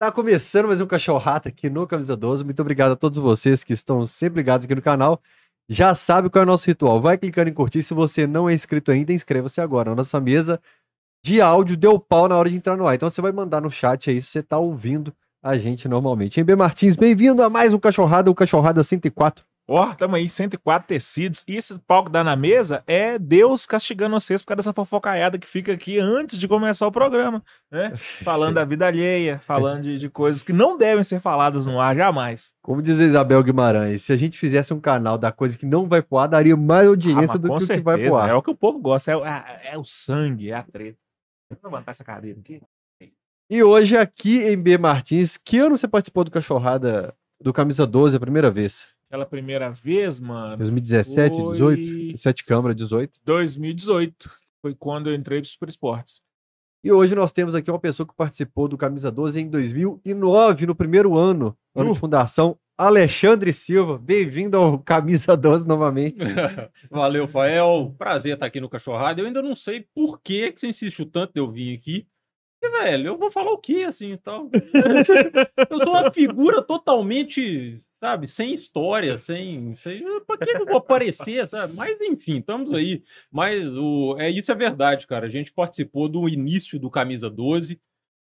Tá começando mais um Cachorrata aqui no Camisa 12. Muito obrigado a todos vocês que estão sempre ligados aqui no canal. Já sabe qual é o nosso ritual. Vai clicando em curtir. Se você não é inscrito ainda, inscreva-se agora. A nossa mesa de áudio deu pau na hora de entrar no ar. Então você vai mandar no chat aí se você tá ouvindo a gente normalmente. B Martins, bem-vindo a mais um Cachorrada, o Cachorrada 104. Ó, oh, tamo aí, 104 tecidos. E esse pau que dá na mesa é Deus castigando vocês por causa dessa fofocaiada que fica aqui antes de começar o programa, né? Falando da vida alheia, falando de, de, coisas que não devem ser faladas no ar jamais. Como diz Isabel Guimarães, se a gente fizesse um canal da coisa que não vai pro ar, daria mais audiência ah, do que o que vai pro ar. É o que o povo gosta, é, é, é o sangue, é a treta. Vou levantar essa cadeira aqui. E hoje aqui em B Martins, que ano você participou do Cachorrada do Camisa 12 a primeira vez? Aquela primeira vez, mano. 2017, foi... 18? Sete câmara, 18? 2018. Foi quando eu entrei pro Super Esportes. E hoje nós temos aqui uma pessoa que participou do Camisa 12 em 2009, no primeiro ano, ano uh. de fundação, Alexandre Silva. Bem-vindo ao Camisa 12 novamente. Valeu, Fael. Prazer estar aqui no Cachorrada. Eu ainda não sei por que, que você insistiu tanto de eu vir aqui. E, velho, eu vou falar o quê, assim, então? eu sou uma figura totalmente sabe? Sem história, sem. sem pra que eu vou aparecer, sabe? Mas enfim, estamos aí. Mas o, é, isso é verdade, cara. A gente participou do início do Camisa 12,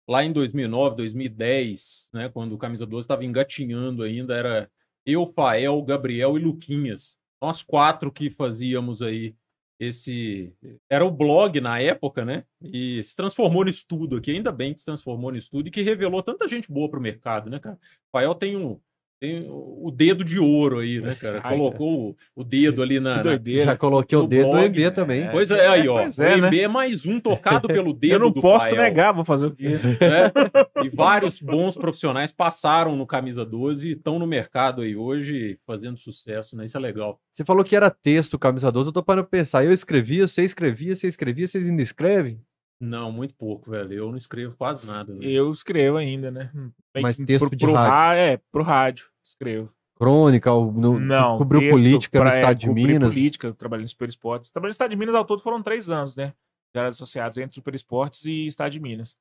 lá em 2009, 2010, né? Quando o Camisa 12 estava engatinhando ainda, era eu, Fael, Gabriel e Luquinhas. Nós quatro que fazíamos aí esse. Era o blog na época, né? E se transformou no estudo aqui. Ainda bem que se transformou no estudo e que revelou tanta gente boa para o mercado, né, cara? Fael tem um tem o dedo de ouro aí, né, cara? Ai, Colocou cara. o dedo ali na. Que doideira. Já coloquei o dedo blog. do EB também. É, pois é, aí, ó. É, o EB né? é mais um tocado pelo dedo. Eu não posso Fael. negar, vou fazer o quê? É, e vários bons profissionais passaram no Camisa 12 e estão no mercado aí hoje fazendo sucesso, né? Isso é legal. Você falou que era texto Camisa 12, eu tô parando pra pensar. Eu escrevia, você escrevia, você escrevia, vocês ainda escrevem? Não, muito pouco, velho. Eu não escrevo quase nada. Velho. Eu escrevo ainda, né? Mas texto pro, de pro rádio. É, pro rádio, escrevo. Crônica, no, não, cobriu política no é, Estado de Minas. política, trabalhei no Super Esportes. Trabalhei no Estado de Minas ao todo foram três anos, né? Já associados entre Super Esportes e Estado de Minas.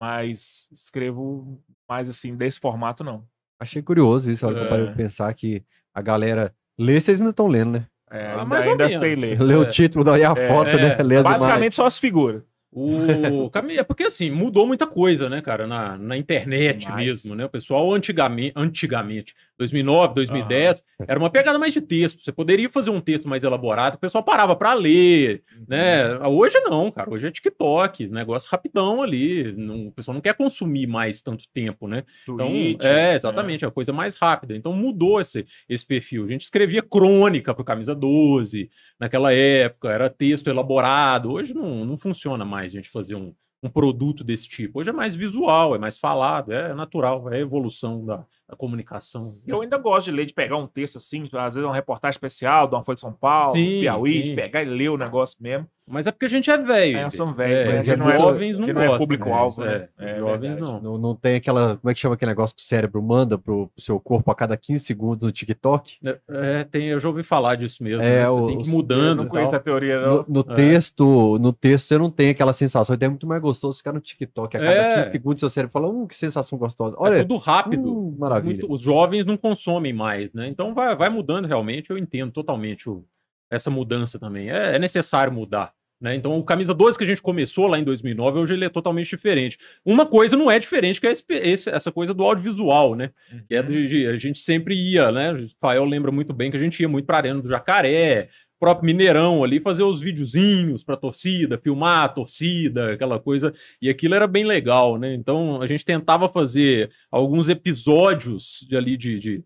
Mas escrevo mais assim, desse formato, não. Achei curioso isso, a hora é. que eu parei de é. pensar que a galera lê, vocês ainda estão lendo, né? É, ah, ainda, ainda sei ler. Lê o título, daí a é, foto, né? Lê Basicamente só as figuras. O é porque assim, mudou muita coisa, né, cara, na, na internet Demais. mesmo, né? O pessoal antigamente, antigamente, 2009, 2010, uhum. era uma pegada mais de texto. Você poderia fazer um texto mais elaborado, o pessoal parava para ler, né? Hoje não, cara. Hoje é TikTok, negócio rapidão ali. Não, o pessoal não quer consumir mais tanto tempo, né? Então, Twitch, então, é, exatamente, é. a coisa mais rápida. Então mudou esse, esse perfil. A gente escrevia crônica pro Camisa 12 naquela época, era texto elaborado. Hoje não, não funciona mais mais a gente fazer um, um produto desse tipo. Hoje é mais visual, é mais falado, é natural, é a evolução da, da comunicação. Eu ainda gosto de ler, de pegar um texto assim, às vezes uma reportagem especial de uma Folha de São Paulo, sim, Piauí, sim. de pegar e ler o negócio mesmo. Mas é porque a gente é velho. É, são velhos. É, não é, jovens não, não é público-alvo, né? É, é jovens não. não. não. tem aquela. Como é que chama aquele negócio que o cérebro manda pro, pro seu corpo a cada 15 segundos no TikTok? É, é, tem, eu já ouvi falar disso mesmo. É, né? Você o, tem que ir mudando. Eu não conheço a teoria, não. No, no é. texto, no texto você não tem aquela sensação. Então é muito mais gostoso ficar no TikTok. A cada 15 segundos seu cérebro fala, hum, que sensação gostosa. Olha, é tudo rápido. Hum, maravilha. Muito, os jovens não consomem mais, né? Então vai, vai mudando realmente. Eu entendo totalmente o, essa mudança também. É, é necessário mudar. Né? Então, o camisa 12 que a gente começou lá em 2009, hoje ele é totalmente diferente. Uma coisa não é diferente, que é esse, esse, essa coisa do audiovisual, né? Uhum. Que é de, de, a gente sempre ia, né? O Fael lembra muito bem que a gente ia muito para a Arena do Jacaré, próprio Mineirão ali, fazer os videozinhos para torcida, filmar a torcida, aquela coisa. E aquilo era bem legal, né? Então, a gente tentava fazer alguns episódios de, ali de, de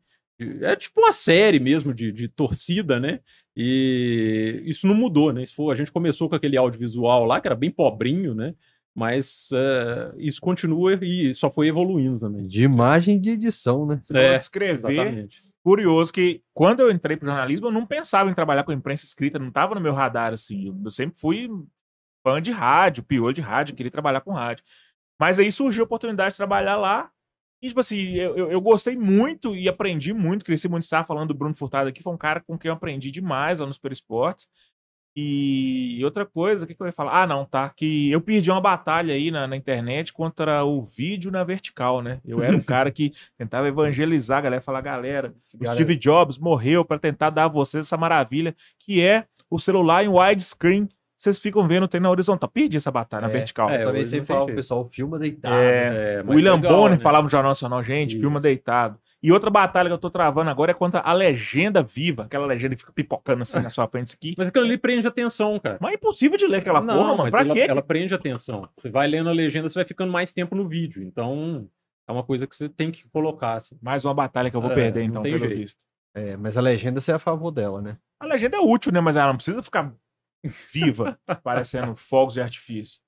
é tipo uma série mesmo de, de torcida, né? E isso não mudou, né? Isso foi, a gente começou com aquele audiovisual lá, que era bem pobrinho, né? Mas uh, isso continua e só foi evoluindo também. De imagem e de edição, né? Você é, escrever. Exatamente. Curioso que quando eu entrei para jornalismo, eu não pensava em trabalhar com imprensa escrita, não estava no meu radar assim. Eu sempre fui fã de rádio, pior de rádio, queria trabalhar com rádio. Mas aí surgiu a oportunidade de trabalhar lá e, tipo assim, eu, eu, gostei muito e aprendi muito, cresci muito. Estava falando do Bruno Furtado aqui, foi um cara com quem eu aprendi demais lá no Super Esportes. E outra coisa, o que, que eu ia falar? Ah, não, tá. Que eu perdi uma batalha aí na, na internet contra o vídeo na vertical, né? Eu era um cara que tentava evangelizar a galera, falar, galera, o Galera. Steve Jobs morreu para tentar dar a vocês essa maravilha, que é o celular em widescreen. Vocês ficam vendo o trem na horizontal. Perdi essa batalha na É, vertical. é, também hoje sempre tem pro jeito. pessoal, filma deitado. É, É, o mas William legal, Bonner né? falava no Jornal Nacional, gente, Isso. filma deitado. E outra batalha que eu tô travando agora é contra a legenda viva. Aquela legenda que fica pipocando assim na sua frente aqui. Mas aquilo ali prende atenção, cara. Mas é impossível de ler aquela não, porra, mano. mas Pra ela, quê? ela prende atenção. Você vai lendo a legenda, você vai ficando mais tempo no vídeo. Então, é uma coisa que você tem que colocar. Assim. Mais uma batalha que eu vou É, perder, não então, pelo jeito. visto. É, mas a legenda você é a favor dela, né? A legenda é útil, né? Mas ela não precisa ficar viva, parecendo fogos de artifício.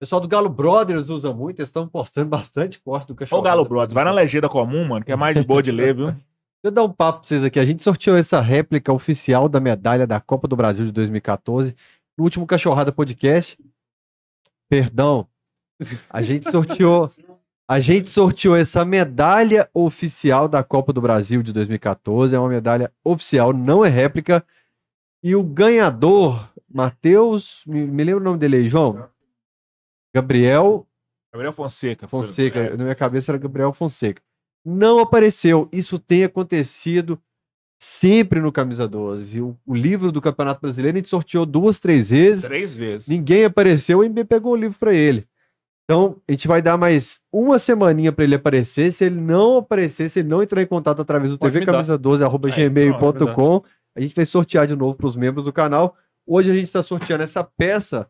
O pessoal do Galo Brothers usa muito, eles estão postando bastante corte do Ô, cachorro. Galo Brothers, vai na legenda comum, mano, que é mais de boa de ler, viu? Deixa eu dar um papo pra vocês aqui. A gente sorteou essa réplica oficial da medalha da Copa do Brasil de 2014 no último Cachorrada Podcast. Perdão. A gente sorteou. A gente sorteou essa medalha oficial da Copa do Brasil de 2014. É uma medalha oficial, não é réplica. E o ganhador, Matheus, me, me lembra o nome dele aí, João? Gabriel Gabriel Fonseca. Fonseca, é. na minha cabeça era Gabriel Fonseca. Não apareceu. Isso tem acontecido sempre no Camisa 12. E O, o livro do Campeonato Brasileiro a gente sorteou duas, três vezes. Três vezes. Ninguém apareceu, o MB pegou o livro para ele. Então, a gente vai dar mais uma semaninha para ele aparecer. Se ele não aparecer, se ele não entrar em contato através do Pode me dar. tvcamisa12@gmail.com, a gente vai sortear de novo para os membros do canal. Hoje a gente está sorteando essa peça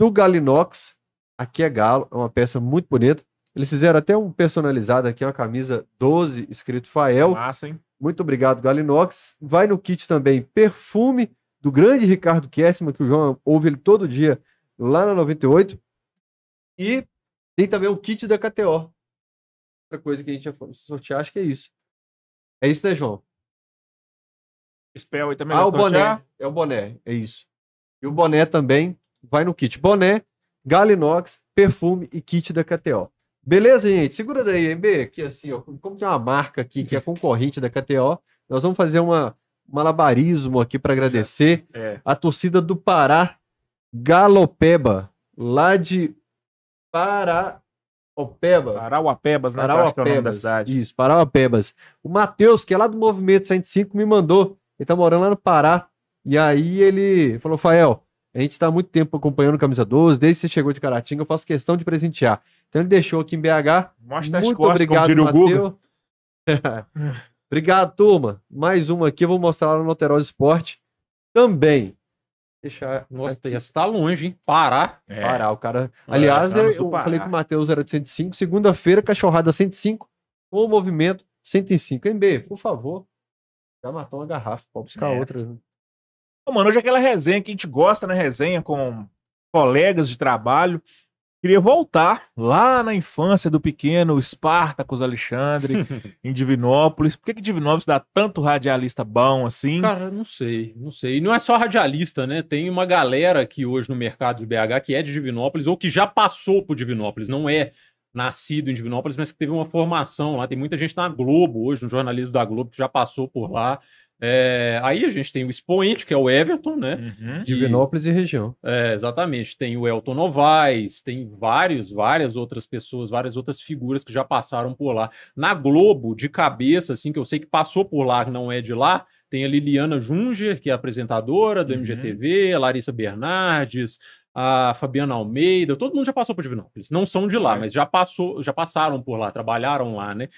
do Galinox. Aqui é Galo, é uma peça muito bonita. Eles fizeram até um personalizado aqui, uma camisa 12, escrito Fael. Massa, hein? Muito obrigado, Galinox. Vai no kit também perfume do grande Ricardo Kessman, que o João ouve ele todo dia lá na 98. E tem também o kit da KTO. Outra coisa que a gente ia sortear, acho que é isso. É isso, né, João? Spell aí também. Ah, o boné. sortear? É o boné, é isso. E o boné também vai no kit. Boné, Galinox, perfume e kit da KTO. Beleza, gente? Segura daí, MB, aqui assim, ó. Como tem uma marca aqui que é concorrente da KTO, nós vamos fazer uma um malabarismo aqui para agradecer É. a torcida do Pará, Galopeba, lá de Paraopeba. Arauapebas, né? que eu acho que é o nome da Parauapebas. cidade. Isso, Parauapebas. O Matheus, que é lá do Movimento 105, me mandou. Ele tá morando lá no Pará. E aí ele falou: Fael, a gente tá há muito tempo acompanhando o Camisa 12, desde que você chegou de Caratinga, eu faço questão de presentear. Então ele deixou aqui em BH. Mostra as muito costas, como obrigado, diria o Guga. Matheus. obrigado, turma. Mais uma aqui, eu vou mostrar lá no Alterosa Esporte também. Deixar Nossa, aqui. essa tá longe, hein? Parar. É. Parar, o cara. É, Aliás, eu, no eu Pará. falei que o Matheus era de 105. Segunda-feira, cachorrada 105, com o movimento 105. MB, por favor. Já matou uma garrafa, pode buscar É. outra. Mano, hoje é aquela resenha que a gente gosta, né? Resenha com colegas de trabalho. Queria voltar lá na infância do pequeno Spartacus Alexandre, em Divinópolis. Por que, que Divinópolis dá tanto radialista bom assim? Cara, não sei, não sei. E não é só radialista, né? Tem uma galera aqui hoje no mercado de BH que é de Divinópolis ou que já passou por Divinópolis, não é nascido em Divinópolis, mas que teve uma formação lá. Tem muita gente na Globo hoje, no jornalismo da Globo, que já passou por lá. É, aí a gente tem o expoente, que é o Everton, né? Uhum. Divinópolis e região. É, exatamente. Tem o Elton Novaes, tem vários, várias outras pessoas, várias outras figuras que já passaram por lá. Na Globo, de cabeça, assim, que eu sei que passou por lá, que não é de lá, tem a Liliana Junger, que é apresentadora do Uhum. MGTV, a Larissa Bernardes, a Fabiana Almeida, todo mundo já passou por Divinópolis. Não são de lá, Mas- mas já passou, já passaram por lá, trabalharam lá, né?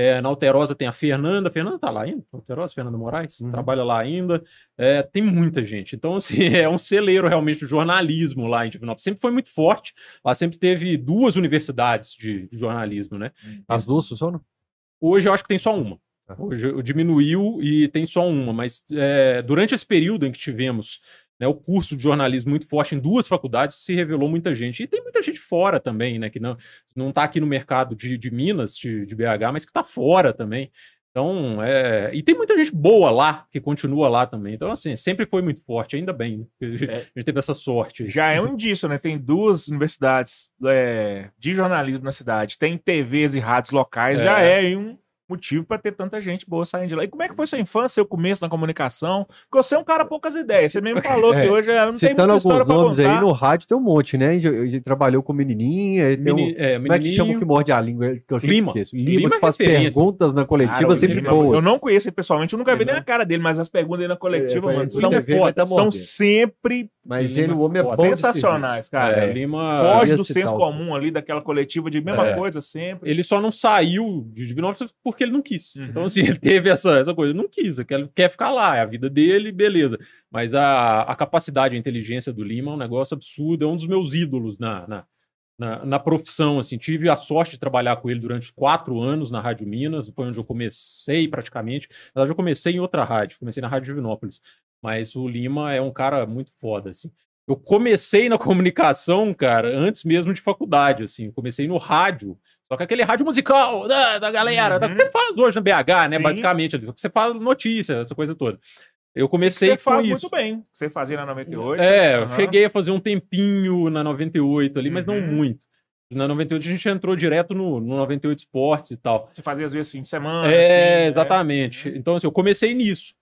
É, na Alterosa tem a Fernanda. Fernanda tá lá ainda? Alterosa, Fernanda Moraes? Uhum. Trabalha lá ainda. É, tem muita gente. Então, assim, é um celeiro realmente do jornalismo lá em Divinópolis. Sempre foi muito forte. Lá sempre teve duas universidades de, jornalismo, né? As duas funcionam? Hoje eu acho que tem só uma. Tá. Hoje diminuiu e tem só uma, mas é, durante esse período em que tivemos né, o curso de jornalismo muito forte em duas faculdades, se revelou muita gente. E tem muita gente fora também, né? Que não, não tá aqui no mercado de, de Minas, de, de BH, mas que tá fora também. Então, é... E tem muita gente boa lá, que continua lá também. Então, assim, sempre foi muito forte, ainda bem. Né? É. A gente teve essa sorte. Já é um indício, né? Tem duas universidades é, de jornalismo na cidade, tem TVs e rádios locais, É. já é um, motivo pra ter tanta gente boa saindo de lá. E como é que foi sua infância, seu começo na comunicação? Porque você é um cara poucas ideias. Você mesmo falou que É, hoje ela não tem muita alguns história pra nomes aí, contar. no rádio tem um monte, né? A gente- a gente trabalhou com menininha, tem um- é, Como é que chama que morde a língua? Que eu Lima. Lima Lima, é que faz perguntas na coletiva Cara, sempre eu- boas. Eu não conheço ele pessoalmente, eu nunca vi É, nem não? a cara dele, mas as perguntas aí na coletiva, É, mano, é, são, tá são mordendo. sempre Mas Lima ele, o homem é foda. bom sensacionais, cara. É, É. Lima. Foge do citar senso o- comum ali, daquela coletiva de mesma É. coisa sempre. Ele só não saiu de Divinópolis porque ele não quis. Uhum. Então, assim, ele teve essa, essa coisa. Ele não quis, ele quer, ficar lá, é a vida dele, beleza. Mas a, a capacidade, a inteligência do Lima é um negócio absurdo, é um dos meus ídolos na, na, na, na profissão. Assim. Tive a sorte de trabalhar com ele durante quatro anos na Rádio Minas, foi onde eu comecei praticamente. Na verdade, eu comecei em outra rádio, comecei na Rádio Divinópolis. Mas o Lima é um cara muito foda, assim. Eu comecei na comunicação, cara, antes mesmo de faculdade, assim. Comecei no rádio, só que aquele rádio musical da, da galera, da que Uhum. você faz hoje na BH, né? Sim. Basicamente, você faz notícia, essa coisa toda. Eu comecei você com faz isso. muito bem. que Você fazia na 98. É, eu Aham. cheguei a fazer um tempinho na 98 ali, mas não Uhum. muito. Na 98 a gente entrou direto no, no 98 Esportes e tal. Você fazia às vezes fim de semana. É, assim, né? exatamente. Então, assim, eu comecei nisso.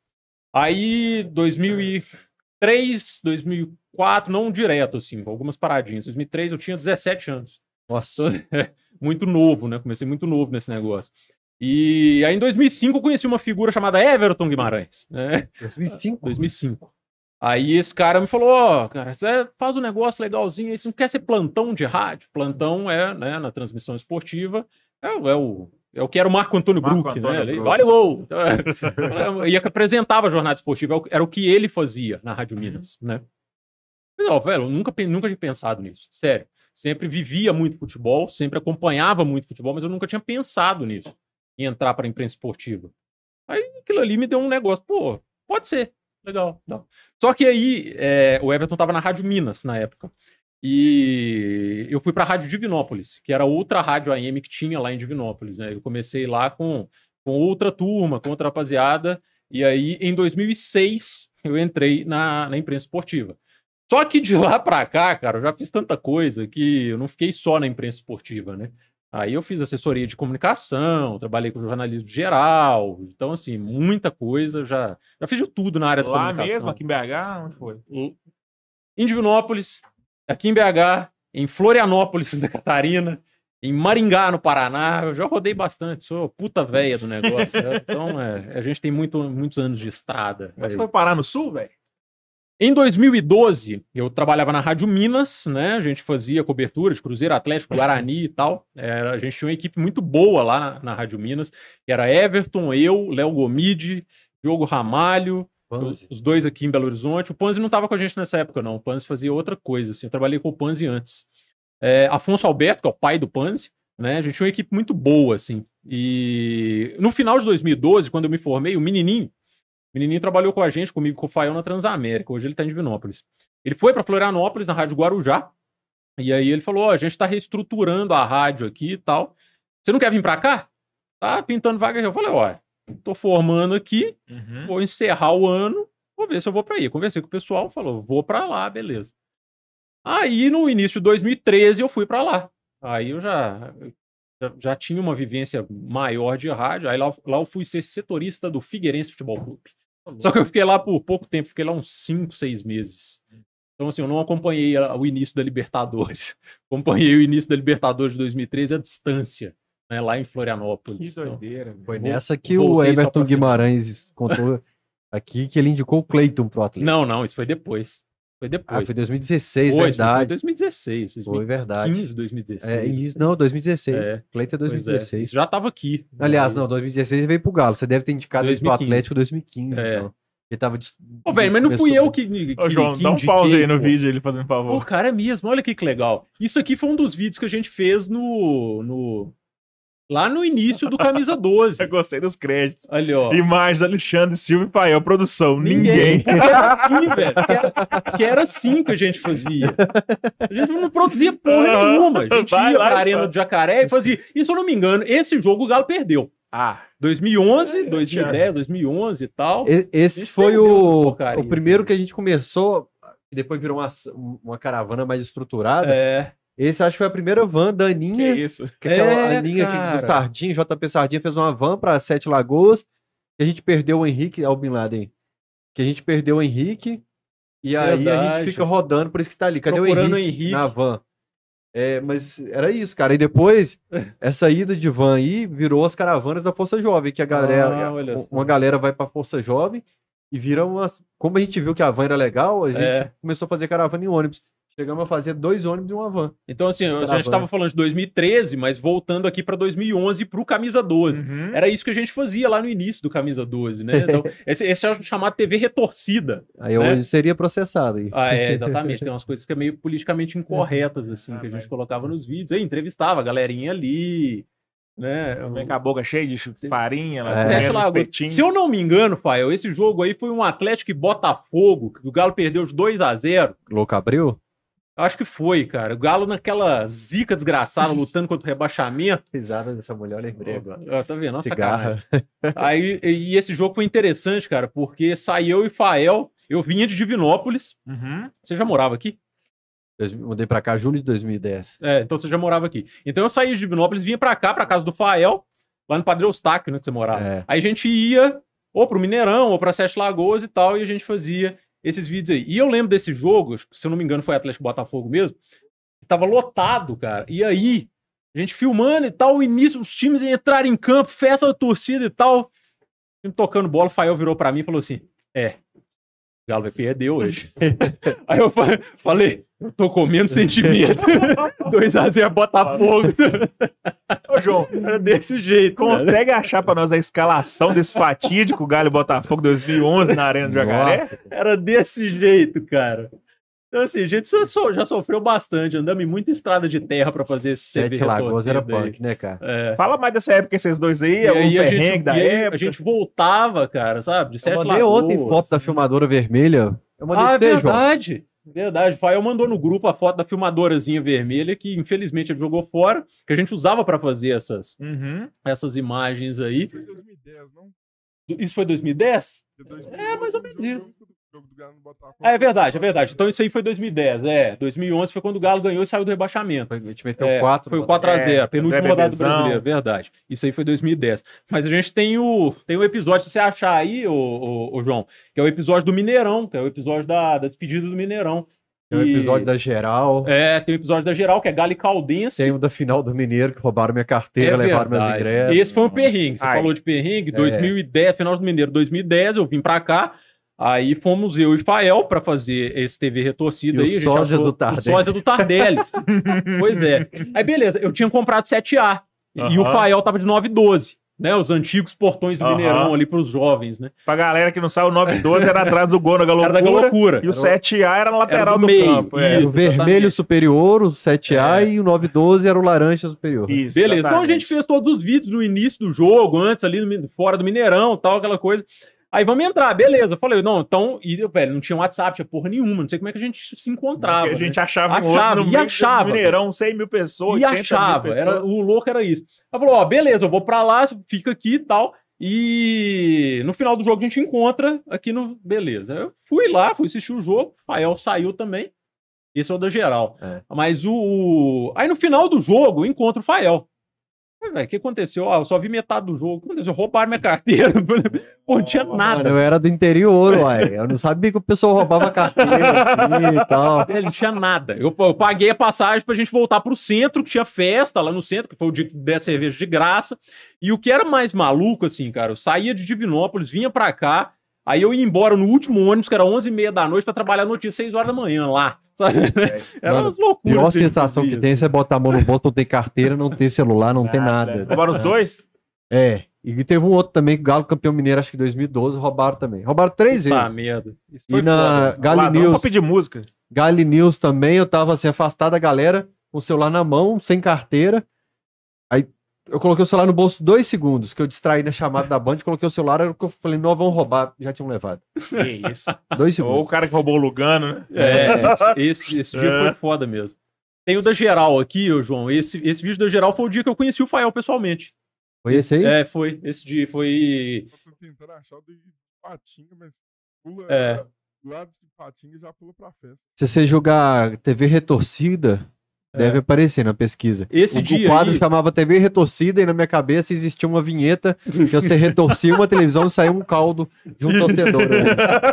Aí, 2003, 2004, não direto, assim, algumas paradinhas. 2003 eu tinha 17 anos. Nossa. muito novo, né? Comecei muito novo nesse negócio. E aí, em 2005, eu conheci uma figura chamada Everton Guimarães, né? 2005. 2005. Aí esse cara me falou, ó, cara, você faz um negócio legalzinho aí, você não quer ser plantão de rádio? Plantão é, né, na transmissão esportiva, é, o- é o, é o que era o Marco Antônio Marco Bruck, Antônio né? Ele. Olha o gol! Então, é, e apresentava a jornada esportiva, é era o que ele fazia na Rádio Minas, né? Ó, velho, eu nunca, nunca tinha pensado nisso, sério. Sempre vivia muito futebol, sempre acompanhava muito futebol, mas eu nunca tinha pensado nisso, em entrar para a imprensa esportiva. Aí aquilo ali me deu um negócio, pô, pode ser, legal. Não. Só que aí é, o Everton tava na Rádio Minas na época. E eu fui para a Rádio Divinópolis, que era outra rádio AM que tinha lá em Divinópolis. Né? Eu comecei lá com, com outra turma, com outra rapaziada. E aí, em 2006, eu entrei na, na imprensa esportiva. Só que de lá para cá, cara, eu já fiz tanta coisa que eu não fiquei só na imprensa esportiva, né? Aí eu fiz assessoria de comunicação, trabalhei com jornalismo geral, então assim, muita coisa, já, já fiz de tudo na área da Lá comunicação. mesmo, aqui em BH, onde foi? Em Divinópolis, aqui em BH, em Florianópolis, Santa Catarina, em Maringá, no Paraná, eu já rodei bastante, sou puta véia do negócio, então é, a gente tem muito, muitos anos de estrada. Mas você aí. foi parar no sul, velho? Em 2012, eu trabalhava na Rádio Minas, né? A gente fazia cobertura de Cruzeiro Atlético, Guarani e tal. Era, a gente tinha uma equipe muito boa lá na, na Rádio Minas, era Everton, eu, Léo Gomide, Diogo Ramalho, os, os dois aqui em Belo Horizonte. O Panzi não estava com a gente nessa época, não. O Panzi fazia outra coisa, assim. Eu trabalhei com o Panzi antes. É, Afonso Alberto, que é o pai do Panzi, né? A gente tinha uma equipe muito boa, assim. E no final de 2012, quando eu me formei, o menininho, menininho trabalhou com a gente, comigo, com o Fael na Transamérica. Hoje ele está em Divinópolis. Ele foi para Florianópolis, na Rádio Guarujá. E aí ele falou: Ó, a gente está reestruturando a rádio aqui e tal. Você não quer vir para cá? Tá pintando vaga aqui. Eu falei: Ó, tô formando aqui, Uhum. vou encerrar o ano, vou ver se eu vou para aí. Conversei com o pessoal, falou: vou para lá, beleza. Aí no início de 2013 eu fui para lá. Aí eu já, já, já tinha uma vivência maior de rádio. Aí lá, lá eu fui ser setorista do Figueirense Futebol Clube. Só que eu fiquei lá por pouco tempo, fiquei lá uns 5, 6 meses. Então, assim, eu não acompanhei o início da Libertadores. Acompanhei o início da Libertadores de 2013 à distância, né, lá em Que Florianópolis. Então, doideira. velho. Foi nessa que o Everton Guimarães contou aqui que ele indicou o Cleiton pro Atlético. não, não, isso foi depois. Foi Ah, depois. foi 2016, Foi, Foi verdade. 2016. Foi 2015, verdade. 2016. É, isso, não, 2016. É. Cleiton é Pois é, 2016. isso já estava aqui. Aliás, não, 2016 ele veio pro Galo. Você deve ter indicado ele pro 2015. Atlético 2015. É. Então. Ele tava. dis- Ô, velho, mas não fui eu que. que Ô, João, que dá um pause aí no pô. vídeo ele fazendo Pô, favor. cara, é mesmo. Olha que, que legal. Isso aqui foi um dos vídeos que a gente fez no. no lá no início do Camisa 12. Eu gostei dos créditos. Olha, ó. Imagens Alexandre Silva e Fael, produção. Ninguém. Que era assim, velho. Que era, que era assim que a gente fazia. A gente não produzia porra Aham. nenhuma. A gente Vai ia lá pra Arena do Jacaré e fazia. E se eu não me engano, esse jogo o Galo perdeu. Ah, 2011, É, 2010, 2011 e tal. E- Esse foi o, o primeiro né? que a gente começou, e depois virou uma, uma caravana mais estruturada. É. Esse acho que foi a primeira van da Que Aninha. isso? Que aquela É, Aninha que, do. Sardinha, JP Sardinha fez uma van pra Sete Lagoas. E a gente perdeu o Henrique, é o Bin Laden. Que a gente perdeu o Henrique. E aí a Verdade. gente fica rodando, por isso que tá ali. Cadê o Procurando o Henrique, Henrique. na van? É, mas era isso, cara. E depois, essa ida de van aí virou as caravanas da Força Jovem, que a galera, Ah, olha só. uma galera vai pra Força Jovem e vira umas. Como a gente viu que a van era legal, a gente É. começou a fazer caravana em ônibus. Chegamos a fazer dois ônibus e uma van. Então, assim, a gente estava falando de 2013, mas voltando aqui para 2011 para o Camisa 12. Uhum. Era isso que a gente fazia lá no início do Camisa 12, né? Então, esse, esse é o chamado TV retorcida. Aí Né? hoje seria processado aí. Ah, é, exatamente. Tem umas coisas que é meio politicamente incorretas, assim, Ah, que a gente mas- colocava nos vídeos. Aí entrevistava a galerinha ali, né? Vem com a boca cheia de farinha, lá, É. Espetinho. Se eu não me engano, Fael, esse jogo aí foi um Atlético e Botafogo, que o Galo perdeu os 2 a 0 Louco abriu? Acho que foi, cara. O Galo naquela zica desgraçada, lutando contra o rebaixamento. Risada dessa mulher, eu lembrei agora. Tá vendo? Nossa, cara. Aí, e esse jogo foi interessante, cara, porque saiu eu e Fael. Eu vinha de Divinópolis. Uhum. Você já morava aqui? Dois- Mudei pra cá julho de 2010. É, então você já morava aqui. Então eu saí de Divinópolis, vinha pra cá, pra casa do Fael, lá no Padre Eustáquio, né, que você morava. É. Aí a gente ia ou pro Mineirão, ou pra Sete Lagoas e tal, e a gente fazia esses vídeos aí. E eu lembro desse jogo, se eu não me engano foi Atlético Botafogo mesmo, tava lotado, cara. E aí, a gente filmando e tal, o início, os times entraram em campo, festa da torcida e tal. O time tocando bola, o Fael virou pra mim e falou assim: É, Galo vai perder hoje. aí eu fa- falei, eu tô com o mesmo sentimento. 2x0 Botafogo. Ô, João, Era desse jeito. né? consegue achar pra nós a escalação desse fatídico Galo Botafogo 2011 na Arena do Jacaré? Era desse jeito, cara. Então, assim, a gente já sofreu bastante. Andamos em muita estrada de terra pra fazer esse Sete Lagoas era punk, né, cara? É. Fala mais dessa época, esses dois aí, E aí a gente, da aí época. a gente voltava, cara, sabe? De Eu Sete mandei Lagoas. ontem foto da filmadora vermelha. Eu mandei Ah, pra você, João. verdade. Verdade. O Fael mandou no grupo a foto da filmadorazinha vermelha, que infelizmente ele jogou fora, que a gente usava pra fazer essas, Uhum. essas imagens aí. Foi em 2010, não? Isso foi 2010? De 2011, É, mais ou menos isso. Jogo do Galo no Botafogo. Ah, é verdade, é verdade. Então isso aí foi 2010, é. 2011 foi quando o Galo ganhou e saiu do rebaixamento. A gente meteu É, 4. foi o 4x0, É, penúltima rodada do brasileiro, verdade. Isso aí foi 2010. Mas a gente tem o, tem o episódio, se você achar aí, ô, João, que é o episódio do Mineirão, que é o episódio da, da despedida do Mineirão. Tem o E- episódio da geral. É, tem o episódio da geral, que é Galo e Caldense. Tem o da final do Mineiro, que roubaram minha carteira, É levaram meus verdade. ingressos. Esse foi um perrengue. Você Ai. falou de perrengue, É. 2010, final do Mineiro, 2010, eu vim pra cá. Aí fomos eu e Fael pra fazer esse TV retorcido E o aí. gente sósia do Tardelli. O sósia do Tardelli. pois é. Aí beleza, eu tinha comprado 7A. E o. Fael tava de 912. Né, os antigos portões do Aham. Mineirão ali pros jovens, né? Pra galera que não sabe, o 912 era atrás do gol na Era da galocura. loucura. E o 7A era na lateral do do, meio. campo. É. Isso. o vermelho exatamente. superior, o 7A É. e o 912 era o laranja superior. Isso, Beleza, então a exatamente. gente fez todos os vídeos no início do jogo, antes ali no fora do Mineirão, tal, aquela coisa. Aí vamos entrar, beleza. Eu falei, não, então, e, velho, não tinha WhatsApp, tinha porra nenhuma, não sei como é que a gente se encontrava. Porque a gente né? achava, um Achava, outro no e achava, Mineirão, 100 mil pessoas. E 80 mil achava, era, o louco era isso. Ela falou, ó, beleza, eu vou pra lá, fica aqui e tal. E no final do jogo a gente encontra aqui no. Beleza. Eu fui lá, fui assistir o jogo. Fael saiu também. Esse é o da geral. É. Mas o, o- Aí no final do jogo eu encontro o Fael. "Velho, O que aconteceu? Ah, eu só vi metade do jogo. O que aconteceu? Roubaram minha carteira. Pô, não tinha Mano, nada. eu era do interior, uai. Eu não sabia que o pessoal roubava carteira assim e tal. Ele não tinha nada. Eu, eu paguei a passagem pra gente voltar pro centro, que tinha festa lá no centro, que foi o dia que der cerveja de graça. E o que era mais maluco, assim, cara, eu saía de Divinópolis, vinha pra cá, aí eu ia embora no último ônibus, que era 11h30 da noite, pra trabalhar no dia 6 horas da manhã lá. Sabe? Era Mano, umas loucuras. Pior que a gente sensação que tem é você botar a mão no bolso, não ter carteira, não ter celular, não ter nada. Roubaram os dois? É. E teve um outro também, que o Galo campeão mineiro, acho que em 2012, roubaram também. Roubaram três vezes. merda. Isso E foi na foda. Gali Ladrão News, pedir música. Gali News também, eu tava assim, afastado da galera, com o celular na mão, sem carteira. Aí eu coloquei o celular no bolso dois segundos, que eu distraí na chamada da Band, coloquei o celular, aí eu falei, não, vão roubar, já tinham levado. Que isso. Dois Ou o segundos. cara que roubou o Lugano, né? É, esse, esse dia É. foi foda mesmo. Tem o da geral aqui, ô João. Esse, esse vídeo da geral foi o dia que eu conheci o Fael pessoalmente. Foi esse aí? É, foi. Esse dia foi. Eu tô tentando achar o de Patinga, mas pula. É. Do lado de Patinga já pula pra festa. Se você jogar TV retorcida, Deve aparecer na pesquisa. Esse o, dia o quadro aí- chamava TV Retorcida e na minha cabeça existia uma vinheta que você retorcia uma televisão e saía um caldo de um torcedor. né?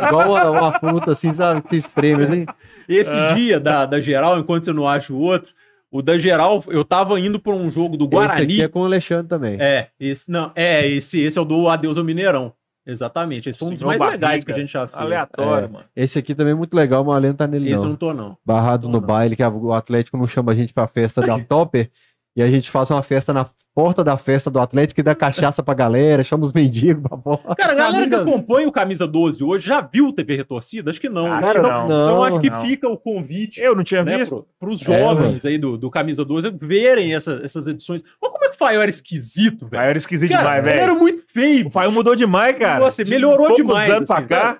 Igual uma, uma fruta assim, sabe? Que se espreme assim. Esse Ah. dia da, da geral, enquanto você não acha o outro, o da geral, eu tava indo pra um jogo do Esse Guarani. aqui é com o Alexandre também. É, esse não, é, esse, esse é o do Adeus ao Mineirão. Exatamente, esse foi um dos mais legais Barriga. que a gente já fez. Aleatório, É. mano. Esse aqui também é muito legal, mas o Alê não tá nele Esse eu não. não tô, não. Barrados Não, no não. baile, que o Atlético não chama a gente pra festa da Topper. E a gente faz uma festa na porta da festa do Atlético e dá cachaça pra galera, chama os mendigos pra fora. Cara, a galera que Camisa- acompanha o Camisa 12 hoje já viu o TV Retorcida? Acho que não. Acho né? que então, não. então acho que não. fica o convite Eu não tinha né, visto. pro, pros É, jovens aí do, do Camisa 12 verem essa- essas edições. Olha como é que o Fael era esquisito, velho. Aí era esquisito Cara, demais, velho. era muito feio. O Fael mudou demais, cara. Nossa, De melhorou poucos demais, anos pra assim, cá. cara.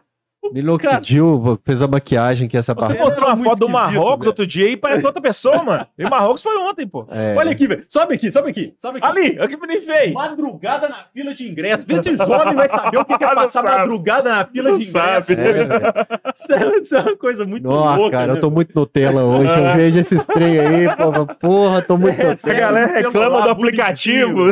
Minoxidil fez a maquiagem que essa Você parte. mostrou uma foto do Marrocos velho. outro dia e parece outra pessoa, mano. E o Marrocos foi ontem, pô. É. Olha aqui, velho. Sobe aqui, sobe aqui, sobe aqui. Ali, olha que bonito feio. Madrugada na fila de ingresso. Vê se o jovem vai saber o que que é passar madrugada na fila Não de ingresso. sabe. É, velho. Isso é, isso é uma coisa muito Nossa, louca, cara, né? eu tô muito Nutella hoje. Eu vejo esses trem aí, porra, porra, tô muito É, A galera reclama do bonitinho. aplicativo.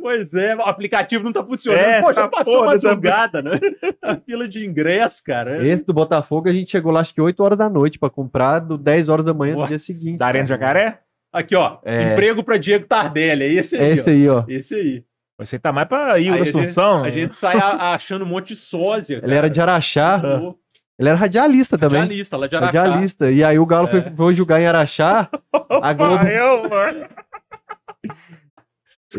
Pois é, o aplicativo não tá funcionando. É, Poxa, essa passou dessa- madrugada, né? A fila de ingresso, cara. Esse do Botafogo a gente chegou lá acho que 8 horas da noite pra comprar, do 10 horas da manhã do Nossa, dia seguinte. Da Arena do cara. Jacaré? Aqui, ó. É. Emprego pra Diego Tardelli. É esse aí, É esse ó. aí, ó. Esse aí. Você tá mais pra ir, Aí a Assunção. A gente sai a- achando um monte de sósia. Ele era de Araxá, Pô, ele era radialista também. Radialista, lá de Araxá. Radialista. E aí o Galo foi, É. foi julgar em Araxá, a Globo... Fael, mano.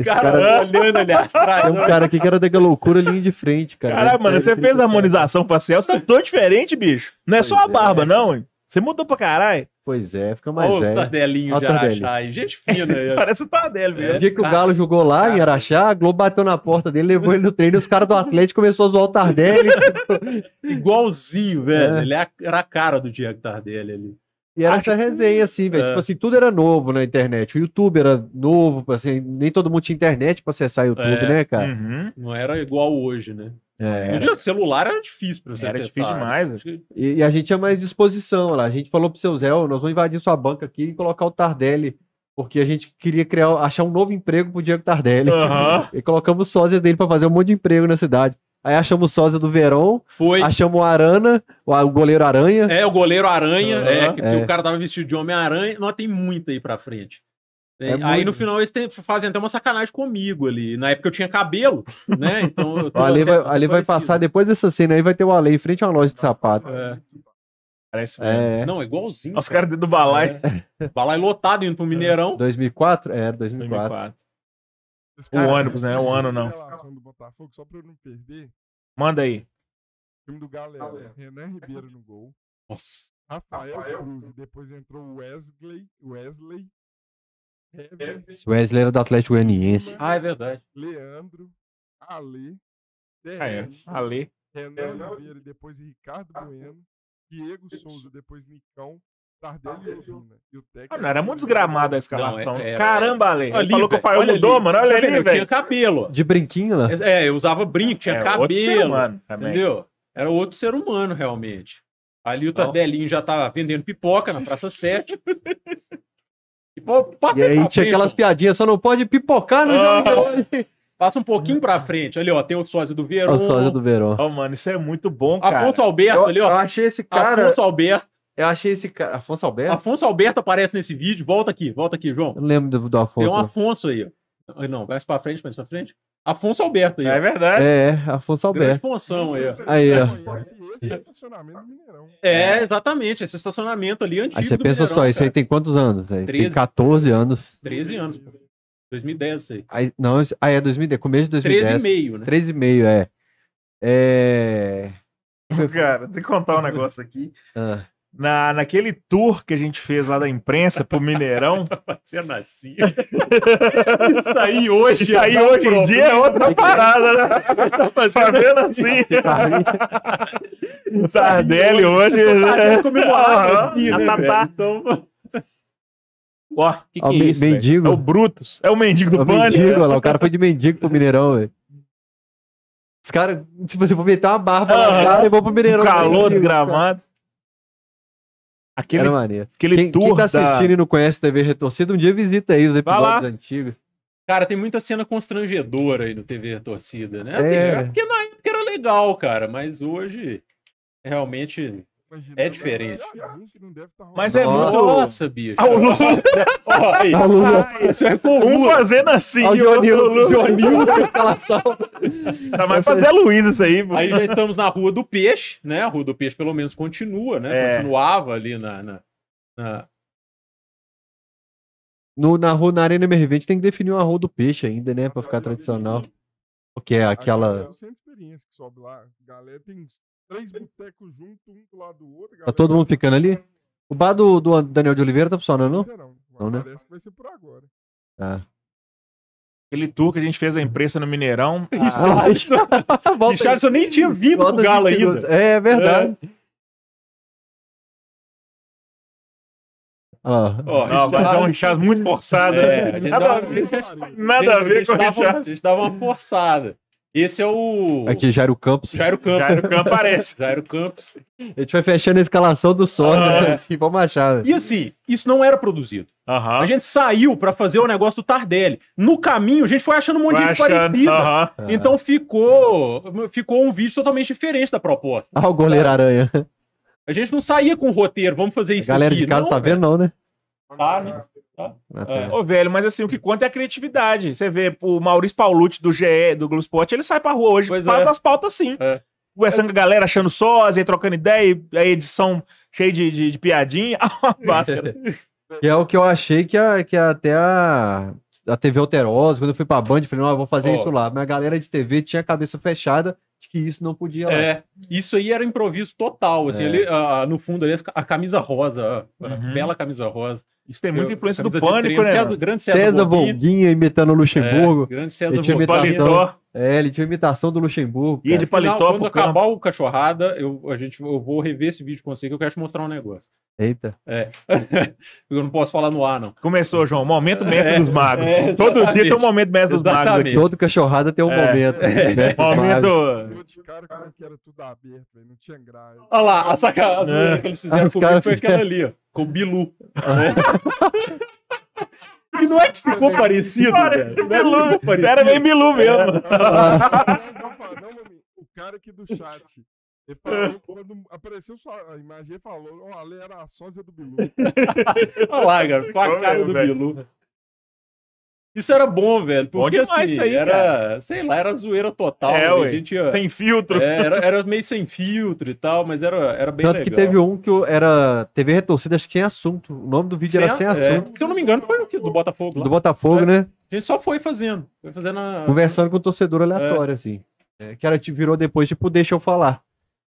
Esse caras cara- olhando ali atrás. Tem um cara aqui que era da loucura linha de frente, cara. Caralho, mano, você ele- fez a harmonização facial, você tá todo diferente, bicho. Não é só Pois a barba, é. não, hein? Você mudou pra caralho. Pois é, fica mais o velho. Tardelinho Olha de. Araxá. aí. Gente fina. aí. Parece o Tardelli, É. O velho. dia que o Cara, Galo jogou lá em cara. Araxá, a Globo bateu na porta dele, levou ele no treino e os caras do Atlético começaram a zoar o Tardelli. Igualzinho, velho. É. Ele é era a cara do Diego Tardelli ali. E era essa resenha, assim, velho. É. Tipo assim, tudo era novo na internet. O YouTube era novo, assim, nem todo mundo tinha internet pra acessar o YouTube, É. né, cara? Uhum. Não era igual hoje, né? É. O celular era difícil pra você Era acessar, difícil demais. Acho que- E, e a gente tinha mais disposição lá. A gente falou pro seu Zé, ó, nós vamos invadir sua banca aqui e colocar o Tardelli. Porque a gente queria criar, achar um novo emprego pro Diego Tardelli. Aham. E colocamos sósia dele pra fazer um monte de emprego na cidade. Aí achamos sósia do Verão, Foi. achamos o Arana, o, o goleiro Aranha. É, o goleiro Aranha. Aham. é, que, que É. o cara tava vestido de Homem-Aranha. Não, tem muito aí pra frente. É, É aí muito. no final eles tem- fazem até uma sacanagem comigo ali. Na época eu tinha cabelo, né? Então eu O até- vai, Ale vai passar, depois dessa cena aí, vai ter o Ale em frente a uma loja de sapatos. É. Parece mesmo. É. Não, é igualzinho. Os caras dentro do balai. É. Balai lotado indo pro Mineirão. 2004? É, 2004. 2004. O ônibus, né? O ano não. Relação do Botafogo, só pra eu não perder. Manda aí. O time do Galera. Renan Ribeiro no gol. Nossa. Rafael Cruz. E depois entrou o Wesley. Wesley. Hever. Wesley era do Atlético Goianiense. Ah, é verdade. Leandro. Ale. Ah, é. Ale. Renan Oliveira e depois Ricardo Bueno. Diego Souza, depois Nicão. Tardelli e Lobina. E o técnico Ah, não, era muito desgramada a escalação. Não, é- era- Caramba, Ale. Ele Ali, falou que o velho, Fael mudou, ali. mano. Olha Tá ali? Eu tinha velho. cabelo. De brinquinho lá? É, eu usava brinco, tinha É, outro ser cabelo. humano também. Entendeu? Era outro ser humano, realmente. Ali o Tardelinho já tava vendendo pipoca na Praça 7. E, pô, passa E aí tinha frente, aquelas piadinhas, só não pode pipocar no jogo de Ah. hoje. Passa um pouquinho pra frente. Ali, ó, tem o sósia do Verão. O sósia do Verão. Ó, mano, isso é muito bom, cara. Afonso Alberto Eu, ali, eu ó. achei esse cara. Afonso Alberto. Eu achei esse cara. Afonso Alberto? Afonso Alberto aparece nesse vídeo. Volta aqui, volta aqui, João. Eu não lembro do, do Afonso. Tem um Afonso aí, ó. Não, mais pra frente, mais pra frente. Afonso Alberto aí. É verdade. É, Afonso Grande Alberto. Ponção aí, ó. Aí, ó. Esse estacionamento do Mineirão. É, exatamente. Esse estacionamento ali antigo. Aí você pensa Mineirão, só, isso aí tem quantos anos? Tem 13. 14 anos. 13 anos. pô. 2010, isso aí. Aí, não, aí é 2010, começo de 2010. 13 e meio, né? 13,5, é. É. Cara, tem que contar um negócio aqui. Ah, Na, naquele tour que a gente fez lá da imprensa pro Mineirão, Fazendo assim. Isso aí hoje. isso aí hoje em dia é problema. outra parada, né? Tá Fazendo assim. tá Sardelli hoje. Fazendo comemorado Aham. assim, né, Tá, velho? tá. Então, Ó, que que Ó, é isso, mendigo. É o Brutus. É o mendigo do o Bunny. mendigo, olha lá, o cara foi de mendigo pro Mineirão, velho. Os caras, tipo assim, vou meter uma barba na Aham. cara e vou pro Mineirão. Calor desgramado. Aquele, Era maneiro. aquele Quem, tour quem tá da- assistindo e não conhece TV Retorcida, um dia visita aí os episódios antigos. Cara, tem muita cena constrangedora aí no TV Torcida, né? Assim, É. é porque na época era legal, cara, mas hoje realmente É né? diferente. Tá Mas é Nossa. muito. Nossa, bicho. O Lula-. Isso é com o Um fazendo assim. O Lula. Johnilson, escalação. Tá mais fazer a Luiz isso aí. Aí já estamos na Rua do Peixe, né? A Rua do Peixe pelo menos continua, né? É. Continuava ali na, na, na- No, na rua, na Arena MR20 tem que definir uma rua do peixe ainda, né? Pra ficar tradicional. Porque é aquela. Eu sem experiência que sobe lá. Galera tem uns três botecos juntos, um do lado do outro. Tá todo mundo ficando ali? O bar do, do Daniel de Oliveira tá funcionando, não? Não, não. Não, né? Parece que vai ser por agora. Tá. Aquele tour que a gente fez a imprensa no Mineirão. Ah, Volta aí. Richardson nem tinha vindo Volta pro Galo ainda. É verdade. Olha lá. Ó, Não, vai dar um Richard muito forçado. É, né? a gente Nada dá- a ver, Pariu. nada a ver com o dava, a Richard. gente dava uma forçada. Esse é o Aqui, Jairo Campos. Jairo Campos. Jairo Campos aparece. Jairo Campos. A gente vai fechando a escalação do sócio, Ah, né? é. assim, vamos achar. E assim, isso não era produzido. A gente saiu pra fazer o negócio do Tardelli. No caminho, a gente foi achando um monte de Vai gente achando. parecida. Então ficou, ficou um vídeo totalmente diferente da proposta. Ah, o goleiro aranha. A gente não saía com o roteiro, vamos fazer A isso galera aqui. de casa Não, tá velho. vendo, não, né? Tá, né? Na É. Ô, velho, mas assim, o que conta é a criatividade. Você vê o Maurício Paulucci do GE, do Globo Esporte, ele sai pra rua hoje, Pois faz é. as pautas sim. É. Conversando com a galera, achando sósia, e trocando ideia, e a edição cheia de, de, de piadinha. Uma máscara. Que é o que eu achei que, a, que até a, a TV Alterosa, quando eu fui pra Band, eu falei, não, eu vou fazer Ó. isso lá. Mas a galera de TV tinha a cabeça fechada de que isso não podia lá. É, isso aí era improviso total, assim, É. ali, ah, no fundo ali, a camisa rosa, a Uhum. bela camisa rosa. Isso tem muita Eu- influência do pânico, né? César- grande César, César Bonguinha. Bonguinha imitando o Luxemburgo. É, grande César Ele tinha Bonguinha. imitação. Paletó. É, ele tinha imitação do Luxemburgo. Ia de cara. Final, paletó quando campo. acabar o cachorrada, eu, a gente, eu vou rever esse vídeo com você que eu quero te mostrar um negócio. Eita. É. eu não posso falar no ar, não. Começou, João. Momento mestre É, dos magos. é, Todo dia exatamente. tem um momento mestre dos magos Exatamente. aqui. Todo cachorrada tem um É. momento. É. né? Momento. Eu de cara como que era tudo aberto. Não tinha grade. Olha lá, a sacanagem É. que eles fizeram Ah, comigo foi aquela ali, ó. Com Bilu. né? e não é que ficou parecido, Parece velho. Não é que Bilu. ficou parecido. era bem Bilu mesmo. Não, mami, o cara aqui do chat. Ele falou, quando apareceu sua a imagem, ele falou, ó, ali era a sósia do Bilu. Olha lá, cara, com a cara mesmo, do. Bilu. Isso era bom, velho. Bom Porque demais assim, isso aí, era, sei lá, era zoeira total. É, né? ué. a gente ia- Sem filtro. é, era, era meio sem filtro e tal, mas era, era bem Tanto legal. que teve um que era TV Retorcida, acho que tinha assunto. O nome do vídeo era Sem é, Assunto. se eu não me engano, foi o que? Do Botafogo. lá. Do Botafogo, É. né? A gente só foi fazendo. Foi fazendo a... Conversando com o torcedor aleatório, assim. É, que era, tipo, virou depois, tipo, deixa eu falar.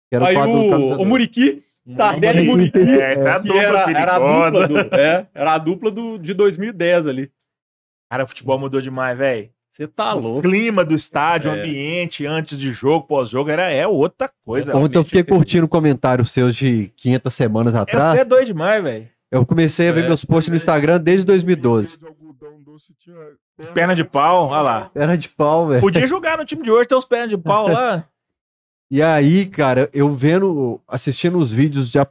Que era Aí o, Camisa o Muriqui, Tardelli e Muriqui, É, é que era, era a dupla, do, é, era a dupla do, de 2010 ali. Cara, o futebol mudou demais, velho. Você tá O louco. clima do estádio, o É. ambiente, antes de jogo, pós-jogo, era, é outra coisa. Ontem eu fiquei diferente. curtindo comentários seus de 500 semanas É atrás. até doido demais, velho. Eu comecei a ver É. meus posts no Instagram desde 2012. De algodão doce tinha Perna de pau, olha lá. Era de pau, velho. Podia jogar no time de hoje, tem uns pernas de pau lá. E aí, cara, eu vendo, assistindo os vídeos já há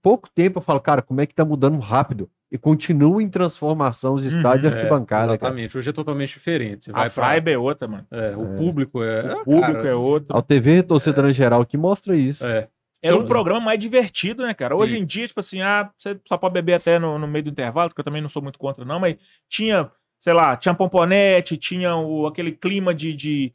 pouco tempo, eu falo, cara, como é que tá mudando rápido? E continua em transformação os estádios e É, arquibancada, cara. Exatamente, hoje é totalmente diferente. Você A vai pra, vibe é outra, mano. é, o público é. O público cara, é outro. A TV Torcedora em geral que mostra isso. é. Era um programa mais divertido, né, cara? Sim. Hoje em dia, tipo assim, ah, você só pode beber até no, no meio do intervalo, que eu também não sou muito contra, não, mas tinha, sei lá, tinha pomponete, tinha o, aquele clima de, de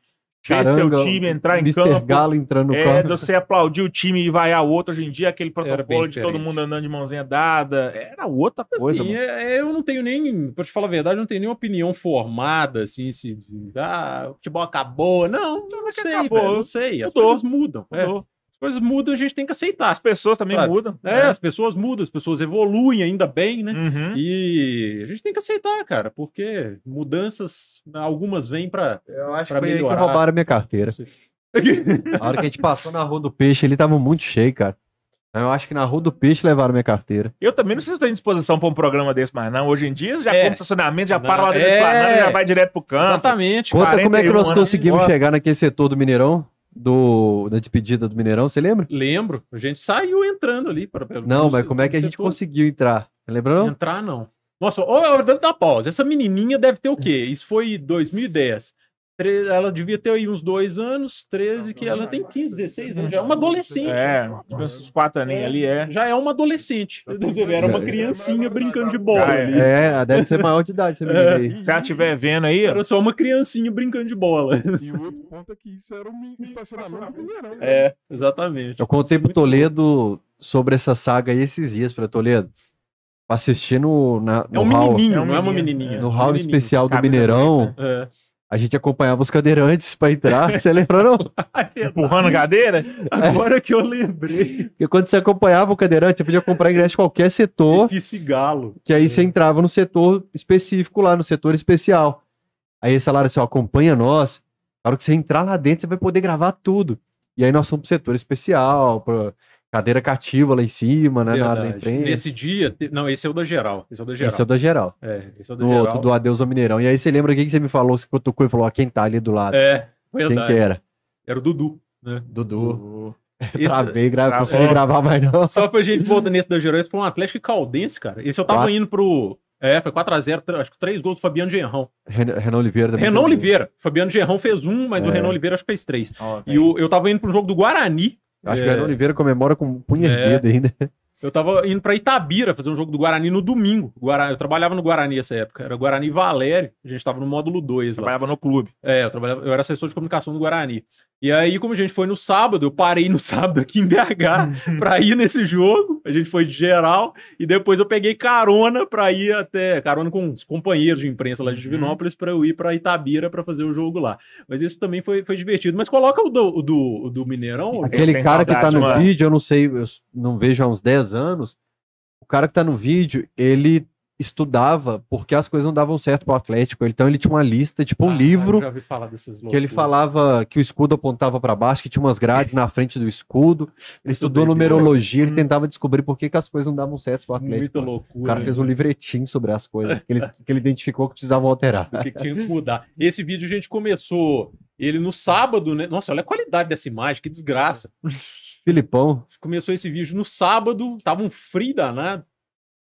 ver seu time entrar em Mr. campo. Galo entrando no É, campo. você aplaudir o time e vaiar o outro. Hoje em dia, aquele protocolo de todo mundo andando de mãozinha dada. Era outra coisa, Assim, mano. é- é, eu não tenho nem, pra te falar a verdade, eu não tenho nenhuma opinião formada, assim, se ah, o futebol acabou. Não, eu não que sei, acabou. velho, não sei. As Mudou. coisas mudam. é. Mudou. As coisas mudam, a gente tem que aceitar. As pessoas também Sabe? mudam. É, as pessoas mudam, as pessoas evoluem ainda bem, né? Uhum. E a gente tem que aceitar, cara, porque mudanças, algumas vêm pra. Eu acho pra que foi aí que melhorar. roubaram a minha carteira. A hora que a gente passou na Rua do Peixe, ele tava muito cheio, cara. Eu acho que na Rua do Peixe levaram minha carteira. Eu também não sei se eu tô em disposição pra um programa desse mais, não. Hoje em dia, já É. compra estacionamento, já Não, para lá da é. esplanada, já vai direto pro campo. Exatamente. Conta como é que 41 nós conseguimos chegar naquele setor do Mineirão. Do, da despedida do Mineirão, você lembra? Lembro, a gente saiu entrando ali. Para, pelo- Não, mas como é que a gente setor. conseguiu entrar? Não? Entrar, não. Nossa, olha deve dar pausa. Essa menininha deve ter o quê? Isso foi 2010. Ela devia ter aí uns dois anos, 13, que ela tem 15, 16 anos. Já é uma adolescente. É, uns quatro aninhos ali, é. Já é uma adolescente. Era uma criancinha brincando de bola é. ali. É, deve ser maior de idade essa menina aí. Se ela estiver vendo aí, Era só uma criancinha brincando de bola. E o outro ponto é que isso era um estacionamento do Mineirão. né? É, exatamente. Eu contei pro Toledo sobre essa saga aí esses dias, pra Toledo. Pra assistir no, na, É um no hall, menininho, É um não é uma menininha. no é um hall menininho. especial do Mineirão. É. A gente acompanhava os cadeirantes pra entrar. Você lembra, não? empurrando cadeira. Agora que eu lembrei. Porque quando você acompanhava o cadeirante, você podia comprar ingresso de qualquer setor, Esse galo. que aí você entrava no setor específico lá, no setor especial. Aí esse salário assim, ó, acompanha nós. Na hora que você entrar lá dentro, você vai poder gravar tudo. E aí nós fomos pro setor especial, pra cadeira cativa lá em cima, né, na área da Verdade. imprensa. Nesse dia, não, esse é o da geral. Esse é o da geral. Esse é o da geral. É, esse é o da No geral. outro, do Adeus ao Mineirão. E aí você lembra quem que você me falou, você cutucou e falou, ó, quem tá ali do lado? É, quem que era? Era o Dudu. Né? Dudu. Esse- Travei, gra... Travou. consegui gravar mais não. Só pra gente voltar nesse da geral, esse foi um Atlético e Caldense, cara. Esse eu tava Quatro. indo pro. É, foi 4x0, acho que três gols do Fabiano Genrão. Ren- Renan Oliveira também. Renan. Oliveira. Fabiano Genrão fez um, mas o É. Renan Oliveira acho que fez três. Ó, E o, eu tava indo pro jogo do Guarani. Acho que É. o Renan Oliveira comemora com punha É. erguida ainda. Eu tava indo pra Itabira fazer um jogo do Guarani no domingo. Guarani, eu trabalhava no Guarani nessa época. Era Guarani e Valério. A gente tava no módulo 2 lá. trabalhava no clube. É, eu, trabalhava, eu era assessor de comunicação do Guarani. E aí, como a gente foi no sábado, eu parei no sábado aqui em BH pra ir nesse jogo. A gente foi de geral. E depois eu peguei carona pra ir até. Carona com os companheiros de imprensa lá de Divinópolis pra eu ir pra Itabira pra fazer o jogo lá. Mas isso também foi, foi divertido. Mas coloca o do, o do, o do Mineirão. Aquele cara que tá no vídeo, eu não sei, eu não vejo há uns 10 anos. O cara que tá no vídeo, ele estudava porque as coisas não davam certo pro Atlético. Então ele tinha uma lista, tipo um Ah, livro, que ele falava que o escudo apontava pra baixo, que tinha umas grades na frente do escudo. Ele estudou numerologia, ele tentava descobrir por que, que as coisas não davam certo pro Atlético. Muita O loucura. cara fez um livretinho sobre as coisas que ele, que ele identificou que precisavam alterar. que que tinha que mudar. Esse vídeo a gente começou ele no sábado, né? Nossa, olha a qualidade dessa imagem, que desgraça. Filipão, Começou esse vídeo no sábado, tava um frio danado.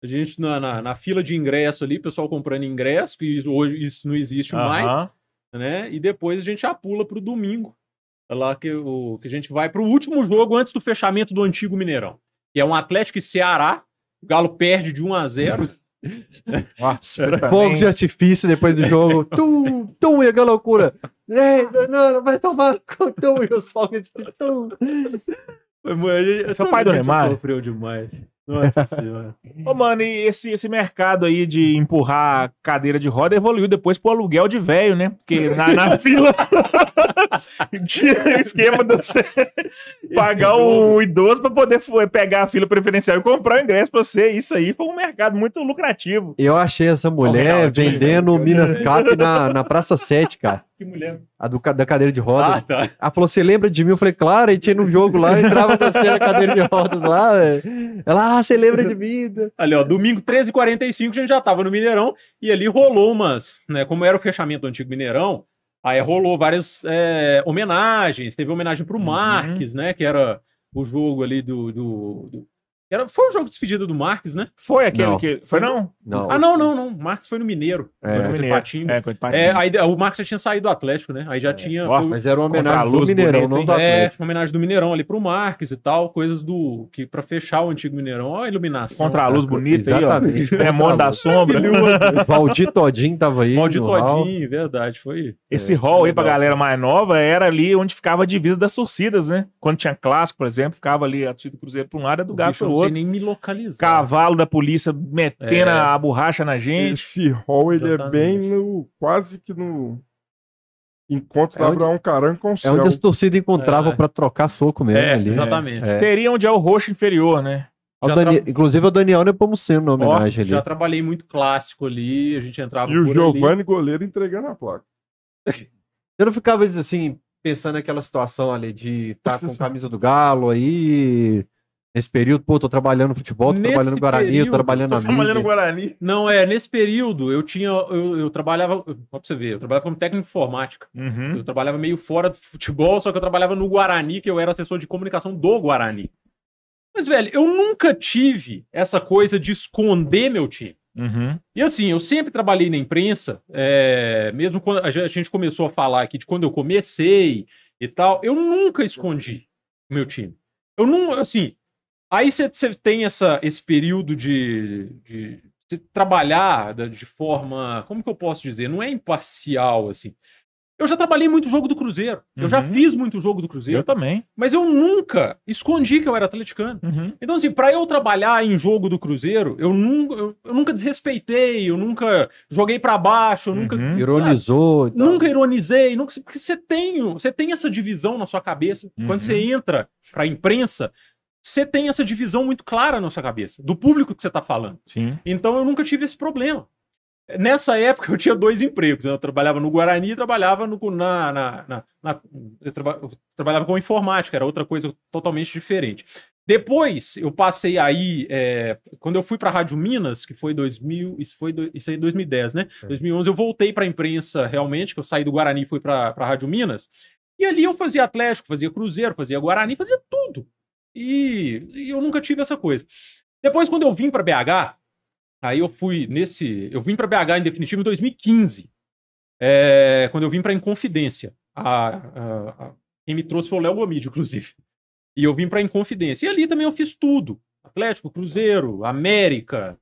A gente na, na, na fila de ingresso ali, o pessoal comprando ingresso, que isso, hoje isso não existe mais, Aham. né? E depois a gente já pula pro domingo. É lá que, o, que a gente vai pro último jogo antes do fechamento do antigo Mineirão. Que é um Atlético e Ceará. O Galo perde de 1 a 0 Nossa, fogo de artifício depois do jogo. tum, tum, e aquela loucura. Ei, não, não, vai tomar tum, e os fogos de artifício. Tum. Seu pai do Neymar? sofreu demais. Nossa senhora. Ô, mano, e esse, esse mercado aí de empurrar cadeira de roda evoluiu depois pro aluguel de velho, né? Porque na, na fila tinha esquema de você pagar o idoso pra poder pegar a fila preferencial e comprar o ingresso pra você. Isso aí foi um mercado muito lucrativo. Eu achei essa mulher vendendo Minas Cap na, na Praça 7, cara. Que mulher. A do, da cadeira de rodas. Ah, tá. Ela falou: Você lembra de mim? Eu falei: Claro, a gente ia no jogo lá, entrava com você na cadeira de rodas lá. velho. Ela, ah, você lembra de mim? Ali, ó, domingo 13h45 a gente já tava no Mineirão e ali rolou umas, né? Como era o fechamento do antigo Mineirão, aí rolou várias é, homenagens. Teve homenagem pro Uhum. Marques, né? Que era o jogo ali do. do, do- Era, foi o jogo de despedida do Marques, né? Foi aquele Não. que. Foi não? Não. Ah, não, não, não. O Marques foi no Mineiro. É. Foi no Mineiro. Patinho. É, Patinho. É, aí o Marques já tinha saído do Atlético, né? Aí já tinha. Ó, foi- Mas era uma homenagem do Mineirão, bonita, não do é, Atlético. uma homenagem do Mineirão ali pro Marques e tal, coisas do. que para fechar o antigo Mineirão. Ó, a iluminação. Contra a luz bonita aí, ó. Demônio da sombra. O Valdir Todinho tava aí. Hall. Todinho, verdade. Foi. Esse É, hall aí pra galera mais nova era ali onde ficava a divisa das torcidas, né? Quando tinha clássico, por exemplo, ficava ali a torcida do Cruzeiro pra um lado e do O Outro. nem me localizar. Cavalo da polícia metendo É. a borracha na gente. Esse hall, ele é Exatamente. bem no. quase que no. Encontro É da onde- Abraão Caran com o É céu. onde as torcidas encontravam É. pra trocar soco mesmo É, ali. exatamente. É. Teria onde é o roxo inferior, né? O Já Dani- tra- Inclusive o Daniel Nepomuceno na homenagem ali. Já trabalhei muito clássico ali, a gente entrava E o por ali. Giovanni goleiro entregando a placa. Eu não ficava assim, pensando naquela situação ali de estar com camisa do Galo aí, Nesse período, pô, tô trabalhando no futebol, tô Nesse trabalhando no Guarani, período, tô trabalhando na Tô trabalhando no mídia. Guarani. Não, é, nesse período eu tinha. Eu, eu trabalhava. Ó, pra você ver, eu trabalhava como técnico de informática. Uhum. Eu trabalhava meio fora do futebol, só que eu trabalhava no Guarani, que eu era assessor de comunicação do Guarani. Mas, velho, eu nunca tive essa coisa de esconder meu time. Uhum. E assim, eu sempre trabalhei na imprensa, é, mesmo quando a gente- a gente começou a falar aqui de quando eu comecei e tal, eu nunca escondi o meu time. Eu não, assim, aí você tem essa, esse período de, de, de trabalhar de forma, como que eu posso dizer, não é imparcial, assim. Eu já trabalhei muito jogo do Cruzeiro, eu já Uhum. fiz muito jogo do Eu Cruzeiro, também. mas eu nunca escondi que eu era atleticano. Uhum. Então, assim, pra eu trabalhar em jogo do Cruzeiro, eu nunca, eu, eu nunca desrespeitei, eu nunca joguei pra baixo, eu nunca. Uhum. Ironizou. tal. Nunca ironizei, nunca, porque você tem, você tem essa divisão na sua cabeça. Uhum. Quando você entra pra imprensa, você tem essa divisão muito clara na sua cabeça, do público que você tá falando. Sim. Então eu nunca tive esse problema. Nessa época eu tinha dois empregos. né? Eu trabalhava no Guarani e trabalhava no, na, na, na- na- eu, traba- eu trabalhava com informática, era outra coisa totalmente diferente. Depois eu passei aí, é, quando eu fui para a Rádio Minas, que foi 2000, isso foi do- isso aí em 2010, né? 2011 eu voltei para a imprensa realmente, que eu saí do Guarani e fui para a Rádio Minas. E ali eu fazia Atlético, fazia Cruzeiro, fazia Guarani, fazia tudo. E, e eu nunca tive essa coisa. Depois, quando eu vim para BH, Aí eu fui nesse. Eu vim para BH em definitivo em 2015. é, quando eu vim para Inconfidência. A, a- a- quem me trouxe foi o Léo Gomide, inclusive. E eu vim para Inconfidência. E ali também eu fiz tudo: Atlético, Cruzeiro, América.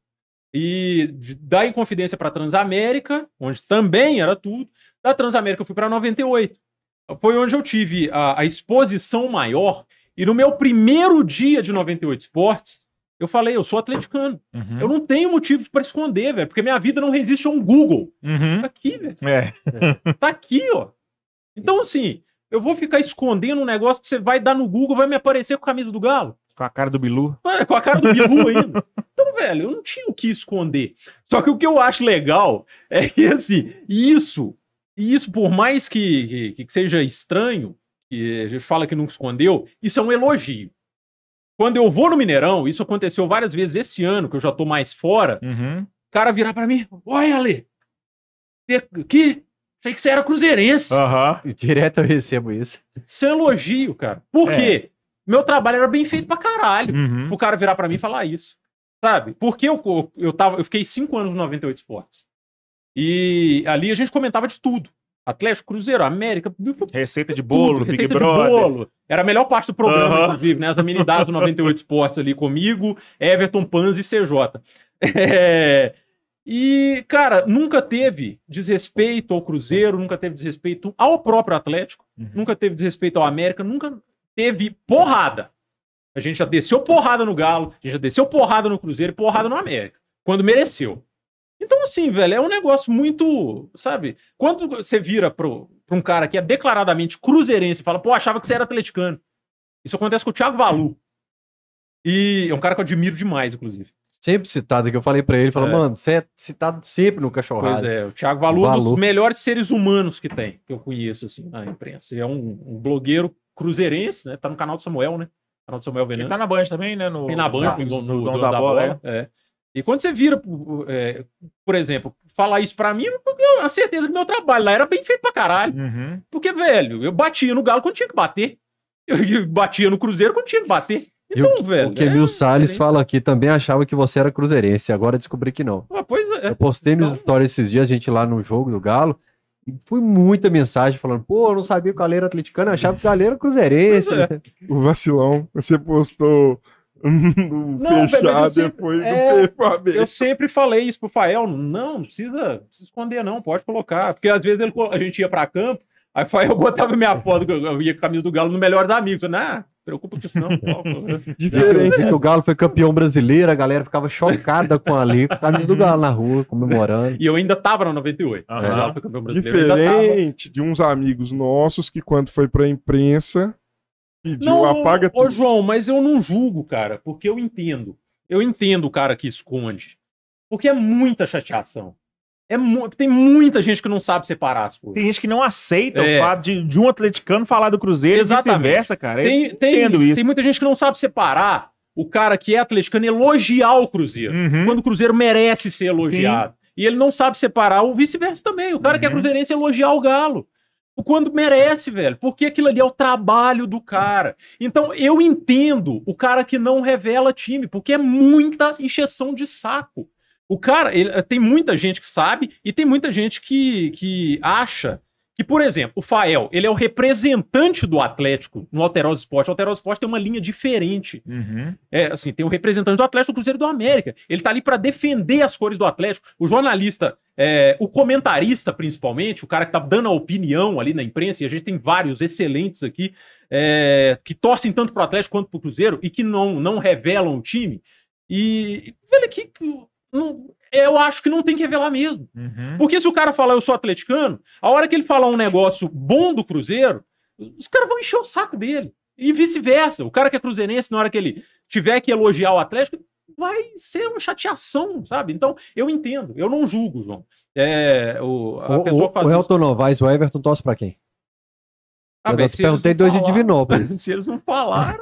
E da Inconfidência para Transamérica, onde também era tudo. Da Transamérica eu fui para 98. Foi onde eu tive a, a exposição maior. E no meu primeiro dia de 98 Esportes, eu falei: eu sou atleticano. Uhum. Eu não tenho motivo para esconder, velho, porque minha vida não resiste a um Google. Uhum. Tá aqui, velho. É. Tá aqui, ó. Então, assim, eu vou ficar escondendo um negócio que você vai dar no Google, vai me aparecer com a camisa do Galo. Com a cara do Bilu. Ah, Com a cara do Bilu ainda. Então, velho, eu não tinha o que esconder. Só que o que eu acho legal é que, assim, isso, isso por mais que, que, que seja estranho, que a gente fala que nunca escondeu, isso é um elogio. Quando eu vou no Mineirão, isso aconteceu várias vezes esse ano, que eu já tô mais fora, Uhum. o cara virar pra mim, olha, Ale, que? Sei que você era cruzeirense. Aham. Direto eu recebo isso. Isso é um elogio, cara. Por É. quê? Meu trabalho era bem feito pra caralho. Uhum. O cara virar pra mim e falar isso. Sabe? Porque eu, eu, eu, tava, eu fiquei cinco anos no 98 Esportes. E ali a gente comentava de tudo. Atlético, Cruzeiro, América, Receita de bolo, tudo, Big receita de Brother. bolo. Era a melhor parte do programa, Aham. inclusive, né? As amenidades do 98 Esportes ali comigo, Everton, Panzi e CJ. É, E, cara, nunca teve desrespeito ao Cruzeiro, nunca teve desrespeito ao próprio Atlético, Uhum. nunca teve desrespeito ao América, nunca teve porrada. A gente já desceu porrada no Galo, a gente já desceu porrada no Cruzeiro e porrada no América, quando mereceu. Então, assim, velho, é um negócio muito, sabe? Quando você vira pro, pra um cara que é declaradamente cruzeirense e fala, pô, achava que você era atleticano. Isso acontece com o Thiago Valu. E é um cara que eu admiro demais, inclusive. Sempre citado, que eu falei pra ele, falou, É. mano, você é citado sempre no cachorrado. Pois é, o Thiago Valu é um dos melhores seres humanos que tem, que eu conheço, assim, na imprensa. Ele é um, um blogueiro cruzeirense, né? Tá no canal do Samuel, né? Canal do Samuel Ele Venâncio. tá na Band também, né? No, Tem na Band, no, no, no, no Dons da Bola, é. é. E quando você vira, é, por exemplo, falar isso pra mim, porque eu tenho a certeza que meu trabalho lá era bem feito pra caralho. Uhum. Porque, velho, eu batia no Galo quando tinha que bater. Eu batia no Cruzeiro quando tinha que bater. E Então, o, velho. o que Emil é Salles fala aqui também achava que você era cruzeirense, agora descobri que não. Ah, pois é. Eu postei no Então- story esses dias, a gente lá no jogo do Galo, e foi muita mensagem falando, pô, eu não sabia que o Galo era atleticano, eu achava que o Galo era cruzeirense. É. O vacilão, você postou Não, sempre- depois é, do PFA aberto. Eu sempre falei isso pro Fael. Não, não precisa, precisa esconder, não. Pode colocar. Porque às vezes ele, a gente ia pra campo, aí o Fael botava minha foto, que eu ia com a camisa do Galo no Melhores Amigos. Não, preocupa com isso não. Diferente. Que o Galo foi campeão brasileiro, a galera ficava chocada com ali, com a camisa do Galo na rua, comemorando. e eu ainda tava no 98. Aham. O Galo foi campeão brasileiro. Diferente de uns amigos nossos que, quando foi pra imprensa, pediu Não, apaga ô, tudo. João, mas eu não julgo, cara, porque eu entendo. Eu entendo o cara que esconde. Porque é muita chateação. É mu- Tem muita gente que não sabe separar as coisas. Tem gente que não aceita É. o fato de, de um atleticano falar do Cruzeiro Exatamente. e vice-versa, cara. Tem, tem, entendo isso. tem muita gente que não sabe separar o cara que é atleticano elogiar o Cruzeiro. Uhum. Quando o Cruzeiro merece ser elogiado. E ele não sabe separar o vice-versa também. O cara que é Uhum. cruzeirense elogiar o Galo. Quando merece, velho. Porque aquilo ali é o trabalho do cara. Então, eu entendo o cara que não revela time, porque é muita encheção de saco. O cara, ele- tem muita gente que sabe e tem muita gente que, que acha que, por exemplo, o Fael, ele é o representante do Atlético no Alterosa Esporte. O Alterosa Esporte tem uma linha diferente. Uhum. É, assim, tem um representante do Atlético do Cruzeiro do América. Ele tá ali para defender as cores do Atlético. O jornalista, é, o comentarista, principalmente, o cara que tá dando a opinião ali na imprensa, e a gente tem vários excelentes aqui, é, que torcem tanto pro Atlético quanto pro Cruzeiro e que não, não revelam o time. E, velho, que- não- eu acho que não tem que revelar mesmo. Uhum. Porque se o cara falar eu sou atleticano, a hora que ele falar um negócio bom do Cruzeiro, os caras vão encher o saco dele. E vice-versa. O cara que é cruzeirense, na hora que ele tiver que elogiar o Atlético, vai ser uma chateação, sabe? Então, eu entendo. Eu não julgo, João. É, o, a O, pessoa o, faz o isso. Elton Novaes, o Everton torce pra quem? Ah, eu eles perguntei dois de Divinópolis. Se eles não falaram,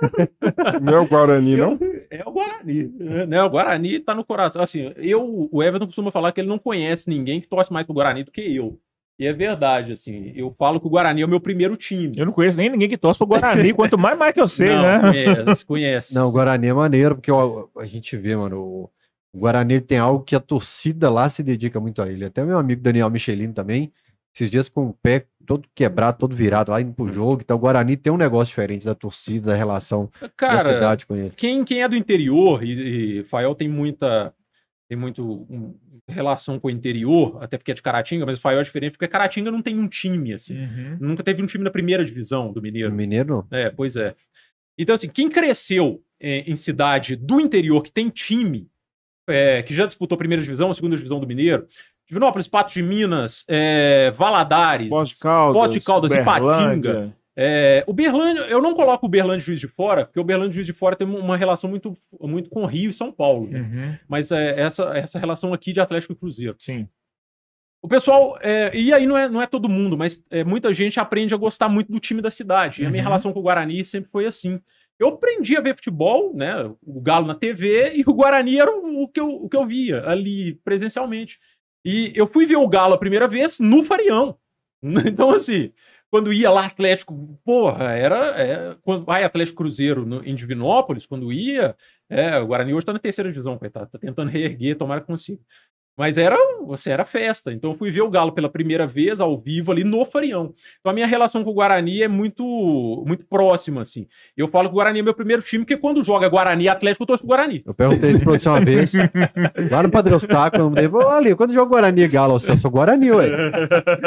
Não é o Guarani, não? É o Guarani. Né? O Guarani tá no coração. Assim, eu, o Everton costuma falar que ele não conhece ninguém que torce mais pro Guarani do que eu. E é verdade, assim. Eu falo que o Guarani é o meu primeiro time. Eu não conheço nem ninguém que torce pro Guarani, quanto mais mais que eu sei, não, né? Conhece, conhece. Não, o Guarani é maneiro, porque ó, a gente vê, mano, o, o Guarani tem algo que a torcida lá se dedica muito a ele. Até meu amigo Daniel Michelin também, esses dias com o pé todo quebrado, todo virado lá indo pro jogo. Então o Guarani tem um negócio diferente da torcida, da relação da Cara, cidade com ele. quem, quem é do interior, e, e Fael tem muita. Tem muito um, relação com o interior, até porque é de Caratinga, mas o Fael é diferente, porque Caratinga não tem um time, assim. Uhum. Nunca teve um time na primeira divisão do O Mineiro. Mineiro, não. É, pois é. Então, assim, quem cresceu é, em cidade do interior que tem time, é, que já disputou a primeira divisão, a segunda divisão do Mineiro, Divinópolis, Patos de Minas, é, Valadares, Poços de Caldas, Poços de Caldas. Ipatinga. é, o Berlândia, eu não coloco o Berlândia e Juiz de Fora, porque o Berlândia e Juiz de Fora tem uma relação muito, muito com Rio e São Paulo. né? Uhum. Mas é, essa, essa relação aqui de Atlético e Cruzeiro. Sim. O pessoal, é, e aí não é, não é todo mundo, mas é, muita gente aprende a gostar muito do time da cidade. E a minha Uhum. relação com o Guarani sempre foi assim. Eu aprendi a ver futebol, né? O Galo na TV, e o Guarani era o, o que, eu, o que eu via ali presencialmente. E eu fui ver o Galo a primeira vez no Farião. Então, assim, quando ia lá Atlético, porra, era. É, quando vai Atlético Cruzeiro no, em Divinópolis, quando ia. É, o Guarani hoje tá na terceira divisão, coitado. Tá tentando reerguer, tomara que consiga. Mas era, você era festa. Então eu fui ver o Galo pela primeira vez ao vivo ali no Farião. Então a minha relação com o Guarani é muito muito próxima assim. Eu falo que o Guarani é meu primeiro time, porque quando joga Guarani e Atlético, eu torço pro Guarani. Eu perguntei isso pra você uma vez. Lá no Padre Eustáquio, eu mandei, "Ô, ali, quando joga Guarani e Galo, eu sou Guarani, ué.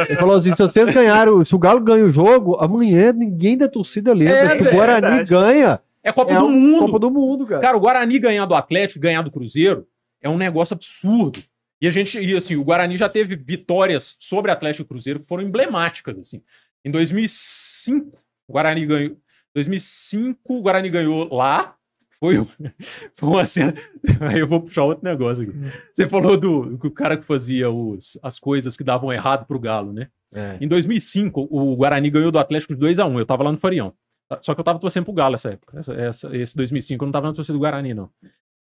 Ele falou assim: se vocês ganharam, se o Galo ganha o jogo, amanhã ninguém da torcida lembra. É, se o Guarani verdade. ganha, É Copa é do Mundo. Copa do Mundo, cara. Cara, o Guarani ganhar do Atlético, ganhar do Cruzeiro, é um negócio absurdo. E a gente, e assim, o Guarani já teve vitórias sobre Atlético e Cruzeiro que foram emblemáticas, assim. Em 2005, o Guarani ganhou. 2005, o Guarani ganhou lá. Foi, foi uma cena. Aí eu vou puxar outro negócio aqui. Você falou do, do cara que fazia os, as coisas que davam errado pro Galo, né? É. Em 2005, o Guarani ganhou do Atlético de 2x1. Eu tava lá no Farião. Só que eu tava torcendo pro Galo nessa época. Essa, essa- esse 2005 eu não tava na torcida do Guarani, não.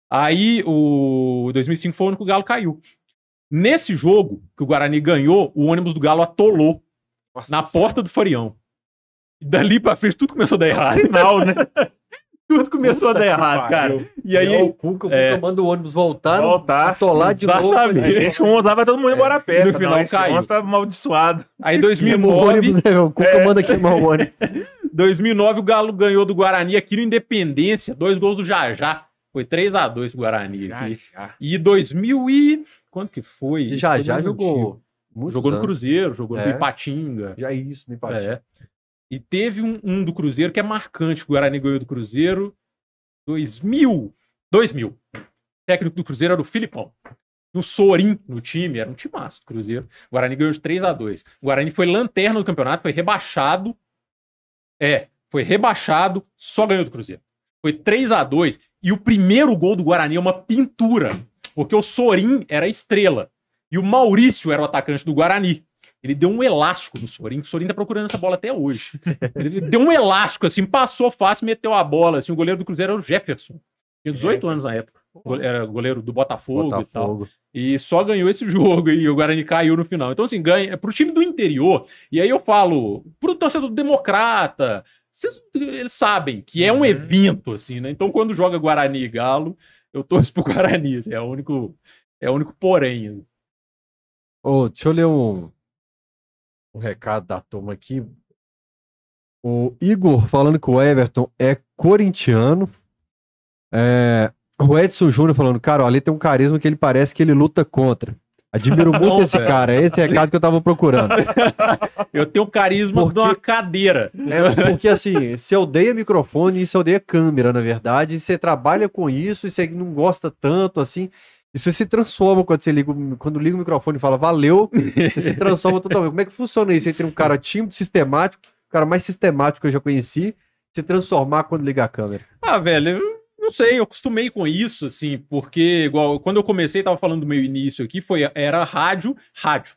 Aí, o 2005 foi o ano que o Galo caiu. Nesse jogo que o Guarani ganhou, o ônibus do Galo atolou na porta do Farião. E dali pra frente tudo começou a dar errado. Final, né? tudo começou a Puta dar que errado, cara. E aí, o Cuca, o é. O ônibus voltar, Voltar. atolar de novo. Exatamente. Aí deixa um lá, vai todo mundo embora a pé. no tá? final Não, caiu. ônibus tá amaldiçoado. aí o 2009, ônibus, né? O Cuca É. manda queimar o ônibus. 2009 o Galo ganhou do Guarani aqui no Independência, dois gols do Jajá. Foi 3 a 2 pro Guarani aqui. E 2000 e quanto que foi? Isso já já no jogou. Jogou no anos. Cruzeiro, jogou no É. Ipatinga. Já é isso, no empate. É. E teve um, um do Cruzeiro que é marcante, o Guarani ganhou do Cruzeiro 2000. 2000. O técnico do Cruzeiro era o Filipão. No Sorim no time, era um timaço do Cruzeiro. O Guarani ganhou de 3 a 2 O Guarani foi lanterna do campeonato, foi rebaixado. É, foi rebaixado, só ganhou do Cruzeiro. Foi 3 a 2 e o primeiro gol do Guarani é uma pintura, porque o Sorim era a estrela e o Maurício era o atacante do Guarani. Ele deu um elástico no Sorin, que o Sorin tá procurando essa bola até hoje. Ele deu um elástico, assim, passou fácil, meteu a bola, assim, o goleiro do Cruzeiro era o Jefferson. Tinha 18 É, anos na época. Era goleiro do Botafogo, e tal. Botafogo. E só ganhou esse jogo e o Guarani caiu no final. Então, assim, ganha pro time do interior. E aí eu falo, pro torcedor democrata, vocês- eles sabem que é um Uhum. evento, assim, né? Então, quando joga Guarani e Galo, eu torço pro Guarani. assim, é o único, é o único porém. Ô, deixa eu ler um, um recado da turma aqui. O Igor falando que o Everton é corintiano. É, o Edson Júnior falando, cara, o Ali tem um carisma que ele parece que ele luta contra. Admiro muito Não, esse velho. cara, é esse recado que eu tava procurando. Eu tenho carisma Porque- de uma cadeira. É porque assim, você odeia microfone e você odeia câmera, na verdade, e você trabalha com isso e você não gosta tanto, assim. Você se transforma quando você liga, quando liga o microfone e fala valeu, você se transforma totalmente. Como é que funciona isso entre um cara tímido, sistemático, o cara mais sistemático que eu já conheci, se transformar quando liga a câmera? Ah, velho, não sei, eu acostumei com isso, assim, porque, igual, quando eu comecei, tava falando do meu início aqui, foi, era rádio, rádio.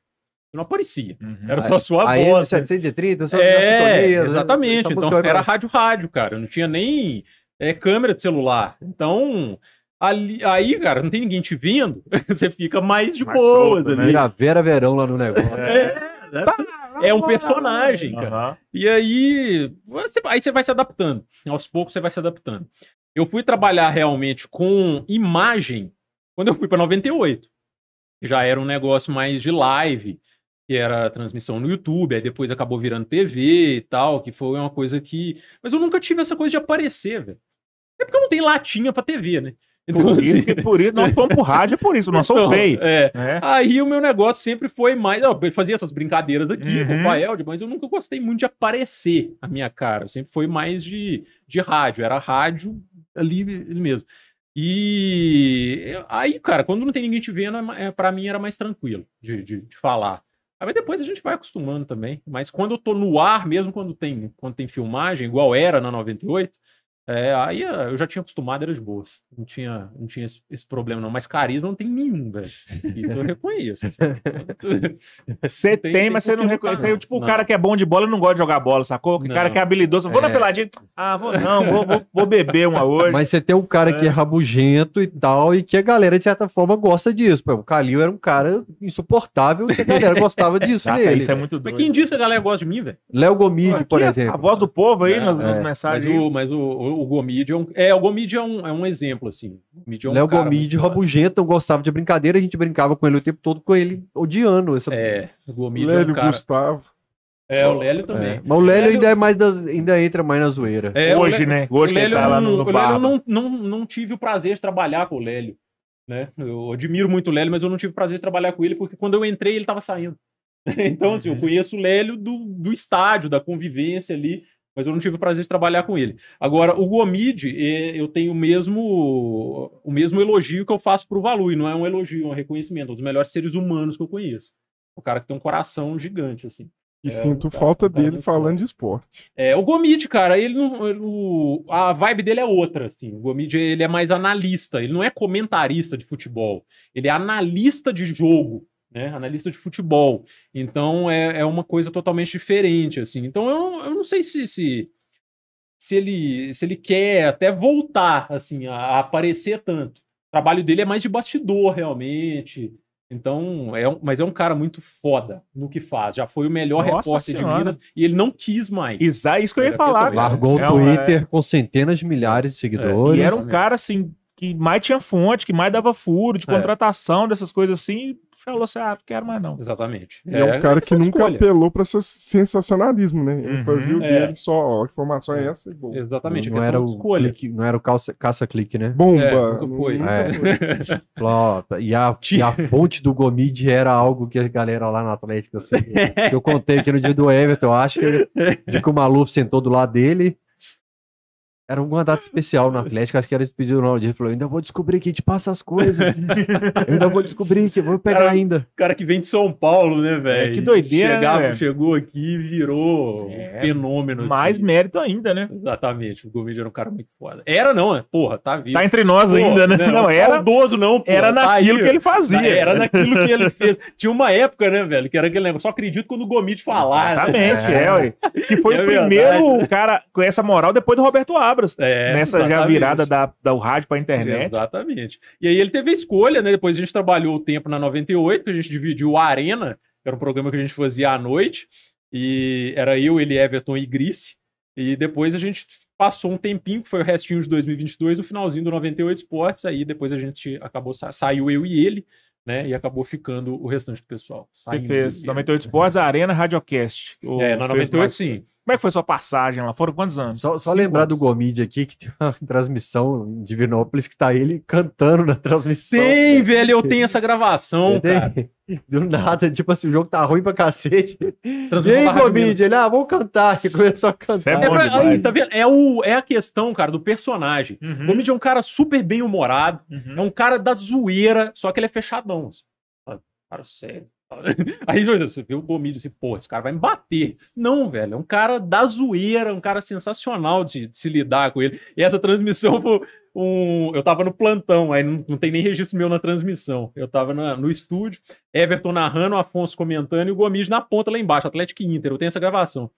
Não aparecia. Uhum. Era só a sua a voz. né? M730, só É, sintonia, exatamente. essa Então era pra- rádio rádio, cara. Não tinha nem é, câmera de celular. Então, ali, aí, cara, não tem ninguém te vendo. Você fica mais de Mais boas solto, né? ali. Vira Vera Verão lá no negócio. É, é um personagem, cara. Aham. E aí, você, aí você vai se adaptando. Aos poucos você vai se adaptando. Eu fui trabalhar realmente com imagem quando eu fui para 98. Já era um negócio mais de live, que era transmissão no YouTube, aí depois acabou virando TV e tal, que foi uma coisa que. Mas eu nunca tive essa coisa de aparecer, velho. É porque eu não tenho latinha pra TV, né? Por isso, que- por isso, nós fomos pro rádio, é por isso, nós somos Então. É, né? Aí o meu negócio sempre foi mais. Eu fazia essas brincadeiras aqui com Uhum. o Paelde, mas eu nunca gostei muito de aparecer a minha cara. Eu sempre foi mais de, de rádio. Era rádio ali, mesmo. E aí, cara, quando não tem ninguém te vendo, é é, pra mim era mais tranquilo de, de, de falar. Aí depois a gente vai acostumando também. Mas quando eu tô no ar, mesmo quando tem, quando tem filmagem, igual era na 98, é, aí eh, eu já tinha acostumado, era de boas. Não tinha, não tinha esse, esse problema, não. Mas carisma não tem nenhum, velho. Isso eu reconheço. assim. Você tem, Tem- mas você não reconhece. não. tipo, o cara que é bom de bola não gosta de jogar bola, sacou? O cara que é habilidoso, vou na É. peladinha. Ah, vou não, vou, vou, vou beber uma hoje. Mas você tem um cara que é rabugento e tal, e que a galera, de certa forma, gosta disso. Pô, o Calil era um cara insuportável e a galera gostava disso Ah, tá, dele. isso é muito Mas doido. quem disse que a galera gosta de mim, velho? Léo Gomide, por é exemplo. A voz do povo aí É, nas, nas é. Mas, mensagens. aí. o, mas o, o, Gomide é um. É, o Gomide é um, é um exemplo, assim. O Gomide é um Léo foda. rabugento, não gostava de brincadeira, a gente brincava com ele o tempo todo, com ele odiando. Essa... É, o Gomide é um Lélio cara. Gustavo. É, o Lélio É. também. Mas o Lélio Lélio- ainda é mais das... ainda entra mais na zoeira. É, o hoje, Lélio- né? Hoje o que ele Lélio, tá lá no, eu no não- o bar. Lélio eu não, não, não tive o prazer de trabalhar com o Lélio. Né? Eu admiro muito o Lélio, mas eu não tive o prazer de trabalhar com ele, porque quando eu entrei, ele estava saindo. Então, assim, eu conheço o Lélio do, do estádio, da convivência ali, mas eu não tive o prazer de trabalhar com ele. Agora, o Gomide, eh, eu tenho o mesmo, o mesmo elogio que eu faço pro Valu, e não é um elogio, é um reconhecimento, é um dos melhores seres humanos que eu conheço. O cara que tem um coração gigante, assim. E É, sinto cara- falta cara dele falando de esporte. É, o Gomide, cara, ele não. ele- o- a vibe dele é outra, assim. O Gomide, ele é mais analista. Ele não é comentarista de futebol. Ele é analista de jogo, né? Analista de futebol. Então é, é uma coisa totalmente diferente, assim. Então eu, não- eu não sei se. se se ele, se ele quer até voltar assim a, a aparecer tanto. O trabalho dele é mais de bastidor, realmente. Então, é um, mas é um cara muito foda no que faz. Já foi o melhor Nossa repórter de Senhora. Minas e ele não quis mais. Exa- isso que eu ia Era falar. Largou o É Twitter com centenas de milhares de seguidores. E era um cara, assim, que mais tinha fonte, que mais dava furo de É. contratação, dessas coisas assim, falou assim: ah, não quero mais não. Exatamente. E é, um cara que questão de nunca escolha. apelou pra esse sensacionalismo, né? Ele Uhum. fazia o É. dele só, ó, a informação é essa e boa. Exatamente. não, a era o escolha. clique, não era o caça-clique, né? Bomba. É, nunca foi. Nunca É. ó, E a, e a fonte do Gomide era algo que a galera lá no Atlético, assim, que eu contei aqui no dia do Everton, eu acho, de que o Maluf sentou do lado dele. Era alguma data especial no Atlético, acho que era despedido no dia. Ele falou: ainda vou descobrir que a gente passa as coisas. Eu ainda vou descobrir que vou pegar Cara, ainda. O cara que vem de São Paulo, né, velho? É, que doideira, né, Chegava- velho? Chegou aqui e virou É, um fenômeno. assim. Mais mérito ainda, né? Exatamente. O Gomide era um cara muito foda. Era não, é? Porra, tá vivo. Tá entre nós Pô, ainda, né? Não, era, Saudoso não, porra. era Tá naquilo aí, que ele fazia. Era naquilo que ele fez. Tinha uma época, né, velho, que era aquele negócio. Só acredito quando o Gomide falar. né? Exatamente, É. é, ué. Que foi É o verdade. primeiro cara com essa moral depois do Roberto Abel. Cabras É, nessa já virada da, da o rádio pra internet. Exatamente. E aí ele teve a escolha, né? Depois a gente trabalhou o tempo na 98, que a gente dividiu o Arena, que era um programa que a gente fazia à noite. E era eu, ele, Everton e Grice. E depois a gente passou um tempinho, que foi o restinho de 2022, o finalzinho do 98 Esportes. Aí depois a gente acabou, sa- saiu eu e ele, né? E acabou ficando o restante do pessoal. Você fez e- 98 Esportes, Arena, Radiocast. É, na fez 98 mais- sim. Como é que foi sua passagem lá? Foram quantos anos? Só, só lembrar anos. do Gomide aqui, que tem uma transmissão em Divinópolis que tá ele cantando na transmissão. Tem, velho, eu tenho essa gravação, Você tem? cara. Do nada, tipo assim, o jogo tá ruim pra cacete. E aí, Gomide? Ele, ah, vamos cantar. Que começou a cantar. Isso é É, pra- aí, tá vendo? É, o, é a questão, cara, do personagem. O Uhum, Gomide é um cara super bem humorado, uhum. é um cara da zoeira, só que ele é fechadão. assim. Cara, sério. Aí você vê o Gomide assim, pô, esse cara vai me bater. Não, velho, é um cara da zoeira, um cara sensacional de, de se lidar com ele. E essa transmissão, um, eu tava no plantão, aí não, não tem nem registro meu na transmissão. Eu tava na- no estúdio, Everton narrando, Afonso comentando e o Gomide na ponta lá embaixo, Atlético Inter, eu tenho essa gravação.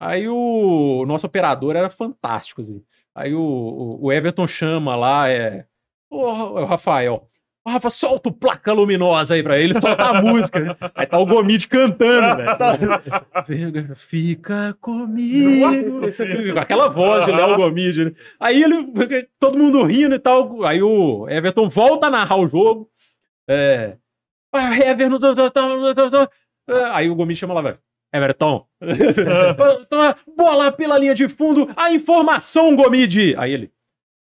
Aí o, o nosso operador era fantástico, assim. Aí o, o- Everton chama lá, é. Ô, o Rafael. Ô, Rafa, solta o placa luminosa aí pra ele, solta a música. Aí tá o Gomide cantando, velho. Fica comigo. Com aquela voz de Léo Gomide, né? Aí ele, todo mundo rindo e tal. Aí o Everton volta a narrar o jogo. É. Ah, Everton. tá. Aí o Gomide chama lá, velho. Everton. Bola pela linha de fundo. A informação, Gomide. Aí ele.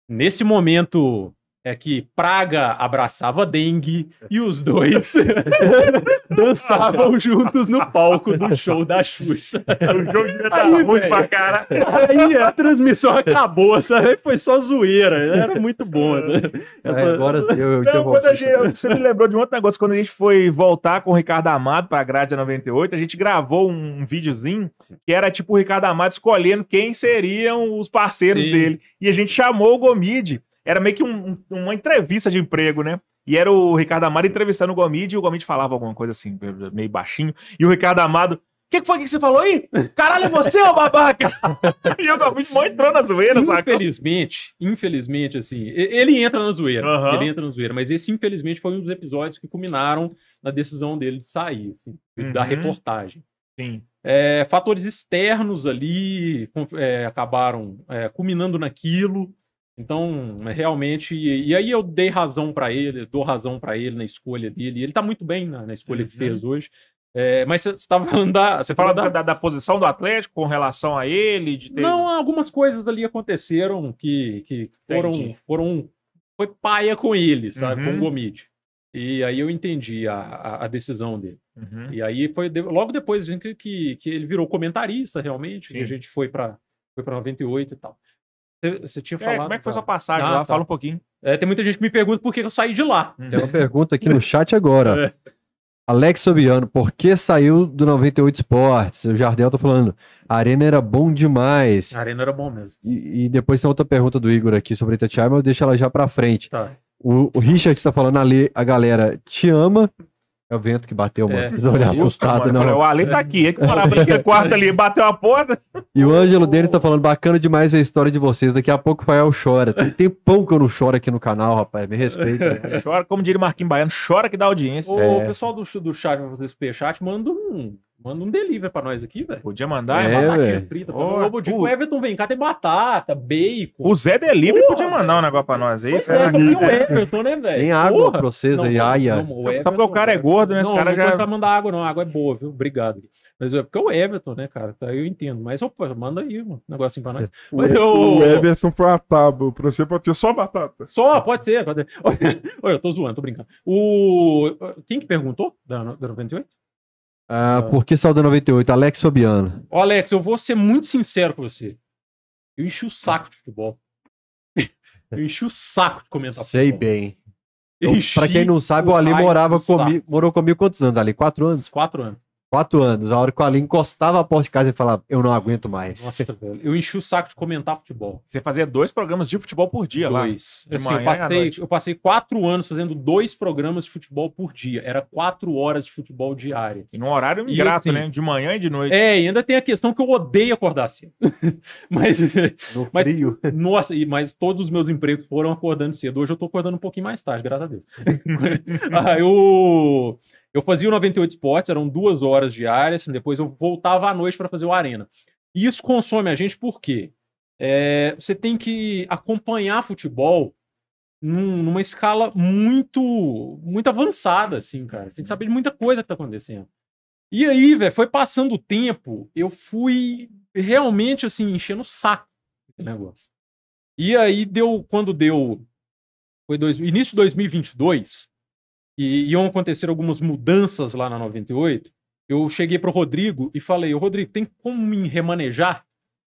Nesse momento é que Praga abraçava dengue e os dois dançavam juntos no palco do show da Xuxa. O jogo devia estar Aí, ruim velho. pra cara. Aí a transmissão acabou, sabe? Foi só zoeira. Era muito bom. né? É, agora sim, eu, eu Não, interrompi. quando a gente, você me lembrou de um outro negócio. Quando a gente foi voltar com o Ricardo Amado pra grade 98, a gente gravou um videozinho que era tipo o Ricardo Amado escolhendo quem seriam os parceiros Sim. dele. E a gente chamou o Gomide. Era meio que um- um- uma entrevista de emprego, né? E era o Ricardo Amado entrevistando o Gomide e o Gomide falava alguma coisa assim, meio baixinho. E o Ricardo Amado. O que, que foi que você falou aí? Caralho, é você, ô babaca! e o Gomide mó entrou na zoeira, sacou? Infelizmente, infelizmente, assim, ele entra na zoeira. Aham. Ele entra na zoeira, mas esse, infelizmente, foi um dos episódios que culminaram na decisão dele de sair, assim, da Uhum. reportagem. Sim. É, fatores externos ali é, acabaram é, culminando naquilo. Então, é, realmente, e, e aí eu dei razão pra ele, dou razão pra ele na escolha dele. Ele tá muito bem na, na escolha que Uhum. fez hoje. É, mas você estava falando da. Você fala da, da- da posição do Atlético com relação a ele, de ter. Não, algumas coisas ali aconteceram que, que foram, Entendi. foram. Foi paia com ele, sabe? Com Uhum. o Gomide. E aí eu entendi a, a, a decisão dele. Uhum. E aí foi de- logo depois gente, que, que ele virou comentarista, realmente. Sim. E a gente foi para foi pra 98 e tal. Você, você tinha É, falado. como é que foi da- sua passagem Ah, lá? tá. Fala um pouquinho. É, tem muita gente que me pergunta por que eu saí de lá. Tem uma pergunta aqui no chat agora. É. Alex Sobiano, por que saiu do 98 Esportes? O Jardel tá falando, a Arena era bom demais. A arena era bom mesmo. E, e depois tem outra pergunta do Igor aqui sobre Itatiaia, mas eu deixo ela já pra frente. Tá. O, o Richard está falando ali, a galera te ama. É o vento que bateu, mano. É. Vocês olham assustado, Mano, falei, não. o Ale tá aqui, ele que morava naquele quarto ali, bateu a porta. E o Ângelo dele tá falando, bacana demais a história de vocês. Daqui a pouco o Fael chora. Tem tempão que eu não choro aqui no canal, rapaz. Me respeita. Chora, como diria Marquinhos Baiano, chora que dá audiência. O É. pessoal do, do chat fazer superchat, manda um, manda um delivery pra nós aqui, velho. Podia mandar. É, mandar. batatinha frita. Oh, Lobo Dico, o- o Everton vem cá, tem batata, bacon. O Zé Delivery Porra, podia mandar um negócio pra nós aí. Pois será é, só que- tem o Everton, né, velho? Tem água Porra. pra vocês aí, aia. não, o Só porque o cara é gordo, né? Os Não, caras não já- pra mandar água, não. A água é boa, viu? Obrigado. Mas é porque é o Everton, né, cara? Tá, eu entendo. Mas, opa, manda aí, mano. Um negocinho pra nós. O, Mas eu- o Everton foi uma tábua. Pra você pode ser só batata. Só, pode ser. Pode ser. Olha, eu tô zoando, tô brincando. O... Quem que perguntou da, da 98? Ah, por que saiu do 98? Alex Sobiano. Ô, Alex, eu vou ser muito sincero com você. Eu enchi o saco de futebol. Eu enchi o saco de comentar Sei futebol. bem. Enchi pra quem não sabe, o Ali morava comigo, morou comigo quantos anos, Ali? Quatro anos? Quatro anos. Quatro anos. A hora que o Ali encostava a porta de casa e falava, eu não aguento mais. Nossa, velho. Eu enchi o saco de comentar futebol. Você fazia dois programas de futebol por dia lá. Dois. De Assim, eu, manhã e à passei, noite. eu passei quatro anos fazendo dois programas de futebol por dia. Era quatro horas de futebol diária. E num horário ingrato, assim- né? De manhã e de noite. É, e ainda tem a questão que eu odeio acordar cedo. mas, No Mas- frio. nossa, mas todos os meus empregos foram acordando cedo. Hoje eu tô acordando um pouquinho mais tarde, graças a Deus. ah, eu, eu fazia o 98 Esportes, eram duas horas diárias, depois eu voltava à noite para fazer o Arena. E isso consome a gente por quê? É, você tem que acompanhar futebol num- numa escala muito muito avançada, assim, cara. Você tem que saber de muita coisa que tá acontecendo. E aí, velho, foi passando o tempo, eu fui realmente, assim, enchendo o saco esse negócio. E aí deu, quando deu, foi dois, início de 2022, e iam acontecer algumas mudanças lá na 98, eu cheguei pro Rodrigo e falei, ô Rodrigo, tem como me remanejar?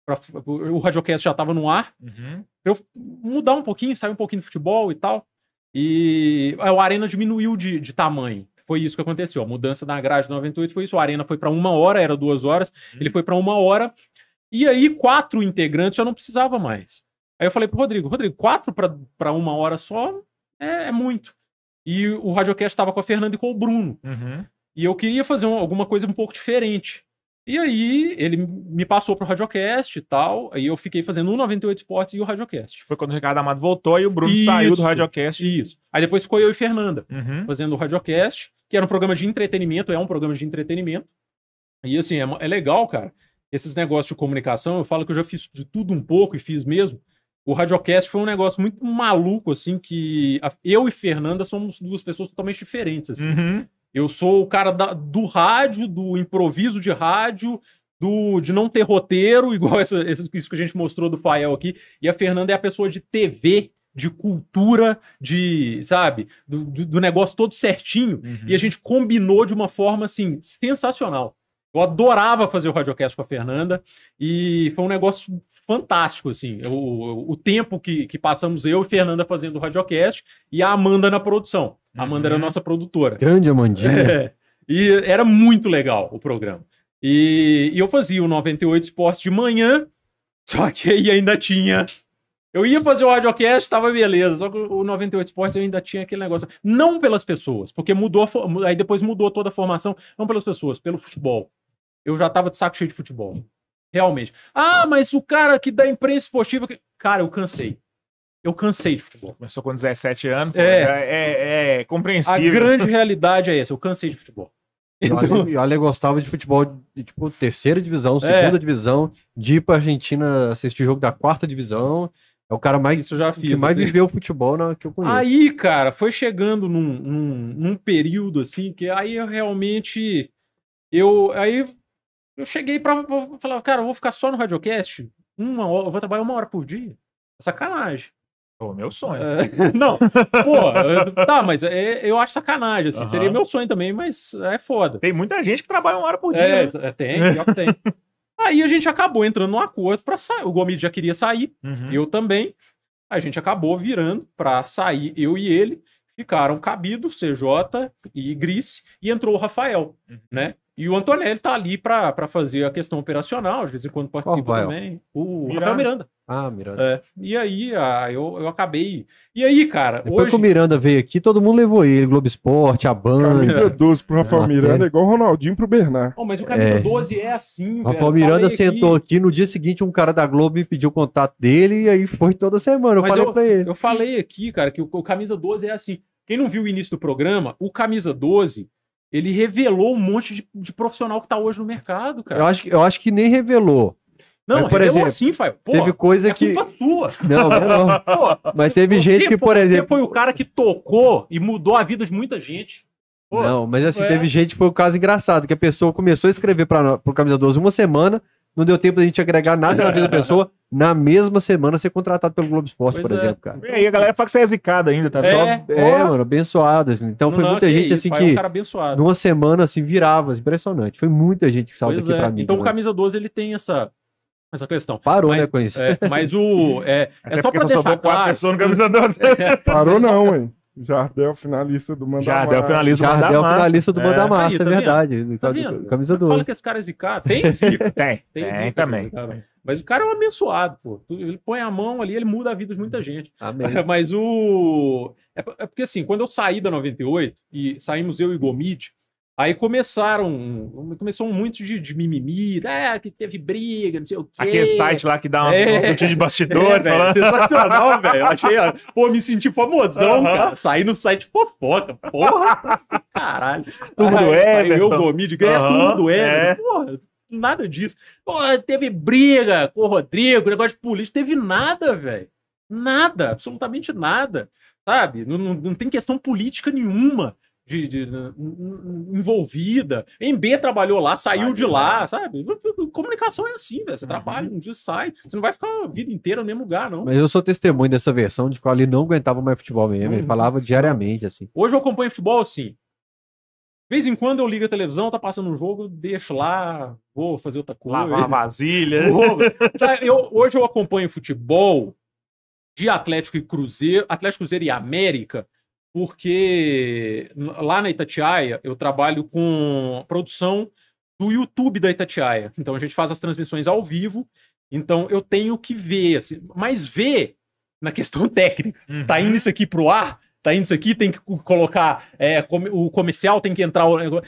Pra, o Radiocast já estava no ar, Uhum. eu mudar um pouquinho, sair um pouquinho do futebol e tal. E a Arena diminuiu de, de tamanho. Foi isso que aconteceu. A mudança na grade do 98 foi isso. A Arena foi para uma hora, era duas horas. Ele foi para uma hora. E aí, quatro integrantes já não precisava mais. Aí eu falei pro Rodrigo: Rodrigo, quatro para uma hora só é, é muito. E o Radiocast estava com a Fernanda e com o Bruno. Uhum. E eu queria fazer um- alguma coisa um pouco diferente. E aí, ele me passou pro Radiocast e tal. Aí eu fiquei fazendo o 98 Esportes e o Radiocast. Foi quando o Ricardo Amado voltou e o Bruno saiu do Isso. Radiocast. Isso. Aí depois ficou eu e Fernanda Uhum. fazendo o Radiocast, que era um programa de entretenimento, é um programa de entretenimento. E assim, é, é legal, cara. Esses negócios de comunicação, eu falo que eu já fiz de tudo um pouco e fiz mesmo. O Radiocast foi um negócio muito maluco, assim, que a- eu e Fernanda somos duas pessoas totalmente diferentes, assim. Uhum. Eu sou o cara da- do rádio, do improviso de rádio, do de não ter roteiro, igual essa, esse- isso que a gente mostrou do Fael aqui. E a Fernanda é a pessoa de TV, de cultura, de, sabe, do, do- do negócio todo certinho. Uhum. E a gente combinou de uma forma, assim, sensacional. Eu adorava fazer o Radiocast com a Fernanda e foi um negócio fantástico, assim. O, o tempo que, que passamos eu e Fernanda fazendo o Radiocast e a Amanda na produção. A Amanda era a Uhum. nossa produtora. Grande Amandinha. É, e era muito legal o programa. E, e eu fazia o 98 Esportes de manhã, só que aí ainda tinha. Eu ia fazer o radiocast, tava beleza. Só que o 98 Esportes eu ainda tinha aquele negócio. Não pelas pessoas, porque mudou. a fo- Aí depois mudou toda a formação. Não pelas pessoas, pelo futebol. Eu já tava de saco cheio de futebol. Realmente. Ah, mas o cara que da imprensa esportiva. que- Cara, eu cansei. Eu cansei de futebol. Começou com 17 anos. É. É, é, é A compreensível. grande realidade é essa. Eu cansei de futebol. E o Ale- E o Ale gostava de futebol de, tipo, terceira divisão, É. segunda divisão, de ir pra Argentina assistir jogo da quarta divisão. É o cara mais, Isso eu já que fiz. mais assim. viveu futebol na, que eu conheço. Aí, cara, foi chegando num, num, num período assim que aí eu realmente. Eu. Aí eu cheguei pra, pra falar, cara, eu vou ficar só no Radiocast? Uma hora, eu vou trabalhar uma hora por dia. Sacanagem. Pô, meu sonho. É, não, pô, tá, mas é- eu acho sacanagem, assim. Aham. Seria meu sonho também, mas é foda. Tem muita gente que trabalha uma hora por dia. É, né? é, tem, pior que tem. Aí a gente acabou entrando num acordo pra sair. O Gomide já queria sair, Uhum. eu também. A gente acabou virando pra sair, eu e ele. Ficaram Cabido, CJ e Grice, e entrou o Rafael, Uhum. né? E o Antonelli tá ali pra pra fazer a questão operacional, de vez em quando participa Rafael? também. O Miranda. Rafael Miranda. Ah, Miranda. É. E aí, ah, eu, eu acabei. E aí, cara, Depois hoje. que o Miranda veio aqui, todo mundo levou ele. Globo Esporte, a Band. Camisa 12 pro Rafael É. Miranda é igual o Ronaldinho pro Bernard. Oh, mas o camisa É. 12 é assim, O velho. Rafael Miranda sentou aqui. aqui. no dia seguinte, um cara da Globo me pediu o contato dele e aí foi toda semana. Eu Mas falei pra ele. Eu falei aqui, cara, que o, o camisa 12 é assim. Quem não viu o início do programa, o camisa 12, ele revelou um monte de, de profissional que tá hoje no mercado, cara. Eu acho, que- eu acho que nem revelou. não, mas, por revelou exemplo, sim, Fael. Pô, teve coisa é que. culpa sua. Não, não, não. Pô, Mas teve você gente que, por Você exemplo. foi o cara que tocou e mudou a vida de muita gente. Pô, Não, mas assim, é. teve gente que foi um caso engraçado, que a pessoa começou a escrever para pro Camisa 12 uma semana, não deu tempo da gente agregar nada na vida da pessoa, na mesma semana ser contratado pelo Globo Esporte, Pois por é. exemplo, cara. E aí a galera fala que você é zicada ainda, tá? É. Só- É, mano, abençoado. assim. Então foi não, muita que gente isso, assim é que um cara abençoado. numa semana assim virava, impressionante. Foi muita gente que saiu Pois daqui é. pra mim. Então o mano. camisa 12 ele tem essa, essa questão. Parou, mas- né, com isso. É, mas o. É, é só pra deixar quatro claro. pessoas no camisa 12. Parou não, hein? Jardel, finalista do Manda Jardel, finalista do Manda Jardel, finalista do É. Manda Aí, Massa, tá é verdade. Tá vendo? Camisa Fala 12. que esse cara é zicado. Tem zica. Tem, Tem, tem, zica, também. cara. Mas o cara é um abençoado, pô. Ele põe a mão ali, ele muda a vida de muita gente. Amém. Mas o. É é porque assim, quando eu saí da 98 e saímos eu e Gomide, aí começaram. Começou muito de, de mimimi, ah, que teve briga, não sei o quê. Aquele site lá que dá umas, É. notícias de É, bastidor, velho, falando. sensacional, velho. Achei, ó, pô, me senti famosão, Aham. cara. Saí no site fofoca, porra, caralho. Tudo Aí, Everton. Eu, Gomide, ganha Aham, tudo, Everton. é. Porra, nada disso. Pô, teve briga com o Rodrigo, negócio de política, teve nada, velho. Nada, absolutamente nada. Sabe? Não, não, não tem questão política nenhuma. De, de- envolvida. Em B trabalhou lá, saiu de lá, sabe? Comunicação é assim, velho. Você Uhum. trabalha, um dia sai. Você não vai ficar a vida inteira no mesmo lugar, não. Mas eu sou testemunho dessa versão de qual ele não aguentava mais futebol mesmo. Ele Uhum. falava diariamente, assim. Hoje eu acompanho futebol assim. De vez em quando eu ligo a televisão, tá passando um jogo, deixo lá, vou fazer outra coisa. Lavar uma vasilha. Vou- eu- hoje eu acompanho futebol de Atlético e Cruzeiro, Atlético Cruzeiro e América, porque lá na Itatiaia eu trabalho com produção do YouTube da Itatiaia. Então a gente faz as transmissões ao vivo, então eu tenho que ver, assim, mas ver na questão técnica. Tá Uhum. indo isso aqui pro ar? Tá indo isso aqui, tem que co- colocar é, o comercial, tem que entrar.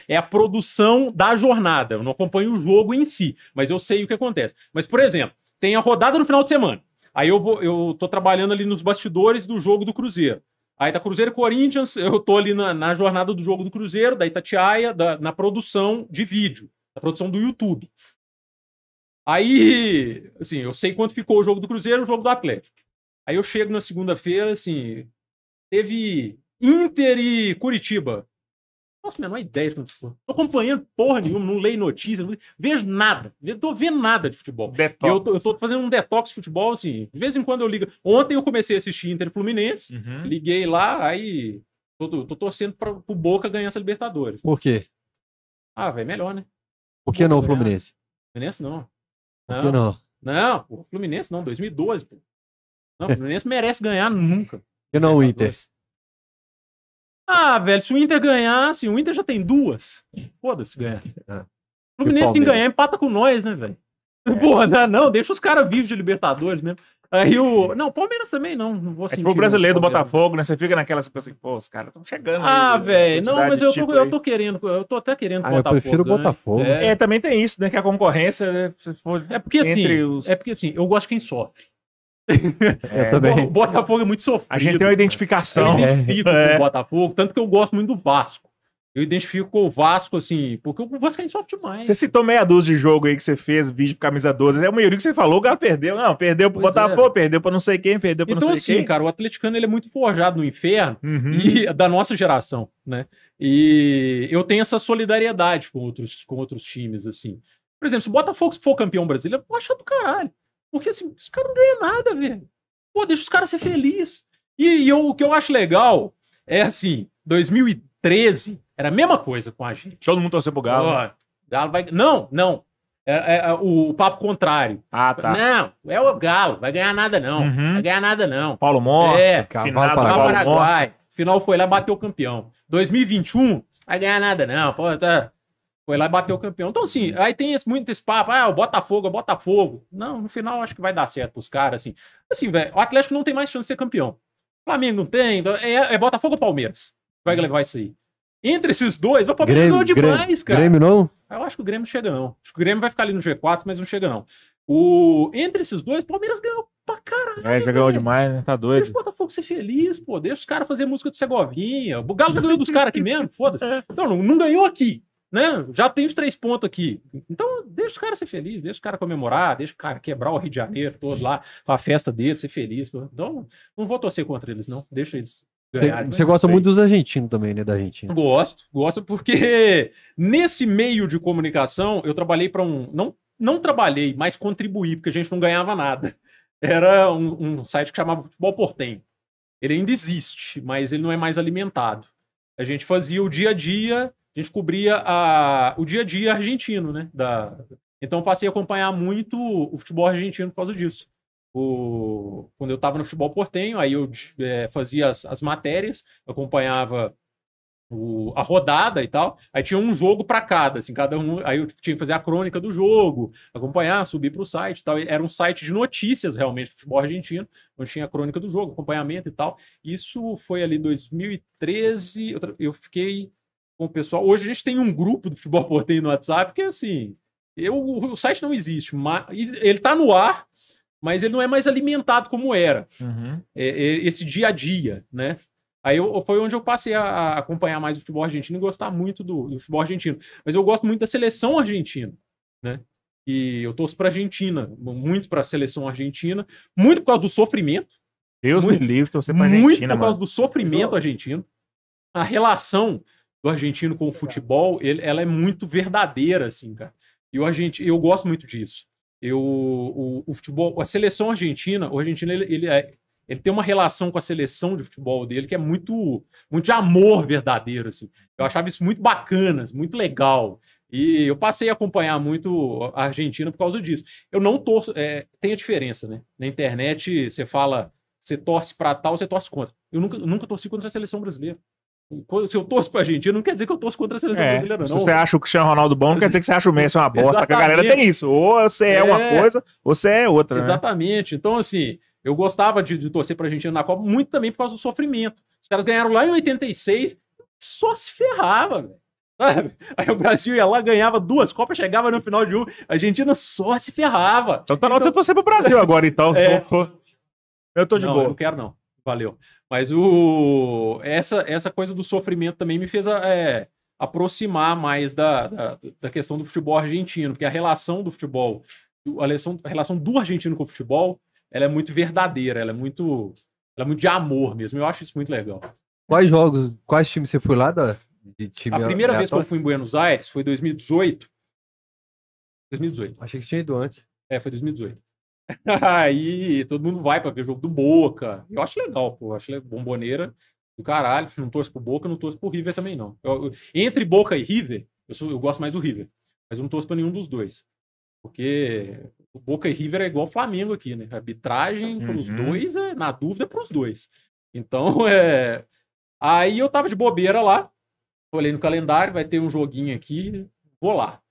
É a produção da jornada. Eu não acompanho o jogo em si, mas eu sei o que acontece. Mas, por exemplo, tem a rodada no final de semana. Aí eu vou, eu tô trabalhando ali nos bastidores do jogo do Cruzeiro. Aí tá Cruzeiro e Corinthians, eu tô ali na, na jornada do jogo do Cruzeiro, da Itatiaia, da- na produção de vídeo, na produção do YouTube. Aí, assim, eu sei quanto ficou o jogo do Cruzeiro e o jogo do Atlético. Aí eu chego na segunda-feira, assim, teve Inter e Curitiba. Nossa, menor ideia de. Tô acompanhando porra nenhuma, não leio notícia, não vejo nada. Não tô vendo nada de futebol. Detox. Eu tô, eu tô fazendo um detox de futebol, assim. De vez em quando eu ligo. Ontem eu comecei a assistir Inter e Fluminense. Uhum. Liguei lá, aí. Tô, tô torcendo pra, pro Boca ganhar essa Libertadores. Por quê? Ah, velho, melhor, né? Por que não o. Fluminense? Fluminense não. Por que não? Não, pô, Fluminense não, 2012, pô. Não, o Fluminense merece ganhar nunca. que não o Inter? Ah, velho, se o Inter ganhar, assim, o Inter já tem duas. Foda-se ganhar. Ah. O Fluminense tem que ganhar, empata com nós, né, velho? Porra, não, não, deixa os caras vivos de Libertadores mesmo. Aí o. Não, Palmeiras também não. não vou É tipo o brasileiro do. Botafogo, né? Você fica naquela, você pensa assim, pô, os caras estão chegando. Ah, aí, velho, não, mas eu tô, eu tô querendo, eu tô até querendo que Ah, o eu Botafogo. prefiro o. Botafogo. É, É, também tem isso, né? Que a concorrência, né, for é porque assim, os... é porque assim, eu gosto de quem sofre. Eu também. O Botafogo é muito sofrido. A gente tem uma Eu identificação. identifico É. com o Botafogo, tanto que eu gosto muito do Vasco. Eu identifico com o Vasco, assim, porque o Vasco sofre demais. Você citou meia dúzia de jogo aí que você fez, vídeo pro camisa 12. É o maioria que você falou, o cara perdeu. Não, perdeu pro Pois é. Botafogo, perdeu pra não sei quem, perdeu pra Então, não sei assim, quem. cara, o atleticano ele é muito forjado no inferno Uhum. e da nossa geração, né? E eu tenho essa solidariedade com outros, com outros times, assim. Por exemplo, se o Botafogo for campeão brasileiro, eu vou achar do caralho. Porque assim, os caras não ganham nada, velho. Pô, deixa os caras ser felizes. E, e eu- o que eu acho legal é assim, 2013 era a mesma coisa com a gente. Todo mundo torceu pro Galo. Ó, Galo vai... Não, não. É, é- é o, o papo contrário. Ah, tá. Não, é o Galo, vai ganhar nada não. Uhum. Vai ganhar nada não. Paulo Morte, É, finado Paraguai. Paraguai. Final foi lá e bateu o campeão. 2021, vai ganhar nada, não. Pô, tá. Foi lá e bateu o campeão. Então, assim, aí tem esse, muito esse papo, ah, o Botafogo, é Botafogo. Não, no final acho que vai dar certo pros caras, assim. Assim, velho, o Atlético não tem mais chance de ser campeão. O Flamengo não tem, então é, é Botafogo ou Palmeiras? Vai levar isso aí. Entre esses dois, o Palmeiras Grêmio, ganhou demais, Grêmio, cara. Grêmio não? Eu acho que o Grêmio não chega, não. Acho que o Grêmio vai ficar ali no G4, mas não chega, não. O... Entre esses dois, o Palmeiras ganhou pra caralho. É, já ganhou demais, né? Tá Deixa doido. o Botafogo ser feliz, pô. Deixa os caras fazer música do Segovinha. O Galo já ganhou dos caras aqui mesmo, foda-se. Então, não, não ganhou aqui, né? Já tem os três pontos aqui. Então, deixa os caras ser felizes, deixa os caras comemorar, deixa o cara quebrar o Rio de Janeiro todo lá, com a festa deles, ser feliz. Então, não vou torcer contra eles, não. Deixa eles Você ganharem. você gosta muito dos argentinos também, né? Da Argentina. Gosto, gosto porque nesse meio de comunicação eu trabalhei para um. Não, não trabalhei, mas contribuí, porque a gente não ganhava nada. Era um, um site que chamava Futebol Portenho. Ele ainda existe, mas ele não é mais alimentado. A gente fazia o dia a dia, a gente cobria a, o dia a dia argentino, né? Da, então passei a acompanhar muito o futebol argentino por causa disso. o, quando eu estava no futebol portenho, aí eu é, fazia as, as matérias, acompanhava o, a rodada e tal. Aí tinha um jogo para cada, assim, cada um. Aí eu tinha que fazer a crônica do jogo, acompanhar, subir para o site e tal. Era um site de notícias realmente do futebol argentino, onde tinha a crônica do jogo, acompanhamento e tal. Isso foi ali 2013. Eu, eu fiquei com o pessoal. Hoje a gente tem um grupo do futebol porteio no WhatsApp que assim. Eu, o site não existe, mas ele está no ar, mas ele não é mais alimentado como era. Uhum. É, é, esse dia a dia, né? Aí eu, foi onde eu passei a, a, acompanhar mais o futebol argentino e gostar muito do, do, futebol argentino. Mas eu gosto muito da seleção argentina, né? E eu torço para Argentina, muito para a seleção argentina, muito por causa do sofrimento. Deus muito, me livre, torcer para Argentina, Muito por causa mano. do sofrimento argentino. A relação do argentino com o futebol, ele, ela é muito verdadeira, assim, cara. E o argentino, eu gosto muito disso. Eu, o, o, futebol, a seleção argentina, o argentino ele, ele, é, ele tem uma relação com a seleção de futebol dele que é muito, muito de amor verdadeiro. Assim. Eu achava isso muito bacana, muito legal. E eu passei a acompanhar muito a Argentina por causa disso. Eu não torço. É, tem a diferença, né? Na internet você fala, você torce para tal, você torce contra. Eu nunca, nunca torci contra a seleção brasileira. Se eu torço pra Argentina, não quer dizer que eu torço contra a seleção é, brasileira, não. Se você acha o Cristiano Ronaldo bom, não quer dizer que você acha o Messi uma bosta. A galera tem isso. Ou você é, é uma coisa, ou você é outra. Né? Exatamente. Né? Então, assim, eu gostava de, de torcer pra Argentina na Copa muito também por causa do sofrimento. Os caras ganharam lá em 86, só se ferrava, velho. Aí o Brasil ia lá, ganhava duas Copas, chegava no final de um, a Argentina só se ferrava. Então tá na hora então... de você torcer pro Brasil agora, então. É... Eu tô de não, boa. Eu não quero, não. Valeu. Mas o, essa, essa coisa do sofrimento também me fez é, aproximar mais da, da, da, questão do futebol argentino, porque a relação do futebol, a relação, a relação do argentino com o futebol, ela é muito verdadeira, ela é muito, ela é muito de amor mesmo. Eu acho isso muito legal. Quais jogos, quais times você foi lá da, de time A primeira aleatório? vez que eu fui em Buenos Aires foi 2018. 2018. Achei que você tinha ido antes. É, foi 2018. Aí todo mundo vai para ver o jogo do Boca. Eu acho legal, pô. Eu acho bomboneira do caralho. Não torço pro Boca, não torço pro River também, não. Eu, eu, entre Boca e River, eu, sou, eu gosto mais do River. Mas eu não torço pra nenhum dos dois. Porque o Boca e River é igual o Flamengo aqui, né? Arbitragem uhum. pros dois, é, na dúvida, pros dois. Então, é. Aí eu tava de bobeira lá. Olhei no calendário, vai ter um joguinho aqui. Vou lá.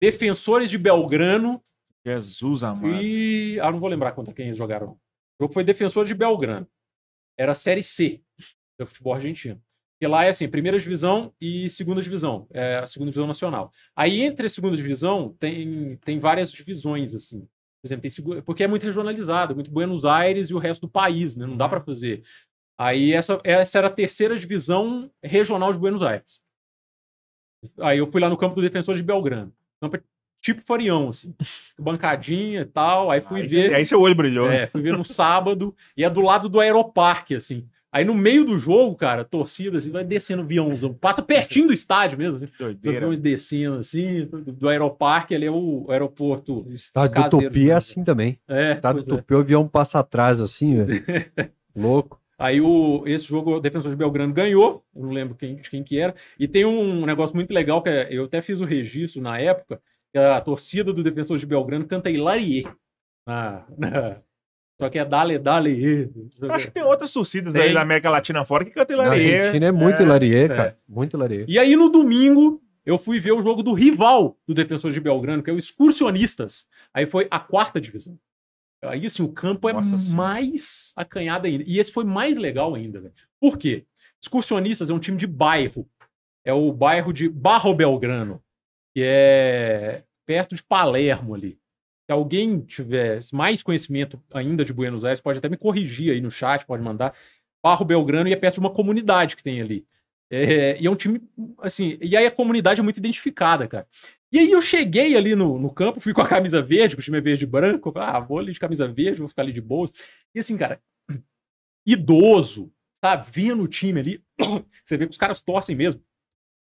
Defensores de Belgrano Jesus amado. E. Ah, não vou lembrar contra quem eles jogaram. O jogo foi Defensor de Belgrano. Era a Série C do futebol argentino. Que lá é assim, primeira divisão e segunda divisão, é a segunda divisão nacional. Aí entre a segunda divisão tem, tem várias divisões, assim. Por exemplo, tem, porque é muito regionalizado, muito Buenos Aires e o resto do país, né? Não dá para fazer. Aí essa, essa era a terceira divisão regional de Buenos Aires. Aí eu fui lá no campo do Defensor de Belgrano. Campo é tipo Farião, assim. Bancadinha e tal. Aí fui aí ver. Você, aí seu olho brilhou. É, fui ver no sábado e é do lado do Aeroparque, assim. Aí no meio do jogo, cara, torcida, assim, vai descendo o aviãozão. Passa pertinho do estádio mesmo, assim. Os aviões descendo, assim, do, Aeroparque, ali é o aeroporto. O estádio do Utopia é assim também. É. O estádio do Utopia, é. o avião passa atrás, assim, velho. Louco. Aí o, esse jogo o Defensor de Belgrano ganhou, eu não lembro quem, de quem que era. E tem um negócio muito legal que é, eu até fiz o registro na época, a torcida do Defensor de Belgrano canta Hilarie. Na, na, só que é Dale, Dale. Acho que tem outras torcidas tem. aí da América Latina fora que cantam Hilarie. A Argentina é muito é, Hilarie, cara. É. Muito Hilarie. E aí no domingo eu fui ver o jogo do rival do Defensor de Belgrano, que é o Excursionistas. Aí foi a quarta divisão. Aí assim, o campo é Nossa, mais acanhado ainda. E esse foi mais legal ainda, velho. Por quê? Excursionistas é um time de bairro. É o bairro de Barro Belgrano que é perto de Palermo ali. Se alguém tiver mais conhecimento ainda de Buenos Aires, pode até me corrigir aí no chat, pode mandar. Barro Belgrano e é perto de uma comunidade que tem ali. É, e é um time, assim, e aí a comunidade é muito identificada, cara. E aí eu cheguei ali no, no campo, fui com a camisa verde, o time é verde e branco, ah, vou ali de camisa verde, vou ficar ali de boas. E assim, cara, idoso, sabe, vendo o time ali, você vê que os caras torcem mesmo.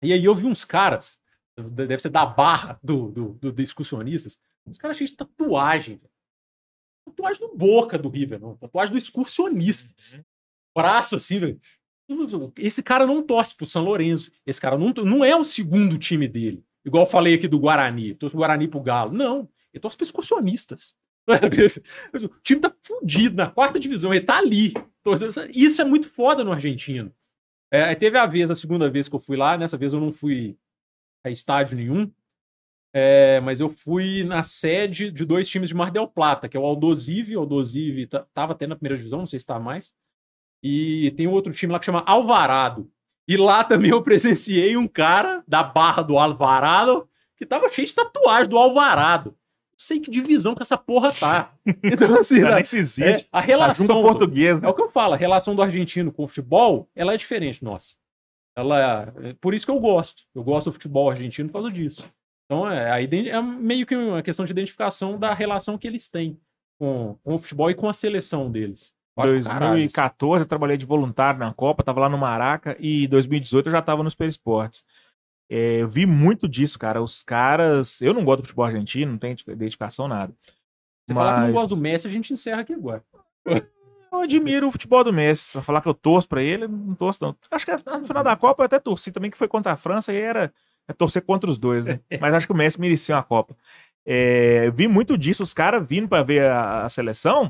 E aí eu vi uns caras deve ser da barra do, do, do, do excursionistas. Os caras cheios de tatuagem. Tatuagem no boca do River, não. Tatuagem do excursionistas. Uhum. Braço assim, velho. Esse cara não torce pro São Lourenço. Esse cara não, não é o segundo time dele. Igual eu falei aqui do Guarani. Torce pro Guarani pro Galo. Não. Ele torce pro excursionistas. O time tá fudido na quarta divisão, ele tá ali. Isso é muito foda no argentino. É, teve a vez, a segunda vez que eu fui lá, nessa vez eu não fui a estádio nenhum, é, mas eu fui na sede de dois times de Mar del Plata, que é o Aldosive, o Aldosive tá- tava até na primeira divisão, não sei se tá mais, e tem outro time lá que chama Alvarado. E lá também eu presenciei um cara da barra do Alvarado que tava cheio de tatuagem do Alvarado. Não sei que divisão que essa porra tá. Então, assim, Cara, né, se existe. é, a a relação junta do- portuguesa. é o que eu falo, a relação do argentino com o futebol, ela é diferente nossa. Ela, é por isso que eu gosto. Eu gosto do futebol argentino por causa disso. Então é, a ident- é meio que uma questão de identificação da relação que eles têm com, com o futebol e com a seleção deles. Eu acho do caralho isso. 2014 eu trabalhei de voluntário na Copa, tava lá no Maraca, e 2018 eu já tava no Super Esportes. É, eu vi muito disso, cara. Os caras. Eu não gosto do futebol argentino, não tenho identificação, nada. Você falar que não Mas- gosta do Messi, a gente encerra aqui agora. Eu admiro o futebol do Messi. Pra falar que eu torço pra ele, não torço, não. Acho que no final da Copa eu até torci também, que foi contra a França, e era é torcer contra os dois, né? Mas acho que o Messi merecia uma Copa. É, vi muito disso, os caras vindo pra ver a, a seleção.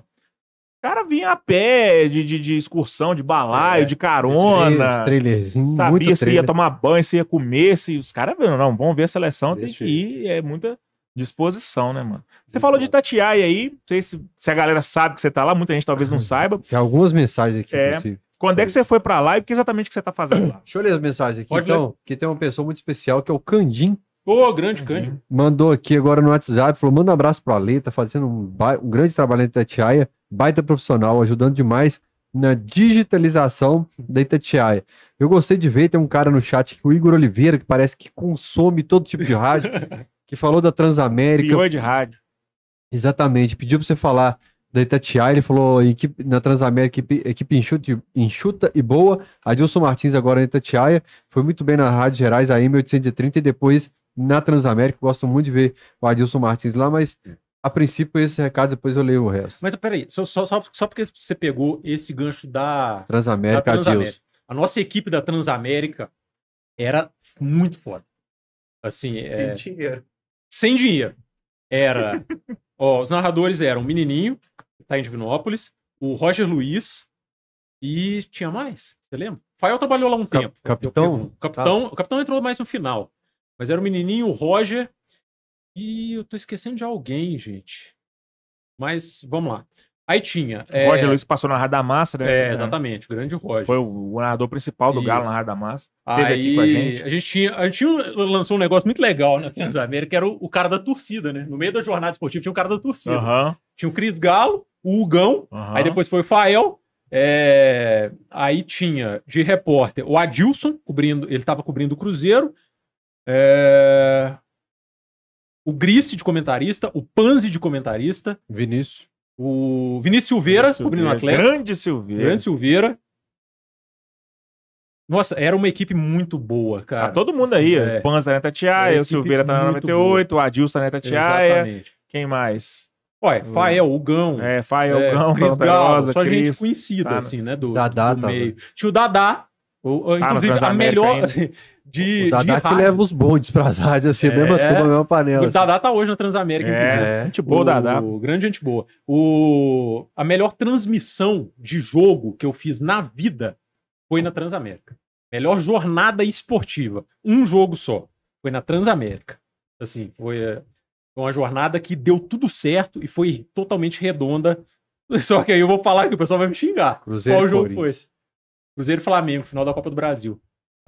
O cara vinha a pé, de, de, de excursão, de balaio, É, de carona. Trailerzinho, Sabia se ia trailer. tomar banho, se ia comer, se os caras viram, não, vamos ver a seleção, tem Desse que ir, é muita disposição, né, mano? Você falou de Itatiaia aí, não sei se, se a galera sabe que você tá lá, muita gente talvez não saiba. Tem algumas mensagens aqui, É. Quando é que você foi pra lá e o que exatamente que você tá fazendo lá? Deixa eu ler as mensagens aqui, Pode então, que tem uma pessoa muito especial, que é o Candim. Ô, grande Cândido. Mandou aqui agora no WhatsApp, falou, manda um abraço pro Ale, tá fazendo um, ba- um grande trabalho na Itatiaia, baita profissional, ajudando demais na digitalização da Itatiaia. Eu gostei de ver, tem um cara no chat, aqui, o Igor Oliveira, que parece que consome todo tipo de rádio, que falou da Transamérica, Pior de rádio. Exatamente, pediu pra você falar da Itatiaia, ele falou equipe, na Transamérica, equipe, equipe enxuta, e- enxuta e boa. Adilson Martins agora na Itatiaia, foi muito bem na Rádio Gerais, a M830 e depois na Transamérica. Gosto muito de ver o Adilson Martins lá, mas a princípio esse recado, depois eu leio o resto. Mas peraí, só, só, só, só porque você pegou esse gancho da, Transamérica, da Adilson. Transamérica. A nossa equipe da Transamérica era muito foda. Assim, é, sem dinheiro. Era. ó, os narradores eram o Menininho, que tá em Divinópolis, o Roger Luiz e tinha mais. Você lembra? Fael trabalhou lá um Cap- tempo. capitão? Capitão, o capitão entrou mais no final. Mas era o Menininho, o Roger e eu tô esquecendo de alguém, gente. Mas vamos lá. Aí tinha. O Roger Luiz passou na Rádio da Massa, né? É, exatamente, o grande Roger. Foi o narrador principal do Galo Isso. na Rádio da Massa. Teve Aí, aqui com a gente. tinha, a gente tinha, lançou um negócio muito legal na Transamérica, que era o, o cara da torcida, né? No meio da jornada esportiva tinha um cara da torcida. Aham. Tinha o Cris Galo, o Hugão, aham. aí depois foi o Fael, é, aí tinha de repórter o Adilson, cobrindo, ele tava cobrindo o Cruzeiro, é, o Grice de comentarista, o Panzi de comentarista, Vinícius. O Vinícius Silveira, Silveira. cobrindo o Atlético, Grande Silveira. Grande Silveira. Nossa, era uma equipe muito boa, cara. Tá todo mundo aí. Assim, é. O Panza na É, Itatiaia, o Silveira tá na muito 98, o Adilson tá na Itatiaia. Exatamente. Quem mais? Olha, Fael, o Gão, É, Fael, é, Gão, Cris Galo, só gente Cris. conhecida, tá assim, né, do, Dadá do meio. Tinha o Dadá, o, Tá inclusive a melhor ainda. assim, de, o Dadá de que rádio. leva os bondes pras rádios, assim, a mesma É. turma, mesma panela. O assim. Dadá tá hoje na Transamérica, inclusive. É, gente boa, o, Dadá. Grande gente boa. O, a melhor transmissão de jogo que eu fiz na vida foi na Transamérica. Melhor jornada esportiva. Um jogo só. Foi na Transamérica. Assim, foi, é, uma jornada que deu tudo certo e foi totalmente redonda. Só que aí eu vou falar que o pessoal vai me xingar. Cruzeiro Qual jogo foi? Cruzeiro e Flamengo, final da Copa do Brasil.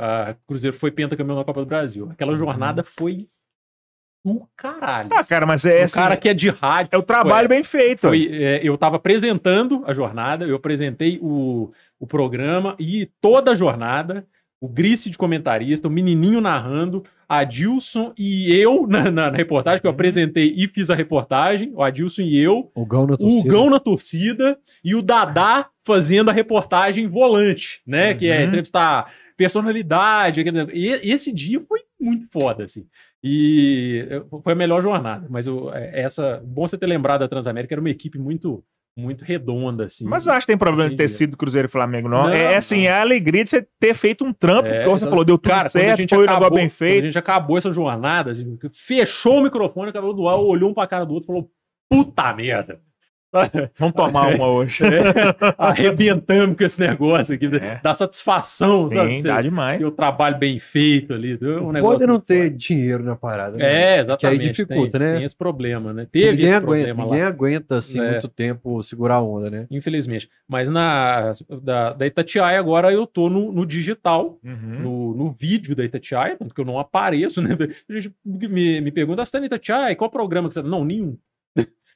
Ah, Cruzeiro foi pentacampeão da Copa do Brasil. Aquela jornada foi do caralho. Ah, cara, mas é o assim, cara que é de rádio. é o trabalho Foi- bem feito. Foi, é, eu estava apresentando a jornada, eu apresentei o, o programa e toda a jornada, o Grice de comentarista, o menininho narrando, a Adilson e eu na, na- na reportagem, que eu apresentei e fiz a reportagem, o Adilson e eu, O Gão na o torcida. Gão na torcida e o Dadá fazendo a reportagem volante, né? Que é Uhum. entrevistar personalidade. E esse dia foi muito foda, assim. E foi a melhor jornada. Mas o- é, essa, bom você ter lembrado da Transamérica, era uma equipe muito, muito redonda, assim. Mas eu acho que tem problema de ter Assim, sido Cruzeiro e Flamengo, não. Não, é assim, não. é a alegria de você ter feito um trampo, É, como você falou, deu tudo Cara, certo, gente foi um negócio acabou, bem quando a feito. gente acabou essa jornada, assim, fechou o microfone, acabou do ar, olhou um pra cara do outro e falou: puta merda. Vamos tomar uma hoje. É, arrebentando com esse negócio aqui. É. Dá satisfação, sabe? Sim, Você dá demais. ter o trabalho bem feito ali. Um negócio Pode não muito ter foda. dinheiro na parada. né? É, Que aí exatamente. dificulta, tem, né? Tem esse problema, né? Teve ninguém esse aguenta, problema ninguém lá. aguenta assim É. muito tempo segurar a onda, né? Infelizmente. Mas na da, da Itatiaia agora eu tô no, no digital, Uhum. no, no vídeo da Itatiaia, tanto que eu não apareço, né? A gente me, me pergunta, você tá na Itatiaia? Qual programa que você? Não, nenhum.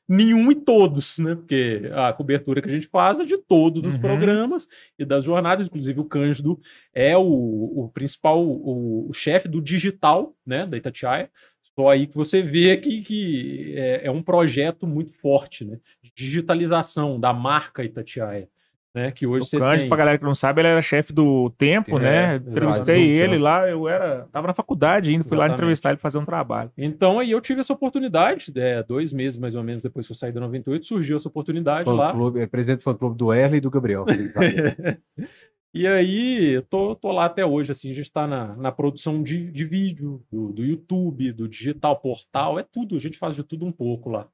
Nenhum e todos, né? Porque a cobertura que a gente faz é de todos os Uhum. programas e das jornadas, inclusive o Cândido é o, o principal, o, o chefe do digital, né? Da Itatiaia. Só aí que você vê que, que é, é um projeto muito forte, né? De digitalização da marca Itatiaia. Né? Que hoje O você Cândido, tem... pra galera que não sabe, ele era chefe do Tempo, É, né? Entrevistei ele tempo. lá, eu era. Tava na faculdade ainda, fui lá Exatamente. entrevistar ele fazer um trabalho. Então aí eu tive essa oportunidade, é, dois meses mais ou menos depois que eu saí da 98, surgiu essa oportunidade Fã lá. clube, é presidente do fã clube do Erle e do Gabriel. e aí, eu tô, tô lá até hoje, assim, a gente tá na, na produção de, de vídeo, do, do YouTube, do digital, portal, é tudo, a gente faz de tudo um pouco lá.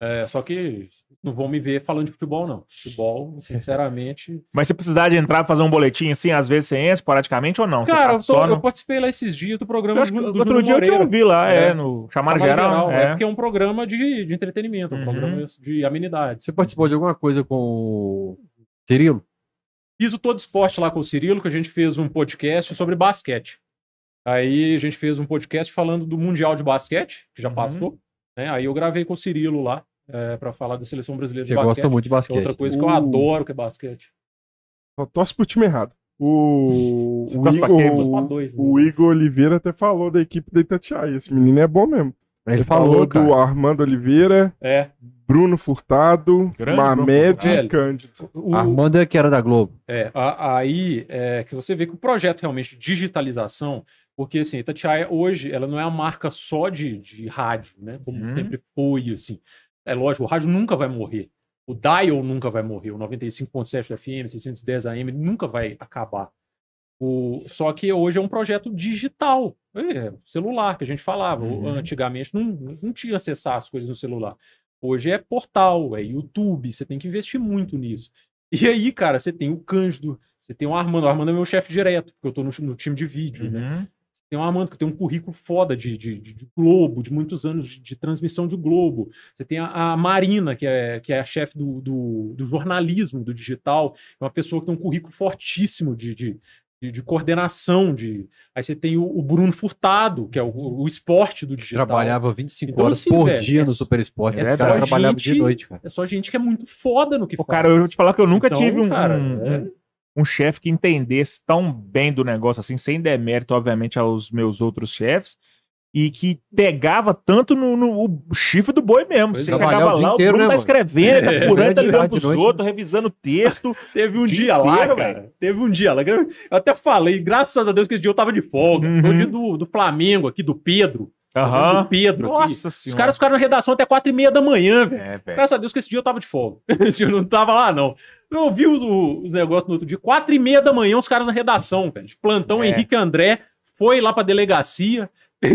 É, só que não vão me ver falando de futebol, não. Futebol, sinceramente. Mas se precisar de entrar fazer um boletim assim, às vezes você entra esporadicamente ou não? Você Cara, tá eu, tô- só eu no- participei lá esses dias do programa Eu acho do, que do outro Júnior dia eu te Moreira. ouvi lá, é, É. no chamar Chamada geral. é é. porque é um programa de, de entretenimento, um Uhum. programa de amenidades. Você participou de alguma coisa com o Cirilo? Fiz o Todo Esporte lá com o Cirilo, que a gente fez um podcast sobre basquete. Aí a gente fez um podcast falando do Mundial de Basquete, que já Uhum. passou. Né? Aí eu gravei com o Cirilo lá, é, para falar da seleção brasileira Você de basquete. gosta muito de que é basquete. outra coisa que eu Uh. adoro, que é basquete. Só torce pro time errado. O, o, Igor, quem? Pra dois, né? o Igor Oliveira até falou da equipe da Itatiaia. Esse menino é bom mesmo. Ele falou, do cara. Armando Oliveira, É. Bruno Furtado, Grande Mamed e. Cândido. O- Armando é que era da Globo. É, a- aí é, que você vê que o projeto realmente de digitalização, porque assim, a Itatiaia hoje, ela não é uma marca só de, de rádio, né? Como Uhum. sempre foi, assim. É lógico, o rádio nunca vai morrer. O dial nunca vai morrer. O 95.7 da FM, 610 AM, nunca vai acabar. O, só que hoje é um projeto digital. É, celular, que a gente falava. Uhum. Antigamente não, não tinha acessar as coisas no celular. Hoje é portal, é YouTube, você tem que investir muito nisso. E aí, cara, você tem o Cândido, você tem o Armando. O Armando é meu chefe direto, porque eu tô no, no time de vídeo, né? Tem o Armando, que tem um currículo foda de, de, de- de Globo, de muitos anos de, de transmissão de Globo. Você tem a, a Marina, que é, que é a chefe do, do, do jornalismo, do digital. É uma pessoa que tem um currículo fortíssimo de, de, de, de coordenação. De... Aí você tem o, o Bruno Furtado, que é o, o esporte do digital. Trabalhava 25 Então, horas assim, por velho, dia é no Super Esporte. é Esse cara só trabalhava de gente- noite, cara. É só gente que é muito foda no que Pô, faz. cara, eu vou te falar que eu nunca Então, tive um, cara, um, é- um- chefe que entendesse tão bem do negócio, assim, sem demérito, obviamente, aos meus outros chefes, e que pegava tanto no, no- o chifre do boi mesmo. Pois Você é. chegava o lá, o inteiro, Bruno né, tá mano? escrevendo, É, tá curando, tá ligando pros outros, revisando o texto. Teve um Dia dia lá, inteiro, cara. Teve um dia lá. Eu até falei, graças a Deus que esse dia eu tava de folga. Foi o Uhum. dia do, do Flamengo aqui, do Pedro. Aham. Do Pedro. Nossa Os caras ficaram na redação até quatro e meia da manhã, velho. É. Graças a Deus que esse dia eu tava de folga. Esse dia eu não tava lá, não. Eu vi os, os negócios no outro dia. Quatro e meia da manhã, os caras na redação, velho. De plantão, É. Henrique André foi lá pra delegacia.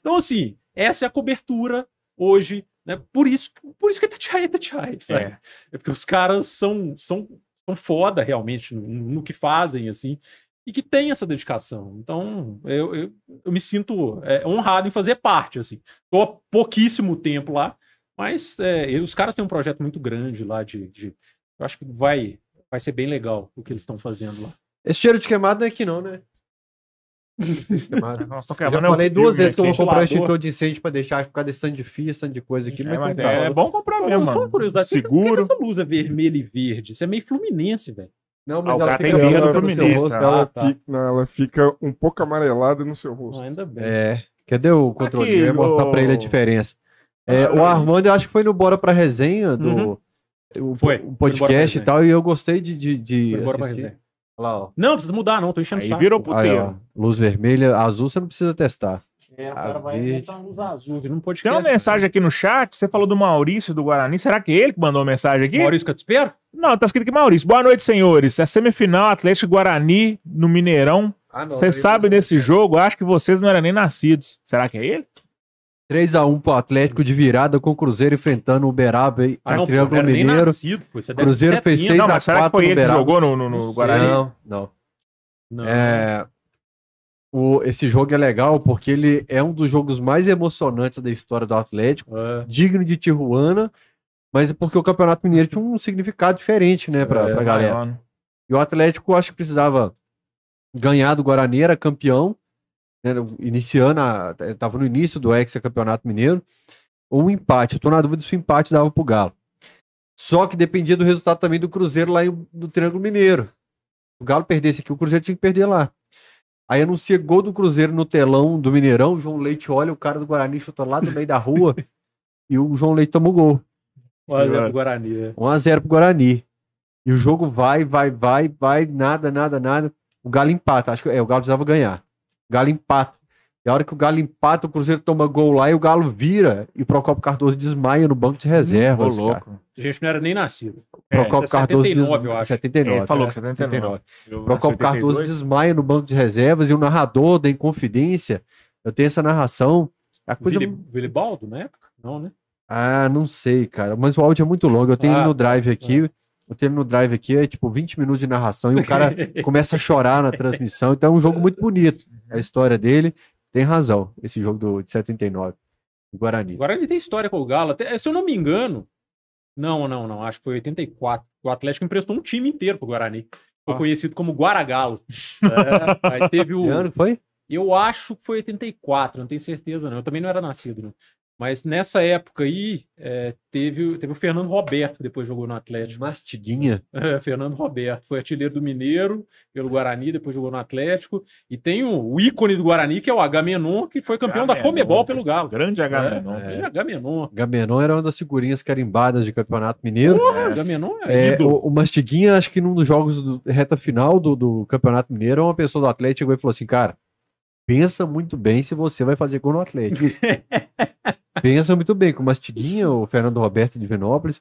Então, assim, essa é a cobertura hoje, né? Por isso, por isso que é Tatiai, é Tatiai, sabe? É. É porque os caras são, são, são foda realmente no, no que fazem, assim, e que tem essa dedicação. Então, eu, eu, eu me sinto é, honrado em fazer parte, assim. Tô há pouquíssimo tempo lá, mas é, os caras têm um projeto muito grande lá de. de- eu acho que vai, vai ser bem legal o que eles estão fazendo lá. Esse cheiro de queimado não é aqui não, né? Queimado. Nós estamos Eu já é um falei filme duas vezes que eu vou comprar um extintor de incêndio pra deixar por causa desse tanto de fio, esse tanto de coisa aqui. É, mas mas tem é, é bom comprar mesmo, mano. curiosidade, por que- por que Seguro. essa luz é vermelha e verde? Isso é meio fluminense, velho. Não, Ah, mas o ela fica no seu rosto. ah. ela, tá. fica, não, ela fica um pouco amarelada no seu rosto. Ah, ainda bem. É. Cadê o controle? eu ia mostrar pra ele a diferença. É, o Armando, eu acho que foi no Bora pra Resenha do Uhum. o, Foi, o foi Bora podcast e Resenha. tal, e eu gostei de, de, de Foi embora pra resenha. Lá, ó. Não, não precisa mudar, não. Tô enchendo o Aí saco. virou Aí, puteiro. ó. Luz vermelha, azul você não precisa testar. É, o cara vai inventar uma luz azul. Não pode Tem uma mensagem aqui no chat, você falou do Maurício do Guarani. Será que é ele que mandou a mensagem aqui? Maurício Catespero? Não, tá escrito aqui Maurício. Boa noite, senhores. É semifinal Atlético Guarani no Mineirão. Ah, Você sabe desse jogo? Acho que vocês não eram nem nascidos. Será que é ele? 3x1 pro Atlético de virada com o Cruzeiro enfrentando o Uberaba e Ah, não, Triângulo Mineiro. nascido, Cruzeiro fez 70. Não, 6 a mas será que 4 foi no ele que Uberaba. jogou no, no, no Não Guarani? Não, não. Não. É, o, esse jogo é legal porque ele é um dos jogos mais emocionantes da história do Atlético, É. digno de Tijuana, mas é porque o Campeonato Mineiro tinha um significado diferente, né, pra, É, pra galera. Maior, né? E o Atlético, acho que precisava ganhar do Guarani, era campeão, né, iniciando, a, tava no início do ex-campeonato mineiro, ou um empate. Eu tô na dúvida se o empate dava pro Galo. Só que dependia do resultado também do Cruzeiro lá em- no Triângulo Mineiro. O Galo perdesse aqui, o Cruzeiro tinha que perder lá. Aí anuncia gol do Cruzeiro no telão do Mineirão, o João Leite olha, o cara do Guarani chuta lá do meio da rua, e o João Leite toma o gol. Olha o Guarani. é. 1x0 pro Guarani. E o jogo vai, vai, vai, vai, nada, nada, nada. O Galo empata. Acho que é, o Galo precisava ganhar. O Galo empata. E a hora que o Galo empata, o Cruzeiro toma gol lá e o Galo vira. E o Procopio Cardoso desmaia no banco de Ô, reservas. cara. louco. A gente não era nem nascido. É, Procopio isso é Cardoso 79, eu des... acho. 79. Ele falou é, que 79. Eu Procopio nasci em Cardoso 82. desmaia no banco de reservas e o narrador da Inconfidência. Eu tenho essa narração. A coisa. Vili- Vilibaldo, na época? Não, né? Ah, não sei, cara. Mas o áudio é muito longo. Eu tenho Ah, ele no drive tá, aqui. Eu tenho ele no drive aqui, é tipo 20 minutos de narração e o cara começa a chorar na transmissão. Então é um jogo muito bonito. A história dele tem razão. Esse jogo do, de 79, do Guarani. O Guarani tem história com o Galo. Até, se eu não me engano. Não, não, não. Acho que foi 84. O Atlético emprestou um time inteiro pro Guarani. Foi Ah. conhecido como Guaragalo. É, aí teve o. Que ano foi? Eu acho que foi 84, não tenho certeza não. Eu também não era nascido, não. Mas nessa época aí, é, teve, o- teve o Fernando Roberto, que depois jogou no Atlético. Mastiguinha. É, Fernando Roberto. Foi artilheiro do Mineiro, pelo Guarani, depois jogou no Atlético. E tem o, o ícone do Guarani, que é o Agamenon, que foi campeão da Agamenon, Comebol pelo Galo. Grande H, É, é, Agamenon. Gamenon era uma das figurinhas carimbadas de Campeonato Mineiro. Porra, Agamenon é, É, o, o Mastiguinha, acho que num dos jogos do reta final do, do Campeonato Mineiro, uma pessoa do Atlético chegou e falou assim: cara, pensa muito bem se você vai fazer gol no Atlético. pensa muito bem, que o Mastiguinha, o Fernando Roberto de Venópolis,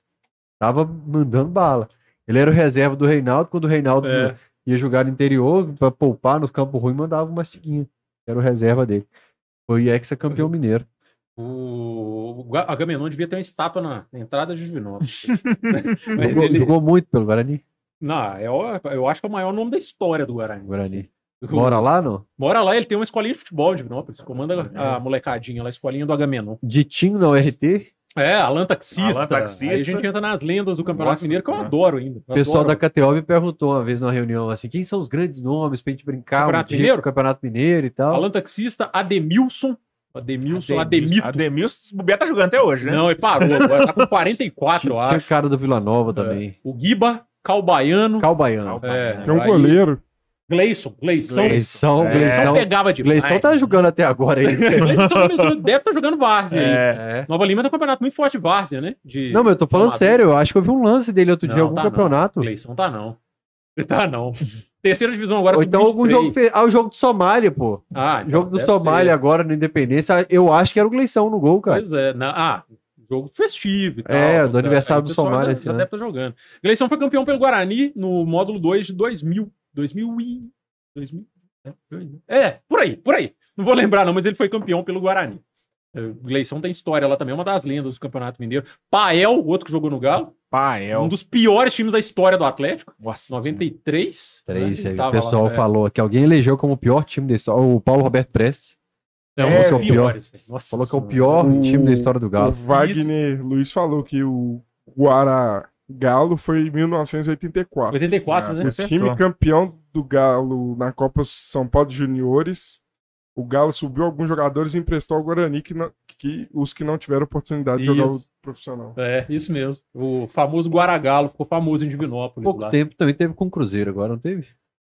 tava mandando bala. Ele era o reserva do Reinaldo, quando o Reinaldo É. ia jogar no interior, pra poupar nos campos ruins, mandava o Mastiguinha. Era o reserva dele. Foi ex-campeão mineiro. O, o Ga- Agamenon devia ter uma estátua na, na entrada de Juvenópolis. Mas Jogou, ele- jogou muito pelo Guarani. Não, é eu acho que é o maior nome da história do Guarani. Guarani. O- Mora lá, não? Mora lá, ele tem uma escolinha de futebol de Divinópolis. Comanda a molecadinha lá, a escolinha do Agamenon. Ditinho na URT. É, Alan Taxista. Alan Taxista. Aí a gente entra nas lendas do Campeonato Nossa Mineiro, que eu Senhora. adoro ainda. O pessoal da Adoro. KTO me perguntou uma vez numa reunião assim: quem são os grandes nomes pra gente brincar Campeonato um Mineiro? o Campeonato Mineiro e tal? Alan Taxista, Ademilson. Ademilson, Ademito. Ademilson, se bobear, tá jogando até hoje, né? Não, ele parou agora, tá com 44, eu Tinha acho. cara do Vila Nova também. O Giba, Calbaiano, Calbaiano. É. Tem um Aí- goleiro. Gleison, Gleison. Gleison, É. Gleison Gleison. pegava demais. Gleison tá jogando até agora aí. Gleison deve estar jogando Várzea aí. É. É. Nova Lima tem um campeonato muito forte de Várzea, né? De... Não, mas eu tô falando Amador. sério. Eu acho que eu vi um lance dele outro dia em Não, algum tá não. campeonato. Gleison tá não. Tá não. Terceira divisão agora. Ou então algum sub-23. jogo. Ah, o jogo do Somália, pô. Ah, O jogo do deve Somália ser. agora no Independência. Eu acho que era o Gleison no gol, cara. Pois é. na- ah, jogo festivo e tal. É, do aniversário aí o do Somália Já, esse já ano. deve estar jogando. Gleison foi campeão pelo Guarani no módulo 2 de 2000. 2000 e... 2000? É, 2000. É, por aí, por aí. Não vou lembrar não, mas ele foi campeão pelo Guarani. É, O Gleison tem história lá também, é uma das lendas do Campeonato Mineiro. Pael, outro que jogou no Galo, Pai, é um o. dos piores times da história do Atlético. Nossa, 93. Três, né? aí Ele o pessoal lá, é. falou que alguém elegeu como o pior time da história. O Paulo Roberto Prestes. É, os o pior. piores. Nossa Falou que é o pior O- time da história do Galo. O Wagner Luiz falou que o Guara Galo foi em 1984. 84, Ah, né? O Acertou. time campeão do Galo na Copa São Paulo de Juniores. O Galo subiu alguns jogadores e emprestou ao Guarani que, não- que- os que não tiveram oportunidade de jogar o Isso. profissional. É, isso mesmo. O famoso Guaragalo ficou famoso em Divinópolis. Pouco lá. tempo também teve com o Cruzeiro, agora não teve?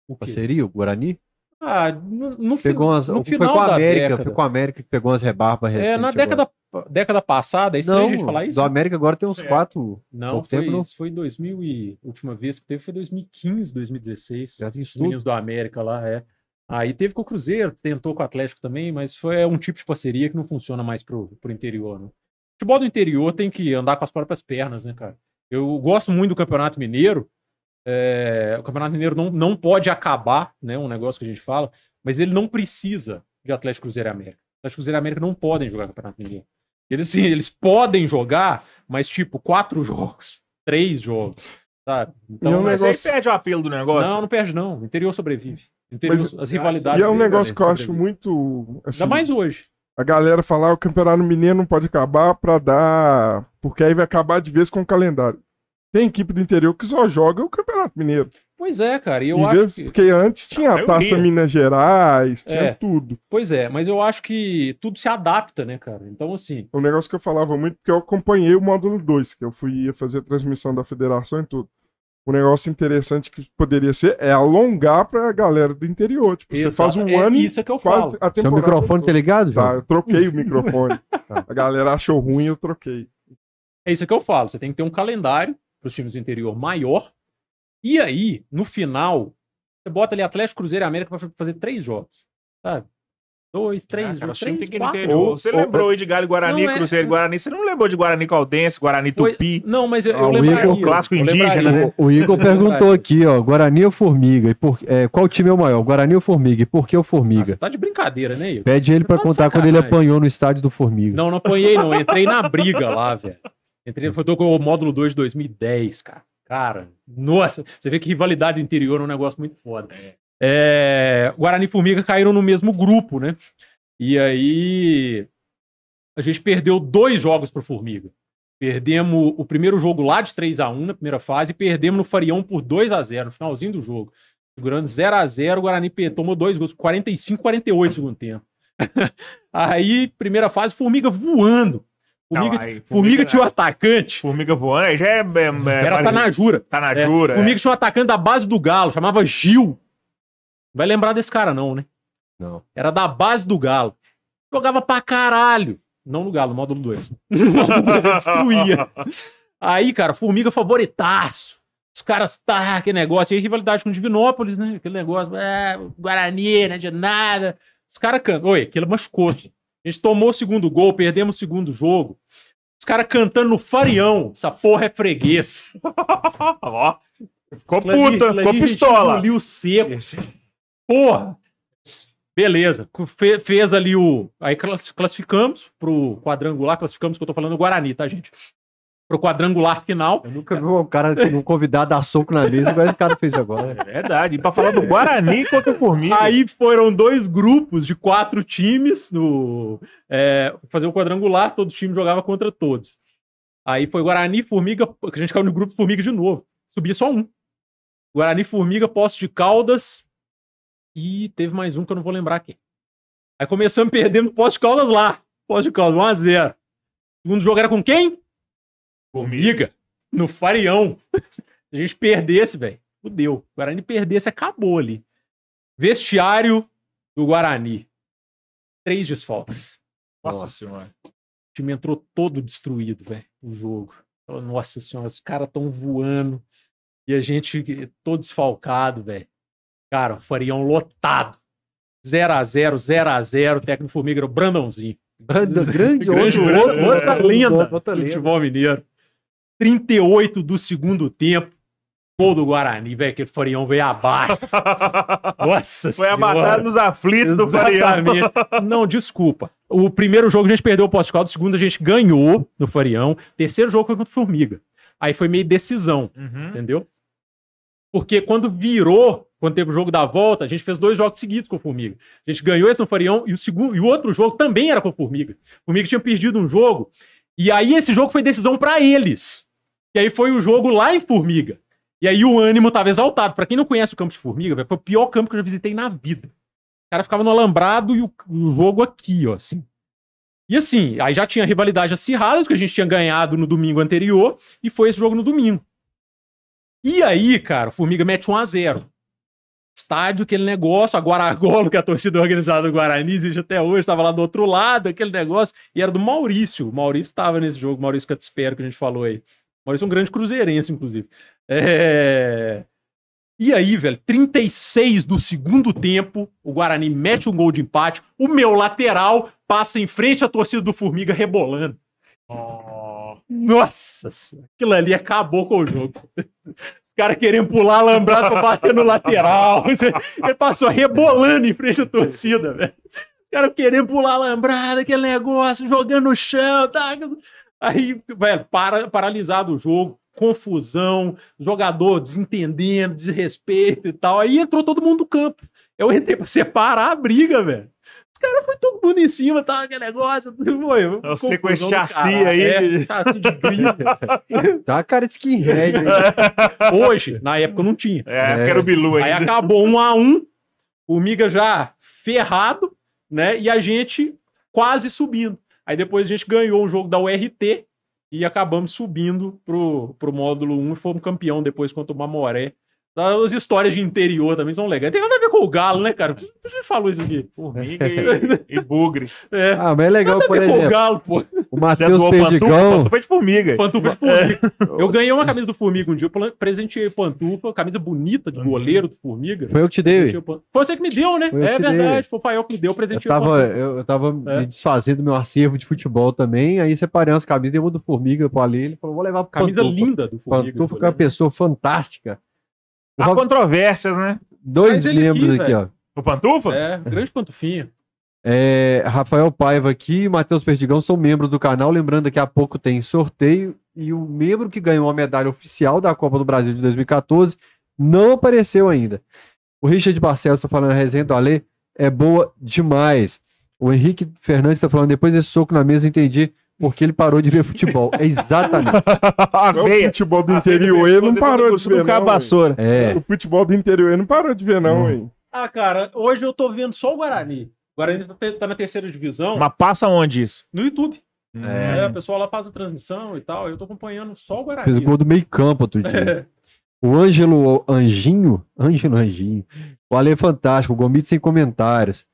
O? Parceria, o Guarani? Ah, no, no, Pegou umas, no foi final com a América, década. foi com a América que pegou umas rebarbas recentes. É, na agora. década, década passada, é estranho Não, a gente falar isso? do América agora tem uns É. quatro. Não, pouco foi, tempo, não. foi 2000 e... Última vez que teve foi 2015, 2016. Já tem Os meninos do América lá, é. Aí teve com o Cruzeiro, tentou com o Atlético também, mas foi um tipo de parceria que não funciona mais pro, pro interior, né? Futebol do interior tem que andar com as próprias pernas, né, cara? Eu gosto muito do Campeonato Mineiro. É, o Campeonato Mineiro não, não pode acabar, né? Um negócio que a gente fala, mas ele não precisa de Atlético Cruzeiro e América. Atlético Cruzeiro e América não podem jogar Campeonato Mineiro. Eles, sim, eles podem jogar, mas tipo, quatro jogos, três jogos, sabe? E é um Mas negócio- aí perde o apelo do negócio. Não, não perde, não. O interior sobrevive. O interior, Mas- as rivalidades. E é um negócio que eu acho sobrevivem. muito. Assim, Ainda mais hoje. A galera falar o campeonato mineiro não pode acabar pra dar. Porque aí vai acabar de vez com o calendário. Tem equipe do interior que só joga o campeonato mineiro. Pois é, cara. E eu Em acho vez- que... Porque antes tinha a Taça. Minas Gerais, tinha É. tudo. Pois é, mas eu acho que tudo se adapta, né, cara? Então, assim, Um negócio que eu falava muito, porque eu acompanhei o módulo 2, que eu fui ia fazer a transmissão da federação e tudo. Um negócio interessante que poderia ser é alongar pra galera do interior. Tipo, você faz um é ano e isso é que eu falo. a Seu microfone tá ligado, Tá, eu troquei o microfone. A galera achou ruim, eu troquei. É isso que eu falo. Você tem que ter um calendário para os times do interior maior. E aí, no final, você bota ali Atlético, Cruzeiro e América para fazer três jogos. Sabe? Dois, três, Ah, cara, três, quatro. Ou- Você ou- lembrou aí de Galo e Guarani, Não, é- Cruzeiro e Guarani. Você não lembrou de Guarani Caldense, Guarani Foi- Tupi? Não, mas eu, Ah, eu o lembraria. Igor- clássico eu indígena, né? O Igor Eu perguntou aqui, ó, Guarani ou Formiga? E por, é, qual time é o maior, Guarani ou Formiga? E por que o Ah, você Formiga? tá de brincadeira, né, Igor? Pede ele pra tá contar quando ele apanhou no estádio do Formiga. Não, não apanhei, não. Eu Entrei na briga lá, velho. Entrei, foi o módulo 2 de 2010, cara. Cara, nossa, você vê que rivalidade interior é um negócio muito foda. É, Guarani e Formiga caíram no mesmo grupo, né? E aí a gente perdeu dois jogos pro Formiga. Perdemos o primeiro jogo lá de 3 a 1 na primeira fase e perdemos no Farião por 2 a 0 no finalzinho do jogo. Segurando 0 a 0 o Guarani tomou dois gols, 45 48 no segundo tempo. aí, primeira fase, Formiga voando. Formiga, Não, aí, Formiga tinha um atacante. Formiga voando, aí já é. é, é Era Tanajura. Tá na É, jura. Formiga tinha um atacante da base do Galo, chamava Gil. Vai lembrar desse cara, não, né? Não. Era da base do Galo. Jogava pra caralho. Não no Galo, no módulo 2. No módulo 2 ele destruía. Aí, cara, Formiga favoritaço. Os caras, tá, aquele negócio. aí, rivalidade com o Divinópolis, né? Aquele negócio, é, Guarani, não de nada. Os caras cantam. Oi, aquilo machucou. A gente tomou o segundo gol, perdemos o segundo jogo. Os caras cantando no farião. Essa porra é freguês. Ó, ficou puta, aquilo ficou pistola. engoliu seco. Porra! Beleza. Fe- fez ali o. Aí class- classificamos pro quadrangular, classificamos que eu tô falando do Guarani, tá, gente? Pro quadrangular final. Eu nunca vi um cara, um convidado dar soco na mesa igual esse cara fez agora. É verdade. E pra falar do Guarani contra o Formiga. Aí foram dois grupos de quatro times no é, fazer o quadrangular, todo time jogava contra todos. Aí foi Guarani, Formiga, que a gente caiu no grupo Formiga de novo. Subia só um. Guarani, Formiga, Poço de Caldas e teve mais um que eu não vou lembrar quem. Aí começamos perdendo Poço de Caldas lá. Poço de Caldas, 1x0. Segundo jogo era com quem? Formiga. No Farião. Se a gente perdesse, velho, fudeu. Guarani perdesse, acabou ali. Vestiário do Guarani. Três desfalques. Nossa senhora. O time entrou todo destruído, velho, o jogo. Nossa senhora, os caras tão voando. E a gente todo desfalcado, velho. Cara, o Farião lotado. 0x0, 0x0. O técnico Formiga era o Brandãozinho. Grande, grande, Grande, outro, grande, outro, outra outro, lenda outra do futebol mineiro. 38 do segundo tempo. Gol do Guarani, velho. Aquele Farião veio abaixo. Nossa Foi a senhora. batalha dos aflitos do Farião. Exatamente. Não, desculpa. O primeiro jogo a gente perdeu o posto caldo, o segundo a gente ganhou no Farião. O terceiro jogo foi contra o Formiga. Aí foi meio decisão, Uhum. entendeu? Porque quando virou, quando teve o jogo da volta, a gente fez dois jogos seguidos com o Formiga. A gente ganhou esse no Farião e o, segundo, e o outro jogo também era com o Formiga. O Formiga tinha perdido um jogo. E aí esse jogo foi decisão pra eles. E aí foi o jogo lá em Formiga. E aí o ânimo tava exaltado. Pra quem não conhece o campo de Formiga, velho, foi o pior campo que eu já visitei na vida. O cara ficava no alambrado e o, o jogo aqui, ó, assim. E assim, aí já tinha rivalidade acirrada, que a gente tinha ganhado no domingo anterior, e foi esse jogo no domingo. E aí, cara, Formiga mete 1 a 0 Estádio, aquele negócio, a Guaragolo, que é a torcida organizada do Guarani existe até hoje, estava lá do outro lado, aquele negócio, e era do Maurício. O Maurício estava nesse jogo, Maurício Catespero, que a gente falou aí. Maurício é um grande cruzeirense, inclusive. É... E aí, velho, 36 do segundo tempo, o Guarani mete um gol de empate, o meu lateral passa em frente à torcida do Formiga rebolando. Nossa senhora, aquilo ali acabou com o jogo. Os caras querendo pular alambrado pra bater no lateral. Ele passou rebolando em frente à torcida, velho. cara querendo pular a lambrada, aquele negócio, jogando no chão, tá? Aí, velho, para, paralisado o jogo, confusão, jogador desentendendo, desrespeito e tal. Aí entrou todo mundo do campo. Eu entrei pra separar a briga, velho. Os caras foi todo mundo em cima, tá? Aquele negócio. Foi, Você com esse chassi aí. É, chassi de briga. Tá uma cara de skinhead. Hoje, na época não tinha. É, porque era o Bilu Aí ainda. acabou um a um, o Miga já ferrado, né? E a gente quase subindo. Aí depois a gente ganhou o jogo da URT e acabamos subindo pro, pro módulo 1 e fomos campeão depois contra o Mamoré. As histórias de interior também são legais. Tem nada a ver com o Galo, né, cara? A gente falou isso aqui. Formiga e, e bugre. É. Ah, mas é legal, Nada a por ver com o Galo, pô. o Matheus Perdigão. pantufa de formiga. Pantufa de Formiga. Eu ganhei uma camisa do Formiga um dia, eu presenteei pantufa, camisa bonita de goleiro do Formiga. Foi eu que te dei. Foi você que me deu, né? Eu É verdade, dei. foi o Fael que me deu, eu Eu presenteei o tava, eu, eu tava É. me desfazendo do meu acervo de futebol também, aí separei umas camisas, dei uma do Formiga pro Ale, ele falou, vou levar pro Camisa Pantufa. linda do Formiga. Pantufa que é uma pessoa fantástica. Há Rob- controvérsias, né? Dois membros aqui, aqui, ó. O Pantufa? É, grande pantufinha. É, Rafael Paiva aqui e Matheus Perdigão são membros do canal. Lembrando, daqui a pouco tem sorteio. E o membro que ganhou a medalha oficial da Copa do Brasil de 2014 não apareceu ainda. O Richard Barcelos está falando a resenha do Ale é boa demais. O Henrique Fernandes está falando, depois desse soco na mesa, entendi porque ele parou de ver futebol. É exatamente. a O futebol do interior ele não parou de ver, não. É. hein? O futebol do interior ele não parou de ver, não, hein? Ah, cara, hoje eu tô vendo só o Guarani. O Guarani tá, tá na terceira divisão Mas passa onde isso? no YouTube. É. É, o pessoal lá faz a transmissão e tal. Eu tô acompanhando só o Fez o Guarani. gol do meio campo outro dia. O Ângelo Anjinho, Ângelo Anjinho, o Ale é fantástico, o Gomito sem comentários.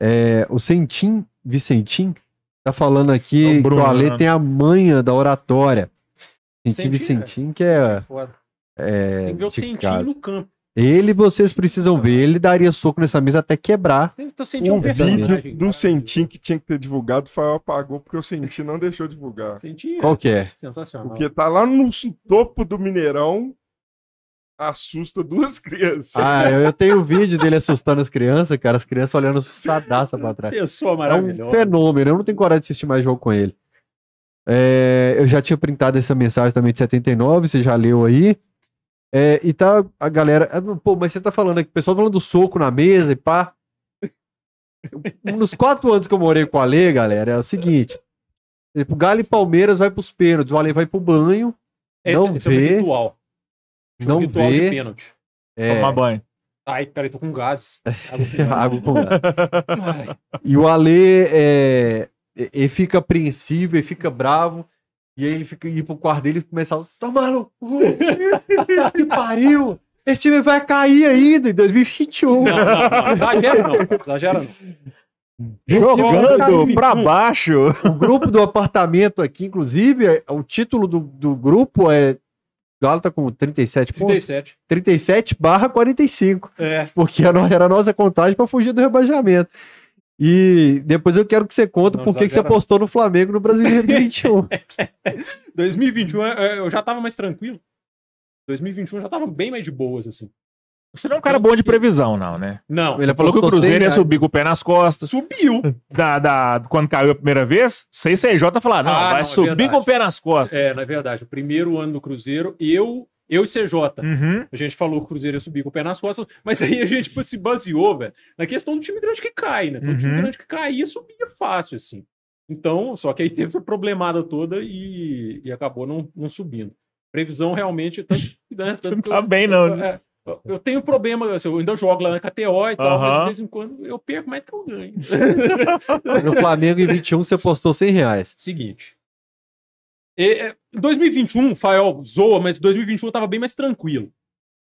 É, o Sentim Vicentim tá falando É aqui o Bruno, que o Ale né? tem a manha da oratória. Sentim Sentim, Vicentim, que é, Foda. é Você tem que ver o casa. no campo. Ele vocês precisam ver, ele daria soco nessa mesa até quebrar. Um O personagem. vídeo do Sentim que tinha que ter divulgado, o Fael apagou porque o Sentim não deixou divulgar. Sentinho. Qual que é? Sensacional. Porque tá lá no topo do Mineirão, assusta duas crianças. Ah, eu, eu tenho um vídeo dele assustando as crianças, cara, as crianças olhando assustadaça pra trás. Pessoa É um maravilhosa. fenômeno, eu não tenho coragem de assistir mais jogo com ele. É, eu já tinha printado essa mensagem também de 79, você já leu aí. É, e tá a galera. ah, Pô, mas você tá falando aqui, o pessoal falando do soco na mesa e pá. Nos quatro anos que eu morei com o Ale, galera, é o seguinte: o Galo e Palmeiras vai pros pênaltis, o Ale vai pro banho, Esse, não esse é vê, é não ritual de vê. pênalti. é, Tomar banho. Ai, peraí, tô com gases. Água com gás. E o Ale é, ele fica apreensivo, ele fica bravo. E aí ele fica ir pro quarto dele e começa a. Toma no cu! Que pariu! Esse time vai cair ainda em 2021. Não, não, não, exagera não. Exagera não. Jogando pra baixo. O grupo do apartamento aqui, inclusive, é- o título do, do grupo é. O Galo tá com 37 pontos. 37. 37 barra 45. É. Porque era a nossa contagem pra fugir do rebaixamento. E depois eu quero que você conte Não por que você apostou no Flamengo no Brasileiro 21. 2021 é, eu já tava mais tranquilo. 2021 eu já tava bem mais de boas, assim. Você não é um cara bom de previsão, não, né? Não, Ele falou que o apostou 100 Cruzeiro ia subir com o pé nas costas. subiu. Da, da, quando caiu a primeira vez, CCJ falar, não, Ah, vai não, é subir verdade. com o pé nas costas. É, na verdade, o primeiro ano do Cruzeiro, eu, eu e CJ, Uhum. a gente falou que o Cruzeiro ia subir com o pé nas costas, mas aí a gente tipo, se baseou, velho, na questão do time grande que cai, né? Então, o time Uhum. grande que caía subia fácil, assim. Então, só que aí teve essa problemada toda e, e acabou não, não subindo. Previsão realmente. Tanto, né, tanto que Tá bem, não. É, eu- tenho problema, assim, eu ainda jogo lá na KTO e tal, mas Aham. de vez em quando eu perco mais do que eu ganho. No Flamengo em 21 você postou 100 reais. Seguinte. E, é, Em 2021, o Fael zoa, mas em 2021 eu tava bem mais tranquilo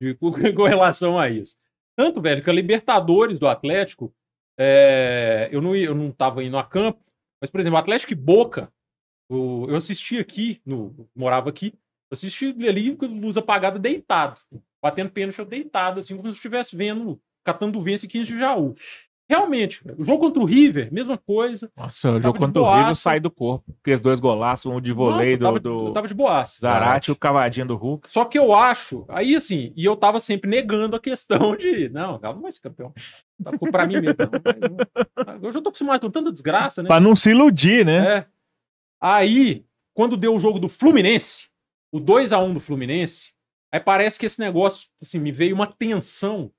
de- com, com relação a isso. Tanto, velho, que a Libertadores do Atlético, é, eu, não, ia- eu não tava indo a campo, mas, por exemplo, Atlético e Boca, o- eu assisti aqui, no, morava aqui, eu assisti ali com luz apagada deitado, batendo pênalti eu deitado, assim, como se eu estivesse vendo, catando vence 15 de Jaú. Realmente, o jogo contra o River, mesma coisa. Nossa, o jogo contra o River boaça. sai do corpo. Aqueles dois golaços, um de voleio Nossa, eu tava, do, eu tava de boaça. Zarate e o cavadinho do Hulk. Só que eu acho, aí assim, e eu tava sempre negando a questão de, não, o Galo não vai ser campeão. Tá, pra mim mesmo. Não. Eu já tô acostumado com tanta desgraça, né? Pra não se iludir, né? É. Aí, quando deu o jogo do Fluminense, o 2 a 1 do Fluminense, aí parece que esse negócio, assim, me veio uma tensão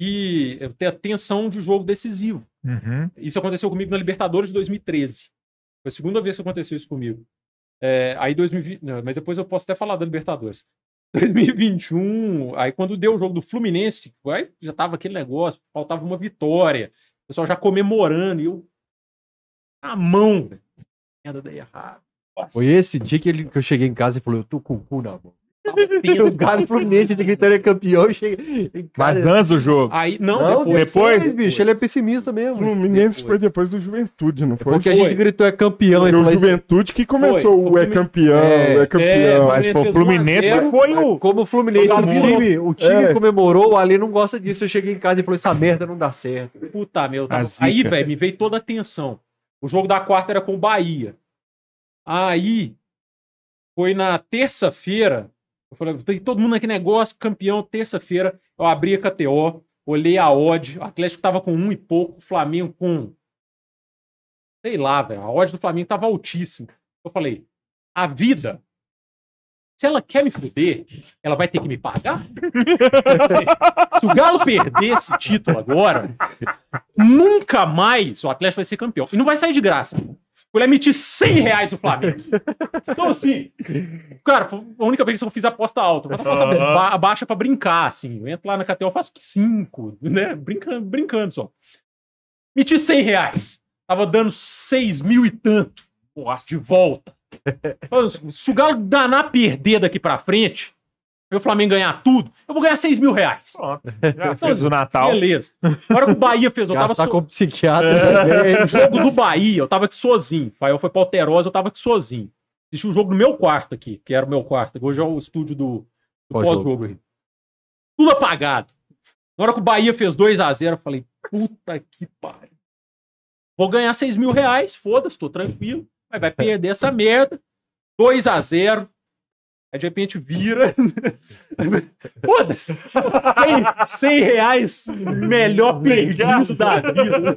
e eu tenho a tensão de jogo decisivo. Uhum. Isso aconteceu comigo na Libertadores de 2013. Foi a segunda vez que aconteceu isso comigo. É, aí 2020, não, mas depois eu posso até falar da Libertadores. 2021, aí quando deu o jogo do Fluminense, aí já tava aquele negócio, faltava uma vitória. O pessoal já comemorando e eu na mão, velho. Merda daí errado. Foi esse dia que, ele, que eu cheguei em casa e falou: Eu tô com o cu na mão. O Galo Fluminense de gritando é campeão. Em Mas antes do jogo. Aí, não, Não, depois, depois, depois- bicho, ele é pessimista mesmo. Fluminense Depois. foi depois do Juventude, não foi? Porque a Foi. gente gritou é campeão e Foi o falou Juventude que começou Foi, o foi é o campeão, É, é, campeão. é, Mas pô, o Fluminense 1 a 0. foi o. como o Fluminense, o time, o time É. comemorou, o Ali não gosta disso. Eu cheguei em casa e falei: Essa merda não dá certo. Puta, meu. tava- zica. Aí, velho, me veio toda a tensão. O jogo da quarta era com o Bahia. Aí, foi na terça-feira. Eu falei, tem todo mundo aqui negócio, campeão, terça-feira. Eu abri a KTO, olhei a odd. O Atlético tava com um e pouco, o Flamengo com. Sei lá, velho. A odd do Flamengo tava altíssima. Eu falei, a vida. Se ela quer me fuder, ela vai ter que me pagar? Se o Galo perder esse título agora, nunca mais o Atlético vai ser campeão. E não vai sair de graça. Vou emitir 100 reais no Flamengo. Então, assim, cara, foi a única vez que eu fiz aposta alta. Mas aposta Aham. ba baixa pra brincar, assim. Eu entro lá na KTO, faço 5, né? Brincando, brincando só. Meti 100 reais. Tava dando 6 mil e tanto Nossa. de volta. Se o Galo danar perder daqui pra frente, e o Flamengo ganhar tudo, eu vou ganhar 6 mil reais. Pronto. Já fez o Natal. Beleza. Na hora que o Bahia fez, eu tava so- com psiquiatra É. também. o jogo do Bahia, eu tava aqui sozinho. O Fael foi pra Alterosa, eu tava aqui sozinho. Assisti o jogo no meu quarto aqui, que era o meu quarto. Hoje é o estúdio do, do Pós-jogo. pós-jogo aí. Tudo apagado. Na hora que o Bahia fez 2 a 0 eu falei, puta que pariu. Vou ganhar 6 mil reais, foda-se, tô tranquilo. Mas vai perder essa merda. 2 a 0 Aí de repente vira. Foda-se! 100, 100 reais, melhor perdido da vida.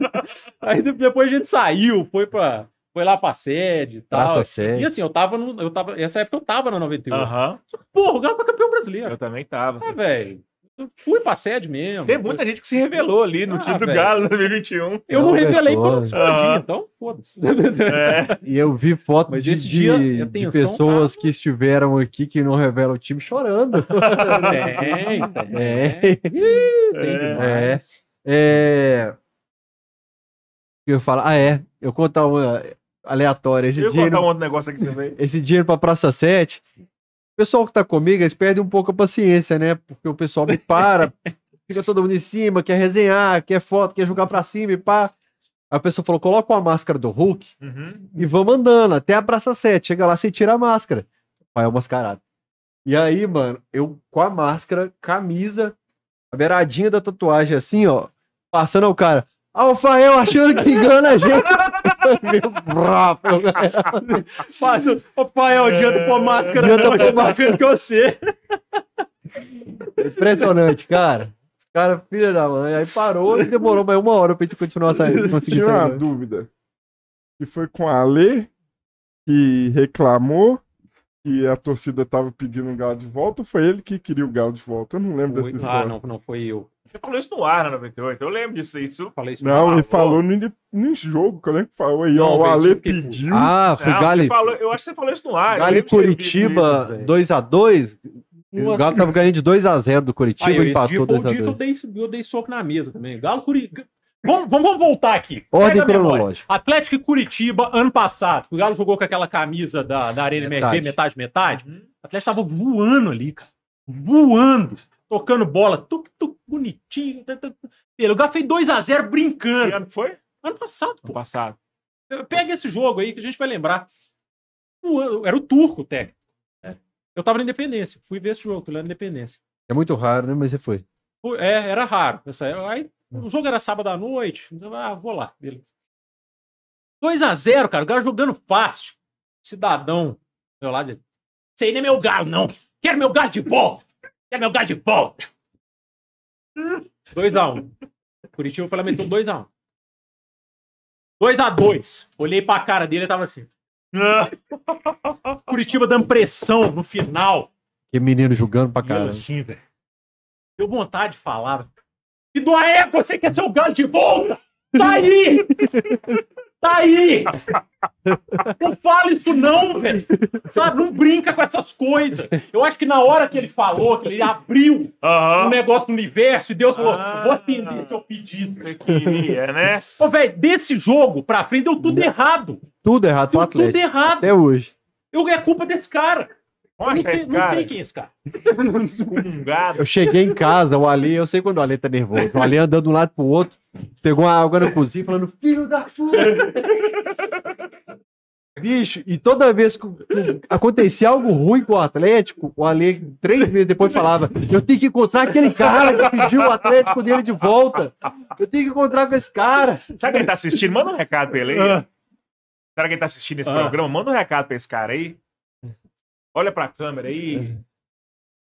Aí de- depois a gente saiu, foi, pra, foi lá pra sede e tal. Praça E séria. assim, eu tava no. Eu tava, essa época eu tava na 98. Aham. Só que, Porra, o Galo foi campeão brasileiro. Eu também tava. Ah, velho. Fui pra sede mesmo. Tem muita gente que se revelou ali no Ah, time do velho. Galo no 2021. Eu não Não, revelei escondi, Aham. então foda-se. É. E eu vi foto Mas de, de, de pessoas que estiveram aqui que não revelam o time chorando. Tem, tem. É. Tem demais. É. Eu falo, ah, é. Eu contar uma aleatória. Esse Deixa eu dia, contar um outro negócio aqui também. esse dia pra Praça 7. O pessoal que tá comigo, eles perdem um pouco a paciência, né? Porque o pessoal me para, fica todo mundo em cima, quer resenhar, quer foto, quer jogar pra cima e pá. Aí a pessoa falou: coloca a máscara do Hulk Uhum. e vamos andando até a Praça 7. Chega lá, você tira a máscara. Pai, é o mascarado. E aí, mano, eu com a máscara, camisa, a beiradinha da tatuagem assim, ó, passando ao cara. Alfael achando que engana a gente. Meu bravo. Fácil. Ô, pai, é o dia do pôr máscara. Pôr já tá máscara. vendo que você. Impressionante, cara. Os cara, filha da mãe. Aí parou e demorou mais uma hora pra gente continuar saindo. Conseguir Tinha uma sair. dúvida. Que foi com a Ale que reclamou que a torcida tava pedindo o Galo de volta ou foi ele que queria o Galo de volta? Eu não lembro dessa Ah, história. não, não foi eu. Você falou isso no ar na 98. Eu lembro disso. Isso. Falei isso. Não, ele falou no, no jogo, que eu lembro que falou aí, ó, o Ale pediu. Ah, foi Não, Galo, você falou- eu acho que você falou isso no ar. e visto Curitiba isso, velho. 2x2. O Galo tava ganhando de 2x0 do Curitiba e empatou foi o dia que eu 2x2. dei, eu dei soco na mesa também. Galo Curitiba. Vamos, vamos, vamos voltar aqui. Ordem cronológica. Atlético e Curitiba, ano passado. O Galo jogou com aquela camisa da, da Arena Metade. MRV, metade, metade. Uhum. O Atlético tava voando ali, cara. Voando. Tocando bola. Tuc, tuc, bonitinho. Ele, O Galo fez 2x0 Que brincando. ano que foi? Ano passado, No pô. passado. Pega esse jogo aí que a gente vai lembrar. O- Era o turco o técnico. Eu tava na Independência. Fui ver esse jogo, fui lá na Independência. É muito raro, né? Mas você foi. É, era raro. Essa, aí O jogo era sábado à noite. Então, ah, vou lá. Beleza. 2x0, cara. O Galo jogando fácil. Cidadão. Meu lado. aí não é meu galo, não. Quero meu galo de volta. Quero meu galo de volta. 2x1. Curitiba foi lá, meteu 2x1. 2x2. Olhei pra cara dele e tava assim. Curitiba dando pressão no final. Que menino jogando pra eu caramba. assim, velho. Deu vontade de falar. E do Aé, você quer ser o galo de volta? Tá aí! Tá aí! Não fala isso não, velho. Sabe, não brinca com essas coisas. Eu acho que na hora que ele falou, que ele abriu um Aham. negócio no universo, e Deus falou, Ah. vou atender seu pedido. Você queria, né? Ô, velho, desse jogo pra frente deu tudo errado. Tudo errado pro Deu tudo errado. Até hoje. Eu, é culpa desse cara. Eu Onde não, tá sei, esse não cara? sei quem é esse cara. Excomungado. Eu cheguei em casa, o Ale, eu sei quando o Ale tá nervoso. O Ale andando de um lado pro outro, pegou uma água na cozinha falando, filho da puta. Bicho, e toda vez que acontecia algo ruim com o Atlético, o Ale, três vezes depois, falava: Eu tenho que encontrar aquele cara que pediu o Atlético dele de volta. Eu tenho que encontrar com esse cara. Será que ele tá assistindo? Manda um recado pra ele aí. Ah. Será que ele tá assistindo esse Ah. programa? Manda um recado pra esse cara aí. Olha pra câmera aí.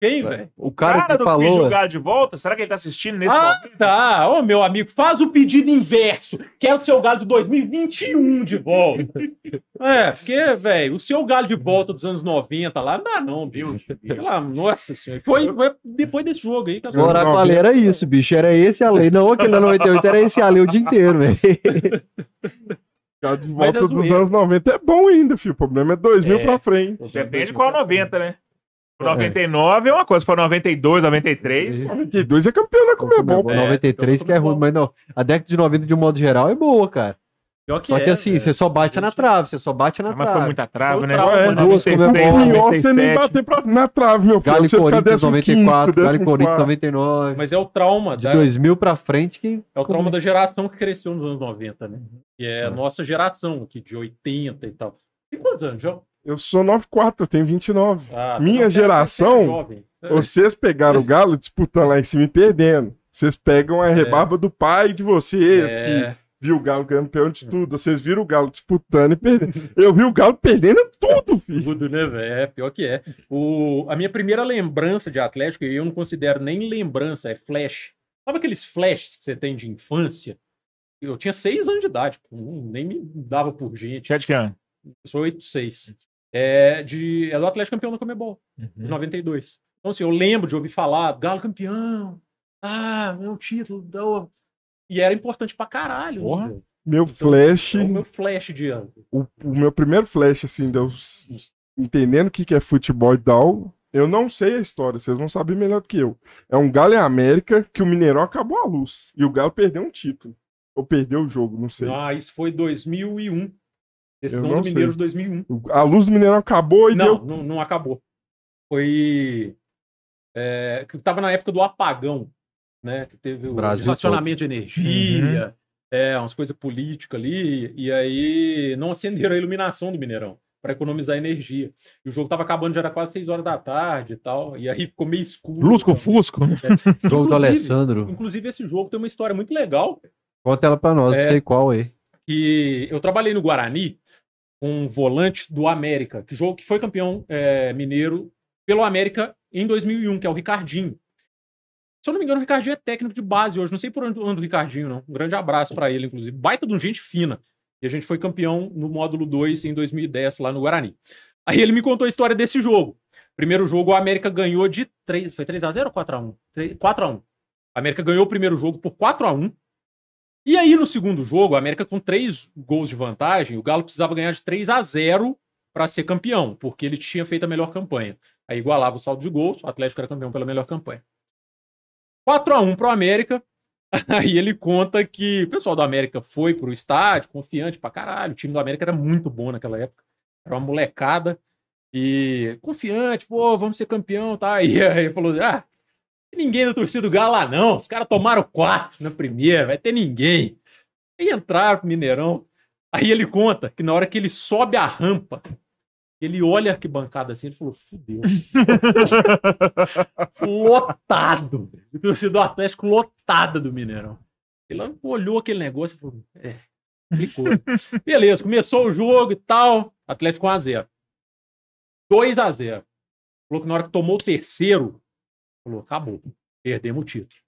Quem, velho? O cara, Cara que do falou. Galo de volta, será que ele tá assistindo nesse Ah, momento? tá. Ô, meu amigo, faz o pedido inverso, que é o seu galo de 2021 de volta. é, porque, velho, o seu galo de volta dos anos 90 lá, não dá não, viu? Pela, nossa senhora. Foi, foi depois desse jogo aí que as O oráculo Ale era isso, bicho. Era esse Ale. Não aquele da 98, era esse Ale o dia inteiro, velho. Cara, de volta é dos anos 90 é bom ainda, filho. O problema é 2000 É. pra frente. Depende qual 90, né? O 99 é uma coisa, se for 92, 93. 92 é campeão da Comebol. É, 93 que é ruim, mas não. A década de 90, de um modo geral, é boa, cara. Pior que Só que é, assim, velho. você só bate na trave, você só bate na Mas foi trave. muita trave, Foi né? trava, é, duas 96, Comebol. O pior você nem 97. bater pra, na trave, meu filho. Galo e Corinthians 15º, 94, Galo e 14º. Corinthians 99. Mas é o trauma De da, 2000 pra frente que. é o trauma da geração que cresceu nos anos 90, né? Que é a É. nossa geração aqui, de 80 e tal. Tem quantos anos, João? Eu sou 94, eu tenho 29. Ah, Minha então você é- geração, é jovem. Você- Vocês pegaram o Galo disputando lá em cima e perdendo. Vocês pegam a rebarba do pai de vocês, que É, viu o Galo campeão de tudo. Vocês viram o Galo disputando e perdendo. Eu vi o Galo perdendo tudo, filho. tudo, né, velho? É, pior que é. O, a minha primeira lembrança de Atlético, e eu não considero nem lembrança, é flash. Sabe aqueles flashes que você tem de infância? Eu tinha seis anos de idade, pô, nem me dava por gente. De que ano? Eu sou 8-6. É, de, é do Atlético campeão da Comebol, de 92. Então, assim, eu lembro de ouvir falar, Galo campeão, ah, meu título, dá o- e era importante pra caralho. né, Porra. velho? Meu Então, flash, É o meu flash de ano. o, o meu primeiro flash, assim, de eu entendendo o que, que é futebol e tal, eu não sei a história, vocês vão saber melhor do que eu. É um Galo e América que o Mineirão acabou a luz. E o Galo perdeu um título. Ou perdeu o jogo, não sei. Ah, isso foi 2001. Decisão do Mineiro sei. de 2001. A luz do Mineirão acabou e Não, deu. não, não acabou. Foi. É, que tava na época do apagão, né? Que teve o Brasil racionamento de energia, é, umas coisas políticas ali, e aí não acenderam a iluminação do Mineirão para economizar energia. E o jogo tava acabando, já era quase 6 horas da tarde e tal, e aí ficou meio escuro. Luz com Então, Fusco. Jogo do Alessandro. Inclusive, esse jogo tem uma história muito legal, Conta ela pra nós, É. não sei qual aí. que eu trabalhei no Guarani com um volante do América, que jogo que foi campeão é, mineiro pelo América em 2001, que é o Ricardinho. Se eu não me engano, o Ricardinho é técnico de base hoje. Não sei por onde anda o Ricardinho, não. Um grande abraço para ele, inclusive. Baita de um gente fina. E a gente foi campeão no módulo 2 em 2010, lá no Guarani. Aí ele me contou a história desse jogo. Primeiro jogo, o América ganhou de 3. Foi 3x0 ou 4x1? 4x1. A América ganhou o primeiro jogo por 4x1. E aí, no segundo jogo, a América com três gols de vantagem, o Galo precisava ganhar de 3 a 0 para ser campeão, porque ele tinha feito a melhor campanha. Aí igualava o saldo de gols, o Atlético era campeão pela melhor campanha. 4 a 1 pro América. Aí ele conta que o pessoal do América foi pro estádio, confiante pra caralho. O time do América era muito bom naquela época. Era uma molecada. E confiante, pô, vamos ser campeão, tá? E aí falou: ah, ninguém da torcida do Galo lá, não. Os caras tomaram quatro na primeira, vai ter ninguém. Aí entraram pro Mineirão. Aí ele conta que na hora que ele sobe a rampa, ele olha a arquibancada assim, ele falou: fudeu. lotado. A torcida do Atlético lotada do Mineirão. Ele olhou aquele negócio e falou: é, clicou. Beleza, começou o jogo e tal. Atlético 1x0. 2x0. Falou que na hora que tomou o terceiro, falou: acabou, perdemos o título.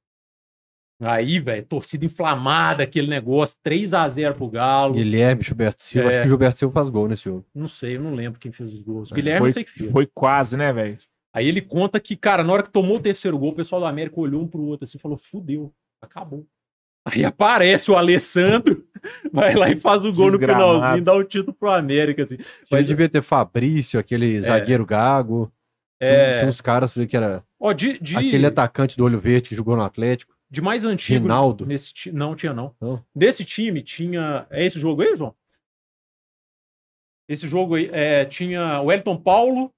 Aí, velho, torcida inflamada, aquele negócio, 3x0 pro Galo. Guilherme, Gilberto Silva. É. Acho que o Gilberto Silva faz gol nesse jogo. Não sei, eu não lembro quem fez os gols. O Mas Guilherme foi, eu sei que fez. Foi quase, né, velho? Aí ele conta que, cara, na hora que tomou o terceiro gol, o pessoal do América olhou um pro outro assim e falou: fudeu, acabou. Aí aparece o Alessandro, vai lá e faz o gol Desgramado. no finalzinho, dá o título pro América, assim. Mas Mas, devia ter Fabrício, aquele zagueiro gago. Tinha, é, tinha uns caras ali que era ó, de, de, aquele atacante do olho verde que jogou no Atlético. De mais antigo. Rinaldo. Nesse, ti- não, tinha não. Não? Desse time tinha. É esse jogo aí, João? Esse jogo aí é, tinha o Elton Paulo,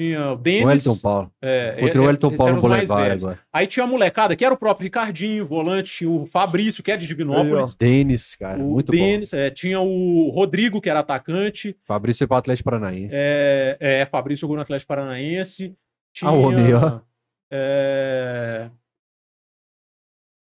tinha o Denis. O Wellington Paulo. É, Contra o é, Wellington esses Paulo no Boulevard agora. Aí tinha a molecada, que era o próprio Ricardinho, volante, o Fabrício, que é de Divinópolis. Denis, cara, o muito bom. Denis, é, tinha o Rodrigo, que era atacante. Fabrício foi pro Atlético Paranaense. É, é, Fabrício jogou no Atlético Paranaense. Tinha, Ah, o homem, ó. é,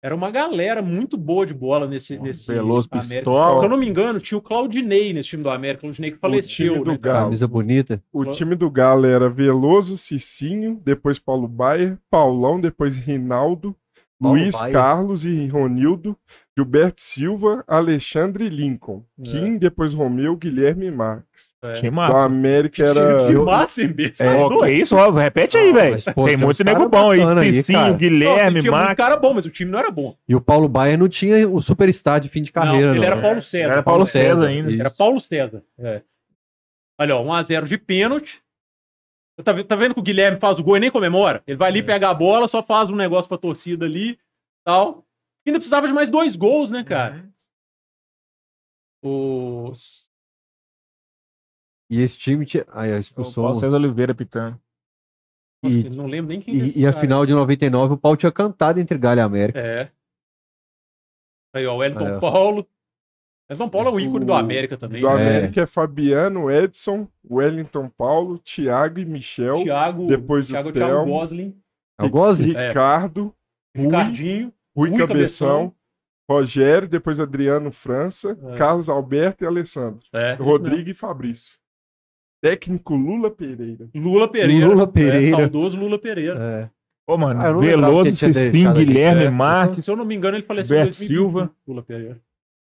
era uma galera muito boa de bola nesse. nesse Veloso América. Pistola. Se eu não me engano, tinha o Claudinei nesse time do América. Claudinei que faleceu, time do né? Galo. Camisa bonita. O time do Galo era Veloso, Cicinho, depois Paulo Baier, Paulão, depois Rinaldo, Luiz Baier. Carlos e Ronildo, Gilberto Silva, Alexandre e Lincoln, É. Kim, depois Romeu, Guilherme e Marques. É. Que O massa. América era. Que massa, imbecil. É, Ó, que isso, ó, repete aí, velho. Tem muito nego bom aí. Picinho, cara. Não, Guilherme, tinha muito Marcos. cara bom, mas o time não era bom. E o Paulo Baier não tinha o superstar de fim de carreira, não, não. ele era né? Paulo César. Era Paulo César ainda. Isso. Era Paulo César. É. Olha, ó, 1x0 de pênalti. Tá, tá vendo que o Guilherme faz o gol e nem comemora? Ele vai ali, É. pega a bola, só faz um negócio pra torcida ali tal. Ainda precisava de mais dois gols, né, cara? Os... E esse time tinha. Aí, ó, O expulsou. Paulo César Oliveira pitando. Nossa, E- não lembro nem quem que é E, e a final de 99, o pau tinha cantado entre Galho e América. É. Aí, ó, o Elton Aí, ó. Paulo. Elton Paulo é um ícone do O- América também. Do né? América é Fabiano, Edson, Wellington Paulo, Thiago e Michel, Thiago, depois o Thiago, é Thiago Telmo. Gosling, É o Gozzi? É. Ricardo, Rui, Ricardinho, Rui, Rui Cabeção, Rogério, depois Adriano França, É. Carlos Alberto e Alessandro. é, Rodrigo e Fabrício. Técnico Lula Pereira. Lula Pereira. Lula É, Pereira. saudoso Lula Pereira. É. Ô, mano, Ah, Veloso, aqui. Guilherme, É. Marques. Se eu não me engano, ele faleceu em Gilberto 2021. Silva. Lula Pereira.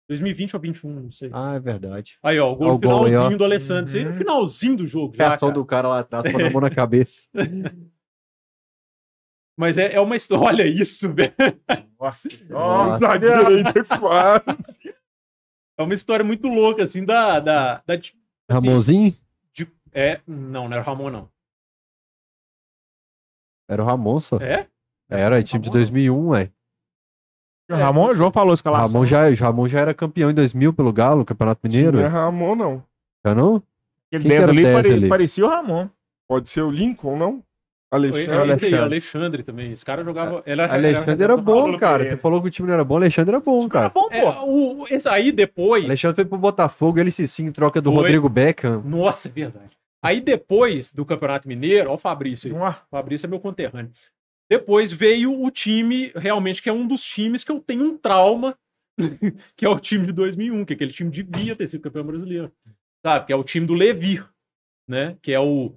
2020 ou 21, não sei. Ah, é verdade. Aí, ó, o gol o gol finalzinho ó. do Alessandro. Isso aí no Uhum. finalzinho do jogo já, Reação cara. do cara lá atrás, com a mão na cabeça. Mas é, é uma história... Olha isso, velho. Nossa. Nossa. Quase. É uma história muito louca, assim, da... da, da de- Ramonzinho? de- é, não, não era o Ramon, não. Era o Ramon só. É? Era, é time de 2001, ué. O Ramon, o João falou escalação. Ramon já, o Ramon já era campeão em 2000 pelo Galo, Campeonato Mineiro. Não é Ramon, não. Já não? Aquele Quem que 10 era o ali, 10 pare- ali? parecia o Ramon. Pode ser o Lincoln, não? Foi, Alexandre. é esse aí, o Alexandre. Alexandre também. Esse cara jogava... Ele era, Alexandre era bom, cara. Você falou que o time não era bom, Alexandre era bom, Cara, cara. bom, É, pô. o, esse aí depois... Alexandre foi pro Botafogo, ele se sim, em troca do Foi. Rodrigo Beckham. Nossa, é verdade. Aí depois do Campeonato Mineiro, ó o Fabrício aí. Fabrício é meu conterrâneo. Depois veio o time, realmente, que é um dos times que eu tenho um trauma, que é o time de 2001, que aquele time devia ter sido campeão brasileiro. Sabe? Que é o time do Levir, né? Que é o.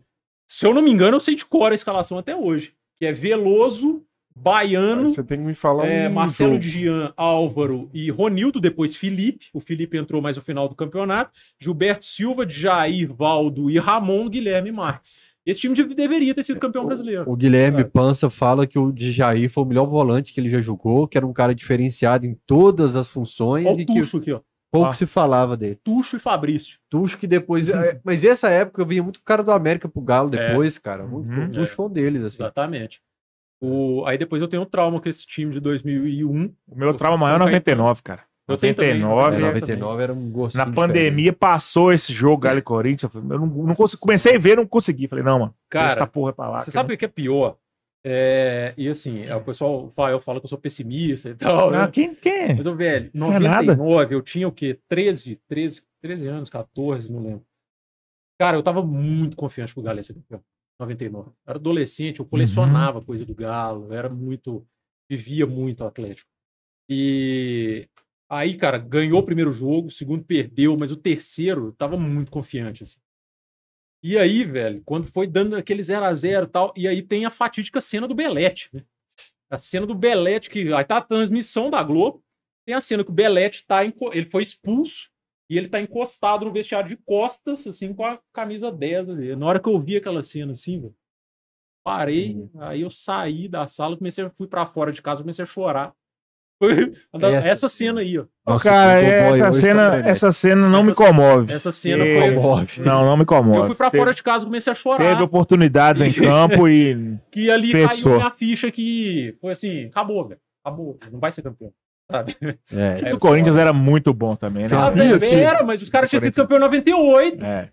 Se eu não me engano, eu sei de cor a escalação até hoje. Que é Veloso, Baiano, Você tem que me falar é, um Marcelo jogo. Jean, Álvaro e Ronildo, depois Felipe. O Felipe entrou mais no final do campeonato. Gilberto Silva, Jair, Valdo e Ramon, Guilherme Marques. Esse time de- deveria ter sido campeão brasileiro. O Guilherme É. Pança fala que o Djair foi o melhor volante que ele já jogou, que era um cara diferenciado em todas as funções Olha e o que Tuxo aqui, ó. pouco Ah. se falava dele. Tuxo e Fabrício. Tuxo que depois. é, Mas essa época eu via muito cara do América pro Galo É. depois, cara. Muito, Uhum. o Tuxo foi um deles, assim. Exatamente. O... Aí depois eu tenho um trauma com esse time de 2001. o meu trauma maior é São 99, cara. Eu tenho também, 99. É, eu 99 era um gostinho Na pandemia passou esse jogo Galo e Corinthians. Eu, falei, eu não, não consegui, comecei a ver, não consegui. Falei, não, mano. Cara, essa porra pra lá. Você sabe o que é pior? É, E assim, é, o pessoal fala, eu falo que eu sou pessimista e tal. eu não- né? Ah, quem, quem? Mas, ô, velho, em Não é nada. 99 eu tinha o quê? 13, 13, 13 anos, 14, não lembro. Cara, eu tava muito confiante que o Galo campeão. 99. Eu era adolescente, eu colecionava Uhum. coisa do Galo, eu era muito. Vivia muito o Atlético. E aí, cara, ganhou o primeiro jogo, o segundo perdeu, mas o terceiro eu tava muito confiante, assim. E aí, velho, quando foi dando aquele 0 a 0 e tal, e aí tem a fatídica cena do Belete, né? A cena do Belete, que aí tá a transmissão da Globo, tem a cena que o Belete tá, ele foi expulso, e ele tá encostado no vestiário de costas, assim, com a camisa 10 ali. Na hora que eu vi aquela cena, assim, velho, parei, aí eu saí da sala, comecei, fui pra fora de casa, comecei a chorar. Foi essa, Essa cena aí, ó. Nossa, cara, essa cena, essa cena não Essa me comove. Essa cena É. foi. Comove. Não, não me comove. Eu fui pra Teve- fora de casa, comecei a chorar. Teve oportunidades em campo e. que ali Desperdiçou. caiu minha ficha que foi assim, acabou, velho. Acabou, não vai ser campeão. Sabe? É, o Corinthians era muito bom também, né? Ah, era, mas os caras tinham sido campeão em 98. É.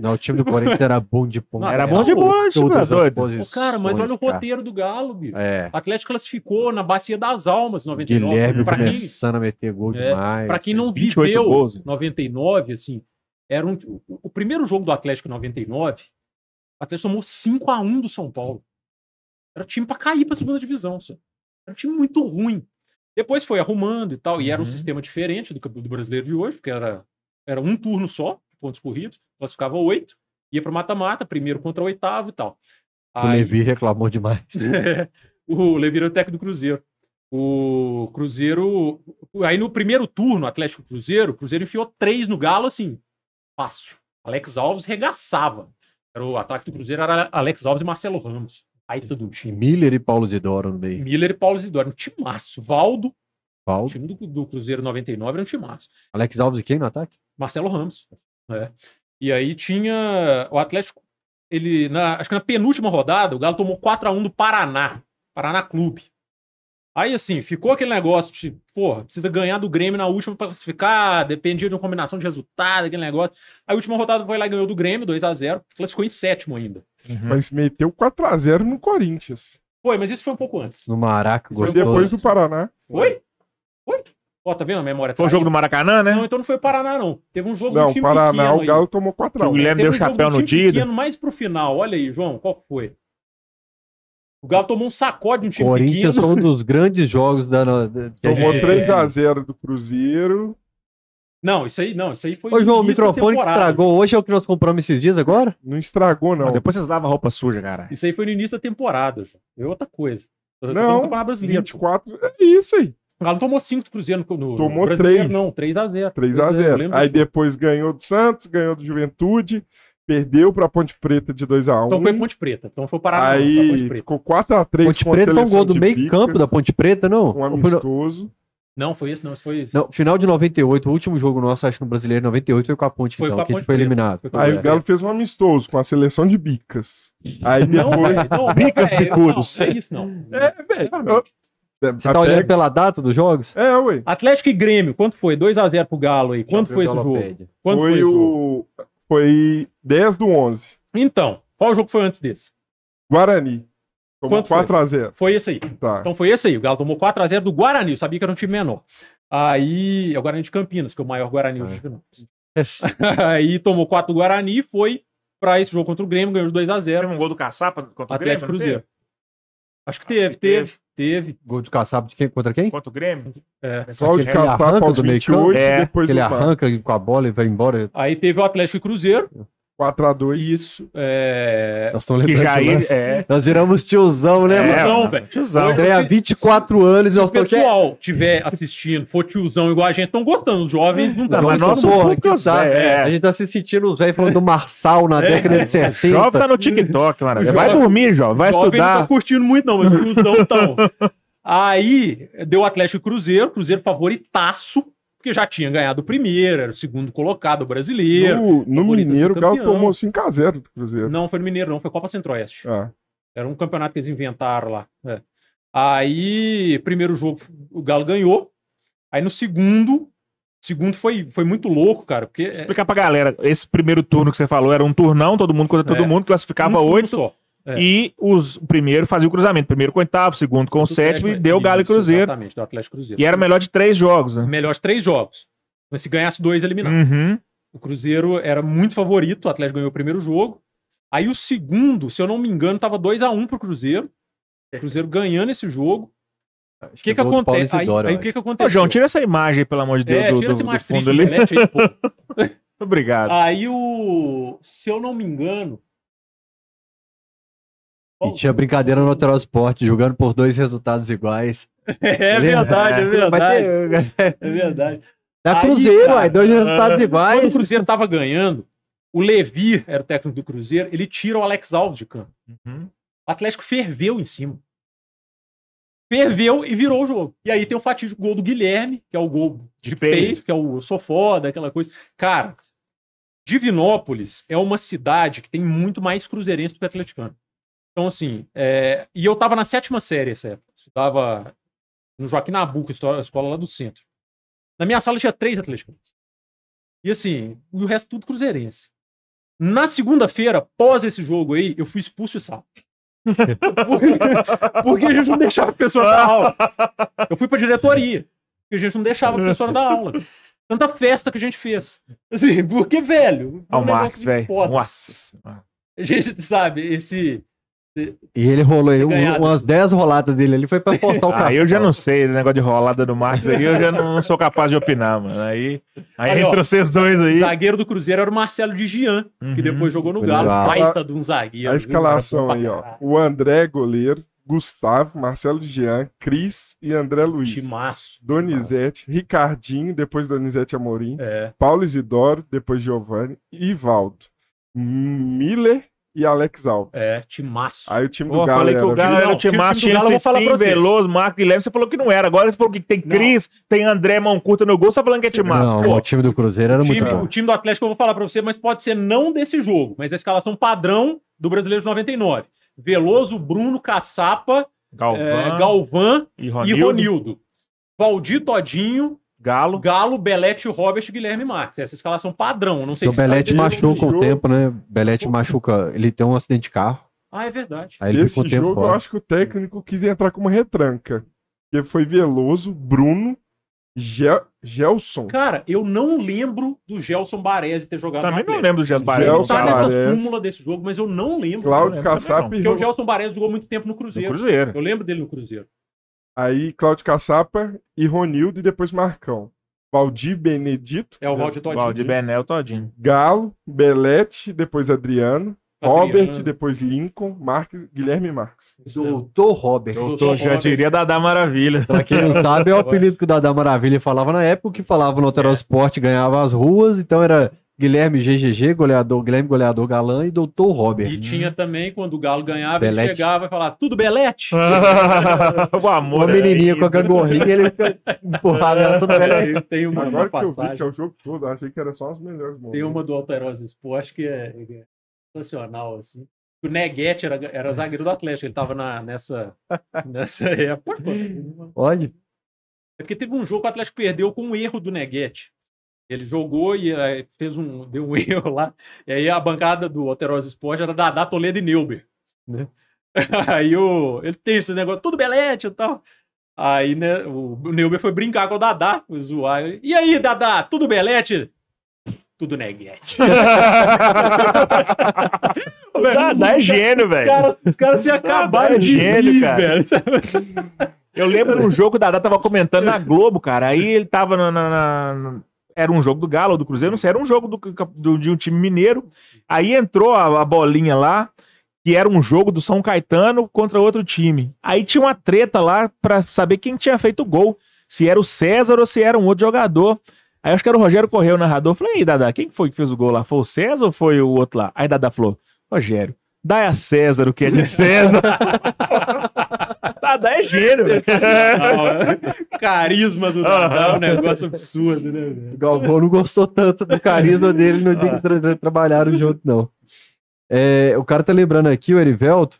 Não, o time do Corinthians era bom de ponta. Nossa, Era bom de bola, time doido. cara, mas olha o roteiro do Galo, bicho. É. O Atlético classificou na Bacia das Almas, 99. Guilherme pra quem, começando a meter gol É, demais. pra quem não 28 viveu gols. 99, assim, era um, o, o primeiro jogo do Atlético em 99, o Atlético tomou 5x1 do São Paulo. Era time pra cair pra segunda divisão, só. Era um time muito ruim. Depois foi arrumando e tal, e era um Uhum. sistema diferente do, do brasileiro de hoje, porque era, era um turno só, pontos corridos, classificava oito, ia pra mata-mata, primeiro contra o oitavo e tal. O Levi reclamou demais. o Levi era o técnico do Cruzeiro. O Cruzeiro. Aí no primeiro turno, Atlético Cruzeiro, o Cruzeiro enfiou três no Galo, assim, fácil. Alex Alves regaçava. Era o ataque do Cruzeiro era Alex Alves e Marcelo Ramos. Aí todo um time. Miller e Paulo Zidoro no meio. Miller e Paulo Zidoro. Um timaço. Valdo, o Paulo. time do, do Cruzeiro 99 era um timaço. Alex Alves e quem no ataque? Marcelo Ramos. Né? E aí tinha o Atlético. Ele, na, acho que na penúltima rodada, o Galo tomou 4x1 do Paraná. Paraná Clube. Aí, assim, ficou aquele negócio de, porra, precisa ganhar do Grêmio na última pra classificar, dependia de uma combinação de resultado, aquele negócio. Aí a última rodada foi lá e ganhou do Grêmio, 2x0, classificou em sétimo ainda. Uhum. Mas meteu 4x0 no Corinthians. Foi, mas isso foi um pouco antes. No Maraca, Isso foi. Depois do Paraná. Foi? Foi? Ó, tá vendo a memória? Foi o jogo do Maracanã, né? Não, então não foi o Paraná, não. Teve um jogo Não, do time Paraná, pequeno o aí. Galo tomou Que o 4x1. Guilherme Teve deu um chapéu no Dida. pequeno mais pro final. Olha aí, João, qual que foi? O Galo tomou um sacode de um time Corinthians pequeno. foi um dos grandes jogos da. a Tomou gente- 3x0 do Cruzeiro. Não, isso aí não, isso aí foi Ô, João, o microfone que estragou hoje é o que nós compramos esses dias agora? Não estragou, não. Não, depois vocês lavam roupa suja, cara. Isso aí foi no início da temporada, João. É outra coisa. Eu Não, Campeonato Brasileiro. 24. É isso aí. O Galo tomou 5 do Cruzeiro no, no Tomou Brasileiro, três. não, 3x0. 3x0. Aí depois ganhou do Santos, ganhou do Juventude, perdeu pra Ponte Preta de 2x1. Então foi Ponte Preta. Então foi não, a Aí Ponte Preta. ficou 4x3 Ponte Preta foi um gol do de meio Bicas, campo da Ponte Preta, não? Um amistoso. Não, foi esse, não, esse foi esse. Não, final de 98, o último jogo nosso, acho que no Brasileiro, 98, foi com a Ponte, Foi então, com a que a gente foi Preta. eliminado. Foi Aí o Galo fez um amistoso com a seleção de Bicas. Aí Não, depois. velho, não, Bicas velho, picudos. Não, não é isso, não. É, velho. Realmente. Você tá olhando pela data dos jogos? É, ué. Atlético e Grêmio, quanto foi? 2x0 pro Galo aí. Quanto foi esse jogo? Quanto foi foi o jogo? Foi 10 do 11. Então, qual jogo foi antes desse? Guarani. Tomou Quanto foi? 4x0. Foi esse aí. Tá. Então foi esse aí. O Galo tomou 4x0 do Guarani. Eu sabia que era um time menor. Aí. É o Guarani de Campinas, que é o maior Guarani hoje. aí tomou 4 do Guarani e foi pra esse jogo contra o Grêmio, ganhou de 2x0. Teve um gol do Caçapa contra o Atlético Grêmio? não Cruzeiro. Acho que Acho teve, que teve, teve. Gol do Caçapa de quem, contra quem? Contra o Grêmio? É. Só o de arranca aos do meio 28 campo? e É, depois ele arranca com a bola e vai embora. Aí teve o Atlético e Cruzeiro. 4x2. Isso. É... Nós estamos Que lembrando ele. lance. É. Nós viramos tiozão, né, É, mano? Velho. Tiozão. André há Se- 24 anos e Se nós o aqui. pessoal estiver assistindo, for tiozão igual a gente, estão gostando. Os jovens não Não, estão. mas Não, nós porra, que sabe? é. A gente tá se sentindo os velhos falando do Marçal na É. década de 60. Jovem tá no TikTok, mano. O Vai jovem- dormir, jovem. Vai Jovem não tá estudar. curtindo muito, não, mas os tiozão estão. Aí deu o Atlético e Cruzeiro, Cruzeiro favoritaço, porque já tinha ganhado o primeiro, era o segundo colocado brasileiro. No, no Mineiro, o Galo tomou 5x0 do Cruzeiro. Não foi no Mineiro, não, foi Copa Centro-Oeste. Ah, Era um campeonato que eles inventaram lá. É. Aí, primeiro jogo, o Galo ganhou. Aí no segundo, segundo foi, foi muito louco, cara, porque é Explicar pra galera. Esse primeiro turno que você falou era um turnão, todo mundo contra todo É. mundo, classificava um oito. só. É. E os, o primeiro fazia o cruzamento. Primeiro com o oitavo, segundo com o Do sétimo, e sétimo, deu Galo e Cruzeiro. Exatamente, do Atlético e Cruzeiro. E era o melhor de três jogos, né? melhor de três jogos. Mas se ganhasse dois, eliminava. Uhum. O Cruzeiro era muito favorito, o Atlético ganhou o primeiro jogo. Aí o segundo, se eu não me engano, tava 2 a 1 pro Cruzeiro. O Cruzeiro ganhando esse jogo. O que que acontece? Aí, aí o que que aconteceu? Ô, João, tira essa imagem aí, pelo amor de Deus, É, do, tira do- essa do imagem fundo triste do ali. Belete aí, pô. Obrigado. Aí o... Se eu não me engano... E tinha brincadeira no Alterosa Sport, jogando por dois resultados iguais. É verdade, é Vai verdade. ter- É verdade. É Aí, Cruzeiro, cara, ué, dois resultados Quando o iguais. Cruzeiro tava ganhando, o Levi era o técnico do Cruzeiro, ele tira o Alex Alves de campo. Uhum. O Atlético ferveu em cima. Ferveu e virou o jogo. E aí tem o fatídico gol do Guilherme, que é o gol de, De peito, peito. que é o sou foda, aquela coisa. Cara, Divinópolis é uma cidade que tem muito mais cruzeirense do que atleticano. Então, assim, é, e eu tava na sétima série essa época. Estudava no Joaquim Nabuco, escola lá do centro. Na minha sala tinha três atleticanos. E assim, o resto tudo cruzeirense. Na segunda-feira, pós esse jogo aí, eu fui expulso de sala. Porque a gente não deixava a pessoa dar aula. Eu fui pra diretoria. Porque a gente não deixava a pessoa dar aula. Tanta festa que a gente fez. Assim, porque, velho. Um o Marcos, velho. Nossa senhora. A gente sabe, esse. E ele rolou aí um- umas 10 roladas dele ali, foi pra postar o Ah, eu já não sei, o negócio de rolada do Marcos aí, eu já não sou capaz de opinar, mano. Aí, aí Aí, ó, entre vocês dois aí. zagueiro do Cruzeiro era o Marcelo de Gian, que Uhum. depois jogou no Galo. Baita de um zagueiro. A escalação Cara, aí, ó. O André, goleiro. Gustavo, Marcelo Jean, Cris e André Luiz. Timaço. Donizete, Ricardinho, depois Donizete Amorim. É. Paulo Isidoro, depois Giovanni. E Ivaldo. Miller e Alex Alves. É, timaço. Aí o time do Pô, Galo falei que o era Galo Não, era o time time do mais tinha Galo, vou falar pra você. Veloso, Marco Guilherme, você falou que não era. Agora você falou que tem. Cris, tem André Mão Curta no gol, você tá falando que é time Não, Pô, o time do Cruzeiro era O muito time, bom. o time do Atlético eu vou falar pra você, mas pode ser não desse jogo, mas da escalação padrão do Brasileiro de 99. Veloso, Bruno, Caçapa, Galvão, é, Galvão e e Ronildo, Ronildo. Valdir Todinho, Galo. Galo, Belete, Robert e Guilherme Marques. Essa escalação padrão. Não sei O se tá Belete machuca o tempo, né? Belete machuca, ele tem um acidente de carro, Ah, é verdade. aí ele Esse um jogo eu fora. acho que o técnico quis entrar com uma retranca. Porque foi Veloso, Bruno, Gel- Gelson. Cara, eu não lembro do Gelson Baresi ter jogado Também no não lembro do Gés Baré. Gelson Tá no nessa Baresi. súmula desse jogo, mas eu não lembro. Cláudio e Porque o Gelson Baresi jogou muito tempo no Cruzeiro. Cruzeiro. Eu lembro dele no Cruzeiro. Aí Cláudio Caçapa e Ronildo e depois Marcão. Valdir Benedito, É o Valdir Todinho. Valdir Benel todinho. Galo, Belete, depois Adriano, Adriano. Robert, depois Lincoln, Marques, Guilherme Marques. Doutor Robert. Doutor já diria Dadá Maravilha. Pra quem não sabe, é o apelido que o Dadá Maravilha falava na época, que falava no Alterosa Sport, ganhava as ruas, então era Guilherme GGG, goleador, Guilherme Goleador Galã e Doutor Robert. E tinha também, quando o Galo ganhava, Belete. ele chegava e falava, tudo Belete? o amor. Uma é menininha com a gangorrinha, ele empurrava ela toda Belete. Aí tem uma, uma Agora que eu vi passagem. que é o jogo todo, eu achei que era só os melhores momentos. Tem uma do Alterosa Esporte que é, é sensacional, assim. O Neguete era, era zagueiro do Atlético, ele tava na, nessa, nessa época. Olha, É porque teve um jogo que o Atlético perdeu com um erro do Neguete. Ele jogou e aí, fez um, deu um erro lá. E aí a bancada do Alterosa Esporte era Dadá, Toledo e Neuber. Né? Aí o, ele tem esse negócio, tudo belete e tal. Aí, né, o, o Neuber foi brincar com o Dadá, zoar. E aí, Dadá, tudo belete? Tudo neguete. O Dadá é gênio, velho. os caras se acabaram é de gênio, rir, cara. velho. Eu lembro um jogo que o Dadá tava comentando na Globo, cara. Aí ele tava na. na- na- Era um jogo do Galo do Cruzeiro, não sei, era um jogo do, do- de um time mineiro. Aí entrou a, a bolinha lá, que era um jogo do São Caetano contra outro time. Aí tinha uma treta lá pra saber quem tinha feito o gol. Se era o César ou se era um outro jogador. Aí acho que era o Rogério Correia, o narrador. Falei, aí, Dadá, quem foi que fez o gol lá? Foi o César ou foi o outro lá? Aí Dadá falou, Rogério, dá a César o que é de César. Dadá é gênio, velho. Sensacional, né? Carisma do Dadá é um negócio absurdo, né, velho? o Galvão não gostou tanto do carisma dele no dia que tra tra- trabalharam junto, não. É, o cara tá lembrando aqui, o Erivelto.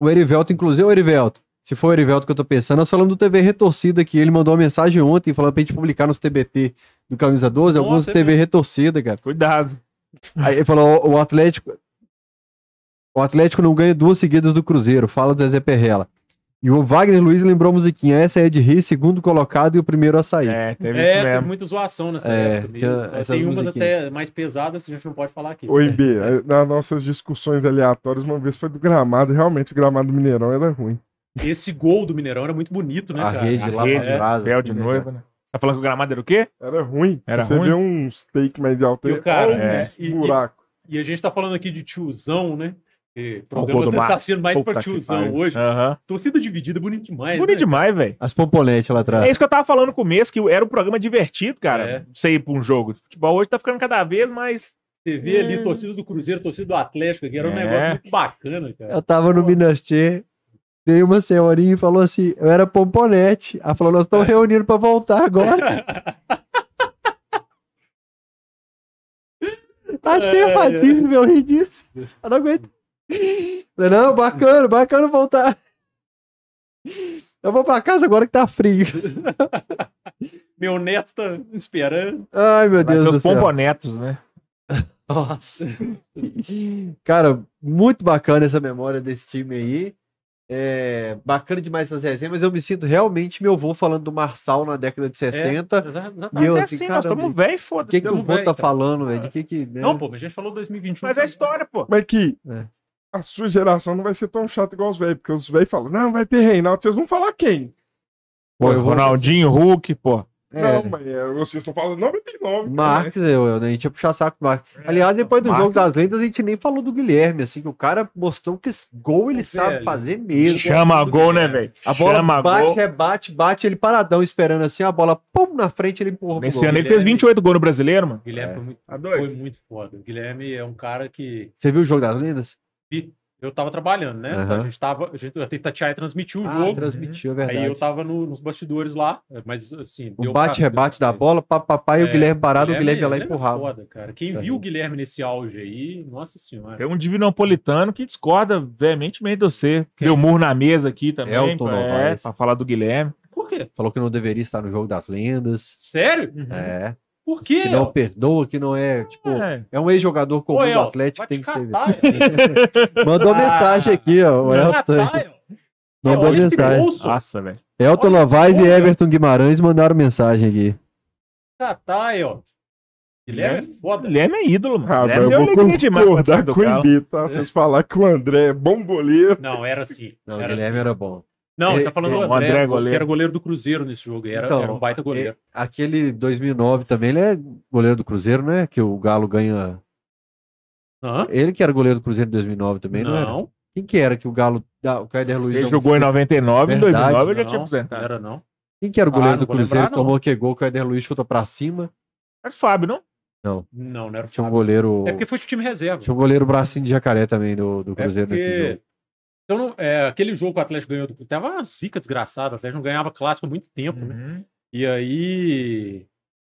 O Erivelto, inclusive, o Erivelto. Se for o Erivelto que eu tô pensando, nós falamos do TV Retorcida aqui. Ele mandou uma mensagem ontem falando pra gente publicar nos TBT do Camisa 12, alguns Nossa, é TV Retorcida, cara. Cuidado. Aí ele falou: o o Atlético. O Atlético não ganha duas seguidas do Cruzeiro, fala do Zezé Perrela. E o Wagner Luiz lembrou a musiquinha. Essa é de Rir, segundo colocado e o primeiro a sair. É, teve É, teve muita zoação nessa É, época. tinha Tem umas até mais pesadas que a gente não pode falar aqui. Oi, B, nas nossas discussões aleatórias, uma vez foi do gramado, realmente o gramado do Mineirão era ruim. esse gol do Mineirão era muito bonito, né, a cara? rede A lá rede, pra trás. Véu assim, de né, noiva, né? Você tá falando que o gramado era o quê? Era ruim. Era você ruim? vê uns take mais de alto, E o cara, olha é, um e- buraco. E a gente tá falando aqui de tiozão, né? E o programa do tá sendo mais Puta pra tiozão pariu. hoje. Aham. Torcida dividida, bonito demais. Bonito né? demais, velho. As pomponetes lá atrás. É isso que eu tava falando no começo, que era um programa divertido, cara. É. Você ir pra um jogo. de Futebol hoje tá ficando cada vez mais. Você vê ali Hum. torcida do Cruzeiro, torcida do Atlético, que era um É. negócio muito bacana, cara. Eu tava no Minas Tchê, veio uma senhorinha e falou assim, eu era pomponete. Ela falou, nós estamos reunindo pra voltar agora. Achei É, é. erradíssimo, eu ri disso. Eu não aguento. Falei, não, bacana, bacana voltar. Eu vou pra casa agora que tá frio. Meu neto tá esperando. Ai, meu Deus ser do os céu. pomponetos, né? Nossa. Cara, muito bacana essa memória desse time aí. É, bacana demais essas resenhas, mas eu me sinto realmente meu avô falando do Marçal na década de 60. Exa- exatamente. E eu Mas é assim, assim, nós estamos velho, O foda-se. que, que o deu vô velho, tá cara. falando, velho? De que que. né? Não, pô, mas a gente falou 2021. Mas é história, pô. Mas que É. a sua geração não vai ser tão chata igual os velhos, porque os velhos falam, não, vai ter Reinaldo. Vocês vão falar quem? Pô, eu vou- Ronaldinho, Hulk, pô. É, Não, mas é, vocês estão falando 99. Marques, eu, eu, a gente ia puxar saco do Marques. Aliás, depois do Marques- jogo das lendas, a gente nem falou do Guilherme, assim, que o cara mostrou que esse gol ele sabe fazer mesmo. Chama gol, né, velho? A bola Chama bate, gol. rebate, bate, ele paradão esperando assim, a bola, pum, na frente, ele empurra pro Nesse ano ele fez Guilherme. 28 gols no brasileiro, mano. O Guilherme É. foi, muito, Tá foi muito foda. O Guilherme é um cara que. Você viu o jogo das lendas? Eu tava trabalhando, né? Aham. A gente tava. A gente, a Tatiaia transmitiu o Ah, jogo. transmitiu, é verdade. Aí eu tava no- nos bastidores lá, mas assim. O bate-rebate da bola, papapá, e o É, Guilherme parado, o Guilherme ia lá e é empurrava. foda, cara. Quem Tá viu o. Guilherme nesse auge aí, nossa senhora. Tem um divinopolitano que discorda veementemente de você. Deu murro na mesa aqui também. Elton pra- é, pra falar do Guilherme. Por quê? Falou que não deveria estar no jogo das lendas. Sério? É. Por quê? Que não perdoa, que não é, tipo, é, É. um ex-jogador comum Ô, do Atlético que tem te que ser. Mandou Ah. mensagem aqui, ó. O Elton. Mandou Olha mensagem. Nossa, velho. Elton Novaes esse e Everton Guimarães mandaram mensagem aqui. Catar, aí, ó. Guilherme é foda. Guilherme é ídolo, mano. Ah, Guilherme eu deu vou saiu concordar do com o. Embi, tá? Vocês falar que o André é bom goleiro. Não, era assim. Não, o era Guilherme assim. era bom. Não, ele Ele- tá falando do o André, André é que goleiro. era goleiro do Cruzeiro nesse jogo. e Era, Então, era um baita goleiro. É, aquele 2009 também, ele é goleiro do Cruzeiro, né? Que o Galo ganha. Hã? Ele que era goleiro do Cruzeiro em 2009 também, não, era? Não, Quem que era que o Galo. O Caio Luiz Ele um jogou em chute? 99, em Verdade, 2009ele já não, tinha não aposentado. era não. Quem que era o goleiro Ah, do não Cruzeiro lembrar, que tomou que gol? O Caio Luiz chuta pra cima. Era o Fábio, não? Não, não era o Tinha um goleiro. É porque foi de time reserva. Tinha um goleiro bracinho de jacaré também do, do É Cruzeiro nesse porque... jogo. Então, não- é, aquele jogo que o Atlético ganhou, do- tava uma zica desgraçada. O Atlético não ganhava clássico há muito tempo, né? Uhum. E aí,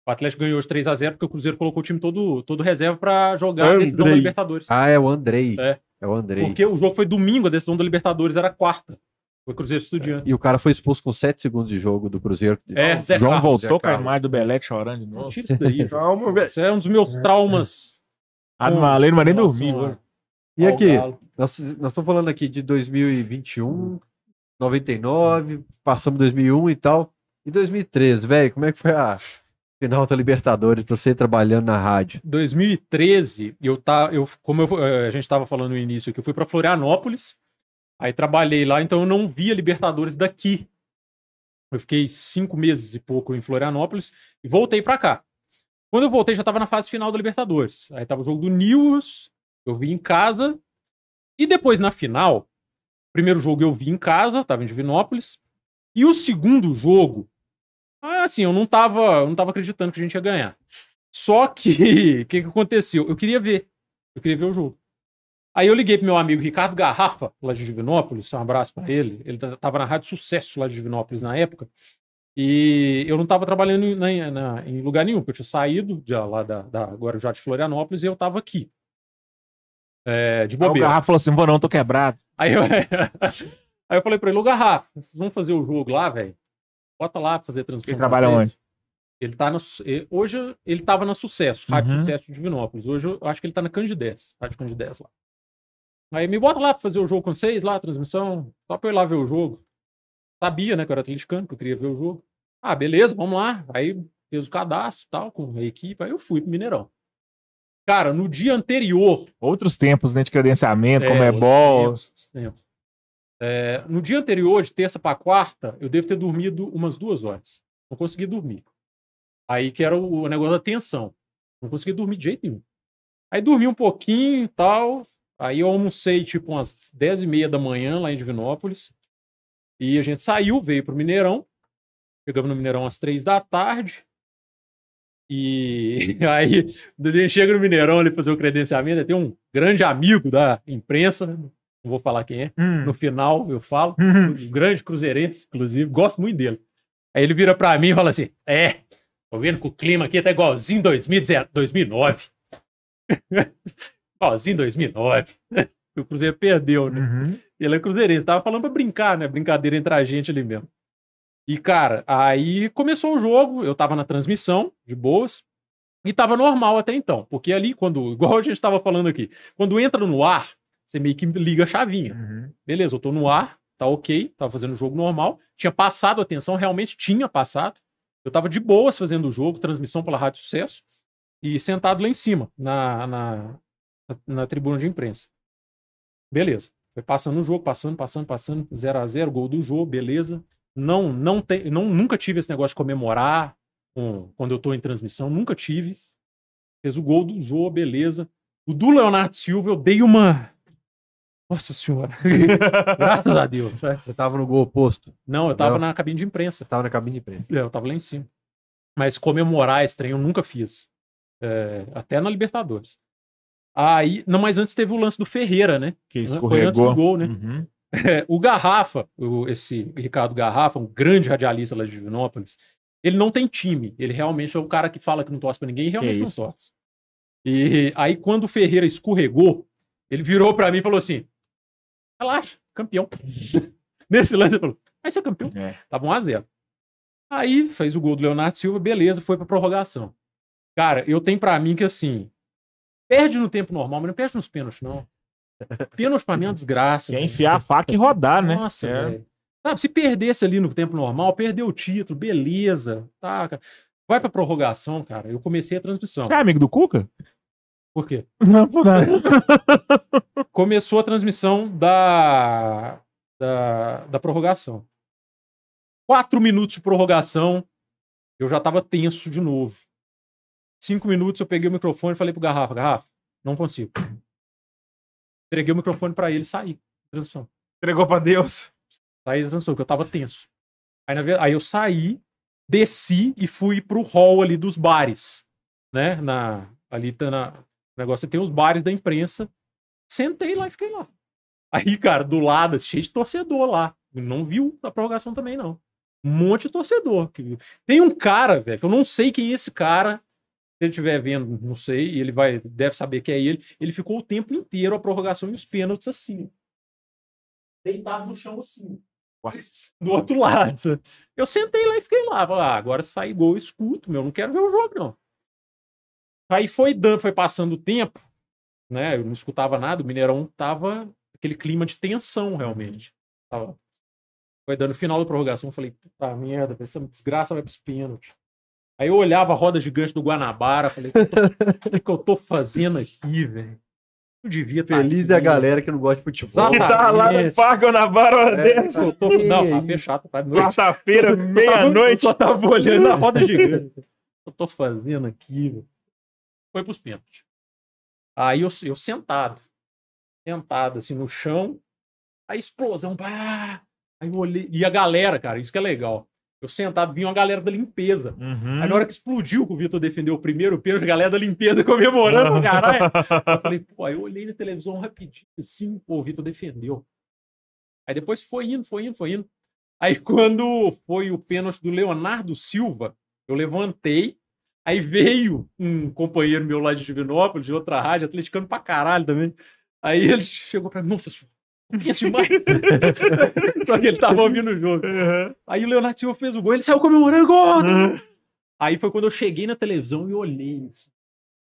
o Atlético ganhou hoje 3x0 porque o Cruzeiro colocou o time todo, todo reserva pra jogar a decisão da Andrei. Libertadores. Ah, é o Andrei. É. É o Andrei. Porque o jogo foi domingo, a decisão da Libertadores era quarta. Foi Cruzeiro Estudiantes. E o cara foi expulso com 7 segundos de jogo do Cruzeiro. É, Zé João Carlos, voltou Zé com a imagem do Belete chorando de novo. Tira isso daí, João. Calma, velho. Isso é um dos meus traumas. Ah, não, além não vai nem com E ao aqui, Galo. nós, nós estamos falando aqui de 2021, 99, passamos 2001 e tal. E 2013, velho, como é que foi a final da Libertadores pra você trabalhando na rádio? 2013, eu tá, eu, como eu, eh, a gente estava falando no início aqui, eu fui para Florianópolis, aí trabalhei lá, então eu não via Libertadores daqui. Eu fiquei cinco meses e pouco em Florianópolis e voltei para cá. Quando eu voltei, já estava na fase final da Libertadores. Aí tava o jogo do News, eu vi em casa. E depois, na final, primeiro jogo eu vi em casa, tava em Divinópolis. E o segundo jogo, ah, assim, eu não tava, eu não tava acreditando que a gente ia ganhar. Só que, o que, que aconteceu? Eu queria ver. Eu queria ver o jogo. Aí eu liguei pro meu amigo Ricardo Garrafa, lá de Divinópolis, um abraço pra ele. Ele ta- tava na Rádio Sucesso lá de Divinópolis na época. E eu não tava trabalhando em, na- em lugar nenhum, porque eu tinha saído de, lá da, da Guarujá de Florianópolis e eu tava aqui. É, de Aí o bobeira. Garrafa falou assim: vou não, tô quebrado. Aí eu, aí eu falei pra ele, ô Garrafa, vocês vão fazer o jogo lá, velho? Bota lá pra fazer a transmissão. Ele trabalha vocês." onde? Ele tá na, hoje ele tava na Sucesso, Rádio Uhum. Sucesso de Divinópolis. Hoje eu acho que ele tá na Candidez, Rádio Candidez lá. Aí me bota lá pra fazer o jogo com vocês, lá, a transmissão, só pra eu ir lá ver o jogo. Sabia, né, que eu era atleticano, que eu queria ver o jogo. Ah, beleza, vamos lá. Aí fez o cadastro e tal, com a equipe, aí eu fui pro Mineirão. Cara, no dia anterior, Outros tempos, né? De credenciamento, é, como é bom. tempos, outros tempos. É, no dia anterior, de terça para quarta, eu devo ter dormido umas duas horas. Não consegui dormir. Aí que era o, negócio da tensão. Não consegui dormir de jeito nenhum. Aí dormi um pouquinho e tal. Aí eu almocei tipo umas 10 e meia da manhã lá em Divinópolis. E a gente saiu, veio pro Mineirão. Chegamos no Mineirão às três da tarde. E aí, a gente chega no Mineirão ali fazer o credenciamento, tem um grande amigo da imprensa, não vou falar quem é, Hum. no final eu falo, Hum. um grande cruzeirense, inclusive, gosto muito dele. Aí ele vira pra mim e fala assim: É, tô vendo que o clima aqui tá igualzinho 2010 2009. igualzinho 2009. O Cruzeiro perdeu, né? Uhum. Ele é cruzeirense, tava falando pra brincar, né? Brincadeira entre a gente ali mesmo. E, cara, aí começou o jogo, eu tava na transmissão, de boas, e tava normal até então. Porque ali, quando, igual a gente tava falando aqui, quando entra no ar, você meio que liga a chavinha. Uhum. Beleza, eu tô no ar, tá ok, tava fazendo o jogo normal. Tinha passado a atenção, realmente tinha passado. Eu tava de boas fazendo o jogo, transmissão pela Rádio Sucesso, e sentado lá em cima, na, na, na, na tribuna de imprensa. Beleza. Foi passando o jogo, passando, passando, passando, 0 a 0 gol do jogo, beleza. Não, não tem, não, nunca tive esse negócio de comemorar com- quando eu tô em transmissão, nunca tive. Fez o gol do jogo, beleza. O do Leonardo Silva, eu dei uma. Nossa senhora. Graças a Deus. sabe? Você tava no gol oposto. Não, eu tava Não. na cabine de imprensa. Você tava na cabine de imprensa. É, eu tava lá em cima. Mas comemorar esse trem eu nunca fiz. É, até na Libertadores. Aí, não, mas antes teve o lance do Ferreira, né? Que Foi antes do escorregou. gol, né? Uhum. É, o Garrafa, o- esse Ricardo Garrafa, um grande radialista lá de Divinópolis, ele não tem time. Ele realmente é o cara que fala que não torce pra ninguém e realmente não torce. E aí, quando o Ferreira escorregou, ele virou pra mim e falou assim: relaxa, campeão. Nesse lance, ele falou: vai ser campeão. É. Tava 1x0. Aí fez o gol do Leonardo Silva, beleza, foi pra prorrogação. Cara, eu tenho pra mim que assim, perde no tempo normal, mas não perde nos pênaltis, não. Pênalti pra mim é uma desgraça. Quer enfiar a faca e rodar, né? Nossa, É. velho. Sabe, se perdesse ali no tempo normal, perdeu o título, beleza. Tá, cara. Vai pra prorrogação, cara. Eu comecei a transmissão. Você é amigo do Cuca? Por quê? Não, por nada. Começou a transmissão da, da, da prorrogação. Quatro minutos de prorrogação, eu já tava tenso de novo. Cinco minutos eu peguei o microfone e falei pro Garrafa, Garrafa, não consigo. Entreguei o microfone pra ele e saí. da Transmissão. Entregou pra Deus. Saí da transmissão, porque eu tava tenso. Aí, na aí eu saí, desci e fui pro hall ali dos bares. Né? Na, ali tá na. O negócio tem os bares da imprensa. Sentei lá e fiquei lá. Aí, cara, do lado, cheio de torcedor lá. Não viu a prorrogação também, não. Um monte de torcedor. Tem um cara, velho, que eu não sei quem é esse cara. Se ele estiver vendo, não sei, e ele vai, deve saber que é ele. Ele ficou o tempo inteiro a prorrogação e os pênaltis assim. Deitado no chão assim do outro lado. Eu sentei lá e fiquei lá. Falei, ah, agora se sair gol, escuto, meu. Não quero ver o jogo, não. Aí foi dando, foi passando o tempo, né? Eu não escutava nada, o Mineirão tava aquele clima de tensão, realmente. Tava. Foi dando final da prorrogação, eu falei, puta merda, essa desgraça vai pros pênaltis. Aí eu olhava a roda gigante do Guanabara, falei, o que, eu tô- o que que eu tô fazendo aqui, velho? Eu devia estar Feliz é a galera que não gosta de futebol. Exato. Que tá lá no Exatamente. Parque na hora É. dessa. Eu tô... Não, tá fechado, tá noite. Quarta-feira, Eu meia-noite. só tava olhando a roda gigante. Eu tô fazendo aqui, velho. Foi pros pênaltis. Aí eu, eu sentado. Sentado, assim, no chão. A explosão. Pá! Aí eu olhei. E a galera, cara, isso que é legal. Eu sentado, vinha uma galera da limpeza. Uhum. Aí na hora que explodiu, que o Vitor defendeu o primeiro pênalti, a galera da limpeza comemorando, caralho. Eu falei, pô, aí eu olhei na televisão rapidinho, assim, pô, o Vitor defendeu. Aí depois foi indo, foi indo, foi indo. Aí quando foi o pênalti do Leonardo Silva, eu levantei, aí veio um companheiro meu lá de Divinópolis, de outra rádio, atleticano pra caralho também. Aí ele chegou pra mim, nossa, pensa demais. Só que ele tava ouvindo o jogo. Uhum. Aí o Leonardo Silva fez o gol, ele saiu comemorando gol. Uhum. Aí foi quando eu cheguei na televisão e olhei. Assim.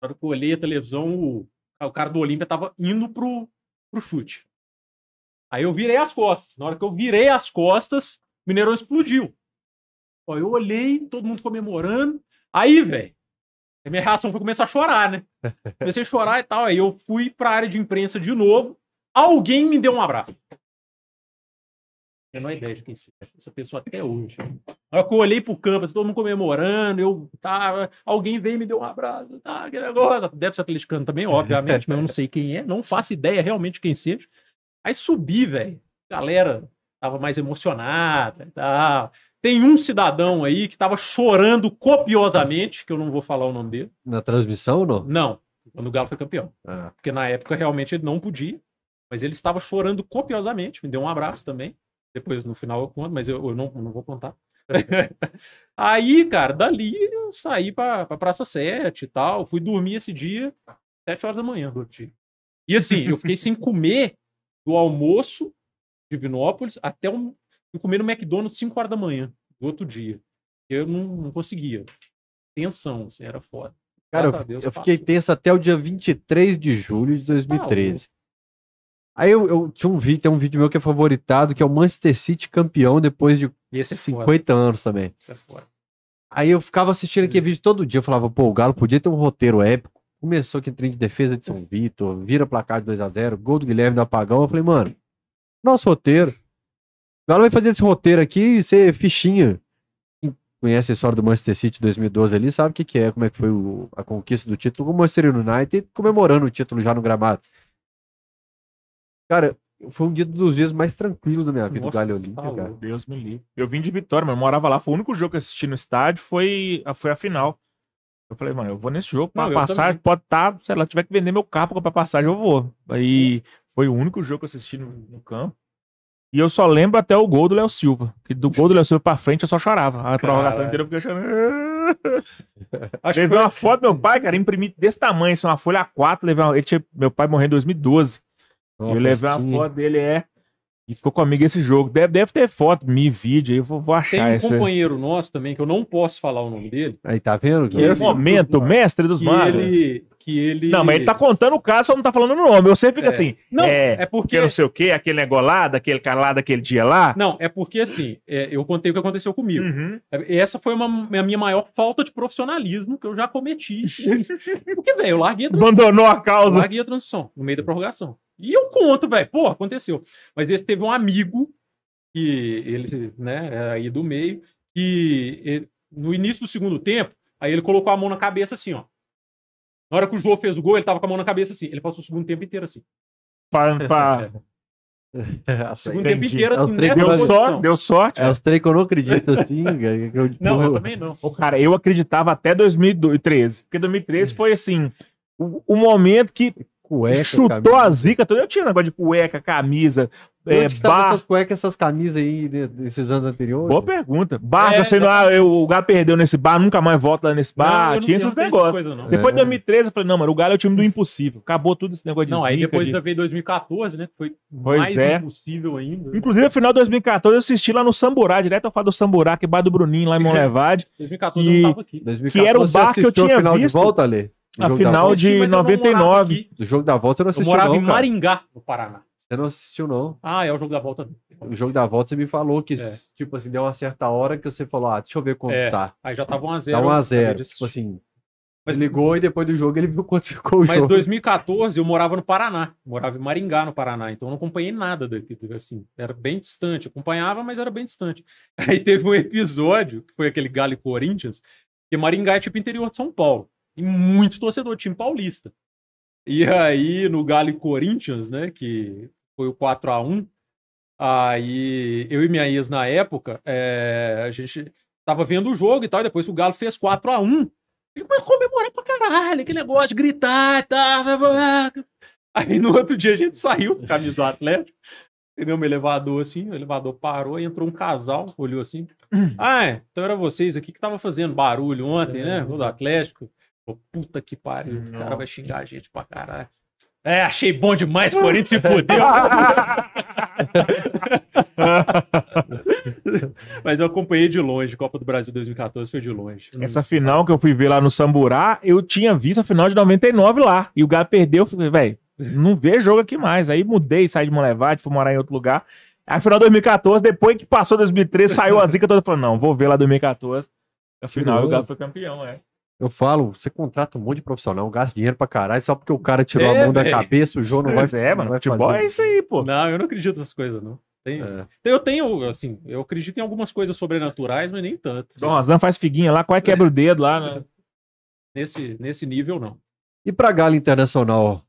Na hora que eu olhei a televisão, o, o cara do Olímpia tava indo pro, pro chute. Aí eu virei as costas. Na hora que eu virei as costas, o Mineirão explodiu. Ó, eu olhei, todo mundo comemorando. Aí, velho, a minha reação foi começar a chorar, né? Comecei a chorar e tal. Aí eu fui pra área de imprensa de novo. Alguém me deu um abraço. menor ideia de quem seja essa pessoa até hoje. Na hora que eu olhei pro campo, assim, todo mundo comemorando, eu tava. Alguém veio e me deu um abraço, tá, aquele negócio. Deve ser atleticano também, obviamente, mas eu não sei quem é, não faço ideia realmente quem seja. Aí subi, velho. Galera tava mais emocionada e tal. Tem um cidadão aí que tava chorando copiosamente, que eu não vou falar o nome dele. Na transmissão ou não? Não, quando o Galo foi campeão. Ah. Porque na época realmente ele não podia, mas ele estava chorando copiosamente, me deu um abraço também. Depois no final eu conto, mas eu, eu não, não vou contar. Aí, cara, dali eu saí pra, pra Praça 7 e tal. Fui dormir esse dia, 7 horas da manhã, Dorti. E assim, eu fiquei sem comer do almoço de Vinópolis até um. Fui comer no McDonald's 5 horas da manhã do outro dia. Eu não, não conseguia. Tensão, assim, era foda. Cara, Graças eu, Deus, eu fiquei tenso até o dia 23 de julho de 2013. Aí eu, eu tinha um vídeo, tem um vídeo meu que é favoritado, que é o Manchester City campeão depois de E esse é foda. 50 anos também. Isso é foda. Aí eu ficava assistindo aquele vídeo todo dia, eu falava, pô, o Galo podia ter um roteiro épico. Começou aqui em trem de defesa de São Vitor, vira placar de 2 a 0 gol do Guilherme do Apagão. Eu falei, mano, nosso roteiro. O Galo vai fazer esse roteiro aqui e ser fichinha. Quem conhece a história do Manchester City 2012 ali, sabe o que, que é, como é que foi o- a conquista do título com o Manchester United, comemorando o título já no gramado. Cara, foi um dia dos dias mais tranquilos da minha vida, Nossa, o Galo tá Olímpico, louco. cara. Deus me livre. Eu vim de Vitória, mas eu morava lá. Foi o único jogo que eu assisti no estádio, foi, foi a final. Eu falei, mano, eu vou nesse jogo pra Não, passar, pode estar, sei lá, tiver que vender meu carro pra comprar passagem, eu vou. Aí foi o único jogo que eu assisti no, no campo. E eu só lembro até o gol do Léo Silva. Que do gol do Léo Silva pra frente eu só chorava. A prorrogação inteira eu fiquei chorando. Acho que Levei foi- uma foto do meu pai, cara, imprimi desse tamanho, assim, uma folha A4. Levei uma... ele tinha... Meu pai morreu em 2012. Uma eu levei uma foto dele, é. E ficou comigo esse jogo. Deve, deve ter foto, me vídeo aí, eu vou, vou Tem achar um esse. companheiro nosso também, que eu não posso falar o nome dele, Aí tá vendo? Que esse- Momento, mestre dos magos. ele, que ele... Não, mas ele tá contando o caso, só não tá falando o nome. Eu sempre fico É. assim, Não, é, é, porque... porque não sei o quê, aquele negócio lá, daquele cara lá, daquele dia lá. Não, é porque assim, é, eu contei o que aconteceu comigo. Uhum. É, Essa foi uma, a minha maior falta de profissionalismo que eu já cometi. Porque, velho, eu larguei a transmissão. Abandonou a Eu causa. larguei a transmissão no meio da prorrogação. E eu conto, velho, pô, aconteceu. Mas esse teve um amigo, que ele, né, é aí do meio, que ele- no início do segundo tempo, aí ele colocou a mão na cabeça assim, ó. Na hora que o João fez o gol, ele tava com a mão na cabeça assim. Ele passou o segundo tempo inteiro assim. Pra, pra... É, O segundo tempo inteiro É assim, gols. Deu sorte, deu sorte. É os três que eu não acredito assim. eu, Não, eu também não. Ô, Cara, eu acreditava até 2013. Porque 2013 foi assim, o, o momento que cueca, chutou camisa. a zica toda. Eu tinha negócio de cueca, camisa, é, Onde que tava bar. essas cuecas, essas camisas aí de- desses anos anteriores? Boa pergunta. Bar, É, você não, ah, eu, o Galo perdeu nesse bar, nunca mais volta lá nesse bar. não- tinha esses tenho negócios. coisa. Depois de É. 2013, eu falei, não, mano, o Galo é o time do impossível. Acabou tudo esse negócio de Não, aí zica, depois de- ainda veio 2014, né? que Foi Pois mais é. impossível ainda. Inclusive, no final de 2014, eu assisti lá no Samburá, direto ao falar do Samburá, que é bar do Bruninho, lá em Monlevade. 2014 E- eu não tava aqui. 2014, que era o bar que eu tinha final visto. de volta, Lê? O A jogo da final volta? de Mas eu morava 99. aqui. Do jogo da volta você não Eu assistiu morava não, em cara. Maringá, no Paraná. Você não assistiu não. Ah, é o jogo da volta. O jogo da volta você me falou que, É. tipo assim, deu uma certa hora que você falou, ah, deixa eu ver quanto É, tá. Aí já tava 1x0. Tá 1x0. Tipo assim, Mas- desligou e depois do jogo ele viu quanto ficou o Mas jogo. 2014 eu morava no Paraná. Morava em Maringá, no Paraná. Então eu não acompanhei nada daqui. Assim, era bem distante. Acompanhava, mas era bem distante. Aí teve um episódio, que foi aquele Galo e Corinthians, que Maringá é tipo interior de São Paulo. E muito torcedor, time paulista. E aí, no Galo e Corinthians, né, que foi o 4x1, aí eu e minha ex na época, é, a gente tava vendo o jogo e tal, e depois o Galo fez 4x1. A gente começou a comemorar pra caralho, aquele negócio de gritar e tal. Aí no outro dia a gente saiu com a camisa do Atlético, pegamos o elevador assim, o elevador parou entrou um casal, olhou assim. Ah, é, então era vocês aqui que tava fazendo barulho ontem, né? Gol do Atlético. Pô, puta que pariu, o cara vai xingar a gente pra caralho. É, achei bom demais, Corinthians se fodeu. Mas eu acompanhei de longe, Copa do Brasil 2014 foi de longe. Essa final que eu fui ver lá no Samburá, eu tinha visto a final de 99 lá. E o Galo perdeu, eu falei, velho, não vê jogo aqui mais. Aí mudei, saí de Monlevade, fui morar em outro lugar. Aí final de 2014, depois que passou 2013, saiu a zica toda. Falei, não, vou ver lá 2014. Afinal, o Galo foi campeão, é. Eu falo, você contrata um monte de profissional, gasta dinheiro pra caralho, só porque o cara tirou É, a mão da velho. cabeça, o jogo não vai Pois é, mano, vai futebol fazer. é isso aí, pô. Não, eu não acredito nessas coisas, não. Tem- É. Eu tenho, assim, eu acredito em algumas coisas sobrenaturais, mas nem tanto. Dom Razan faz figuinha lá, quase quebra o dedo lá, né? Nesse, nesse nível, não. E pra Galo Internacional,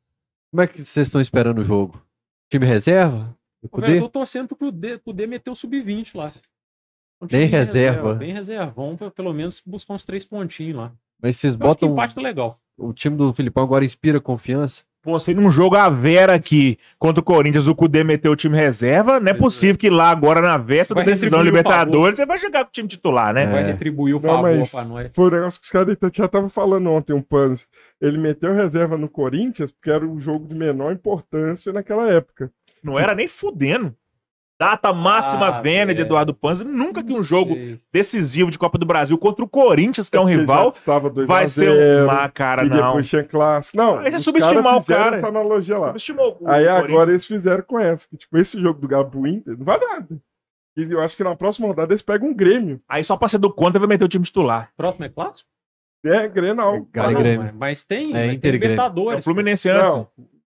como é que vocês estão esperando o jogo? Time reserva? O Ô, Cudê? velho, eu tô torcendo pro Cudê, Cudê meter o sub-20 lá. Um Bem time reserva. Bem reserva. Vamos pra, pelo menos buscar uns três pontinhos lá. Mas vocês Eu botam. empate tá legal. O time do Filipão agora inspira confiança. Pô, se num jogo a Vera aqui contra o Corinthians, o Cudê meteu o time reserva, não é é. possível que lá agora na véspera da decisão Libertadores você vai jogar com o time titular, né? Vai É. retribuir o Não, favor mas- pra nós. O negócio que os caras já estavam falando ontem, um Panzi. Ele meteu reserva no Corinthians porque era um jogo de menor importância naquela época. Não era nem fudendo. Data máxima Ah, vênia de. Eduardo Panzi. Nunca que um jogo sei. decisivo de Copa do Brasil contra o Corinthians, que é um Porque já rival, Estava 2 vai ser 0, uma cara, e não. depois tinha clássico. Não, Aí é os subestimar o cara. essa analogia lá. Subestimou o Aí agora eles fizeram com essa. Que, tipo, esse jogo do pro Inter não vai nada. E eu acho que na próxima rodada eles pegam um Grêmio. Aí só pra ser do conta vai meter o time titular. Próximo é clássico? É, Grenal. Não, Grêmio. mas- tem, É, mas Inter tem Grêmio. É o Libertadores. Fluminense antes. Não.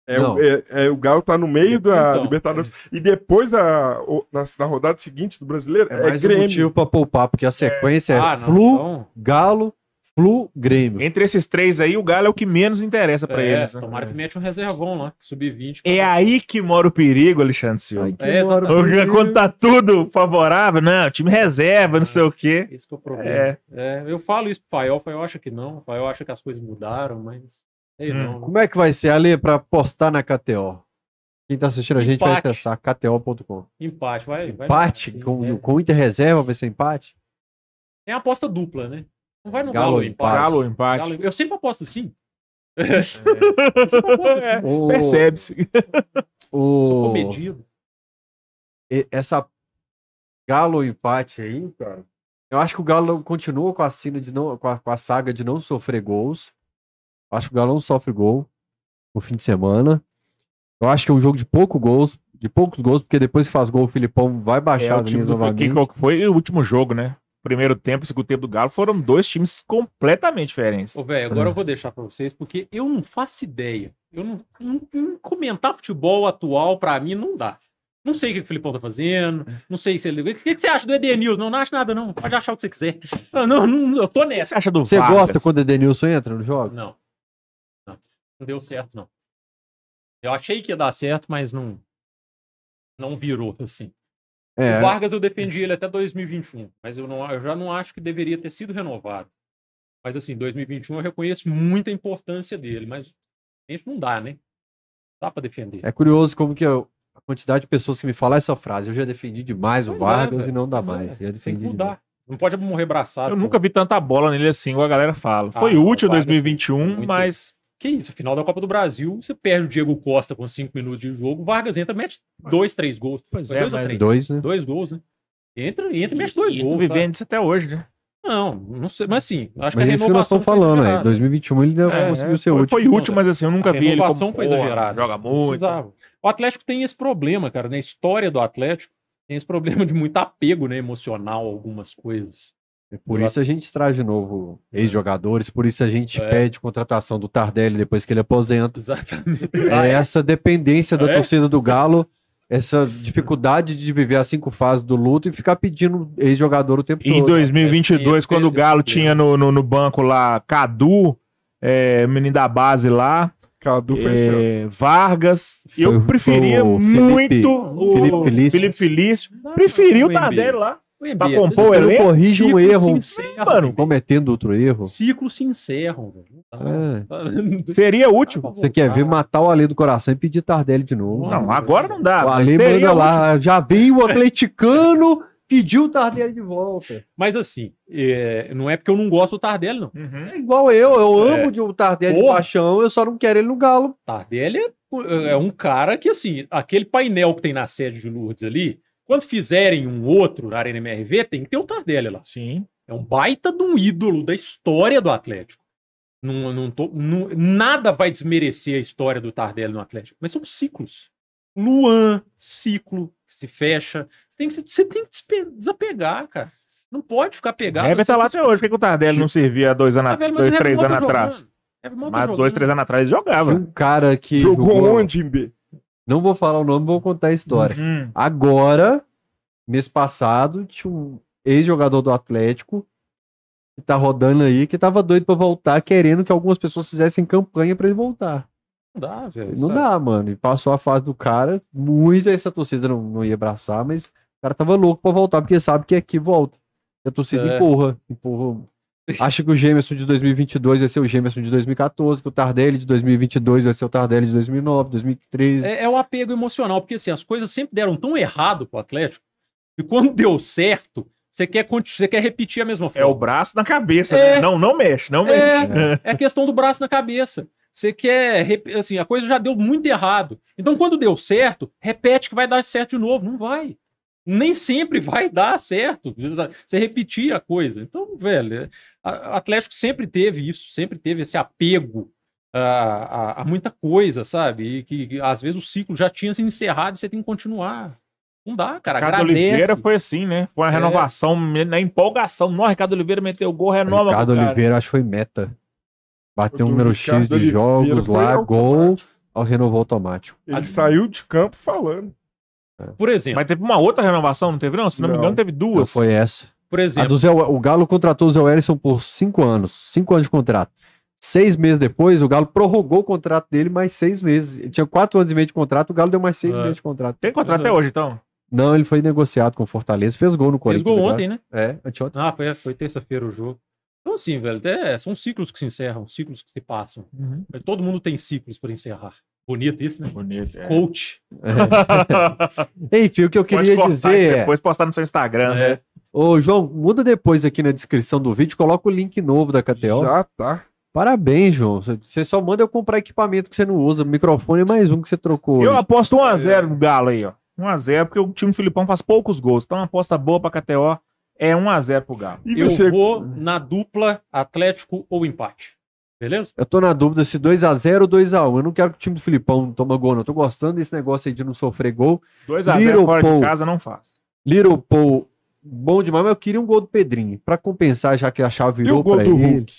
É, Não. O, é, é, o Galo tá no meio da Então, Libertadores. E depois da, o- na, na rodada seguinte do brasileiro, É é, mais um Grêmio. motivo pra poupar, porque a sequência é, Ah, não. Flu, então- Galo, Flu, Grêmio. Entre esses três aí, o Galo é o que menos interessa pra É, eles. né? Tomara que mete um reservão lá, sub-20. É aí que mora o perigo, Alexandre Silva. É. Porque Quando tá tudo favorável, não, time reserva, não sei o quê. Esse que é o problema. É. É, eu falo isso pro Fael, o Fael acha que não, o Fael acha que as coisas mudaram, mas. Hum. Como é que vai ser, Ale, pra postar na KTO? Quem tá assistindo a gente vai Empate. acessar kto.com. Empate, vai. vai Empate? assim, com, é. com o Inter reserva vai ser empate? É uma aposta dupla, né? Não vai no Galo Galo, empate. empate? Galo empate. Galo- Eu sempre aposto assim. Eu sempre aposto assim. O, Percebe-se. Sou o, comedido. e- essa Galo empate aí, cara. Eu acho que o Galo continua com a, sina de não, com, a, com a saga de não sofrer gols. Acho que o Galo não sofre gol no fim de semana. Eu acho que é um jogo de pouco gols, de poucos gols, porque depois que faz gol o Filipão vai É, baixar o as time do, novamente. que, qual que foi o último jogo, né? Primeiro tempo e segundo tempo do Galo foram dois times completamente diferentes. Ô, velho, É. agora eu vou deixar pra vocês, porque eu não faço ideia. Eu não, não- não- comentar futebol atual pra mim não dá. Não sei o que o Filipão tá fazendo, não sei se ele. O que, que você acha do Edenilson? Não, não acho nada, não. Pode achar o que você quiser. Eu, não, não, eu tô O nessa. você acha do Você Vargas? gosta quando o Edenilson entra no jogo? Não. Não. Não deu certo, não. Eu achei que ia dar certo, mas não. Não virou, assim. É, O Vargas eu defendi ele até 2021, mas eu, não, eu já não acho que deveria ter sido renovado. Mas assim, 2021 eu reconheço muita importância dele, mas a gente não dá, né? Dá pra defender. é curioso como que eu- a quantidade de pessoas que me falam essa frase. Eu já defendi demais o Pois é, Vargas velho. e não dá é, mais. Já Tem defendi que demais. mudar. Não pode morrer braçado. Eu pô. nunca vi tanta bola nele assim, igual a galera fala. Foi Ah, útil o Vargas 2021, foi muito- mas Que isso, final da Copa do Brasil, você perde o Diego Costa com 5 minutos de jogo, Vargas entra, mete dois, três gols. Pois é, dois ou mas três? Dois, né? Dois gols, né? Entra, entra e mete dois e gols. vivendo isso até hoje, né? Não, não sei, mas sim, acho Mas que a é isso que nós renovação estamos foi falando, né? exagerada. 2021 ele não É, conseguiu é, ser foi, útil. foi útil, mas assim, eu nunca A vi ele como renovação foi exagerada. joga muito. O Atlético tem esse problema, cara, na história do Atlético, tem esse problema de muito apego, né, emocional a algumas coisas. Por isso a gente traz de novo ex-jogadores, por isso a gente É. pede contratação do Tardelli depois que ele aposenta. Exatamente. É essa dependência da É? torcida do Galo, essa dificuldade de viver as cinco fases do luto e ficar pedindo ex-jogador o tempo E em todo. 2022, Esse- quando o Galo tinha no, no, no banco lá Cadu, é, menino da base lá, Cadu é, Vargas, Foi- eu preferia o Felipe- muito o Felipe Felício. Felipe Felício. Preferi o. Tardelli lá. Embiid, compor o Eu elenco. corrige um erro, se encerram, mano, cometendo outro erro. Ciclos se encerram, velho. Não É. Seria útil. Você quer ver matar o Ale do coração e pedir Tardelli de novo. Nossa, Não, agora não dá. o Ale manda útil. lá, já veio o atleticano, pediu o Tardelli de volta. Mas assim, é, não é porque eu não gosto do Tardelli, não. Uhum. É igual eu, eu É. amo de o Tardelli de Porra. paixão, eu só não quero ele no Galo. Tardelli é, é um cara que, assim, aquele painel que tem na sede de Lourdes ali, quando fizerem um outro na Arena MRV, tem que ter o Tardelli lá. Sim. É um baita de um ídolo da história do Atlético. Não, não tô, não- nada vai desmerecer a história do Tardelli no Atlético, mas são ciclos. Luan, ciclo, que se fecha. Você tem que, se- você tem que desapegar, cara. Não pode ficar pegado. Hever tá lá até hoje. Por que, que o Tardelli não servia há dois, anos, velho, dois três anos atrás? Mas jogando. dois, três anos atrás ele jogava. um cara que Jogou jogou, onde, Imbe? Não vou falar o nome, vou contar a história. Hum. Agora, mês passado, tinha um ex-jogador do Atlético que tá rodando aí, que tava doido pra voltar, querendo que algumas pessoas fizessem campanha pra ele voltar. Não dá, velho. Não sabe? dá, mano. E passou a fase do cara, muita essa torcida não, não ia abraçar, mas o cara tava louco pra voltar, porque sabe que aqui volta. E a torcida É. empurra, empurra. Acha que o Gemerson de 2022 vai ser o Gemerson de 2014, que o Tardelli de 2022 vai ser o Tardelli de 2009, 2013. É, é o apego emocional, porque assim, as coisas sempre deram tão errado pro Atlético, e quando deu certo, você quer, você quer repetir a mesma É forma. o braço na cabeça, É. né? Não, não mexe, não mexe. É, é a questão do braço na cabeça. Você quer, assim, a coisa já deu muito errado. Então, quando deu certo, repete que vai dar certo de novo. Não vai. Nem sempre vai dar certo. Você repetir a coisa. Então, velho, é- a- o Atlético sempre teve isso, sempre teve esse apego a, a- a muita coisa, sabe? E que, às vezes o ciclo já tinha se encerrado e você tem que continuar. Não dá, cara. Ricardo Agradece. Oliveira foi assim, né? Foi uma É. renovação na empolgação. Não, Ricardo Oliveira meteu gol, renova Ricardo o. Oliveira, acho que foi meta. Bateu um O número Ricardo X de Oliveira jogos lá, gol, automático. ao renovou automático. Ele saiu de campo falando. Por exemplo, Mas teve uma outra renovação, não teve não? Se não, me Não. engano, teve Não duas. foi essa. por A exemplo, do Zé, o Galo contratou o Zé Wellison por cinco anos. Cinco anos de contrato. Seis meses depois, o Galo prorrogou o contrato dele mais seis meses. Ele tinha quatro anos e meio de contrato, o Galo deu mais seis É. meses de contrato. Tem contrato até hoje, então? Não, ele foi negociado com o Fortaleza, fez gol no fez Corinthians. gol agora. ontem, né? É, anteontem. Ah, foi, foi terça-feira o jogo. Então, assim, velho, é, são ciclos que se encerram, ciclos que se passam. Mas Todo mundo tem ciclos para encerrar. Bonito isso, né? Bonito. É. Coach. Enfim, o que eu Pode queria dizer é. Depois postar no seu Instagram, né? É. Ô, João, muda depois aqui na descrição do vídeo, coloca o link novo da KTO. Já tá. Parabéns, João. Você- Você só manda eu comprar equipamento que você não usa. Microfone é mais um que você trocou. Eu hoje. aposto 1x0 no Galo aí, ó. 1x0, porque o time do Filipão faz poucos gols. Então, uma aposta boa pra KTO é 1x0 pro Galo. E Eu você, vou na dupla Atlético ou empate. Beleza? Eu tô na dúvida se 2x0 ou 2x1. Eu não quero que o time do Filipão tome gol, não. Eu tô gostando desse negócio aí de não sofrer gol. 2x0 Little fora Paul. de casa não faz. Little Paul, bom demais, mas eu queria um gol do Pedrinho. Pra compensar, já que a chave e virou o gol pra do ele. Hulk?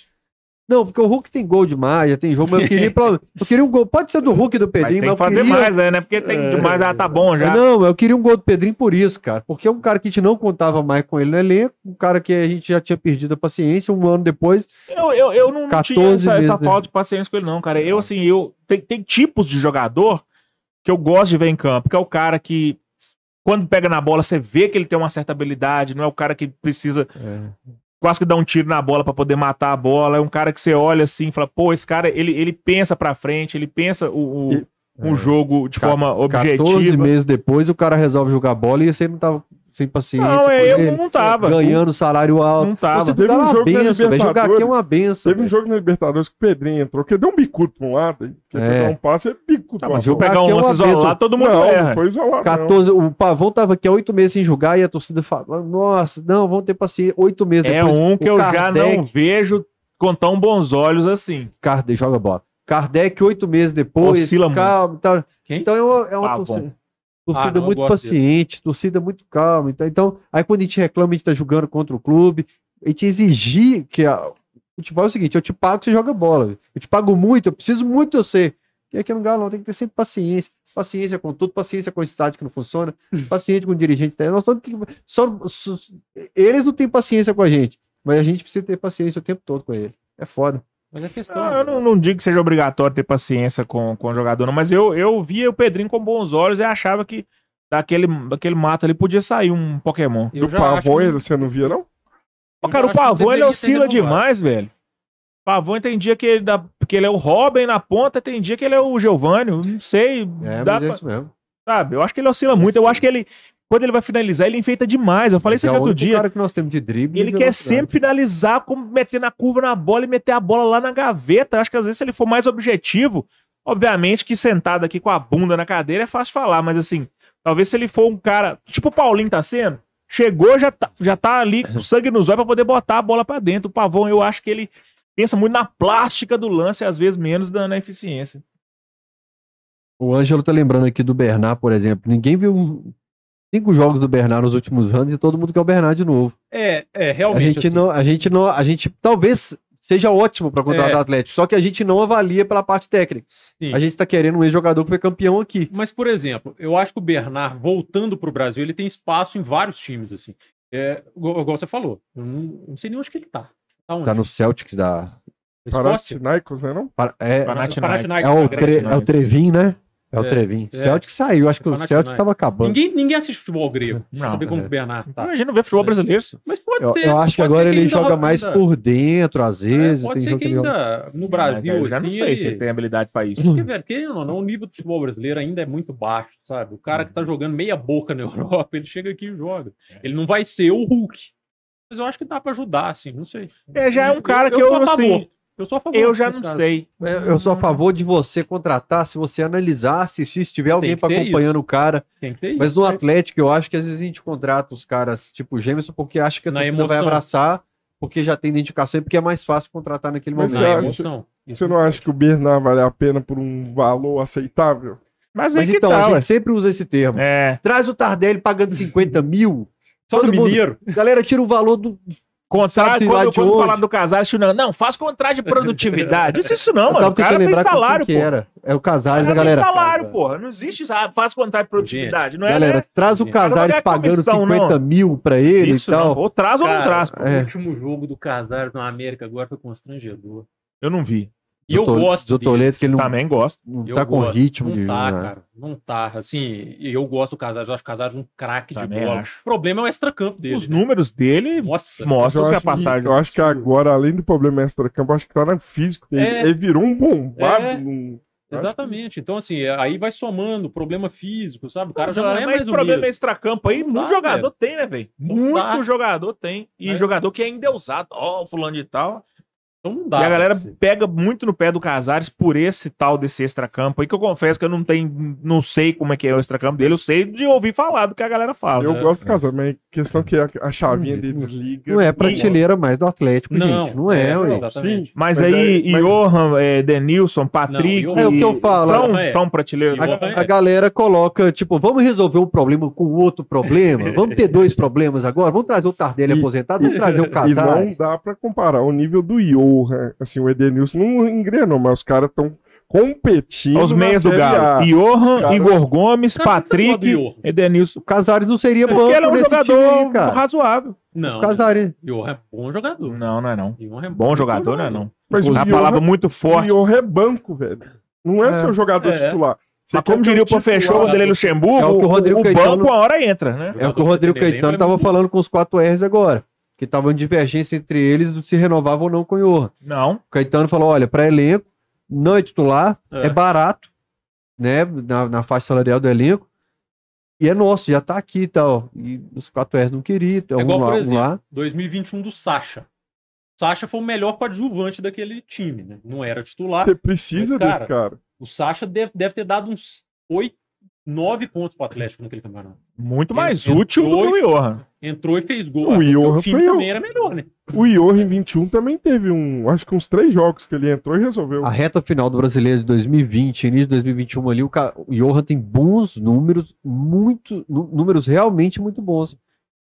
Não, porque o Hulk tem gol demais, já tem jogo, mas eu queria, eu queria um gol. Pode ser do Hulk e do Mas Pedrinho, tem mas, que eu fazer queria... mais, né? Porque tem É. demais, ah, tá bom já. Não, eu queria um gol do Pedrinho por isso, cara. Porque é um cara que a gente não contava mais com ele no elenco, um cara que a gente já tinha perdido a paciência, um ano depois. Eu, eu, eu não 14 tinha essa, essa falta de paciência com ele, não, cara. Eu, assim, eu. Tem, tem tipos de jogador que eu gosto de ver em campo, que é o cara que. Quando pega na bola, você vê que ele tem uma certa habilidade, não é o cara que precisa quase que dar um tiro na bola pra poder matar a bola. É um cara que você olha assim e fala, pô, esse cara, ele, ele pensa pra frente, ele pensa o, o, E- um jogo de forma 14 objetiva. meses depois, o cara resolve jogar bola e você não tava sem paciência. Não, é, eu ele, não tava. Ganhando salário alto. Não tava. Você Teve dá um jogo na benção, velho. Jogar aqui é Libertadores. uma benção. Teve um jogo na Libertadores que o Pedrinho entrou, que deu um bicudo pra um lado. Que É. um passe, é bicudo Tá, mas se eu pegar é um lance isolado, todo mundo não, erra. foi isolado. não. 14, o Pavão tava aqui há oito meses sem jogar e a torcida fala: Nossa, não, vamos ter paciência. Oito meses É depois. um que eu já Kardec- não vejo com tão bons olhos assim. Kardec joga bola. Kardec, oito meses depois. Oscila calma, tá. Quem? Então é uma, é uma torcida, torcida Ah, não, muito paciente, torcida muito calma. Então, então, aí quando a gente reclama, a gente tá jogando contra o clube, a gente exigir que a, o futebol é o seguinte: eu te pago, você joga bola. Eu te pago muito, eu preciso muito de você. E aqui no Galo não, tem que ter sempre paciência. Paciência com tudo, paciência com o estádio que não funciona, paciência com o dirigente. tá? Nós só, só, só- eles não têm paciência com a gente, mas a gente precisa ter paciência o tempo todo com ele. É foda. Mas é questão. Não, eu não, não digo que seja obrigatório ter paciência com, com o jogador, não, mas eu, eu via o Pedrinho com bons olhos e achava que daquele, daquele mato ali podia sair um Pokémon. Eu Do acho Pavão, que- você não via, não? Pô, cara, o Pavão ele oscila demais, velho. O Pavão entendia que ele, dá, que ele é o Robin na ponta, tem dia que ele é o Giovanni, não sei. É, dá mas é pra- isso mesmo. sabe? Eu acho que ele oscila muito. Eu acho que ele, quando ele vai finalizar, ele enfeita demais. Eu falei isso é aqui outro dia. cara que nós temos de drible. Ele quer sempre finalizar, como meter na curva na bola e meter a bola lá na gaveta. Acho que às vezes, se ele for mais objetivo, obviamente que sentado aqui com a bunda na cadeira é fácil falar, mas assim, talvez se ele for um cara, tipo o Paulinho tá sendo, chegou, já tá, já tá ali com sangue nos olhos pra poder botar a bola pra dentro. O Pavão, eu acho que ele pensa muito na plástica do lance e às vezes menos na, na eficiência. O Ângelo tá lembrando aqui do Bernard, por exemplo. Ninguém viu um- cinco jogos do Bernard nos últimos anos e todo mundo quer o Bernard de novo. É, é, A realmente. gente assim, não, a gente não, a gente talvez seja ótimo pra contratar É. o Atlético. Só que a gente não avalia pela parte técnica. Sim. A gente tá querendo um ex-jogador que foi campeão aqui. Mas, por exemplo, eu acho que o Bernard, voltando pro Brasil, ele tem espaço em vários times, assim. É, igual você falou. Eu não, não sei nem onde que ele tá. Tá onde? Tá no Celtics da. Escócia? Panathinaikos, né não? Para- É, Panathinaikos. É, o, tre, é o Trevin, né? É o É, Trevin. é. Celtic saiu, acho que o. Celtic tava acabando. Ninguém, ninguém assiste futebol grego. Não, saber como é. o Bernard tá. Imagina ver futebol brasileiro. Mas pode Eu, ser. eu acho que pode agora ele ainda- joga mais ainda- por dentro, às É, vezes. pode tem ser que ele joga- ainda no Brasil, é, eu já não assim, sei ele- se ele tem habilidade pra isso. Porque, velho, querendo ou não, o nível do futebol brasileiro ainda é muito baixo, sabe? O cara que tá jogando meia boca na Europa, ele chega aqui e joga. Ele não vai ser o Hulk. Mas eu acho que dá pra ajudar, assim, não sei. É, já é um cara que eu, sou a favor. assim, Eu sou a favor. eu já não caso. sei. É, Eu sou a favor de você contratar se você analisar, se, se tiver alguém ter acompanhando o cara. Tem que ter Mas isso. no Atlético, eu acho que às vezes a gente contrata os caras tipo o Gêmeos porque acha que a Na torcida vai abraçar, porque já tem identificação e porque é mais fácil contratar naquele Mas momento. Na emoção. Isso Você não acha que o Bernard vale a pena por um valor aceitável? Mas, Mas então, tá, a ué. gente sempre usa esse termo. É. Traz o Tardelli pagando 50 mil. Só mundo- Mineiro. Galera, tira o valor do. Contrato, quando, de quando falaram do Casares, não, não, faz contrato de produtividade. Isso, isso não, mano. O cara tem salário, quem pô. que era. É o O Casares, cara né, galera? tem salário, porra. Não existe ah, faz contrato de produtividade. Não é, Galera, né? traz o Casares cara, é pagando comissão, 50 não. mil pra ele Isso e tal. não. Ou traz ou não Cara, traz. pô. É. O último jogo do Casares na América agora foi constrangedor. Eu não vi. E eu gosto Do. Toledo, que ele não, Também gosto. não Eu tá com gosto. ritmo não de. tá, né? cara. Não tá. Assim, eu gosto do Casares. Eu acho o Casares um craque de bola. acho. O problema é o extracampo dele. Os né? números dele Nossa. Mostram que a que, passagem. eu acho que agora, além do problema extra-campo, acho que tá no físico. Ele, É. ele virou um bombado. É. Exatamente. Então, assim, aí vai somando problema físico, sabe? O cara já não é mais problema humilde. extra-campo aí, Não muito dá, jogador velho. tem, né, velho? Muito dá. jogador tem. E É. jogador que é endeusado. Ó, fulano de tal. Então não dá. e a galera pega muito no pé do Casares por esse tal desse extra-campo aí, que eu confesso que eu não tenho, não sei como é que é o extra-campo dele, eu sei de ouvir falar do que a galera fala. Eu É, gosto do casal, mas a questão que a, a chavinha dele desliga. Não é prateleira mais do Atlético, Não, gente. Não é, é, ué. Mas, Mas aí, é- mas- Johan, é, Denilson, Patrick. Não, É o que eu falo, São, é. são prateleiros. Johan né? A, a galera coloca, tipo, vamos resolver um problema com outro problema? Vamos ter dois problemas agora? Vamos trazer o Tardelli E- aposentado? Vamos trazer o E não Casares? dá pra comparar o nível do Johan. Assim, o Edenilson não engrenou, mas os caras estão competindo. Os meias do. Galo. Johan, Cara- Igor Gomes, Cara, Patrick? Edenilson. O Casares não seria bom Porque ele é um time jogador cara. razoável. Não. O Casares. Johan é bom jogador. Não, não é não. Johan é Bom jogador, não é não. Mas É o uma palavra muito forte. o Johan é banco, velho. Não é, É. seu jogador É. titular. Você Mas como diria o professor Vanderlei Luxemburgo, É o que o Rodrigo o Caetano- banco uma hora entra, né? É o que o Rodrigo Caetano que tava lembra falando com os 4 R's agora. Que tava uma divergência entre eles do se renovava ou não com o Johan. Não. O Caetano falou: olha, para elenco, não é titular, é, É. barato, né? Na, na faixa salarial do elenco. E é nosso, já tá aqui e tal. E os 4 R's não queriam, então É igual, um por lá, um exemplo, lá. 2021 do Sacha. Sacha foi o melhor coadjuvante daquele time, né? Não era titular. Você precisa Mas, desse cara. O Sacha deve, deve ter dado uns 8, 9 pontos pro Atlético naquele campeonato. Muito mais Entrou útil do que o Johan. Entrou e fez gol. O Johan o time foi também era melhor, né? O Johan em 21 também teve um. Acho que uns três jogos que ele entrou e resolveu. A reta final do brasileiro de 2020, início de 2021 ali, o, Ca- o Johan tem bons números, muito, nú- números realmente muito bons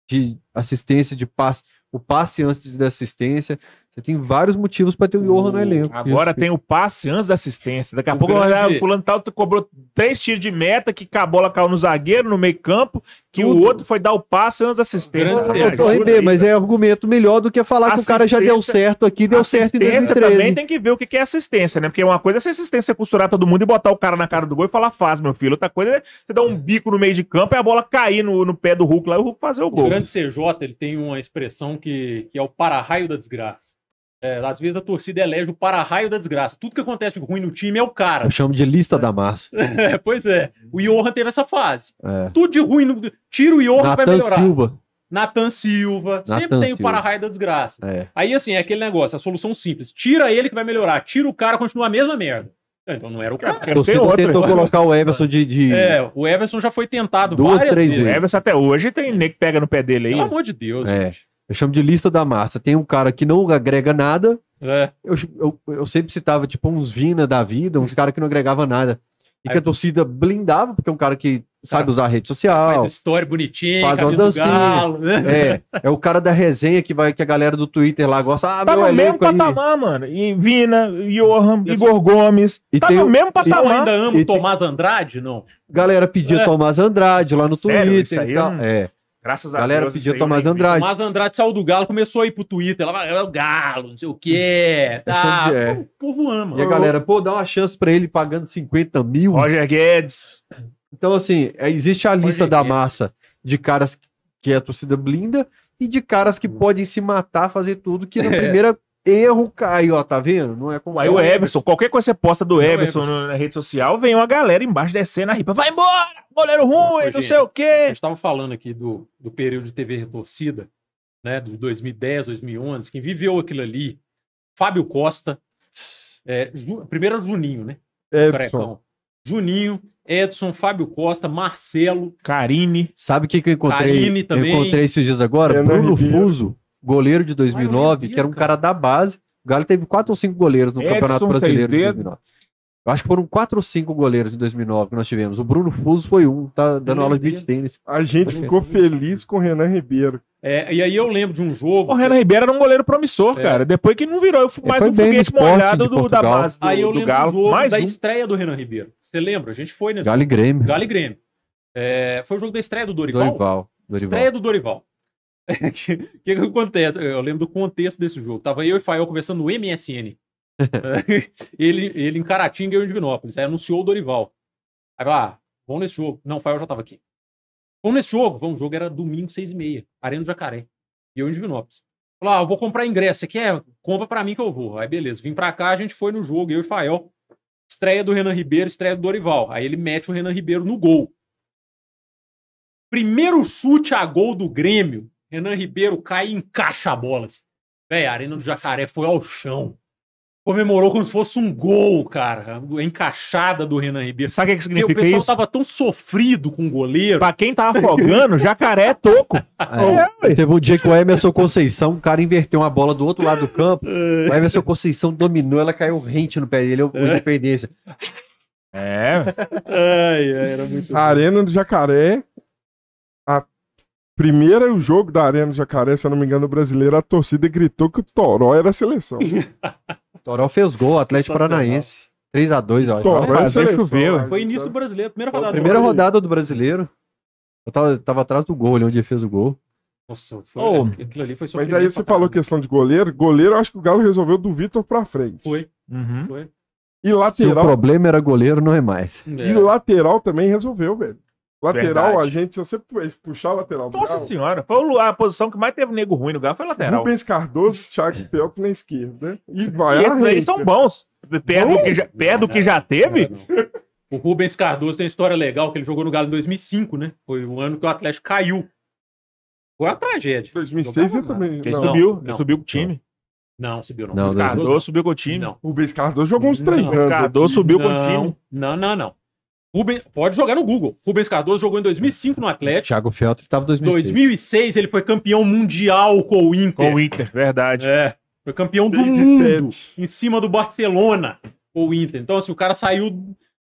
de assistência, de passe. O passe antes da assistência. Você tem vários motivos para ter o Johan no O- elenco. Agora tem o passe antes da assistência. Daqui a O pouco grande- o fulano tal cobrou três tiros de meta, que a bola caiu no zagueiro, no meio campo, que o outro foi dar o passe antes da assistência. Ô, RB, aí, mas é argumento melhor do que falar que o cara já deu certo aqui, deu certo em Assistência 2013. também tem que ver o que que é assistência, né? Porque uma coisa é essa assistência costurar todo mundo e botar o cara na cara do gol e falar faz, meu filho. Outra coisa é você dar um bico no meio de campo e a bola cair no, no pé do Hulk lá e o Hulk fazer o O gol. grande CJ ele tem uma expressão que, que é o para-raio da desgraça. É, às vezes a torcida elege o para-raio da desgraça. Tudo que acontece de ruim no time é o cara. Eu chamo de lista da massa. É, pois é. O Johan teve essa fase. É. Tudo de ruim. No... Tira o Johan vai Natan melhorar. Silva. Nathan Silva. sempre Nathan tem o Silva. para-raio da desgraça. É. Aí, assim, é aquele negócio, a solução simples. Tira ele que vai melhorar. Tira o cara, continua a mesma merda. É, Então não era o cara. A Tem torcida outro, tentou né? colocar o Everson de. de- É, o Everson já foi tentado Duas, várias três O vezes. vezes. Everson até hoje tem nego que pega no pé dele aí. Pelo amor de Deus. É. gente. Eu chamo de lista da massa. Tem um cara que não agrega nada. É. Eu, eu, eu sempre citava, tipo, uns Vina da vida, uns caras que não agregavam nada. e que a torcida blindava, porque é um cara que sabe usar a rede social. Faz história bonitinha, Faz uma dancinha. galo, né? É, é o cara da resenha que vai que a galera do Twitter lá gosta. Ah, Tá meu no mesmo elenco aí. patamar, mano. E Vina, Johan, Eu Igor Gomes. E tá tem no o- mesmo Eu patamar. ainda amo E tem- Tomás Andrade, não? Galera pedia É. Tomás Andrade lá no Sério? Twitter Isso aí e eu tal. não- É, Graças a galera Deus. aí eu Tomás. Andrade. Tomás Andrade saiu do Galo, começou a ir pro Twitter, lá, é o Galo, não sei o quê. Tá, É. o povo ama. E a galera, pô, dá uma chance pra ele pagando 50 mil. Roger Guedes. Então, assim, é, existe a lista Roger da Guedes. massa de caras que a torcida blinda e de caras que podem se matar, fazer tudo, que no É. erro cai, ó, tá vendo? Não é como Aí o Everson, qualquer coisa que você posta do Everson Everson. na rede social, vem uma galera embaixo descendo a ripa. Vai embora! Goleiro ruim, Ô, não gente, sei o A quê. gente estava falando aqui do, do período de TV retorcida, né, de 2010, 2011, quem viveu aquilo ali, Fábio Costa, é, Ju- primeiro o Juninho, né, Edson. Juninho, Edson, Fábio Costa, Marcelo, Karine. Sabe o que, que eu encontrei? Karine também. Eu encontrei esses dias agora? Bruno Ribeiro. Fuso, goleiro de 2009, Ribeiro, que era um cara. cara da base. O Galo teve quatro ou cinco goleiros no Edson, Campeonato Brasileiro de seis 2009. Eu acho que foram quatro ou cinco goleiros em 2009 que nós tivemos. O Bruno Fuso foi um, tá dando aula de beach tênis. A gente ficou feliz com o Renan Ribeiro. É, e aí eu lembro de um jogo. O Renan Ribeiro era um goleiro promissor, É. cara. Depois que não virou Ele mais foi um foguete molhado do, da base do, Aí eu do lembro Galo. do jogo mais da um. estreia do Renan Ribeiro. Você lembra? A gente foi nesse Galo e Grêmio. Galo e Grêmio. É, foi o jogo da estreia do Dorival. Dorival. Dorival. Estreia do Dorival. O que, que acontece? Eu lembro do contexto desse jogo. Tava eu e Fael conversando no MSN. ele, ele em Caratinga e eu em Divinópolis. Aí anunciou o Dorival. Aí falou, ah, vamos nesse jogo. Não, o Fael já tava aqui. Vamos nesse jogo. Vamos, o jogo era domingo, seis e meia. Arena do Jacaré. E eu em Divinópolis. Falou, ah, eu vou comprar ingresso. Você quer? Compra pra mim que eu vou. Aí beleza. Vim pra cá, a gente foi no jogo, eu e Fael. Estreia do Renan Ribeiro, estreia do Dorival. Aí ele mete o Renan Ribeiro no gol. Primeiro chute a gol do Grêmio. Renan Ribeiro cai e encaixa a bola. assim. Véi, a Arena do Jacaré foi ao chão. Comemorou como se fosse um gol, cara. A encaixada do Renan Ribeiro. Sabe o que, que Porque o significa pessoal isso? tava tão sofrido com o goleiro. Pra quem tá afogando, jacaré é toco. É, teve um dia que o Emerson Conceição, o cara inverteu uma bola do outro lado do campo. O Emerson Conceição dominou, ela caiu rente no pé dele, o Independência. É. Ai, ai, era muito Arena do Jacaré. A primeira o jogo da Arena do Jacaré, se eu não me engano, brasileiro, a torcida gritou que o Toró era a seleção. Toró fez gol, Atlético. Paranaense. 3x2, ó. Toró Vai era a seleção. chover, Foi início do brasileiro, primeira rodada. do Primeira brasileiro. rodada do brasileiro. Eu tava, tava atrás do gol, ali onde ele fez o gol. Nossa, foi, Ô, aquilo ali foi Mas aí você falou questão de goleiro. Goleiro, eu acho que o Galo resolveu do Vitor pra frente. Foi, Uhum. foi. E Se o lateral. problema era goleiro, não é mais. E o lateral também resolveu, velho. Lateral, Verdade. a gente, se você pu- puxar o lateral Nossa Galo, senhora. Foi o Lu- a posição que mais teve nego ruim no Galo foi lateral. Rubens Cardoso, Thiago Felp na esquerda. E vai E esses aí são bons. Perto, do que, já, perto do que já teve. Não. O Rubens Cardoso tem uma história legal, que ele jogou no Galo em 2005, né? Foi o ano que o Atlético caiu. Foi uma tragédia. 2006 ele Jogava também. Ele Não, subiu, não, ele subiu com o time. Não, subiu não. Não, Rubens não. Cardoso, subiu com o time. Não. Rubens Cardoso jogou uns três Não, anos. Cardoso subiu com o time. não, não, não. Rubens, pode jogar no Google. Rubens Cardoso jogou em 2005 no Atlético. Thiago Feltri tava em 2006. 2006 ele foi campeão mundial com o Inter. Com o Inter, verdade. É, foi campeão do mundo em cima do Barcelona, o Inter. Então, assim, o cara saiu.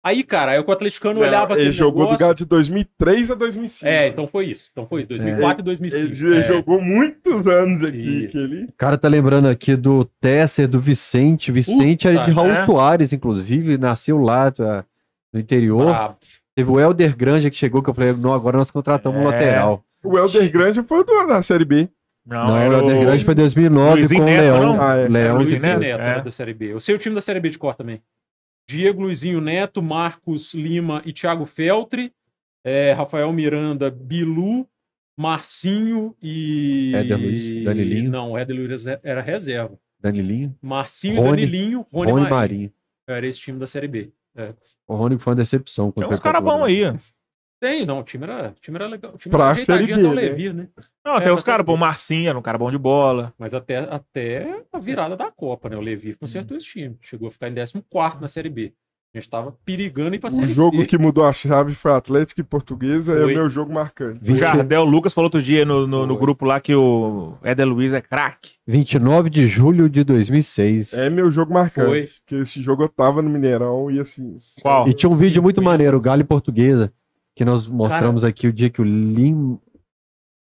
Aí, cara, aí o atleticano Não, olhava ele jogou do negócio- Galo de 2003 a 2005. É, então foi isso. Então foi isso. 2004 e 2005. Ele É. jogou muitos anos aqui. Ele... O cara tá lembrando aqui do Tesser, do Vicente. Vicente era de Puta, Raul né? Soares, inclusive, nasceu lá tá, no interior. Teve o Helder Granja que chegou, que eu falei, não, agora nós contratamos um É. lateral. O Helder Grande foi o do, da Série B. Não, Não, o era Helder o... Granja foi 2009 Luizinho com o Neto, Leão. não? Ah, é. Leão Luizinho Neto, Neto, é. da Série B. Eu sei o time da Série B de cor também. Diego Luizinho Neto, Marcos Lima e Thiago Feltri, é, Rafael Miranda, Bilu, Marcinho e. Éder Luiz, Danilinho. Não, o Éder Luiz era reserva. Danilinho. Marcinho Rony, e Danilinho, Rony, Rony Marinho. Marinho. Era esse time da Série B. O Rony foi uma decepção. Tem uns caras bons aí. ó. Tem, não, o time era, o time era legal. O time Pra era ajeitadinho Série B, até o né? Levi, né? Não, É, tem pra os caras, Série pô, o B. Marcinho era um cara bom de bola. Mas até, até a virada da Copa, né? O Levi consertou esse time. Chegou a ficar em 14 na Série B. A gente tava perigando ir pra O jogo C. que mudou a chave foi Atlético e Portuguesa, é o Foi. meu jogo marcante. O 20 Jardel Lucas falou outro dia no, no, no Foi. grupo lá que o Éder Luiz é craque. 29 de julho de 2006. É meu jogo marcante. Foi. Porque esse jogo eu tava no Mineirão e assim. Qual? E tinha um vídeo muito 50. maneiro, Galo e Portuguesa, que nós mostramos aqui o dia que o Lim.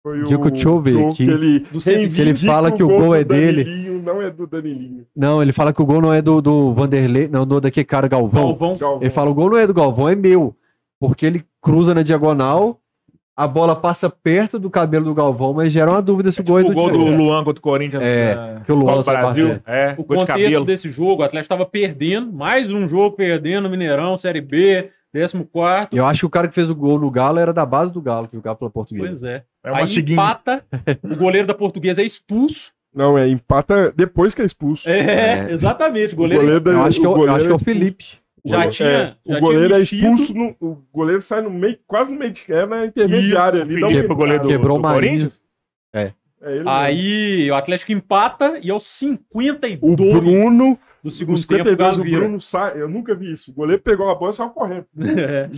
Foi Digo, deixa eu ver jogo aqui. Que ele, Do 105. Que ele fala que o gol é dele. Não é do Danilinho. Não, ele fala que o gol não é do, do Vanderlei, não, do daquele cara Galvão. Galvão. Galvão. Ele fala: o gol não é do Galvão, é meu. Porque ele cruza na diagonal, a bola passa perto do cabelo do Galvão, mas gera uma dúvida se o gol é o do gol do. Luan contra o Corinthians. É, na que o Luan Brasil. É, O gol de contexto cabelo. desse jogo, o Atlético estava perdendo, mais um jogo perdendo, Mineirão, Série B, 14. Eu acho que o cara que fez o gol no Galo era da base do Galo, que jogava pela Portuguesa. Pois é. É uma Aí seguinte. empata, o goleiro da Portuguesa é expulso. Não, é empata depois que é expulso. É, É. exatamente. O O goleiro, goleiro, Eu acho que, é o- eu goleiro acho que é o. Felipe. já É, tinha. o já goleiro tinha é mexido. expulso, no- o goleiro sai no meio, quase no meio de é na intermediária ali. dá um Felipe, o goleiro do, Quebrou do o Marinho. Corinthians. É ele mesmo. Aí o Atlético empata e aos o 52 Bruno, do segundo os tempo, o 52, o vira. Bruno sai. Eu nunca vi isso. O goleiro pegou a bola e saiu correndo. É.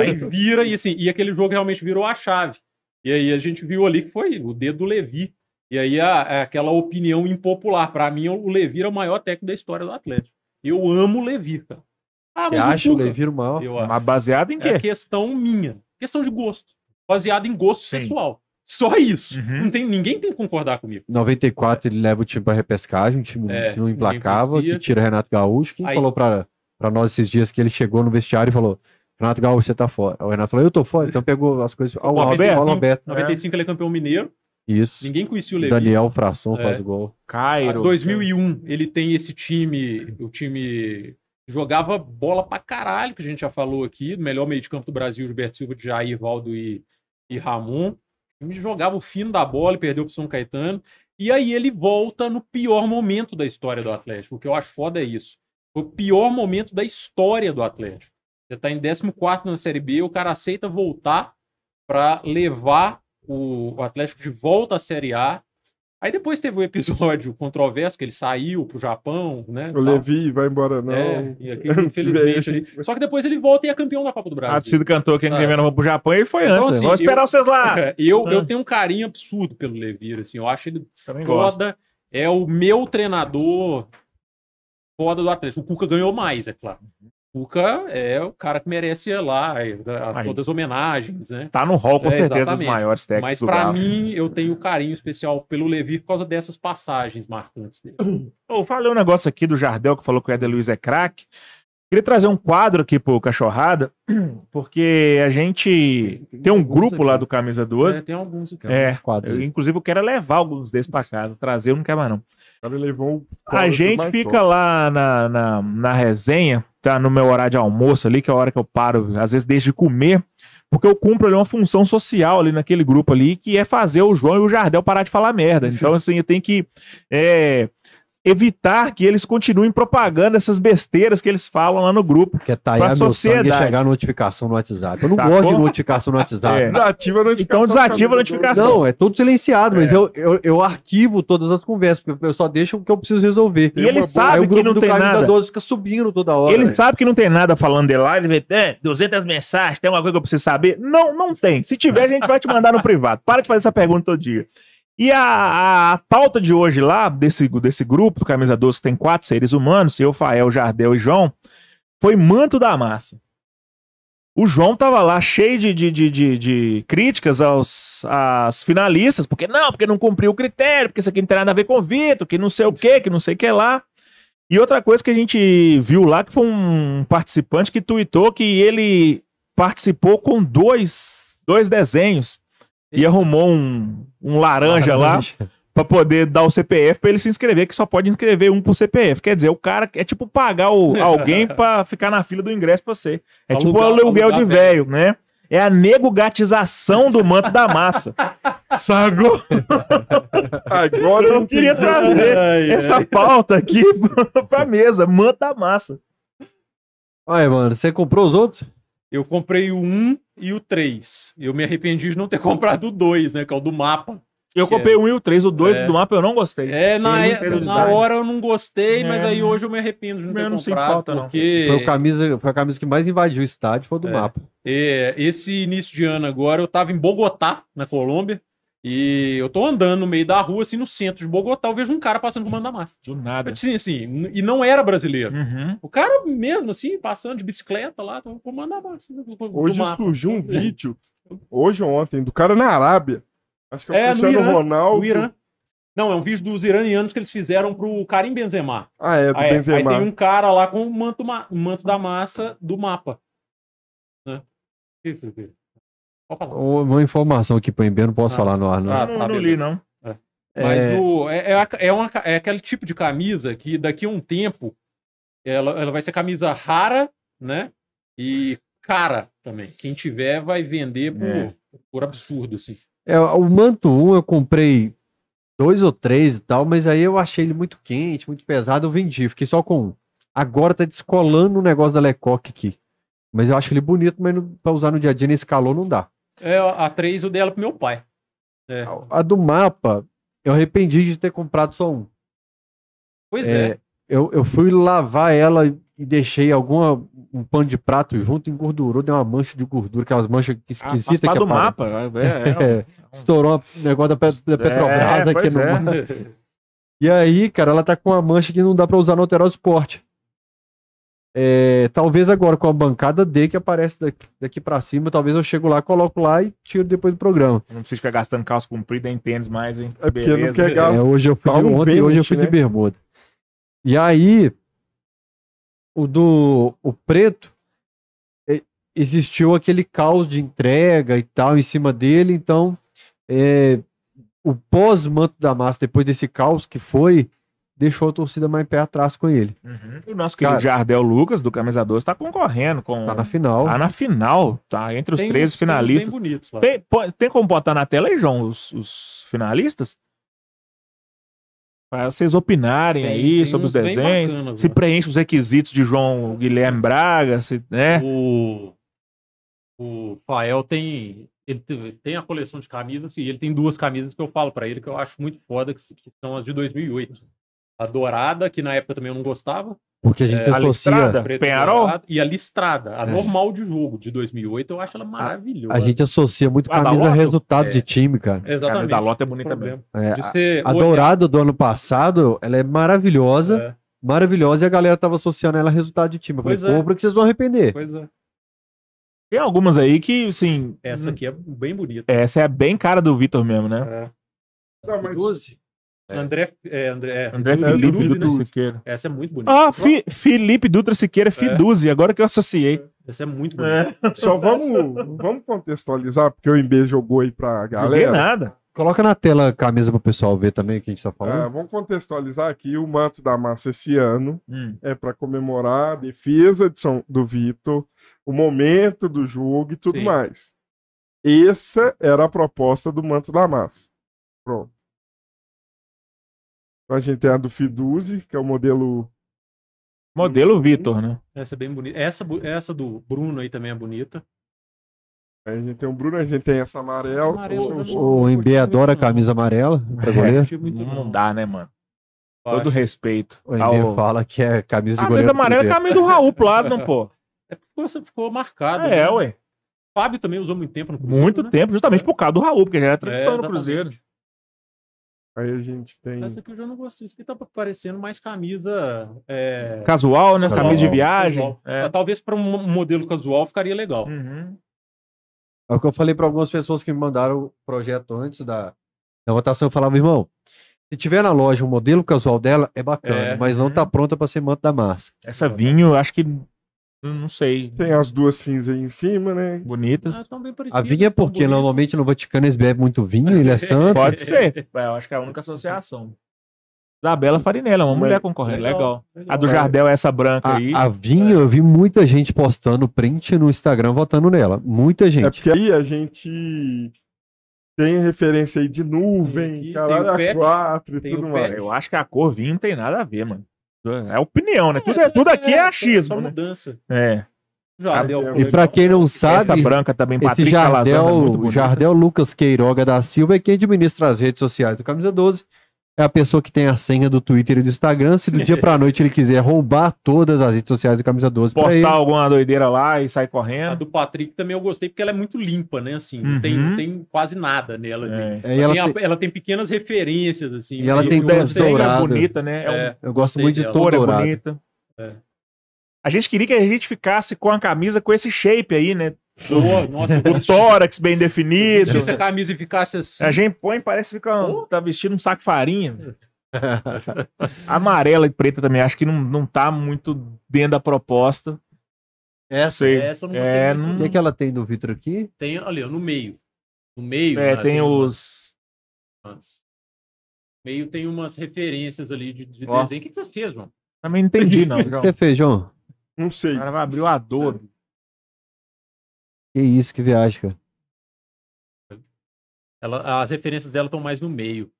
Aí vira e assim, e aquele jogo realmente virou a chave. E aí a gente viu ali que foi o dedo do Levi. E aí a, a- aquela opinião impopular. Pra mim, o Levi era o maior técnico da história do Atlético. Eu amo o Levi, cara. Ah, Você acha o? Levi o maior? Eu acho. Mas baseado em quê? É questão minha. Questão de gosto. Baseado em gosto Sim. pessoal. Só isso. Uhum. Não tem, ninguém tem que concordar comigo. Em 94 ele leva o time pra repescagem, um time É, que não emplacava, que tira Renato Gaúcho. Quem Aí- falou pra, pra nós esses dias que ele chegou no vestiário e falou: Renato Gaúcho, você tá fora. O Renato falou: Eu tô fora, então pegou as coisas. Ó, o Roberto. Roberto. Ó, o Roberto. 95 ele é campeão mineiro. Isso. Ninguém conhecia o Levi. Daniel Frasson É. faz o gol. Cairo. 2001, ele tem esse time, o time jogava bola pra caralho, que a gente já falou aqui, melhor meio de campo do Brasil, Gilberto Silva, de Jair, Valdo e, e Ramon. O time jogava o fino da bola e perdeu pro São Caetano. E aí ele volta no pior momento da história do Atlético. O que eu acho foda é isso. Foi o pior momento da história do Atlético. Você tá em 14 na Série B, o cara aceita voltar para levar o, Atlético de volta à Série A. Aí depois teve o episódio controverso, que ele saiu pro Japão, né? O tal. Levi vai embora, não. É, e aquele, infelizmente ali. Só que depois ele volta e é campeão da Copa do A Brasil. torcida cantou que a Sabe? gente vamos pro Japão e ele foi Então, antes. assim, Vamos esperar eu- vocês lá. É, eu, Ah. eu tenho um carinho absurdo pelo Levir, assim, eu acho ele Também foda. É o meu treinador foda do Atlético. O Cuca ganhou mais, é claro. O Cuca é o cara que merece ir lá, é, as, Aí. todas as homenagens, né? Tá no hall, com É, certeza, dos exatamente. maiores técnicos Mas do pra Galo. mim, eu tenho carinho especial pelo Levi por causa dessas passagens marcantes dele. Eu falei um negócio aqui do Jardel que falou que o Éder Luiz é craque. Queria trazer um quadro aqui pro Cachorrada, porque a gente tem um grupo lá do Camisa 12. É, tem alguns aqui. É, Quadro. eu, inclusive eu quero levar alguns desses pra casa. Trazer eu não quero mais não. A gente fica top. lá na, na, na resenha, tá no meu horário de almoço ali, que é a hora que eu paro, às vezes desde de comer, porque eu cumpro ali uma função social ali naquele grupo ali, que é fazer o João e o Jardel parar de falar merda. Então, assim, eu tenho que é, evitar que eles continuem propagando essas besteiras que eles falam lá no grupo. Que é Pra taiar meu sangue e sociedade. chegar notificação no WhatsApp. Eu não Sacou? gosto de notificação no WhatsApp. É. Desativa a notificação. Então desativa a notificação. Não, é tudo silenciado, mas É. eu, eu, eu arquivo todas as conversas, porque eu só deixo o que eu preciso resolver. E ele uma sabe que não do tem nada. 12 fica subindo toda hora. Ele velho. sabe que não tem nada falando dele lá, ele vê, é, 200 mensagens, tem alguma coisa que eu preciso saber? Não, não tem. Se tiver, a gente vai te mandar no privado. Para de fazer essa pergunta todo dia. E a, a, a pauta de hoje lá, desse, desse grupo do Camisa 12, que tem quatro seres humanos, eu, Fael, Jardel e João, foi manto da massa. O João tava lá cheio de, de, de, de, de críticas aos às finalistas, porque não, porque não cumpriu o critério, porque isso aqui não tem nada a ver com o Vitor, que não sei o que, que não sei o que lá. E outra coisa que a gente viu lá, que foi um participante que tweetou que ele participou com dois, dois desenhos e arrumou um, um laranja lá pra poder dar o CPF pra ele se inscrever, que só pode inscrever um por CPF. Quer dizer, o cara é tipo pagar o, alguém pra ficar na fila do ingresso pra você. É tipo Alugar- aluguel alugar de velho, né? É a negogatização do manto da massa. Sacou? Agora Eu queria entendi. trazer Ai, essa pauta aqui pra mesa, manto da massa. Olha, mano, você comprou os outros? Eu comprei 1 e o 3. Eu me arrependi de não ter comprado o 2, né? Que é o do mapa. Eu comprei o 1 e o 3, o 2 É. do mapa eu não gostei. É, na, Eu é- gostei do na hora eu não gostei, mas É, aí hoje eu me arrependo de não eu ter não sinto comprado, falta, não. porque Foi, a camisa, foi a camisa que mais invadiu o estádio, foi o do É. mapa. é, esse início de ano agora eu tava em Bogotá, na Colômbia, e eu tô andando no meio da rua, assim, no centro de Bogotá, eu vejo um cara passando com manda massa. Do nada. Assim, assim, e não era brasileiro. Uhum. O cara mesmo, assim, passando de bicicleta lá, com manda massa. do Hoje surgiu um vídeo, hoje ou ontem, do cara na Arábia. Acho que é o É, no Cristiano Irã, Ronaldo. do Irã. Não, é um vídeo dos iranianos que eles fizeram pro Karim Benzema. Ah, é, do Aí, aí Benzema. tem um cara lá com o manto, ma- manto da massa do mapa. Né? O que que você vê? Uma informação aqui pra eu não posso Ah. falar no ar, não. Ah, Eu não, tá, não li, não. Mas É, o- é, é, é uma é aquele tipo de camisa que daqui a um tempo ela, ela vai ser camisa rara, né? E cara também. Quem tiver vai vender por, É. por absurdo, assim. é, o manto 1 eu comprei dois ou três e tal, mas aí eu achei ele muito quente, muito pesado, eu vendi, fiquei só com um. Agora tá descolando o negócio da Lecoque aqui. Mas eu acho ele bonito, mas no, pra usar no dia a dia nesse calor não dá. É a 3 o dela pro meu pai. É. A do mapa, eu arrependi de ter comprado só um. Pois é. É, eu, eu fui lavar ela e deixei alguma um pano de prato junto, engordurou, deu uma mancha de gordura, aquelas manchas Ah, esquisitas faz que do aparecem. mapa. É, é, É, estourou o negócio da, da Petrobras É, aqui no é. mapa. E aí, cara, ela tá com uma mancha que não dá pra usar no Alterosa Sport. É, talvez agora com a bancada D que aparece daqui, daqui para cima, talvez eu chego lá, coloco lá e tiro depois do programa. Não precisa ficar gastando calça comprida em tênis mais, hein? É porque não quer É, hoje eu fui de ontem e hoje eu fui de né? bermuda. E aí, o do o preto, é, existiu aquele caos de entrega e tal em cima dele, então é, o pós-manto da massa, depois desse caos que foi, deixou a torcida mais pé atrás com ele. Uhum. O nosso querido Cara- Jardel Lucas, do Camisa 12, tá concorrendo com. Tá na final. Tá na final, tá entre os Tem 13 uns- tem uns finalistas. Bem bonitos lá. Tem, pô- tem como botar na tela aí, João, os, os finalistas? Para vocês opinarem Tem- aí tem sobre os desenhos. Se preenche os requisitos de João Guilherme Braga, se, né? O, o Fael tem. Ele te- tem a coleção de camisas e ele tem duas camisas que eu falo pra ele que eu acho muito foda, que são as de 2008. A dourada, que na época também eu não gostava. Porque a gente É, a associa. listrada. preto e Penharol? dourado, E a listrada, a É. normal de jogo de 2008, eu acho ela maravilhosa. A gente associa muito camisa a Loto? resultado É. de time, cara. A Exatamente. da Lota é bonita mesmo. É, De a, ser a dourada do ano passado, ela é maravilhosa, É, maravilhosa, e a galera tava associando ela a resultado de time. Eu falei, Pois é. compra que vocês vão arrepender. pois é. Tem algumas aí que, assim. Essa aqui é bem bonita. Essa é bem cara do Vitor mesmo, né? É. Não, mas 12. É. André, é, André, é, André Dutra, Felipe Dutra, Dutra né? Siqueira. Essa é muito bonita. Ah, Fi- Felipe Dutra Siqueira Fiduzi, agora que eu associei. Essa é muito bonita. É, Só vamos, vamos contextualizar, porque o MB jogou aí pra galera. nada. Coloca na tela a camisa pro pessoal ver também o que a gente tá falando. vamos contextualizar aqui o manto da massa esse ano. Hum. É para comemorar a defesa de São, do Vitor, o momento do jogo e tudo Sim. mais. Essa era a proposta do manto da massa. Pronto. Então a gente tem a do Fiduzi, que é o modelo. Modelo Vitor, né? Essa é bem bonita. Essa, essa do Bruno aí também é bonita. Aí a gente tem o Bruno, a gente tem essa amarela. Essa O MB curti adora a camisa amarela pra É. goleiro. Curti muito, Não, dá, né, mano? Acho. Todo respeito. O MB ao... fala que é camisa de A goleiro. camisa do amarela é caminho do Raul Plasma, pô. É porque ficou, ficou marcado. É, né? ué. O Fábio também usou muito tempo no Cruzeiro. Muito né? tempo, justamente por causa do Raul, porque já era tradição no exatamente. Cruzeiro. Aí a gente tem. Essa aqui eu já não gostei. Isso aqui tá parecendo mais camisa. É... Casual, né? Casual. Camisa de viagem. É. Talvez para um modelo casual ficaria legal. Uhum. É o que eu falei pra algumas pessoas que me mandaram o projeto antes da, da votação. Eu falava, irmão, se tiver na loja um modelo casual dela, é bacana, É. mas não tá pronta pra ser manto da massa. Essa vinho, acho que. Não sei. Tem as duas cinzas aí em cima, né? Bonitas. Ah, tão bem A parecidas, vinha é porque bonitas. normalmente no Vaticano eles bebem muito vinho, ele é santo. Pode ser. É, eu acho que é a única associação. Isabela Farinella, uma mulher concorrente. Legal. legal. A do Jardel é essa branca A, aí. a vinho, eu vi muita gente postando print no Instagram votando nela. Muita É gente. porque aí a gente tem referência aí de nuvem, caralho, a quatro e tudo mais. Eu acho que a cor vinho não tem nada a ver, mano. É opinião, né? Tudo, é- tudo aqui é só- achismo, Só né? mudança. É. Jardel E E pra quem não Essa sabe, branca também, esse Calazans, é Jardel. Jardel Lucas Queiroga da Silva é quem administra as redes sociais do Camisa 12. É a pessoa que tem a senha do Twitter e do Instagram. Se do dia pra noite ele quiser roubar todas as redes sociais do Camisa 12 pra ele, Postar alguma doideira lá e sair A correndo. do Patrick também eu gostei porque ela é muito limpa, né? Assim, não, Uhum. tem, não tem quase nada nela. Assim. É. É, ela Tem a- tem- ela tem pequenas referências, assim. E ela tem desenho é dourado. bonita, né? É, um- É. eu gosto muito de cor é bonita. É. A gente queria que a gente ficasse com a camisa com esse shape aí, né? Boa, nossa, O tórax bem definido. se essa camisa ficasse assim. A gente põe, parece que fica, Pô. tá vestindo um saco de farinha. Amarela e preta também, acho que não, não tá muito dentro da proposta. Essa, Sei. Essa eu não gostei É, muito. o que, é que ela tem do Vitor aqui? Tem ali, ó, no meio. No meio. É, né, tem os. umas- No meio tem umas referências ali de, de desenho. O que, que você fez, João? Também não entendi, não. O que João. você fez, João? Não sei. O cara vai abrir o Adobe. Que isso, que viagem, cara. Ela, as referências dela estão mais no meio.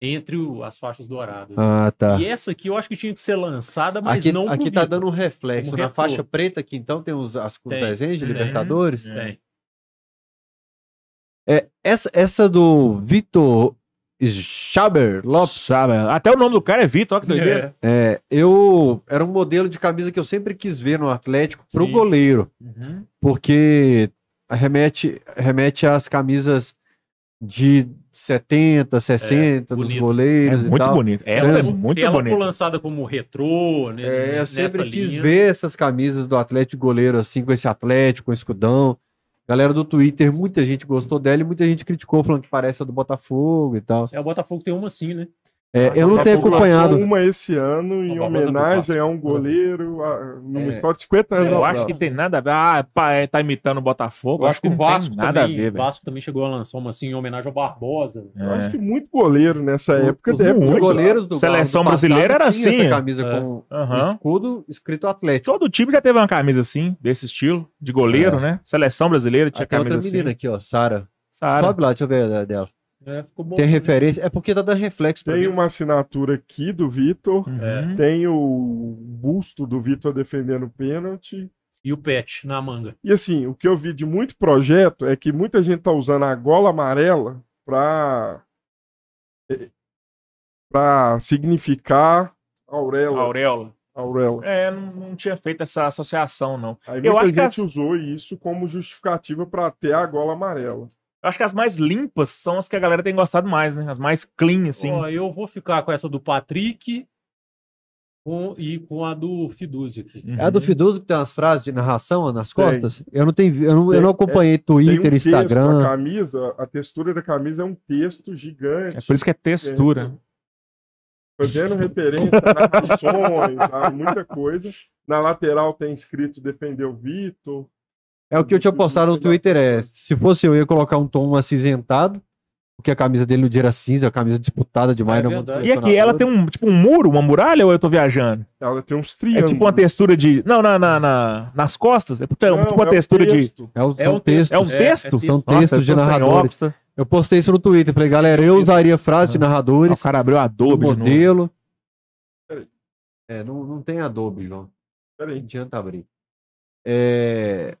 Entre o- as faixas douradas. Ah, tá. E essa aqui eu acho que tinha que ser lançada, mas Aqui, não aqui tá dando um reflexo. Como Na faixa preta aqui, então, tem os, as, os Tem, desenhos de tem. Libertadores. É. Tem. É, essa, essa do Vitor Schaber Lopes, Sabe? Até o nome do cara é Vitor, olha que doideira. É. é, eu era um modelo de camisa que eu sempre quis ver no Atlético pro Sim. goleiro, Uhum. porque remete, remete às camisas de 70, 60 dos bonito. É, goleiros e muito tal. bonito. Essa ela- é se muito ela for bonita. lançada como retrô, né, É, eu nessa sempre quis linha, ver essas camisas do Atlético goleiro assim, com esse Atlético, com escudão. Galera do Twitter, muita gente gostou dela e muita gente criticou, falando que parece a do Botafogo e tal. É, o Botafogo tem uma assim, né? É, eu não tenho acompanhado. uma esse ano em homenagem a um goleiro a, numa É. história de 50 anos Eu acho que tem nada a ver. Ah, pá, é, tá imitando o Botafogo. Eu acho que o Vasco nada também, a ver. Vasco também chegou a lançar uma assim em homenagem ao Barbosa. Eu acho É. que muito goleiro nessa época Os, deve os muito. goleiros do Seleção do brasileira era assim, Essa é. camisa É. com Aham. o escudo escrito Atlético. Todo time já teve uma camisa assim, desse estilo, de goleiro, É. né? Seleção brasileira tinha Tem outra camisa menina assim. aqui, ó, Sara. Sara. Sobe lá, deixa eu ver a dela. É, ficou bom. Tem referência. É porque tá dando reflexo Tem mim. uma assinatura aqui do Vitor. Uhum. Tem o busto do Vitor defendendo o pênalti. E o Pet na manga. E assim, o que eu vi de muito projeto é que muita gente tá usando a gola amarela pra, pra significar auréola. Auréola. auréola. É, não, não tinha feito essa associação, não. Aí Eu muita acho que gente as- usou isso como justificativa pra ter a gola amarela. Eu acho que as mais limpas são as que a galera tem gostado mais, né? As mais clean, assim. Ó, eu vou ficar com essa do Patrick com- e com a do Fiduzi aqui. Uhum. É a do Fiduso que tem umas frases de narração nas Tem. costas? Eu não tenho, eu não, eu Tem- não acompanhei Tem um Twitter, texto, a Instagram. camisa, a textura da camisa é um texto gigante. É por isso que é textura. Fazendo referência a narrações, a muita coisa. Na lateral tem escrito defender o Vitor. É o que eu tinha postado no Twitter, é, se fosse eu, ia colocar um tom acinzentado, porque a camisa dele no dia era cinza, a camisa disputada demais É mundo E aqui, ela tem um, tipo, um muro, uma muralha, ou eu tô viajando? Ela tem uns É triângulos. tipo uma textura de... Não, na, na, na- nas costas? É tipo Não, tipo uma é um textura de... É, o, É um texto. É um É, texto? é texto. São textos de narradores. Eu postei isso no Twitter, falei, galera, eu usaria frases de Ah, narradores, O cara abriu Adobe de modelo. Peraí. É, não, não tem Adobe, João. Não Peraí. adianta abrir. É,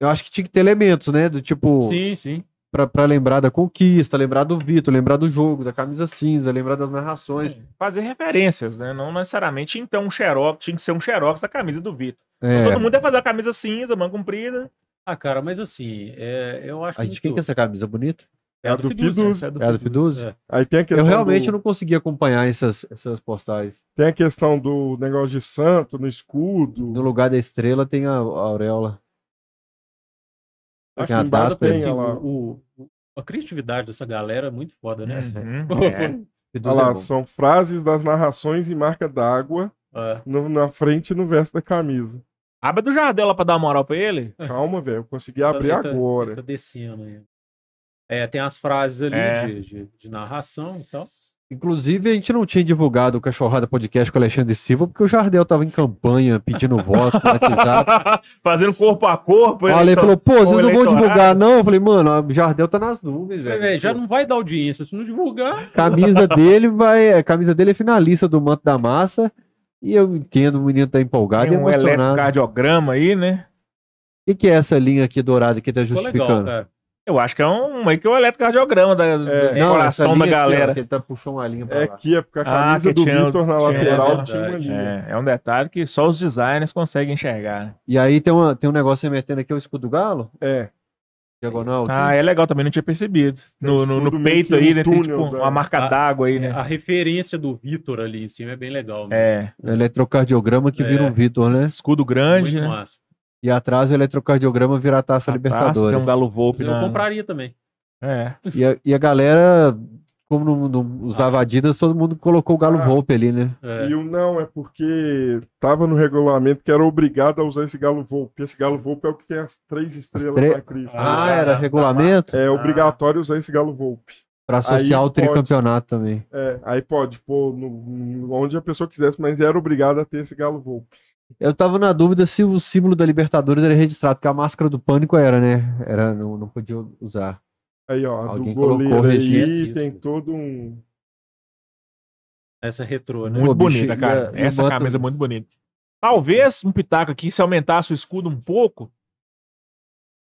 Eu acho que tinha que ter elementos, né? Do tipo, Sim, sim. pra, pra lembrar da conquista, lembrar do Vitor, lembrar do jogo, da camisa cinza, lembrar das narrações. Fazer referências, né? Não necessariamente então um xerox, tinha que ser um xerox da camisa do Vitor. É, Todo mundo ia fazer a camisa cinza, manga comprida. Ah, cara, mas assim, é, eu acho a gente, muito... quem que é essa camisa bonita? É a do é do É a do Fiduzi. Fiduzi? É. Aí tem a Eu questão, realmente do, não consegui acompanhar essas, essas postagens. tem a questão do negócio de santo no escudo. No lugar da estrela tem a, a auréola. Acho que taça, tem, tem lá. o, o- a criatividade dessa galera é muito foda, né? Uhum, é. Olha é lá, bom. são frases das narrações em marca d'água É. na frente e no verso da camisa. Abre do Jardel lá pra dar moral pra ele. Calma, velho. Eu consegui abrir Ele tá- agora. ele Tá descendo aí. É, tem as frases ali É. de, de, de narração e tal. Inclusive, a gente não tinha divulgado o Cachorrada Podcast com o Alexandre Silva, porque o Jardel tava em campanha pedindo no WhatsApp. Fazendo corpo a corpo. Eleitor- falou, pô, vocês não vão divulgar, não? Eu falei, mano, o Jardel tá nas nuvens, velho. velho, já Pô, não vai dar audiência. Se não divulgar, Camisa dele vai. A camisa dele é finalista do Manto da Massa. E eu entendo, o menino tá empolgado e Tem um emocionado. eletrocardiograma aí, né? O que, que é essa linha aqui dourada que tá legal, justificando? cara. Eu acho que é um, aí que é o eletrocardiograma da, do É, Não, essa coração da aqui, ó, galera. que ele tá puxando uma linha pra É lá. aqui, é porque a Ah, camisa que do tinha- Vitor na tinha- lateral é tinha. É, é um detalhe que só os designers conseguem enxergar. né? E aí tem, uma, tem um negócio remetendo aqui ao escudo do galo? É. Diagonal. Ah, é legal também, não tinha percebido. No, no, no meio peito aí, no né? Tem túnel tipo da- uma marca Ah, d'água aí, né? A referência do Vitor ali em cima é bem legal. né? É. O eletrocardiograma que vira É. um Vitor, né? Escudo grande, Muito né? massa. E atrás o eletrocardiograma vira a taça A taça, Libertadores. Tem um galo Volpe Eu na... compraria também. É. E, a, e a galera, como não, não usava Adidas, todo mundo colocou o Galo Ah. Volpe ali, né? É. E o não é porque tava no regulamento que era obrigado a usar esse galo Volpe. Esse galo Volpe é o que tem as três estrelas tre- na crista. Ah, Ah, era tá. regulamento É obrigatório usar esse galo Volpe. Pra associar aí o pode. tricampeonato também. É, aí pode pôr no- no- onde a pessoa quisesse, mas era obrigado a ter esse galo Volpe. Eu tava na dúvida se o símbolo da Libertadores era registrado, porque a máscara do pânico era, né? Era, não, não podia usar. Aí, ó, Alguém do goleiro aí tem todo um. Essa retrô, né? Muito Pô, bonita, cara. Essa camisa é muito bonita. Talvez um pitaco aqui, se aumentasse o escudo um pouco.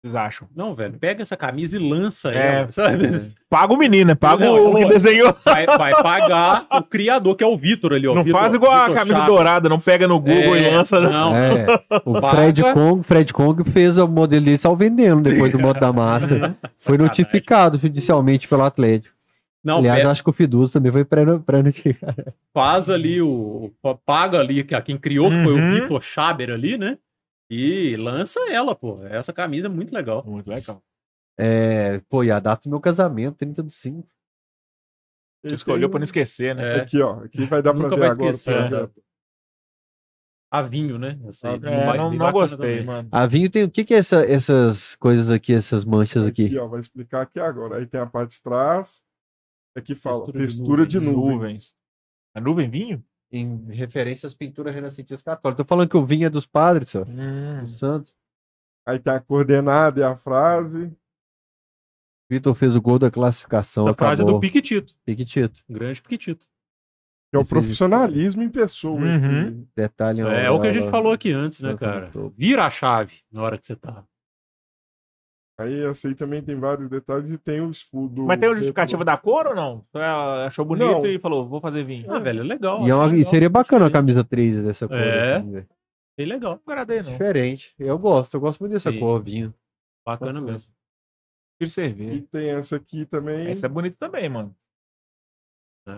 Vocês acham? Não, velho, pega essa camisa e lança É. ela, sabe? Paga o menino, né? Paga Não, o quem vai. desenhou. Vai, vai pagar o criador, que é o Vitor ali, ó. Não Vitor- faz igual a Vitor camisa Chaves. dourada, não pega no Google e É, lança. Não. Não, É, o Paga. Fred Kong, Fred Kong fez o modelo dele só vendendo depois do modo da máscara. Foi notificado judicialmente pelo Atlético. Não, Aliás, pega- acho que o Fiduso também foi pré- pré-notificado. faz ali o. Paga ali que a quem criou, que foi o Uhum. Vitor Schaber ali, né? E lança ela, pô. Essa camisa é muito legal. Muito legal. É, pô, e a data do meu casamento, 30 do 5. Você escolheu pra não esquecer, né? É. Aqui, ó. Aqui vai dar pra Nunca ver vai agora. esquecer, o né? projeto. A vinho, né? Essa aí, É, não, bem não gostei, também. mano. A vinho tem o que que é essa- essas coisas aqui, essas manchas aqui? Aqui, ó. Vai explicar aqui agora. Aí tem a parte de trás. Aqui fala Textura de textura de nuvens. nuvens. Nuvens. A nuvem vinho? Em referência às pinturas renascentistas católicas. Tô falando que o vinho é dos padres, senhor. Hum. Dos santos. Aí tem a coordenada e a frase. Vitor fez o gol da classificação. Essa frase é acabou. do Piquetito. Piquetito. Grande Piquetito. Que é o profissionalismo em pessoa. Uhum. esse- Detalhe. É, o que a gente falou aqui antes, né, cara? Vira a chave na hora que você tá. Aí essa aí também tem vários detalhes e tem o escudo. Mas tem o justificativo da cor ou não? Achou bonito Não. e falou, vou fazer vinho. Ah, velho, é legal. E, é uma- achei e legal, seria bacana a camisa 3 dessa cor. É. assim, velho. Bem legal. Não agradei, não. Diferente. Eu gosto, eu gosto muito dessa Sim. cor, vinho. Bacana Gosto mesmo. Prefiro servir. E tem essa aqui também. Essa é bonita também, mano.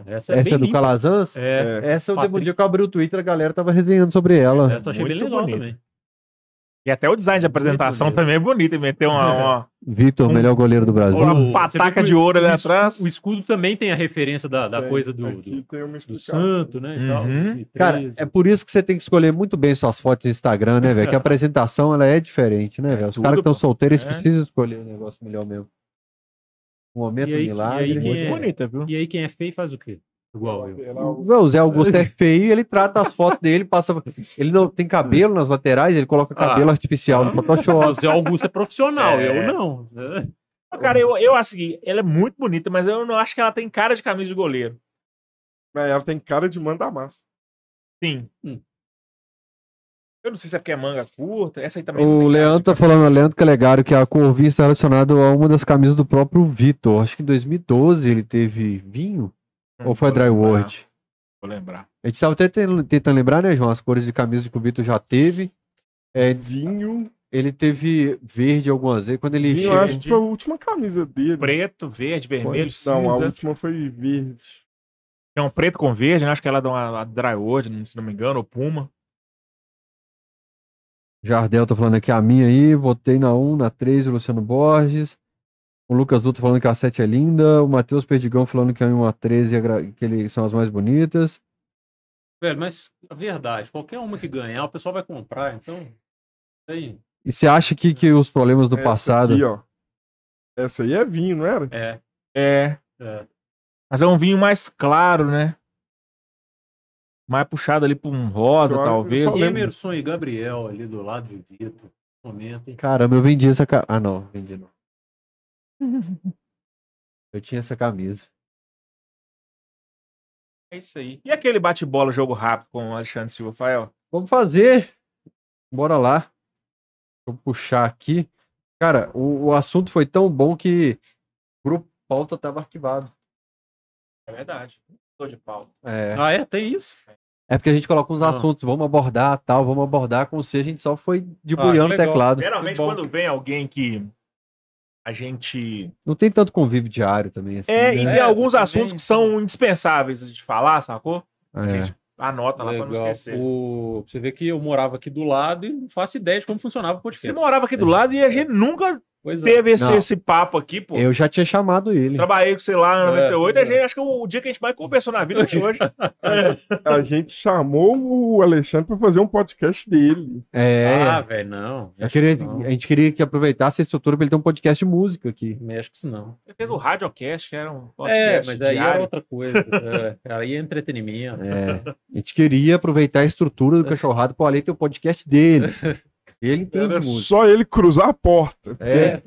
Essa é, Essa bem é do limpa. Calazans? É, Essa eu teve um Patrick. dia que eu abri o Twitter, a galera tava resenhando sobre ela. essa eu achei bem Muito legal bonita. também. E até o design de Muito apresentação bonito. também é bonito. Meter uma, uma, Vitor, Um- melhor goleiro do Brasil. uma pataca de ouro ali o atrás. O escudo também tem a referência da, da Tem, coisa do, do, do santo, né? E tal, Uhum. 2013. Cara, é por isso que você tem que escolher muito bem suas fotos no Instagram, né, velho? Que a apresentação ela é diferente, né, velho? Os caras que estão solteiros, eles É. precisam escolher um negócio melhor mesmo. Um momento aí- milagre. e aí é- bonita, viu? E aí quem é feio faz o quê? Igual eu. Lateral. Não, o Zé Augusto é feio, ele trata as fotos dele, passa. Ele não tem cabelo nas laterais, ele coloca cabelo Ah. artificial no O Photoshop. Zé Augusto é profissional, É. eu não. É. Cara, eu, eu acho que ela é muito bonita, mas eu não acho que ela tem cara de camisa de goleiro. Mas ela tem cara de manda massa. Sim. Hum. Eu não sei se é porque é manga curta. Essa aí também. O Leandro tá falando, o Leandro Calegário, que a cor vinho está relacionada a uma das camisas do próprio Vitor. Acho que em 2012 ele teve vinho. Ou foi lembrar, Dryworld? Vou lembrar. A gente estava até ten- tentando lembrar, né, João? As cores de camisa que o Vitor já teve. É, Vinho. ele teve verde algumas vezes. Quando ele Vinho, eu chega. acho que foi a última camisa dele. Preto, verde, vermelho, Não, a última foi verde. Tem um preto com verde, né? Acho que ela dá uma, uma Drywood, se não me engano, ou Puma. Jardel tá falando aqui a minha aí. Votei na 1, na 3, o Luciano Borges. O Lucas Dutra falando que a 7 é linda. O Matheus Perdigão falando que a 1 a 13 é que ele, são as mais bonitas. Velho, mas a verdade, qualquer uma que ganhar, o pessoal vai comprar, então. Aí, E você acha que, que os problemas do Essa passado. Aqui, ó. Essa aí é vinho, não era? é, É. é. Mas é um vinho mais claro, né? Mais puxado ali pra um rosa, Claro, talvez. Emerson e Gabriel ali do lado de Vitor. Comentem. Caramba, eu vendi essa. Ah, não, vendi não. Eu tinha essa camisa. É isso aí. E aquele bate-bola, jogo rápido com o Alexandre Silva, Fael? Vamos fazer. Bora lá. Vou puxar aqui. Cara, o, o assunto foi tão bom que o grupo pauta tava arquivado. É verdade. Tô de pau. É, Ah, é? Tem isso? é porque a gente coloca uns Ah. assuntos, vamos abordar tal, vamos abordar com você, a gente só foi Ah, debulhando que o teclado. Geralmente, quando vem alguém que a gente. Não tem tanto convívio diário também. Assim, É, né? e É, tem alguns também, assuntos que são indispensáveis de falar, sacou? A É. gente anota lá pra não Legal. esquecer. O... Você vê que eu morava aqui do lado e não faço ideia de como funcionava o Você podcast. morava aqui do lado e a gente nunca Pois é. teve esse, Não. esse papo aqui, pô. Eu já tinha chamado ele. Trabalhei com, sei lá, em É, 98, pois a gente, acho que o dia que a gente mais conversou na vida de hoje. A gente chamou o Alexandre pra fazer um podcast dele. É. Ah, velho, não. eu queria- Não. a gente queria que aproveitasse a estrutura pra ele ter um podcast de música aqui. Mexe com isso não. Você fez o Radiocast, que era um É, podcast mas aí era diário. outra coisa. é, aí é entretenimento. É. A gente queria aproveitar a estrutura do cachorrado pro Ale ter o podcast dele. Ele entende Era música. só ele cruzar a porta. É, é.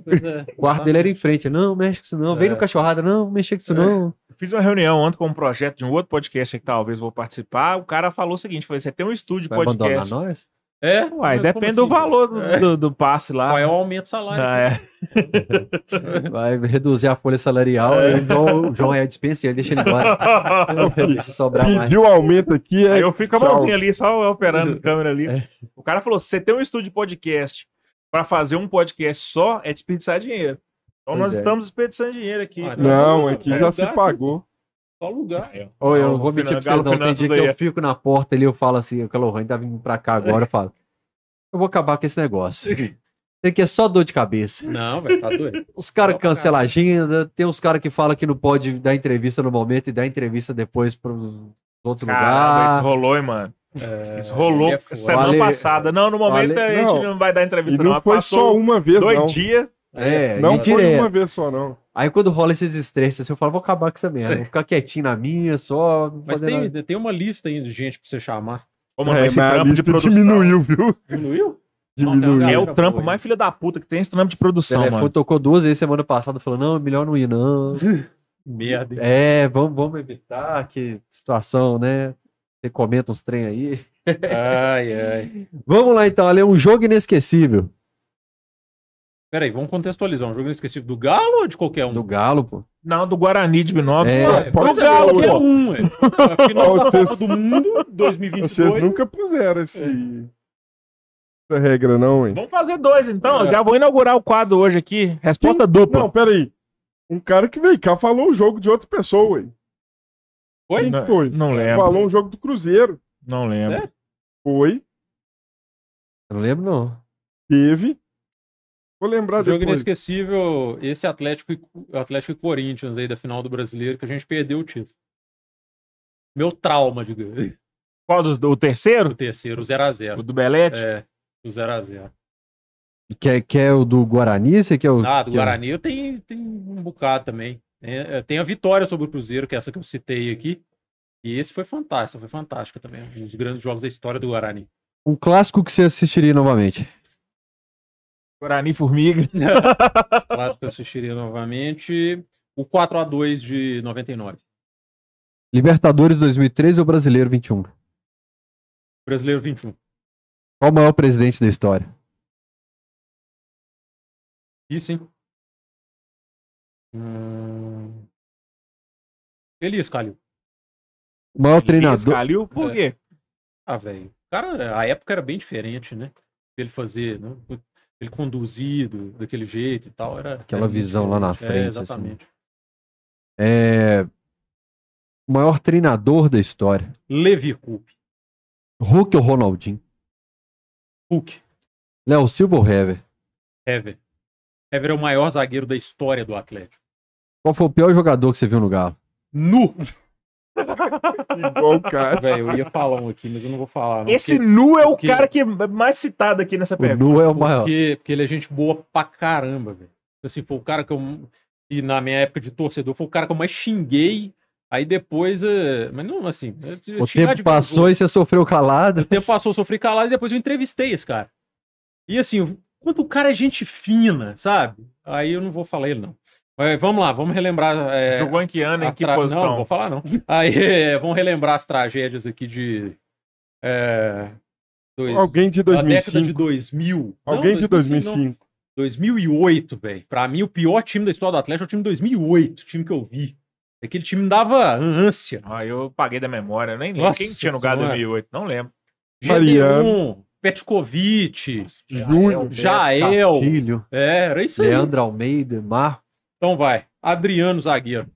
o quarto dele era em frente. Não, mexe com isso não. Vem É. no cachorrada. Não, mexe com isso não. Fiz uma reunião ontem com um projeto de um outro podcast que talvez vou participar. O cara falou o seguinte: falou, você tem um estúdio de Vai abandonar podcast. nós? É, Uai, mas depende como do assim, valor do, É. do, do passe lá. Qual é o aumento salário? Ah, é. Vai reduzir a folha salarial. É. aí O João, o João é dispensa ele, deixa ele embora. Deixa sobrar mais. Pediu aumento aqui, é. Aí eu fico a Tchau. mãozinha ali, só operando a câmera ali. É. O cara falou: você tem um estúdio de podcast pra fazer um podcast só, é desperdiçar dinheiro. Então Pois nós é. estamos desperdiçando dinheiro aqui. Ah, Não, aqui É já se pagou. Só lugar. Aí, Ô, eu não vou mentir pra vocês, não. Tem dia que eu fico na porta ali, eu falo assim, o Calohane tá vindo pra cá agora, eu falo. Eu vou acabar com esse negócio. Tem que é só dor de cabeça. Não, velho, tá doido. Os caras cancelam a agenda, tem uns caras que falam que não pode dar entrevista no momento e dar entrevista depois pros outros Caramba, isso lugares. rolou, hein, mano. É, Isso rolou é semana Vale- passada. Não, no momento Vale- a gente Não. não vai dar E entrevista, não não. foi Passou só uma vez, dois não. dias. É, Não e foi direto. uma vez só, não. Aí quando rola esses estresses, assim, eu falo, vou acabar com essa merda. Vou ficar quietinho na minha, só. não Mas nada. tem, tem uma lista aí de gente pra você chamar. Ô, mano, É, esse mas a trampo de produção. diminuiu, viu? Diminuiu? Diminuiu. É o trampo mais filho da puta que tem esse trampo de produção, telefone mano. tocou duas vezes semana passada, falou, não, melhor não ir, não. Merda. hein? É, vamos, vamos evitar que situação, né? Você comenta uns trem aí. Ai, ai. Vamos lá então, Ale, um jogo inesquecível. Peraí, vamos contextualizar. Um jogo inesquecível do Galo ou de qualquer um? Do Galo, pô. Não, do Guarani de Vinópolis. É, Ué, pode do Galo, que é um, ué. A final da Copa do Mundo, 2022. Vocês nunca puseram esse... essa regra, não, hein? Vamos fazer dois, então. É. Já vou inaugurar o quadro hoje aqui. Resposta dupla. Não, peraí. Um cara que veio cá falou o jogo de outra pessoa, hein? Foi? Quem Não, foi? não lembro. Falou um jogo do Cruzeiro. Não lembro. Sério? Foi, Eu não lembro, não. teve. Vou lembrar Jogo depois. inesquecível, esse Atlético e, Atlético e Corinthians aí da final do Brasileiro, que a gente perdeu o título. Meu trauma, digamos. Qual dos, o O terceiro? terceiro, o O 0x0. do Belete? É, o 0x0. Quer, quer o do Guarani? Você quer o. Ah, do quer- Guarani eu tenho, tenho um bocado também. É, é, Tem a vitória sobre o Cruzeiro, que é essa que eu citei aqui. E esse foi fantástico, foi fantástica também. Um dos grandes jogos da história do Guarani. Um clássico que você assistiria novamente. Guarani Formiga. Clássico que eu assistiria novamente. O 4x2 de 99. Libertadores 2013 ou Brasileiro 21? Brasileiro 21. Qual o maior presidente da história? Isso, hein? Hum... Elias Calil. O maior Elias treinador. Calil? Por É. quê? Ah, velho. O cara, a época era bem diferente, né? Ele fazer, né? Ele conduzido daquele jeito e tal. Era, Aquela era muito visão lá na diferente. frente, É, assim. exatamente. É... O maior treinador da história. Levi Coupe. Hulk ou Ronaldinho? Hulk. Léo Silva ou Hever? Hever. Hever é o maior zagueiro da história do Atlético. Qual foi o pior jogador que você viu no Galo? Nu! Igual o cara. Velho, eu ia falar um aqui, mas eu não vou falar. Não, Esse porque, Nu é o porque- cara que é mais citado aqui nessa O pergunta. Nu é o maior. porque, porque ele é gente boa pra caramba, velho. Assim, foi o cara que eu. E na minha época de torcedor, foi o cara que eu mais xinguei. Aí depois. eh, Mas não, assim. O tempo de passou vez e você sofreu calado. O tempo passou, eu sofri calado e depois eu entrevistei esse cara. E assim, quanto o cara é gente fina, sabe? Aí eu não vou falar ele, não. É, vamos lá, vamos relembrar. é, Jogou em que ano, em que tra- posição? Não, não vou falar não. Aí, é, vamos relembrar as tragédias aqui de... É, dois, Alguém de da década de 2005. 2000. Alguém Não, de 2005. 2008, velho. Pra mim, o pior time da história do Atlético é o time de 2008, o time que eu vi. Aquele time me dava ânsia. Ah, eu paguei da memória. Eu nem lembro. Nossa Quem tinha no lugar Senhora. 2008? Não lembro. Mariano. Petkovic, Júnior. Jael. Castilho, É, era isso aí. Leandro Almeida, Marco, Então vai. Adriano, zagueiro.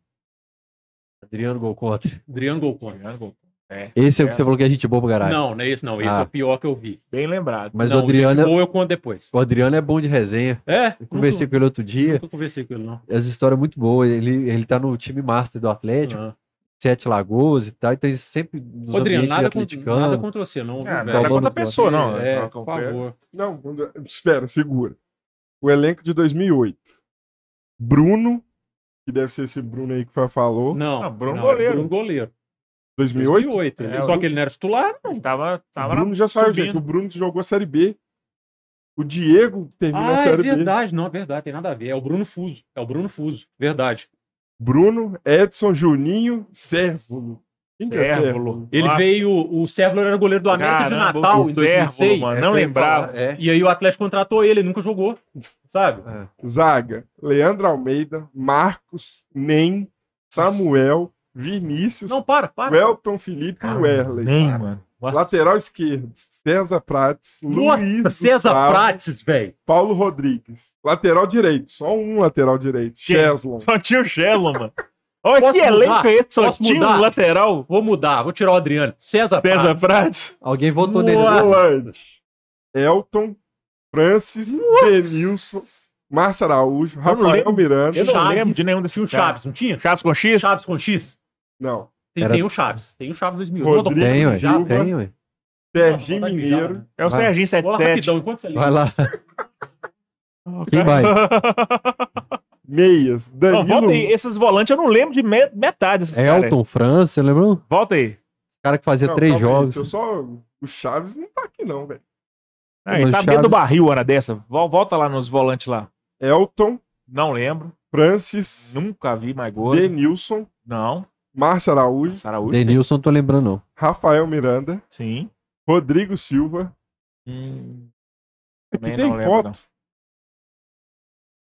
Adriano Gol contra. Adriano gol contra. Adriano Gol. É, Esse é o que você falou que a gente boa pra caralho. Não, não é esse não. Esse Ah. é o pior que eu vi. bem lembrado. Mas não, o Adriano, é- boa eu conto depois. o Adriano é bom de resenha. É? Eu conversei com ele outro Nunca, dia. nunca conversei com ele, não. As histórias muito boas. Ele, ele tá no time master do Atlético, Ah. Sete Lagoas e tal. Então ele sempre nos ambientes nada, contra, atleticano. nada contra você, não. É, não Falando contra a pessoa, não. É, Não, por favor. Não, espera, segura. O elenco de 2008. Bruno, que deve ser esse Bruno aí que foi falou. Não, Ah, Bruno não, goleiro. é Bruno goleiro. 2008? 2008. É, Só que ele não era titular, não. Ele tava, O tava Bruno já saiu, subindo. gente. O Bruno jogou a Série B. O Diego terminou a Ah, é Série B. verdade. Não, é verdade. Tem nada a ver. É o Bruno Fuso. É o Bruno Fuso. Verdade. Bruno, Edson, Juninho, Sérvulo. É. Sérvulo? Ele Nossa. veio... O Sérvulo era goleiro do América de Caramba, Natal o em Sérvulo, 2006. mano. É, não ia lembrava. É. E aí o Atlético contratou ele. Ele nunca jogou. Sabe? É. Zaga, Leandro Almeida, Marcos, Nem, Samuel, Vinícius, Não, para, para. Welton Felipe e Werley. Nem, mano. Nossa. Lateral esquerdo, César Prates, Luiz Nossa, César Gustavo, Prates, velho. Paulo Rodrigues. Lateral direito, só um lateral direito? Cheslon. Só tinha o Shello, mano. Olha Posso que mudar? elenco é esse? Só Posso mudar? um lateral. Vou mudar, vou tirar o Adriano. César, César Prates. Prates. Alguém votou nele. Né? Elton, Francis, Denilson, Márcio Araújo, Rafael lembro. Miranda. Eu não Chaves. lembro de nenhum desses Tinha o. Chaves, não tinha? Chaves com X? Chaves com X? Não, Tem, Era- tem o Chaves. Tem o Chaves 2000. Rodrigo Tem, ué. Silva. Tem, ué. Serginho de Mineiro, mijar, né? É o. Serginho Bora 77. rapidão, enquanto você Vai lá. Quem vai? Meias, Não, Danilo, volta aí. Esses volantes eu não lembro de me- metade caras. Elton França, lembra? O Volta aí. cara que fazia Não, três aí, jogos. eu só... O Chaves não tá aqui não, velho. Ah, ele tá Chaves- dentro do barril, hora dessa. Vol- Volta lá nos volantes lá. Elton, Não lembro. Francis, Nunca vi mais gordo. Denilson, Não. Márcio Araújo, Saraújo. Denilson, não tô lembrando, não. Rafael Miranda, Sim. Rodrigo Silva. Hum. Aqui tem não lembro, foto.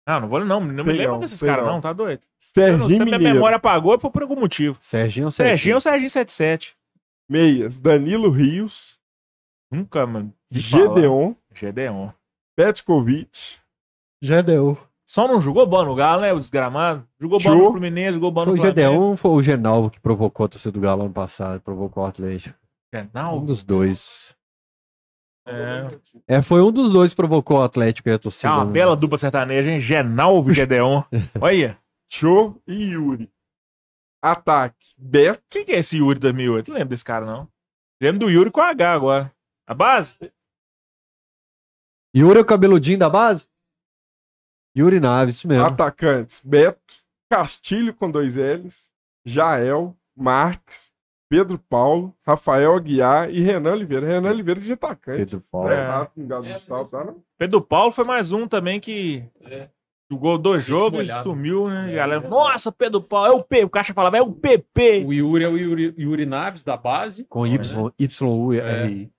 Não. Não, não vou não. Não me lembro desses caras, não. Tá doido. Serginho Se minha Mineiro. memória apagou, foi por algum motivo. Serginho ou Serginho ou Serginho? Serginho 77. Meias, Danilo Rios, Nunca, mano. Gedeon, Gedeon. Petkovic, Gedeon. Só não jogou bola no Galo, né? Os gramados. Jogou Jô. no Fluminense, jogou Foi no o Flamengo. Gedeon ou foi o Genalvo que provocou a torcida do Galo ano passado? Provocou o Atlético. Genalvo. Um dos dois. É. É, foi um dos dois que provocou o Atlético e a É torcida. uma bela dupla sertaneja, hein? Genalvo e Gedeon. Olha. Cho e Yuri. Ataque, Beto, Quem que é esse Yuri 2008? Não lembro desse cara, não. Lembro do Yuri com H agora. A base? Yuri é o cabeludinho da base? Yuri Naves, isso mesmo. atacantes, Beto, Castilho com dois L's, Jael, Marques, Pedro Paulo, Rafael Aguiar e Renan Oliveira. Renan Oliveira de atacante. Pedro Paulo. É, É. com É, mas- tá, não? Pedro Paulo foi mais um também que É. jogou dois jogos e sumiu, né? É, galera, é. nossa, Pedro Paulo, é o P. O Caixa falava, é o PP. O Yuri é o Yuri, Yuri Naves da base. Com Y, Y, U, É. R.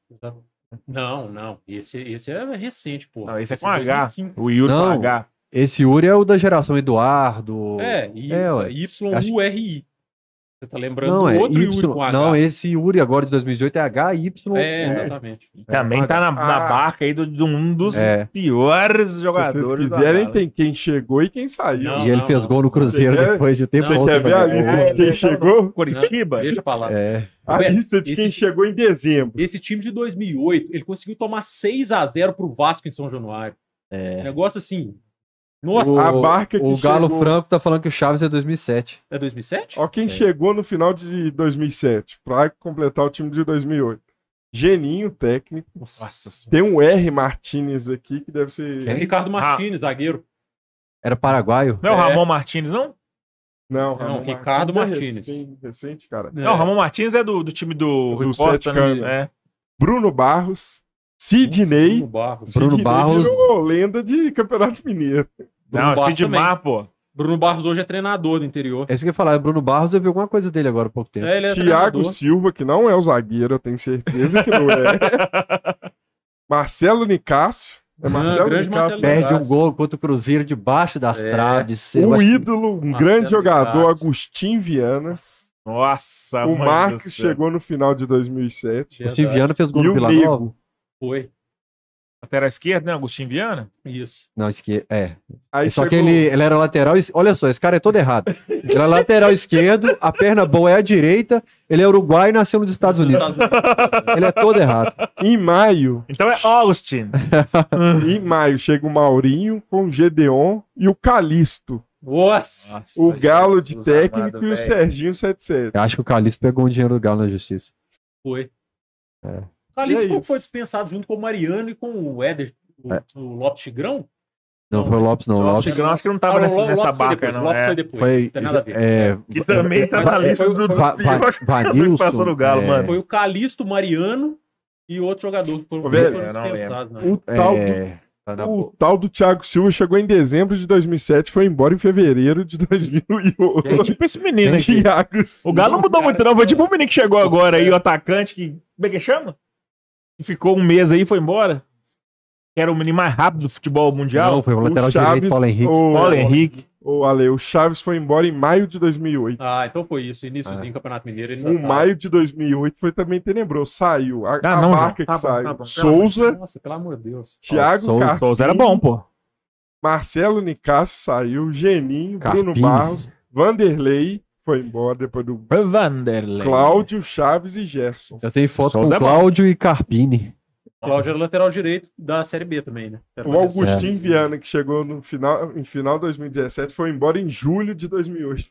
Não, não. Esse, esse é recente, pô. Não, esse é Esse com é H. 2005. O Yuri com Não. H. Esse Yuri é o da geração Eduardo. É, y, É, ué. Y-U-R-I. Você tá lembrando Não, do é outro Y. Yuri com H. Não, esse Yuri agora de 2018 é HY. É, exatamente. Também tá na, na Ah. barca aí do- de um dos É. piores jogadores. quiserem, tem quem chegou e quem saiu. Não, E ele fez gol no Cruzeiro quer- depois de tempo. Não, Você quer ver a lista. É, de quem chegou? Curitiba? Deixa pra lá. É. A lista de esse quem chegou em dezembro. Esse time de 2008, ele conseguiu tomar 6 a 0 pro Vasco em São Januário. É. Negócio assim. Nossa, O, a barca que o Galo chegou- Franco tá falando que o Chaves é 2007. é 2007? Ó quem É. chegou no final de 2007, pra completar o time de 2008. Geninho, técnico. Nossa senhora. Tem um R Martinez aqui, que deve ser... É Ricardo Martins, zagueiro. Era paraguaio? Não é o É. Ramon Martins, não? Não, Não, Ramon Ricardo Martins é recente, cara. Não, o Ramon Martins é do, do time do, Do Sete né? É. Bruno Barros, Sidney. Bruno Barros. Bruno Sidney Barros. virou lenda de Campeonato Mineiro. Não, Barros Speed também. Mar, pô. Bruno Barros hoje é treinador do interior. É isso que eu ia falar. Bruno Barros, eu vi alguma coisa dele agora há pouco tempo. É, ele é Thiago treinador. Silva, que não é o zagueiro, eu tenho certeza que não é. Marcelo Nicásio. É Ah, Marcelo Nicásio. Marcelo Perde um gol contra o Cruzeiro debaixo das É. traves. Acho que- ídolo, um Marcelo grande jogador, Nicásio. Agostinho Viana. Nossa, o Marcos chegou no final de 2007. O Steve Viana fez gol E no o Vila Nego. Nova. Foi. Lateral esquerdo, né? Agostinho Viana? Isso. Não, esque... é. Aí Só que chegou- ele, ele era lateral. Olha só, esse cara é todo errado. Ele era lateral esquerdo, a perna boa é a direita. Ele é uruguai e nasceu nos Estados Unidos. Ele é todo errado. Em maio, Então é Austin. em maio, chega o Maurinho com o Gedeon e o Calisto. Nossa. O Galo de Jesus técnico amado, e o velho. Serginho 77. Eu acho que o Calixto pegou um dinheiro do Galo na justiça. Foi. É. O Calixto E é foi dispensado junto com o Mariano e com o Éder, o, É. o Lopes Tigrão. Não, Não, foi o Lopes, não. O Lopes Lopes Tigrão acho que não tava Ah, nessa, Lopes nessa barca, depois, não. O Lopes É. foi depois. foi. Não tem nada a ver. É, Que também tá na Mas- lista foi- do, do Va- pior Va- Vanilson. que passou no Galo, é, mano. Foi o Calixto, o Mariano e outro jogador foram eu não dispensados. né? O tal, do, É, tá o tal do Thiago Silva chegou em dezembro de 2007 foi embora em fevereiro de 2008. É tipo esse menino aqui. Thiago Silva. O Galo não mudou muito, não. Foi tipo o menino que chegou agora aí, o atacante, que. Como é que chama? Que ficou um mês aí e foi embora. Que era o menino mais rápido do futebol mundial. Não, foi o O lateral Chaves, direito, Paulo Henrique. o, Paulo Henrique. o Ale, o Chaves foi embora em maio de 2008. Ah, então foi isso. Iníciozinho Ah. do Campeonato Mineiro. Ele O tá. maio de 2008 foi também tenebroso. Saiu. A, Ah, a não, marca. Tá que bom, saiu. tá bom. Souza, Nossa, pelo amor de Deus. Thiago Souza, Carpini, Souza era bom, pô. Marcelo Nicásio saiu. Geninho, Bruno Carpini. Barros, Vanderlei foi embora depois do Vanderlei. Cláudio, Chaves e Gerson. Eu tenho foto com é. Cláudio e Carpini. Cláudio era lateral direito da Série B também, né? Era O Augustinho É. Viana, que chegou no final, em final de 2017, foi embora em julho de 2008.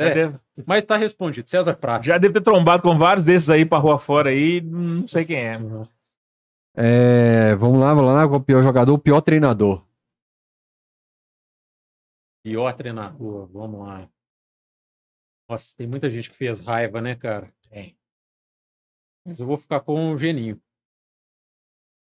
Já, É, deve, mas tá respondido. César Prates. já deve ter trombado com vários desses aí pra rua fora aí. Não sei quem é. É, vamos lá, vamos lá. Qual o pior jogador? O pior treinador. Pior treinador. Vamos lá. Nossa, tem muita gente que fez raiva, né, cara? Tem. Mas eu vou ficar com o Geninho.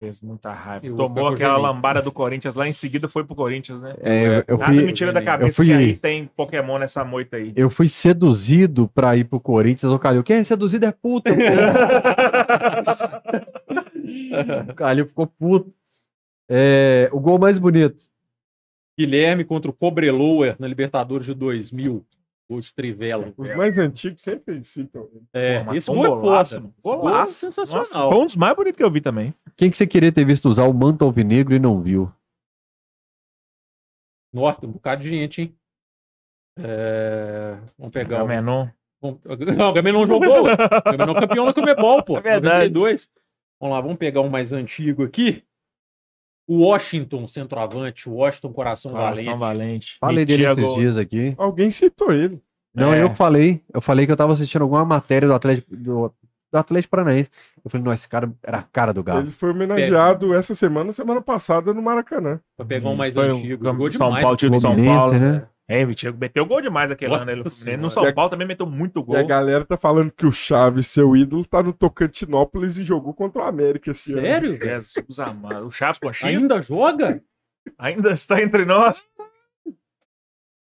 Fez muita raiva. Eu Tomou aquela lambada do Corinthians lá em seguida foi pro Corinthians, né? É, eu, Nada fui, me tira da eu cabeça fui- que aí tem Pokémon nessa moita aí. eu fui seduzido pra ir pro Corinthians. O Calil, quem é seduzido é puta. o Calil ficou puto. É, o gol mais bonito. Guilherme contra o Cobreloa na Libertadores de 2000. De Trivela. Os mais antigos sempre citam. É, Pô, mas esse foi golaço, Golaço. sensacional. Nossa, foi um dos mais bonitos que eu vi também. Quem que você queria ter visto usar o manto alvinegro e não viu? Nossa, tem um bocado de gente, hein? É, Vamos pegar o... Menon. Vamos- Não, o Gamenon jogou. O Gamenon é campeão da Comebol, pô. É verdade. 92. Vamos lá, vamos pegar um mais antigo aqui. O Washington, centroavante. O Washington Coração Valente. Valente. Valente. Falei dele esses gol. dias aqui. Alguém citou ele. Não, É. eu falei. Eu falei que eu tava assistindo alguma matéria do Atlético, do, do Atlético Paranaense. Eu falei, não, esse cara era a cara do Galo. Ele foi homenageado essa semana, semana passada, no Maracanã. Pra pegar um mais Foi o antigo. Gam- Jogou São demais. Paulo, time São Paulo. né? É, Vitinho meteu gol demais aquele Nossa ano. Ele, Senhora. no São Paulo também meteu muito gol. E a galera tá falando que o Chaves, seu ídolo, tá no Tocantinópolis e jogou contra o América esse ano. Sério? Jesus amado. O Chaves com X Ainda joga? ainda está entre nós.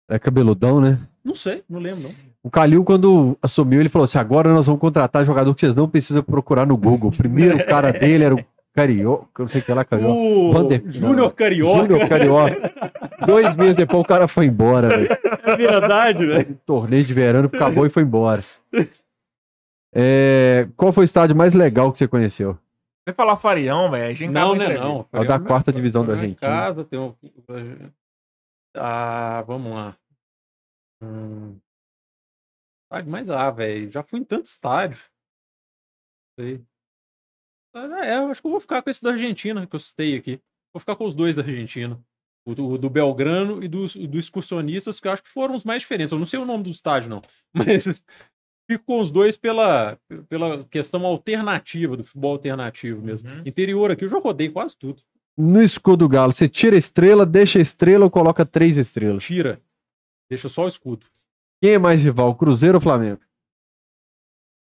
É cabeludão, né? Não sei, não lembro, não. O Calil, quando assumiu, ele falou assim: agora nós vamos contratar jogador que vocês não precisam procurar no Google. O primeiro cara dele era o Carioca, eu não sei o que lá, Carioca. O Vander- Júnior Carioca. Júnior Carioca. Dois meses depois o cara foi embora, velho. É verdade, velho. Torneio de verão acabou e foi embora. É, qual foi o estádio mais legal que você conheceu? Você falar Farião, velho, a gente Não, né, não. É o da quarta divisão da na Argentina. casa, tem um... Ah, vamos lá. Hum... Estádio mais ah, velho. Já fui em tanto estádio. Sei. Ah, é, eu acho que eu vou ficar com esse da Argentina que eu citei aqui. Vou ficar com os dois da Argentina. O do, o do Belgrano e dos, do excursionistas, que eu acho que foram os mais diferentes. Eu não sei o nome do estádio, não. Mas fico com os dois pela, pela questão alternativa, do futebol alternativo mesmo. Uhum. Interior aqui, eu já rodei quase tudo. No escudo do Galo, você tira a estrela, deixa a estrela ou coloca três estrelas? Tira. Deixa só o escudo. Quem é mais rival, Cruzeiro ou Flamengo?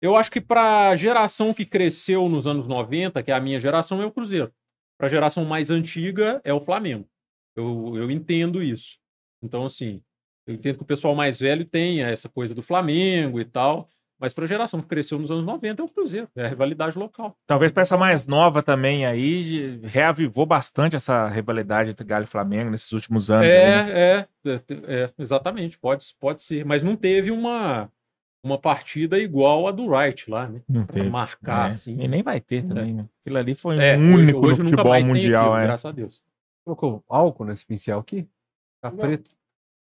Eu acho que para a geração que cresceu nos anos 90, que é a minha geração, é o Cruzeiro. Para a geração mais antiga, é o Flamengo. Eu, eu entendo isso. Então, assim, eu entendo que o pessoal mais velho tenha essa coisa do Flamengo e tal, mas para a geração que cresceu nos anos 90 é o Cruzeiro, é a rivalidade local. Talvez para essa mais nova também aí, reavivou bastante essa rivalidade entre Galo e Flamengo nesses últimos anos. aí, né? É, é, é, é, exatamente, pode, pode ser, mas não teve uma, uma partida igual a do Wright lá, né? Não Pra teve. marcar, É, assim. E nem vai ter também, né? Aquilo ali foi É, um único hoje, hoje no futebol mundial, aquilo, é. graças a Deus. Colocou álcool nesse pincel aqui? Tá Não. preto.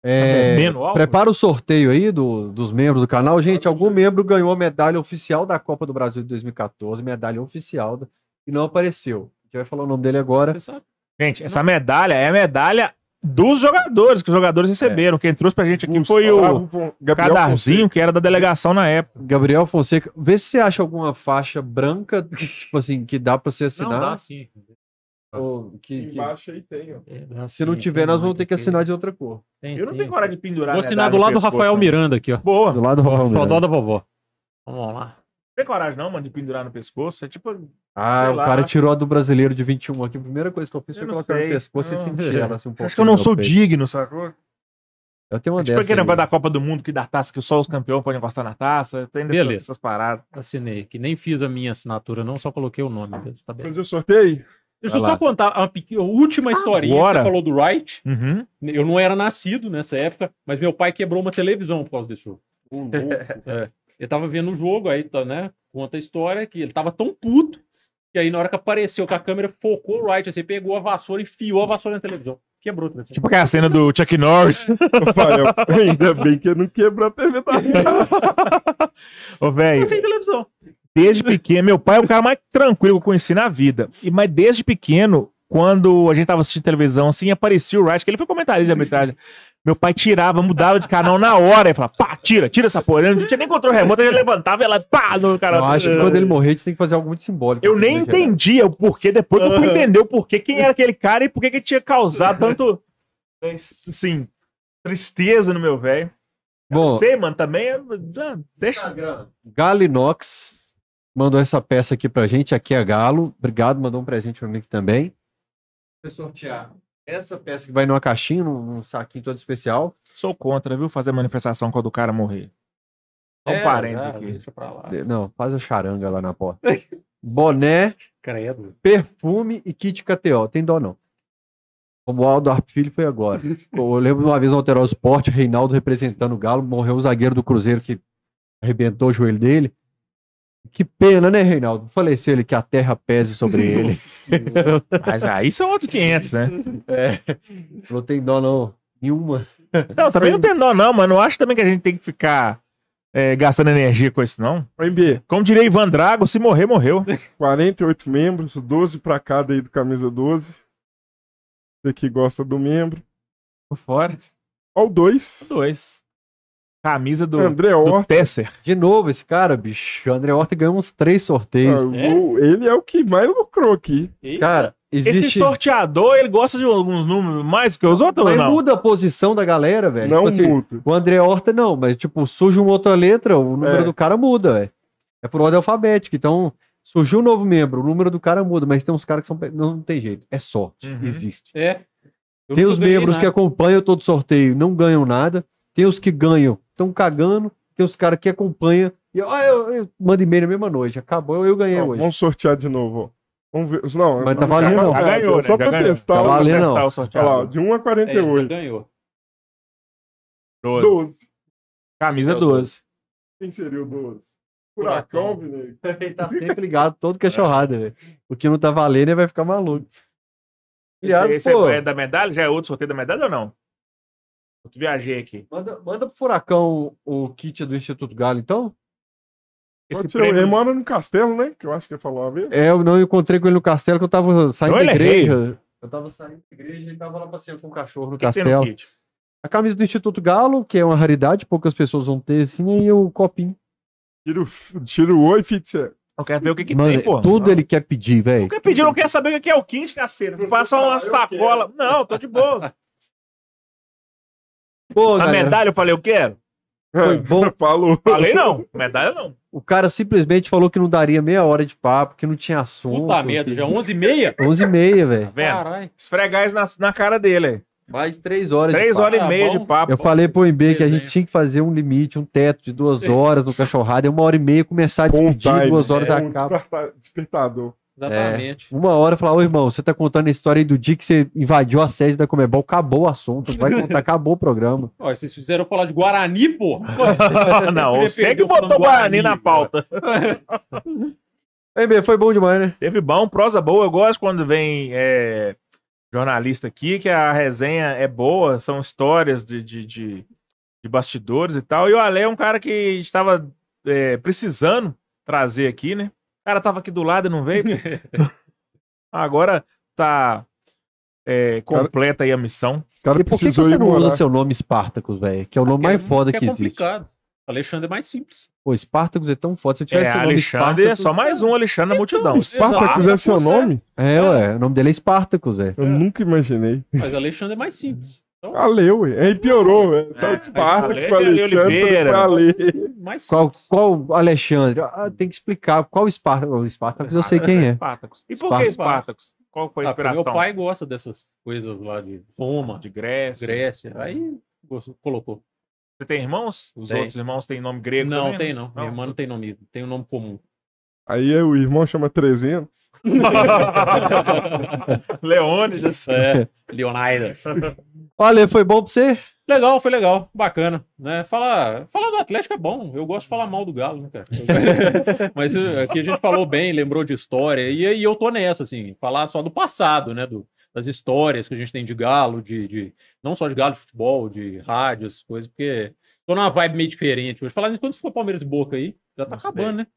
É, bebendo álcool? prepara o sorteio aí do- dos membros do canal. Gente, algum membro ganhou a medalha oficial da Copa do Brasil de 2014, medalha oficial, da- e não apareceu. A gente vai falar o nome dele agora. Você sabe? Gente, essa medalha é a medalha dos jogadores, que os jogadores receberam. Quem trouxe pra gente aqui foi o Gustavo Fon- Gabriel Cadarzinho, que era da delegação na época. Gabriel Fonseca, vê se você acha alguma faixa branca, tipo assim, que dá pra você assinar. Não, dá sim. ou que- que- Embaixo aí tem, ó. É, dá se não sim, tiver, tem nós vamos ter que assinar de outra cor. Tem Eu não sim. tenho coragem de pendurar. Vou a assinar do lado do Rafael não. Miranda aqui, ó. Boa. Do lado do Rafael Miranda. da vovó. Vamos lá. Não tem coragem não, mano, de pendurar no pescoço. É tipo... Ah, Sei o lá. cara tirou a do brasileiro de 21 aqui. A primeira coisa que eu fiz Eu foi colocar no pescoço e Não. sentir ela assim um pouco. Acho que eu não sou peito. digno, sacou? Eu tenho uma É tipo dessa. aquele aí. negócio da Copa do Mundo que dá taça, que só os campeões podem encostar na taça. Tem Beleza. essas paradas. Assinei aqui. Nem fiz a minha assinatura, não, só coloquei o nome. mesmo, Tá bem. Fazer o sorteio? Deixa eu só lá. contar uma pequena, última historinha. Agora? Você falou do Wright. Uhum. Eu não era nascido nessa época, mas meu pai quebrou uma televisão por causa desse jogo. É. Ele tava vendo o jogo, aí, tá, né? Conta a história que ele tava tão puto que aí na hora que apareceu que a câmera focou o Wright, assim, pegou a vassoura e enfiou a vassoura na televisão. Quebrou a televisão. Tipo aquela cena do Chuck Norris. Rafael, ainda bem que eu não quebrou a TV da sala. Ô, velho, sem televisão. desde pequeno, meu pai é o cara mais tranquilo que eu conheci na vida. E, mas desde pequeno, quando a gente tava assistindo televisão, assim, aparecia o Wright, que ele foi comentarista de arbitragem. Meu pai tirava, mudava de canal na hora e falava, pá, tira, tira essa porra. Ele Não tinha nem controle remoto, ele levantava e ela, pá, no canal. Eu acho que quando ele morrer, a gente tem que fazer algo muito simbólico. Eu pra nem entendia o porquê, depois que eu fui entender o porquê, quem era aquele cara e por que que tinha causado tanto, assim, tristeza no meu velho. Bom, sei, mano, também é... ah, Deixa... Galinox mandou essa peça aqui pra gente. Aqui é Galo. Obrigado, mandou um presente pra mim aqui também. Vou sortear essa peça que vai numa caixinha, num, num saquinho todo especial. Sou contra, viu, fazer manifestação quando o cara morrer. Só um É, parênteses aqui. Deixa pra lá. Não, faz a charanga lá na porta. Boné, Credo. perfume e kit KTO. Tem dó não. Como o Aldo Arp Filho foi agora. Eu lembro de uma vez no Alterosa Esporte, o Reinaldo representando o Galo, morreu o zagueiro do Cruzeiro que arrebentou o joelho dele. Que pena, né, Reinaldo? Faleceu ele que a terra pese sobre ele. Mas aí são outros 500, né? É. Não tem dó, não. Nenhuma. Não, também não tem dó, não, mano. Eu acho também que a gente tem que ficar é, gastando energia com isso, não. MB, Como diria Ivan Drago, se morrer, morreu. 48 membros, 12 pra cada aí do camisa 12. Você que gosta do membro. Por fora. Ó, o 2. Camisa do, André do Horta. Tesser. De novo, esse cara, bicho. O André Horta ganhou uns três sorteios. Ah, o- É? Ele é o que mais lucrou aqui. Cara, Esse existe. sorteador, ele gosta de alguns números mais do que os outros ou Mas não? muda a posição da galera, velho. não Tipo assim, muda. o André Horta não, mas tipo, surge uma outra letra, o número É. do cara muda, velho. É por ordem alfabética. Então, surgiu um novo membro, o número do cara muda, mas tem uns caras que são. Não, não tem jeito. É sorte. Uhum. Existe. É. Eu Tem os membros que nada. acompanham todo sorteio não ganham nada. Tem os que ganham, estão cagando. Tem os caras que acompanham. E ah, eu, eu mando e-mail na mesma noite. Acabou, eu, eu ganhei Ó, hoje. vamos sortear de novo. Vamos ver. Não, Mas tá valendo, já- não. Já é, ganhou, né? Só Já pra ganhou. testar. Tá valendo, não. Olha lá, de 1 a É, já 48. ganhou. Doze. 12. Camisa É o 12. Quem seria o 12? Furacão, Vinego. Ele tá sempre ligado, todo cachorrada, velho. O que não tá valendo, ele vai ficar maluco. Aliás, Esse, esse pô, é da medalha? Já é outro sorteio da medalha ou não? Eu viajei aqui. manda, manda pro Furacão o kit do Instituto Galo, então? Esse Pode ser, prêmio- ele mora no castelo, né? Que eu acho que ia falar uma vez. É, eu não encontrei com ele no castelo, que eu tava saindo Então da ele é igreja. Eu tava saindo da igreja e ele tava lá passeando com o cachorro no que que tem no castelo. kit? A camisa do Instituto Galo, que é uma raridade, poucas pessoas vão ter, assim, e o copinho. Tira o, tira o oi fixa. Eu quero ver o que, que Mano, tem, pô. tudo não. ele quer pedir, velho. Não quer pedir, não quer saber o que é o kit, caceta. Você Passa uma sacola. Não, tô de boa. Pô, A galera, medalha eu falei, eu quero. Foi bom. Falou. Falei não. Medalha não. o cara simplesmente falou que não daria meia hora de papo, que não tinha assunto. Puta merda, que- já 11 e meia? 11 e meia, Tá velho. vendo? Caralho. Esfregar isso na, na cara dele. aí. Mais três horas. de Três horas Ah, e meia bom. de papo. Eu falei pro MB que a gente tinha que fazer um limite, um teto de duas horas no cachorrada, e uma hora e meia começar a Bom despedir, time. duas horas é da um capa. desperta- despertador. Exatamente. Uma hora falar, ô irmão, você tá contando a história aí do dia que você invadiu a sede da Comebol, acabou o assunto, vai contar, acabou o programa. Ó, vocês fizeram falar de Guarani, pô. não, você que botou Guarani Guarani, na pauta. MB, foi bom demais, né? Teve bom, prosa boa. Eu gosto quando vem é, jornalista aqui, que a resenha é boa, são histórias de, de, de, de bastidores e tal. E o Ale é um cara que estava é, precisando trazer aqui, né? O cara tava aqui do lado e não veio. Agora tá é, completa aí a missão. O cara E por que, que precisou você ir não usa seu nome Spartacus, velho? Que é o nome mais foda que, é existe. complicado. Alexandre é mais simples. Pô, Spartacus é tão foda. Se eu tivesse É, o nome Alexandre é só mais um Alexandre na multidão. Spartacus é seu nome? É, ué, o nome dele é Spartacus, é. Eu nunca imaginei. Mas Alexandre é mais simples. Então, Ale, ué. Aí piorou, velho. Saiu de Spartacus Ale, pra Ale Alexandre, Oliveira. pra Ale. mais Qual, qual Alexandre? Ah, tem que explicar. Qual Spartacus? O Spartacus eu sei quem é. Spartacus. E por que Spartacus? Qual foi a Ah, inspiração? meu pai gosta dessas coisas lá de Roma, De Grécia. Grécia. Aí gostou- colocou. Você tem irmãos? Os Tem. outros irmãos têm nome grego não, também, tem né? não. Minha irmã não tem nome. Tem um nome comum. Aí o irmão chama 300. Leônidas. É, Leonidas. Olha, foi bom pra você? Legal, foi legal, bacana, né? Falar, falar do Atlético é bom. Eu gosto de falar mal do Galo, né, cara? Mas eh, aqui a gente falou bem, lembrou de história e aí eu tô nessa, assim, falar só do passado, né? Do, das histórias que a gente tem de Galo, de, de não só de Galo, de futebol, de rádio, essas coisas, porque tô numa vibe meio diferente. Hoje falar nisso quando ficou Palmeiras e Boca aí, já tá Não sei. acabando, né?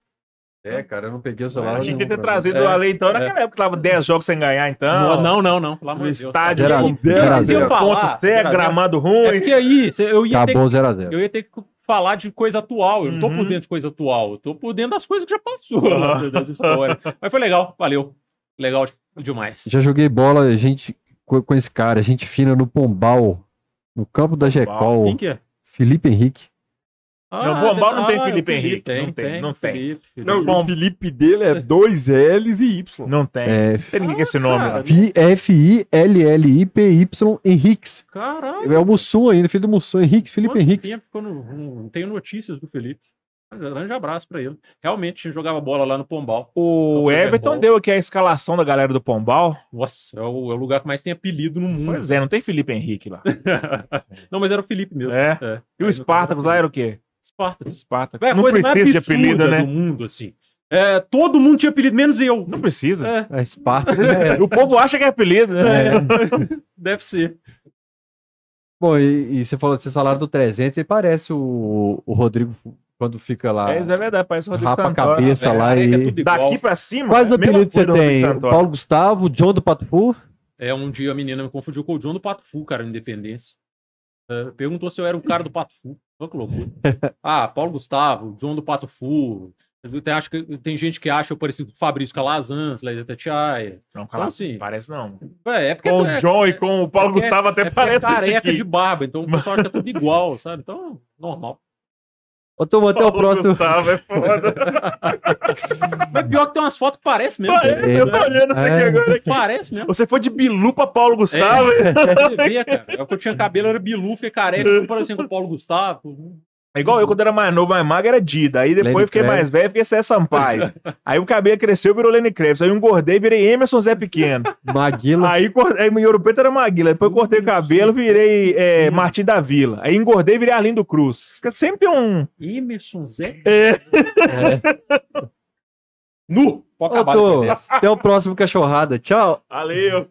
É, cara, eu não peguei o A celular. gente nenhum tinha que ter trazido É, o Ale, então, é. naquela época que tava 10 jogos sem ganhar, então. Não, não, não, não, pelo amor No de Deus. estádio, a a eu zero. falar, ponto a zero. gramado É ruim. porque aí cê- eu ia ter Acabou 0x0. Eu ia ter que falar de coisa atual. Eu não tô por Uhum. dentro de coisa atual. Eu tô por dentro das coisas que já passou, Uhum. das histórias. Mas foi legal, valeu. Legal demais. Já joguei bola, a gente, com, com esse cara, gente fina no Pombal, no campo da Gecol, Quem que é? Felipe Henrique. Não, Pombal não tem é o Felipe Henrique, Tem, não tem, tem, não tem. Felipe, Felipe. Não, Bom. o Felipe dele é dois L's e Y. Não tem. É, Tem ninguém com esse nome. né? F-I-L-L-I-P-Y Henriques. Caralho. É o Mussum ainda, filho do Mussum, Henriques, Felipe Quanto Henriques. tempo que eu não, não tenho notícias do Felipe. Grande abraço pra ele. Realmente, jogava bola lá no Pombal. O Everton deu aqui a escalação da galera do Pombal. Nossa, é o, é o lugar que mais tem apelido no mundo. Pois é, não tem Felipe Henrique lá. Não, mas era o Felipe mesmo. É. É. E o Spartacus lá era o quê? Spartacus. Spartacus. É a Não coisa mais precisa de absurda apelido, né? do mundo, assim. É, todo mundo tinha apelido, menos eu. Não precisa. É, É, Spartacus é. O povo acha que é apelido, né? é. deve ser. Bom, e, e você falou desse salário do 300, e parece o, o Rodrigo quando fica lá, É, isso é verdade, parece o Rodrigo rapa a Santoro. cabeça lá e... é igual. Daqui pra cima. Quais a apelidos você tem? Paulo Gustavo, John do Pato Fu? É, um dia a menina me confundiu com o John do Pato Fu, cara, Independência. É, perguntou se eu era o cara do Pato Fu. Olha que loucura. Ah, Paulo Gustavo, John do Pato Fu. Tem, acho que, tem gente que acha eu parecido com o Fabrício Calazans, lá da Tatiaia. Não, cala, Então, assim, parece não. É, é porque Com é, o John e com o Paulo é porque- Gustavo até é porque é parece careca de barba, então o pessoal acha que é tudo igual, sabe? Então, normal. Ô, Tom, até o Paulo próximo. Gustavo é foda. Mas pior que tem umas fotos que parece mesmo. Parece, É. eu tô olhando isso aqui É. agora. Aqui. Parece mesmo. Você foi de Bilu pra Paulo Gustavo. Você vê, cara. Eu, quando tinha cabelo era bilu, fiquei careca, parecendo com o Paulo Gustavo. É igual eu, quando era mais novo, mais magro, era Dida. Aí depois Lenny fiquei Kravitz. mais velho, fiquei Cé Sampaio. Aí o cabelo cresceu, virou Lenny Kravitz. Aí eu engordei, virei Emerson Zé Pequeno. Maguila. Aí, aí meu ouro preto era Maguila. Depois eu cortei o cabelo, virei é, Martim da Vila. Aí engordei, virei Arlindo Cruz. Sempre tem um... Emerson Zé. É, Nu! Pode Ô, acabar Tô, depois dessa. até o próximo cachorrada. Tchau. valeu.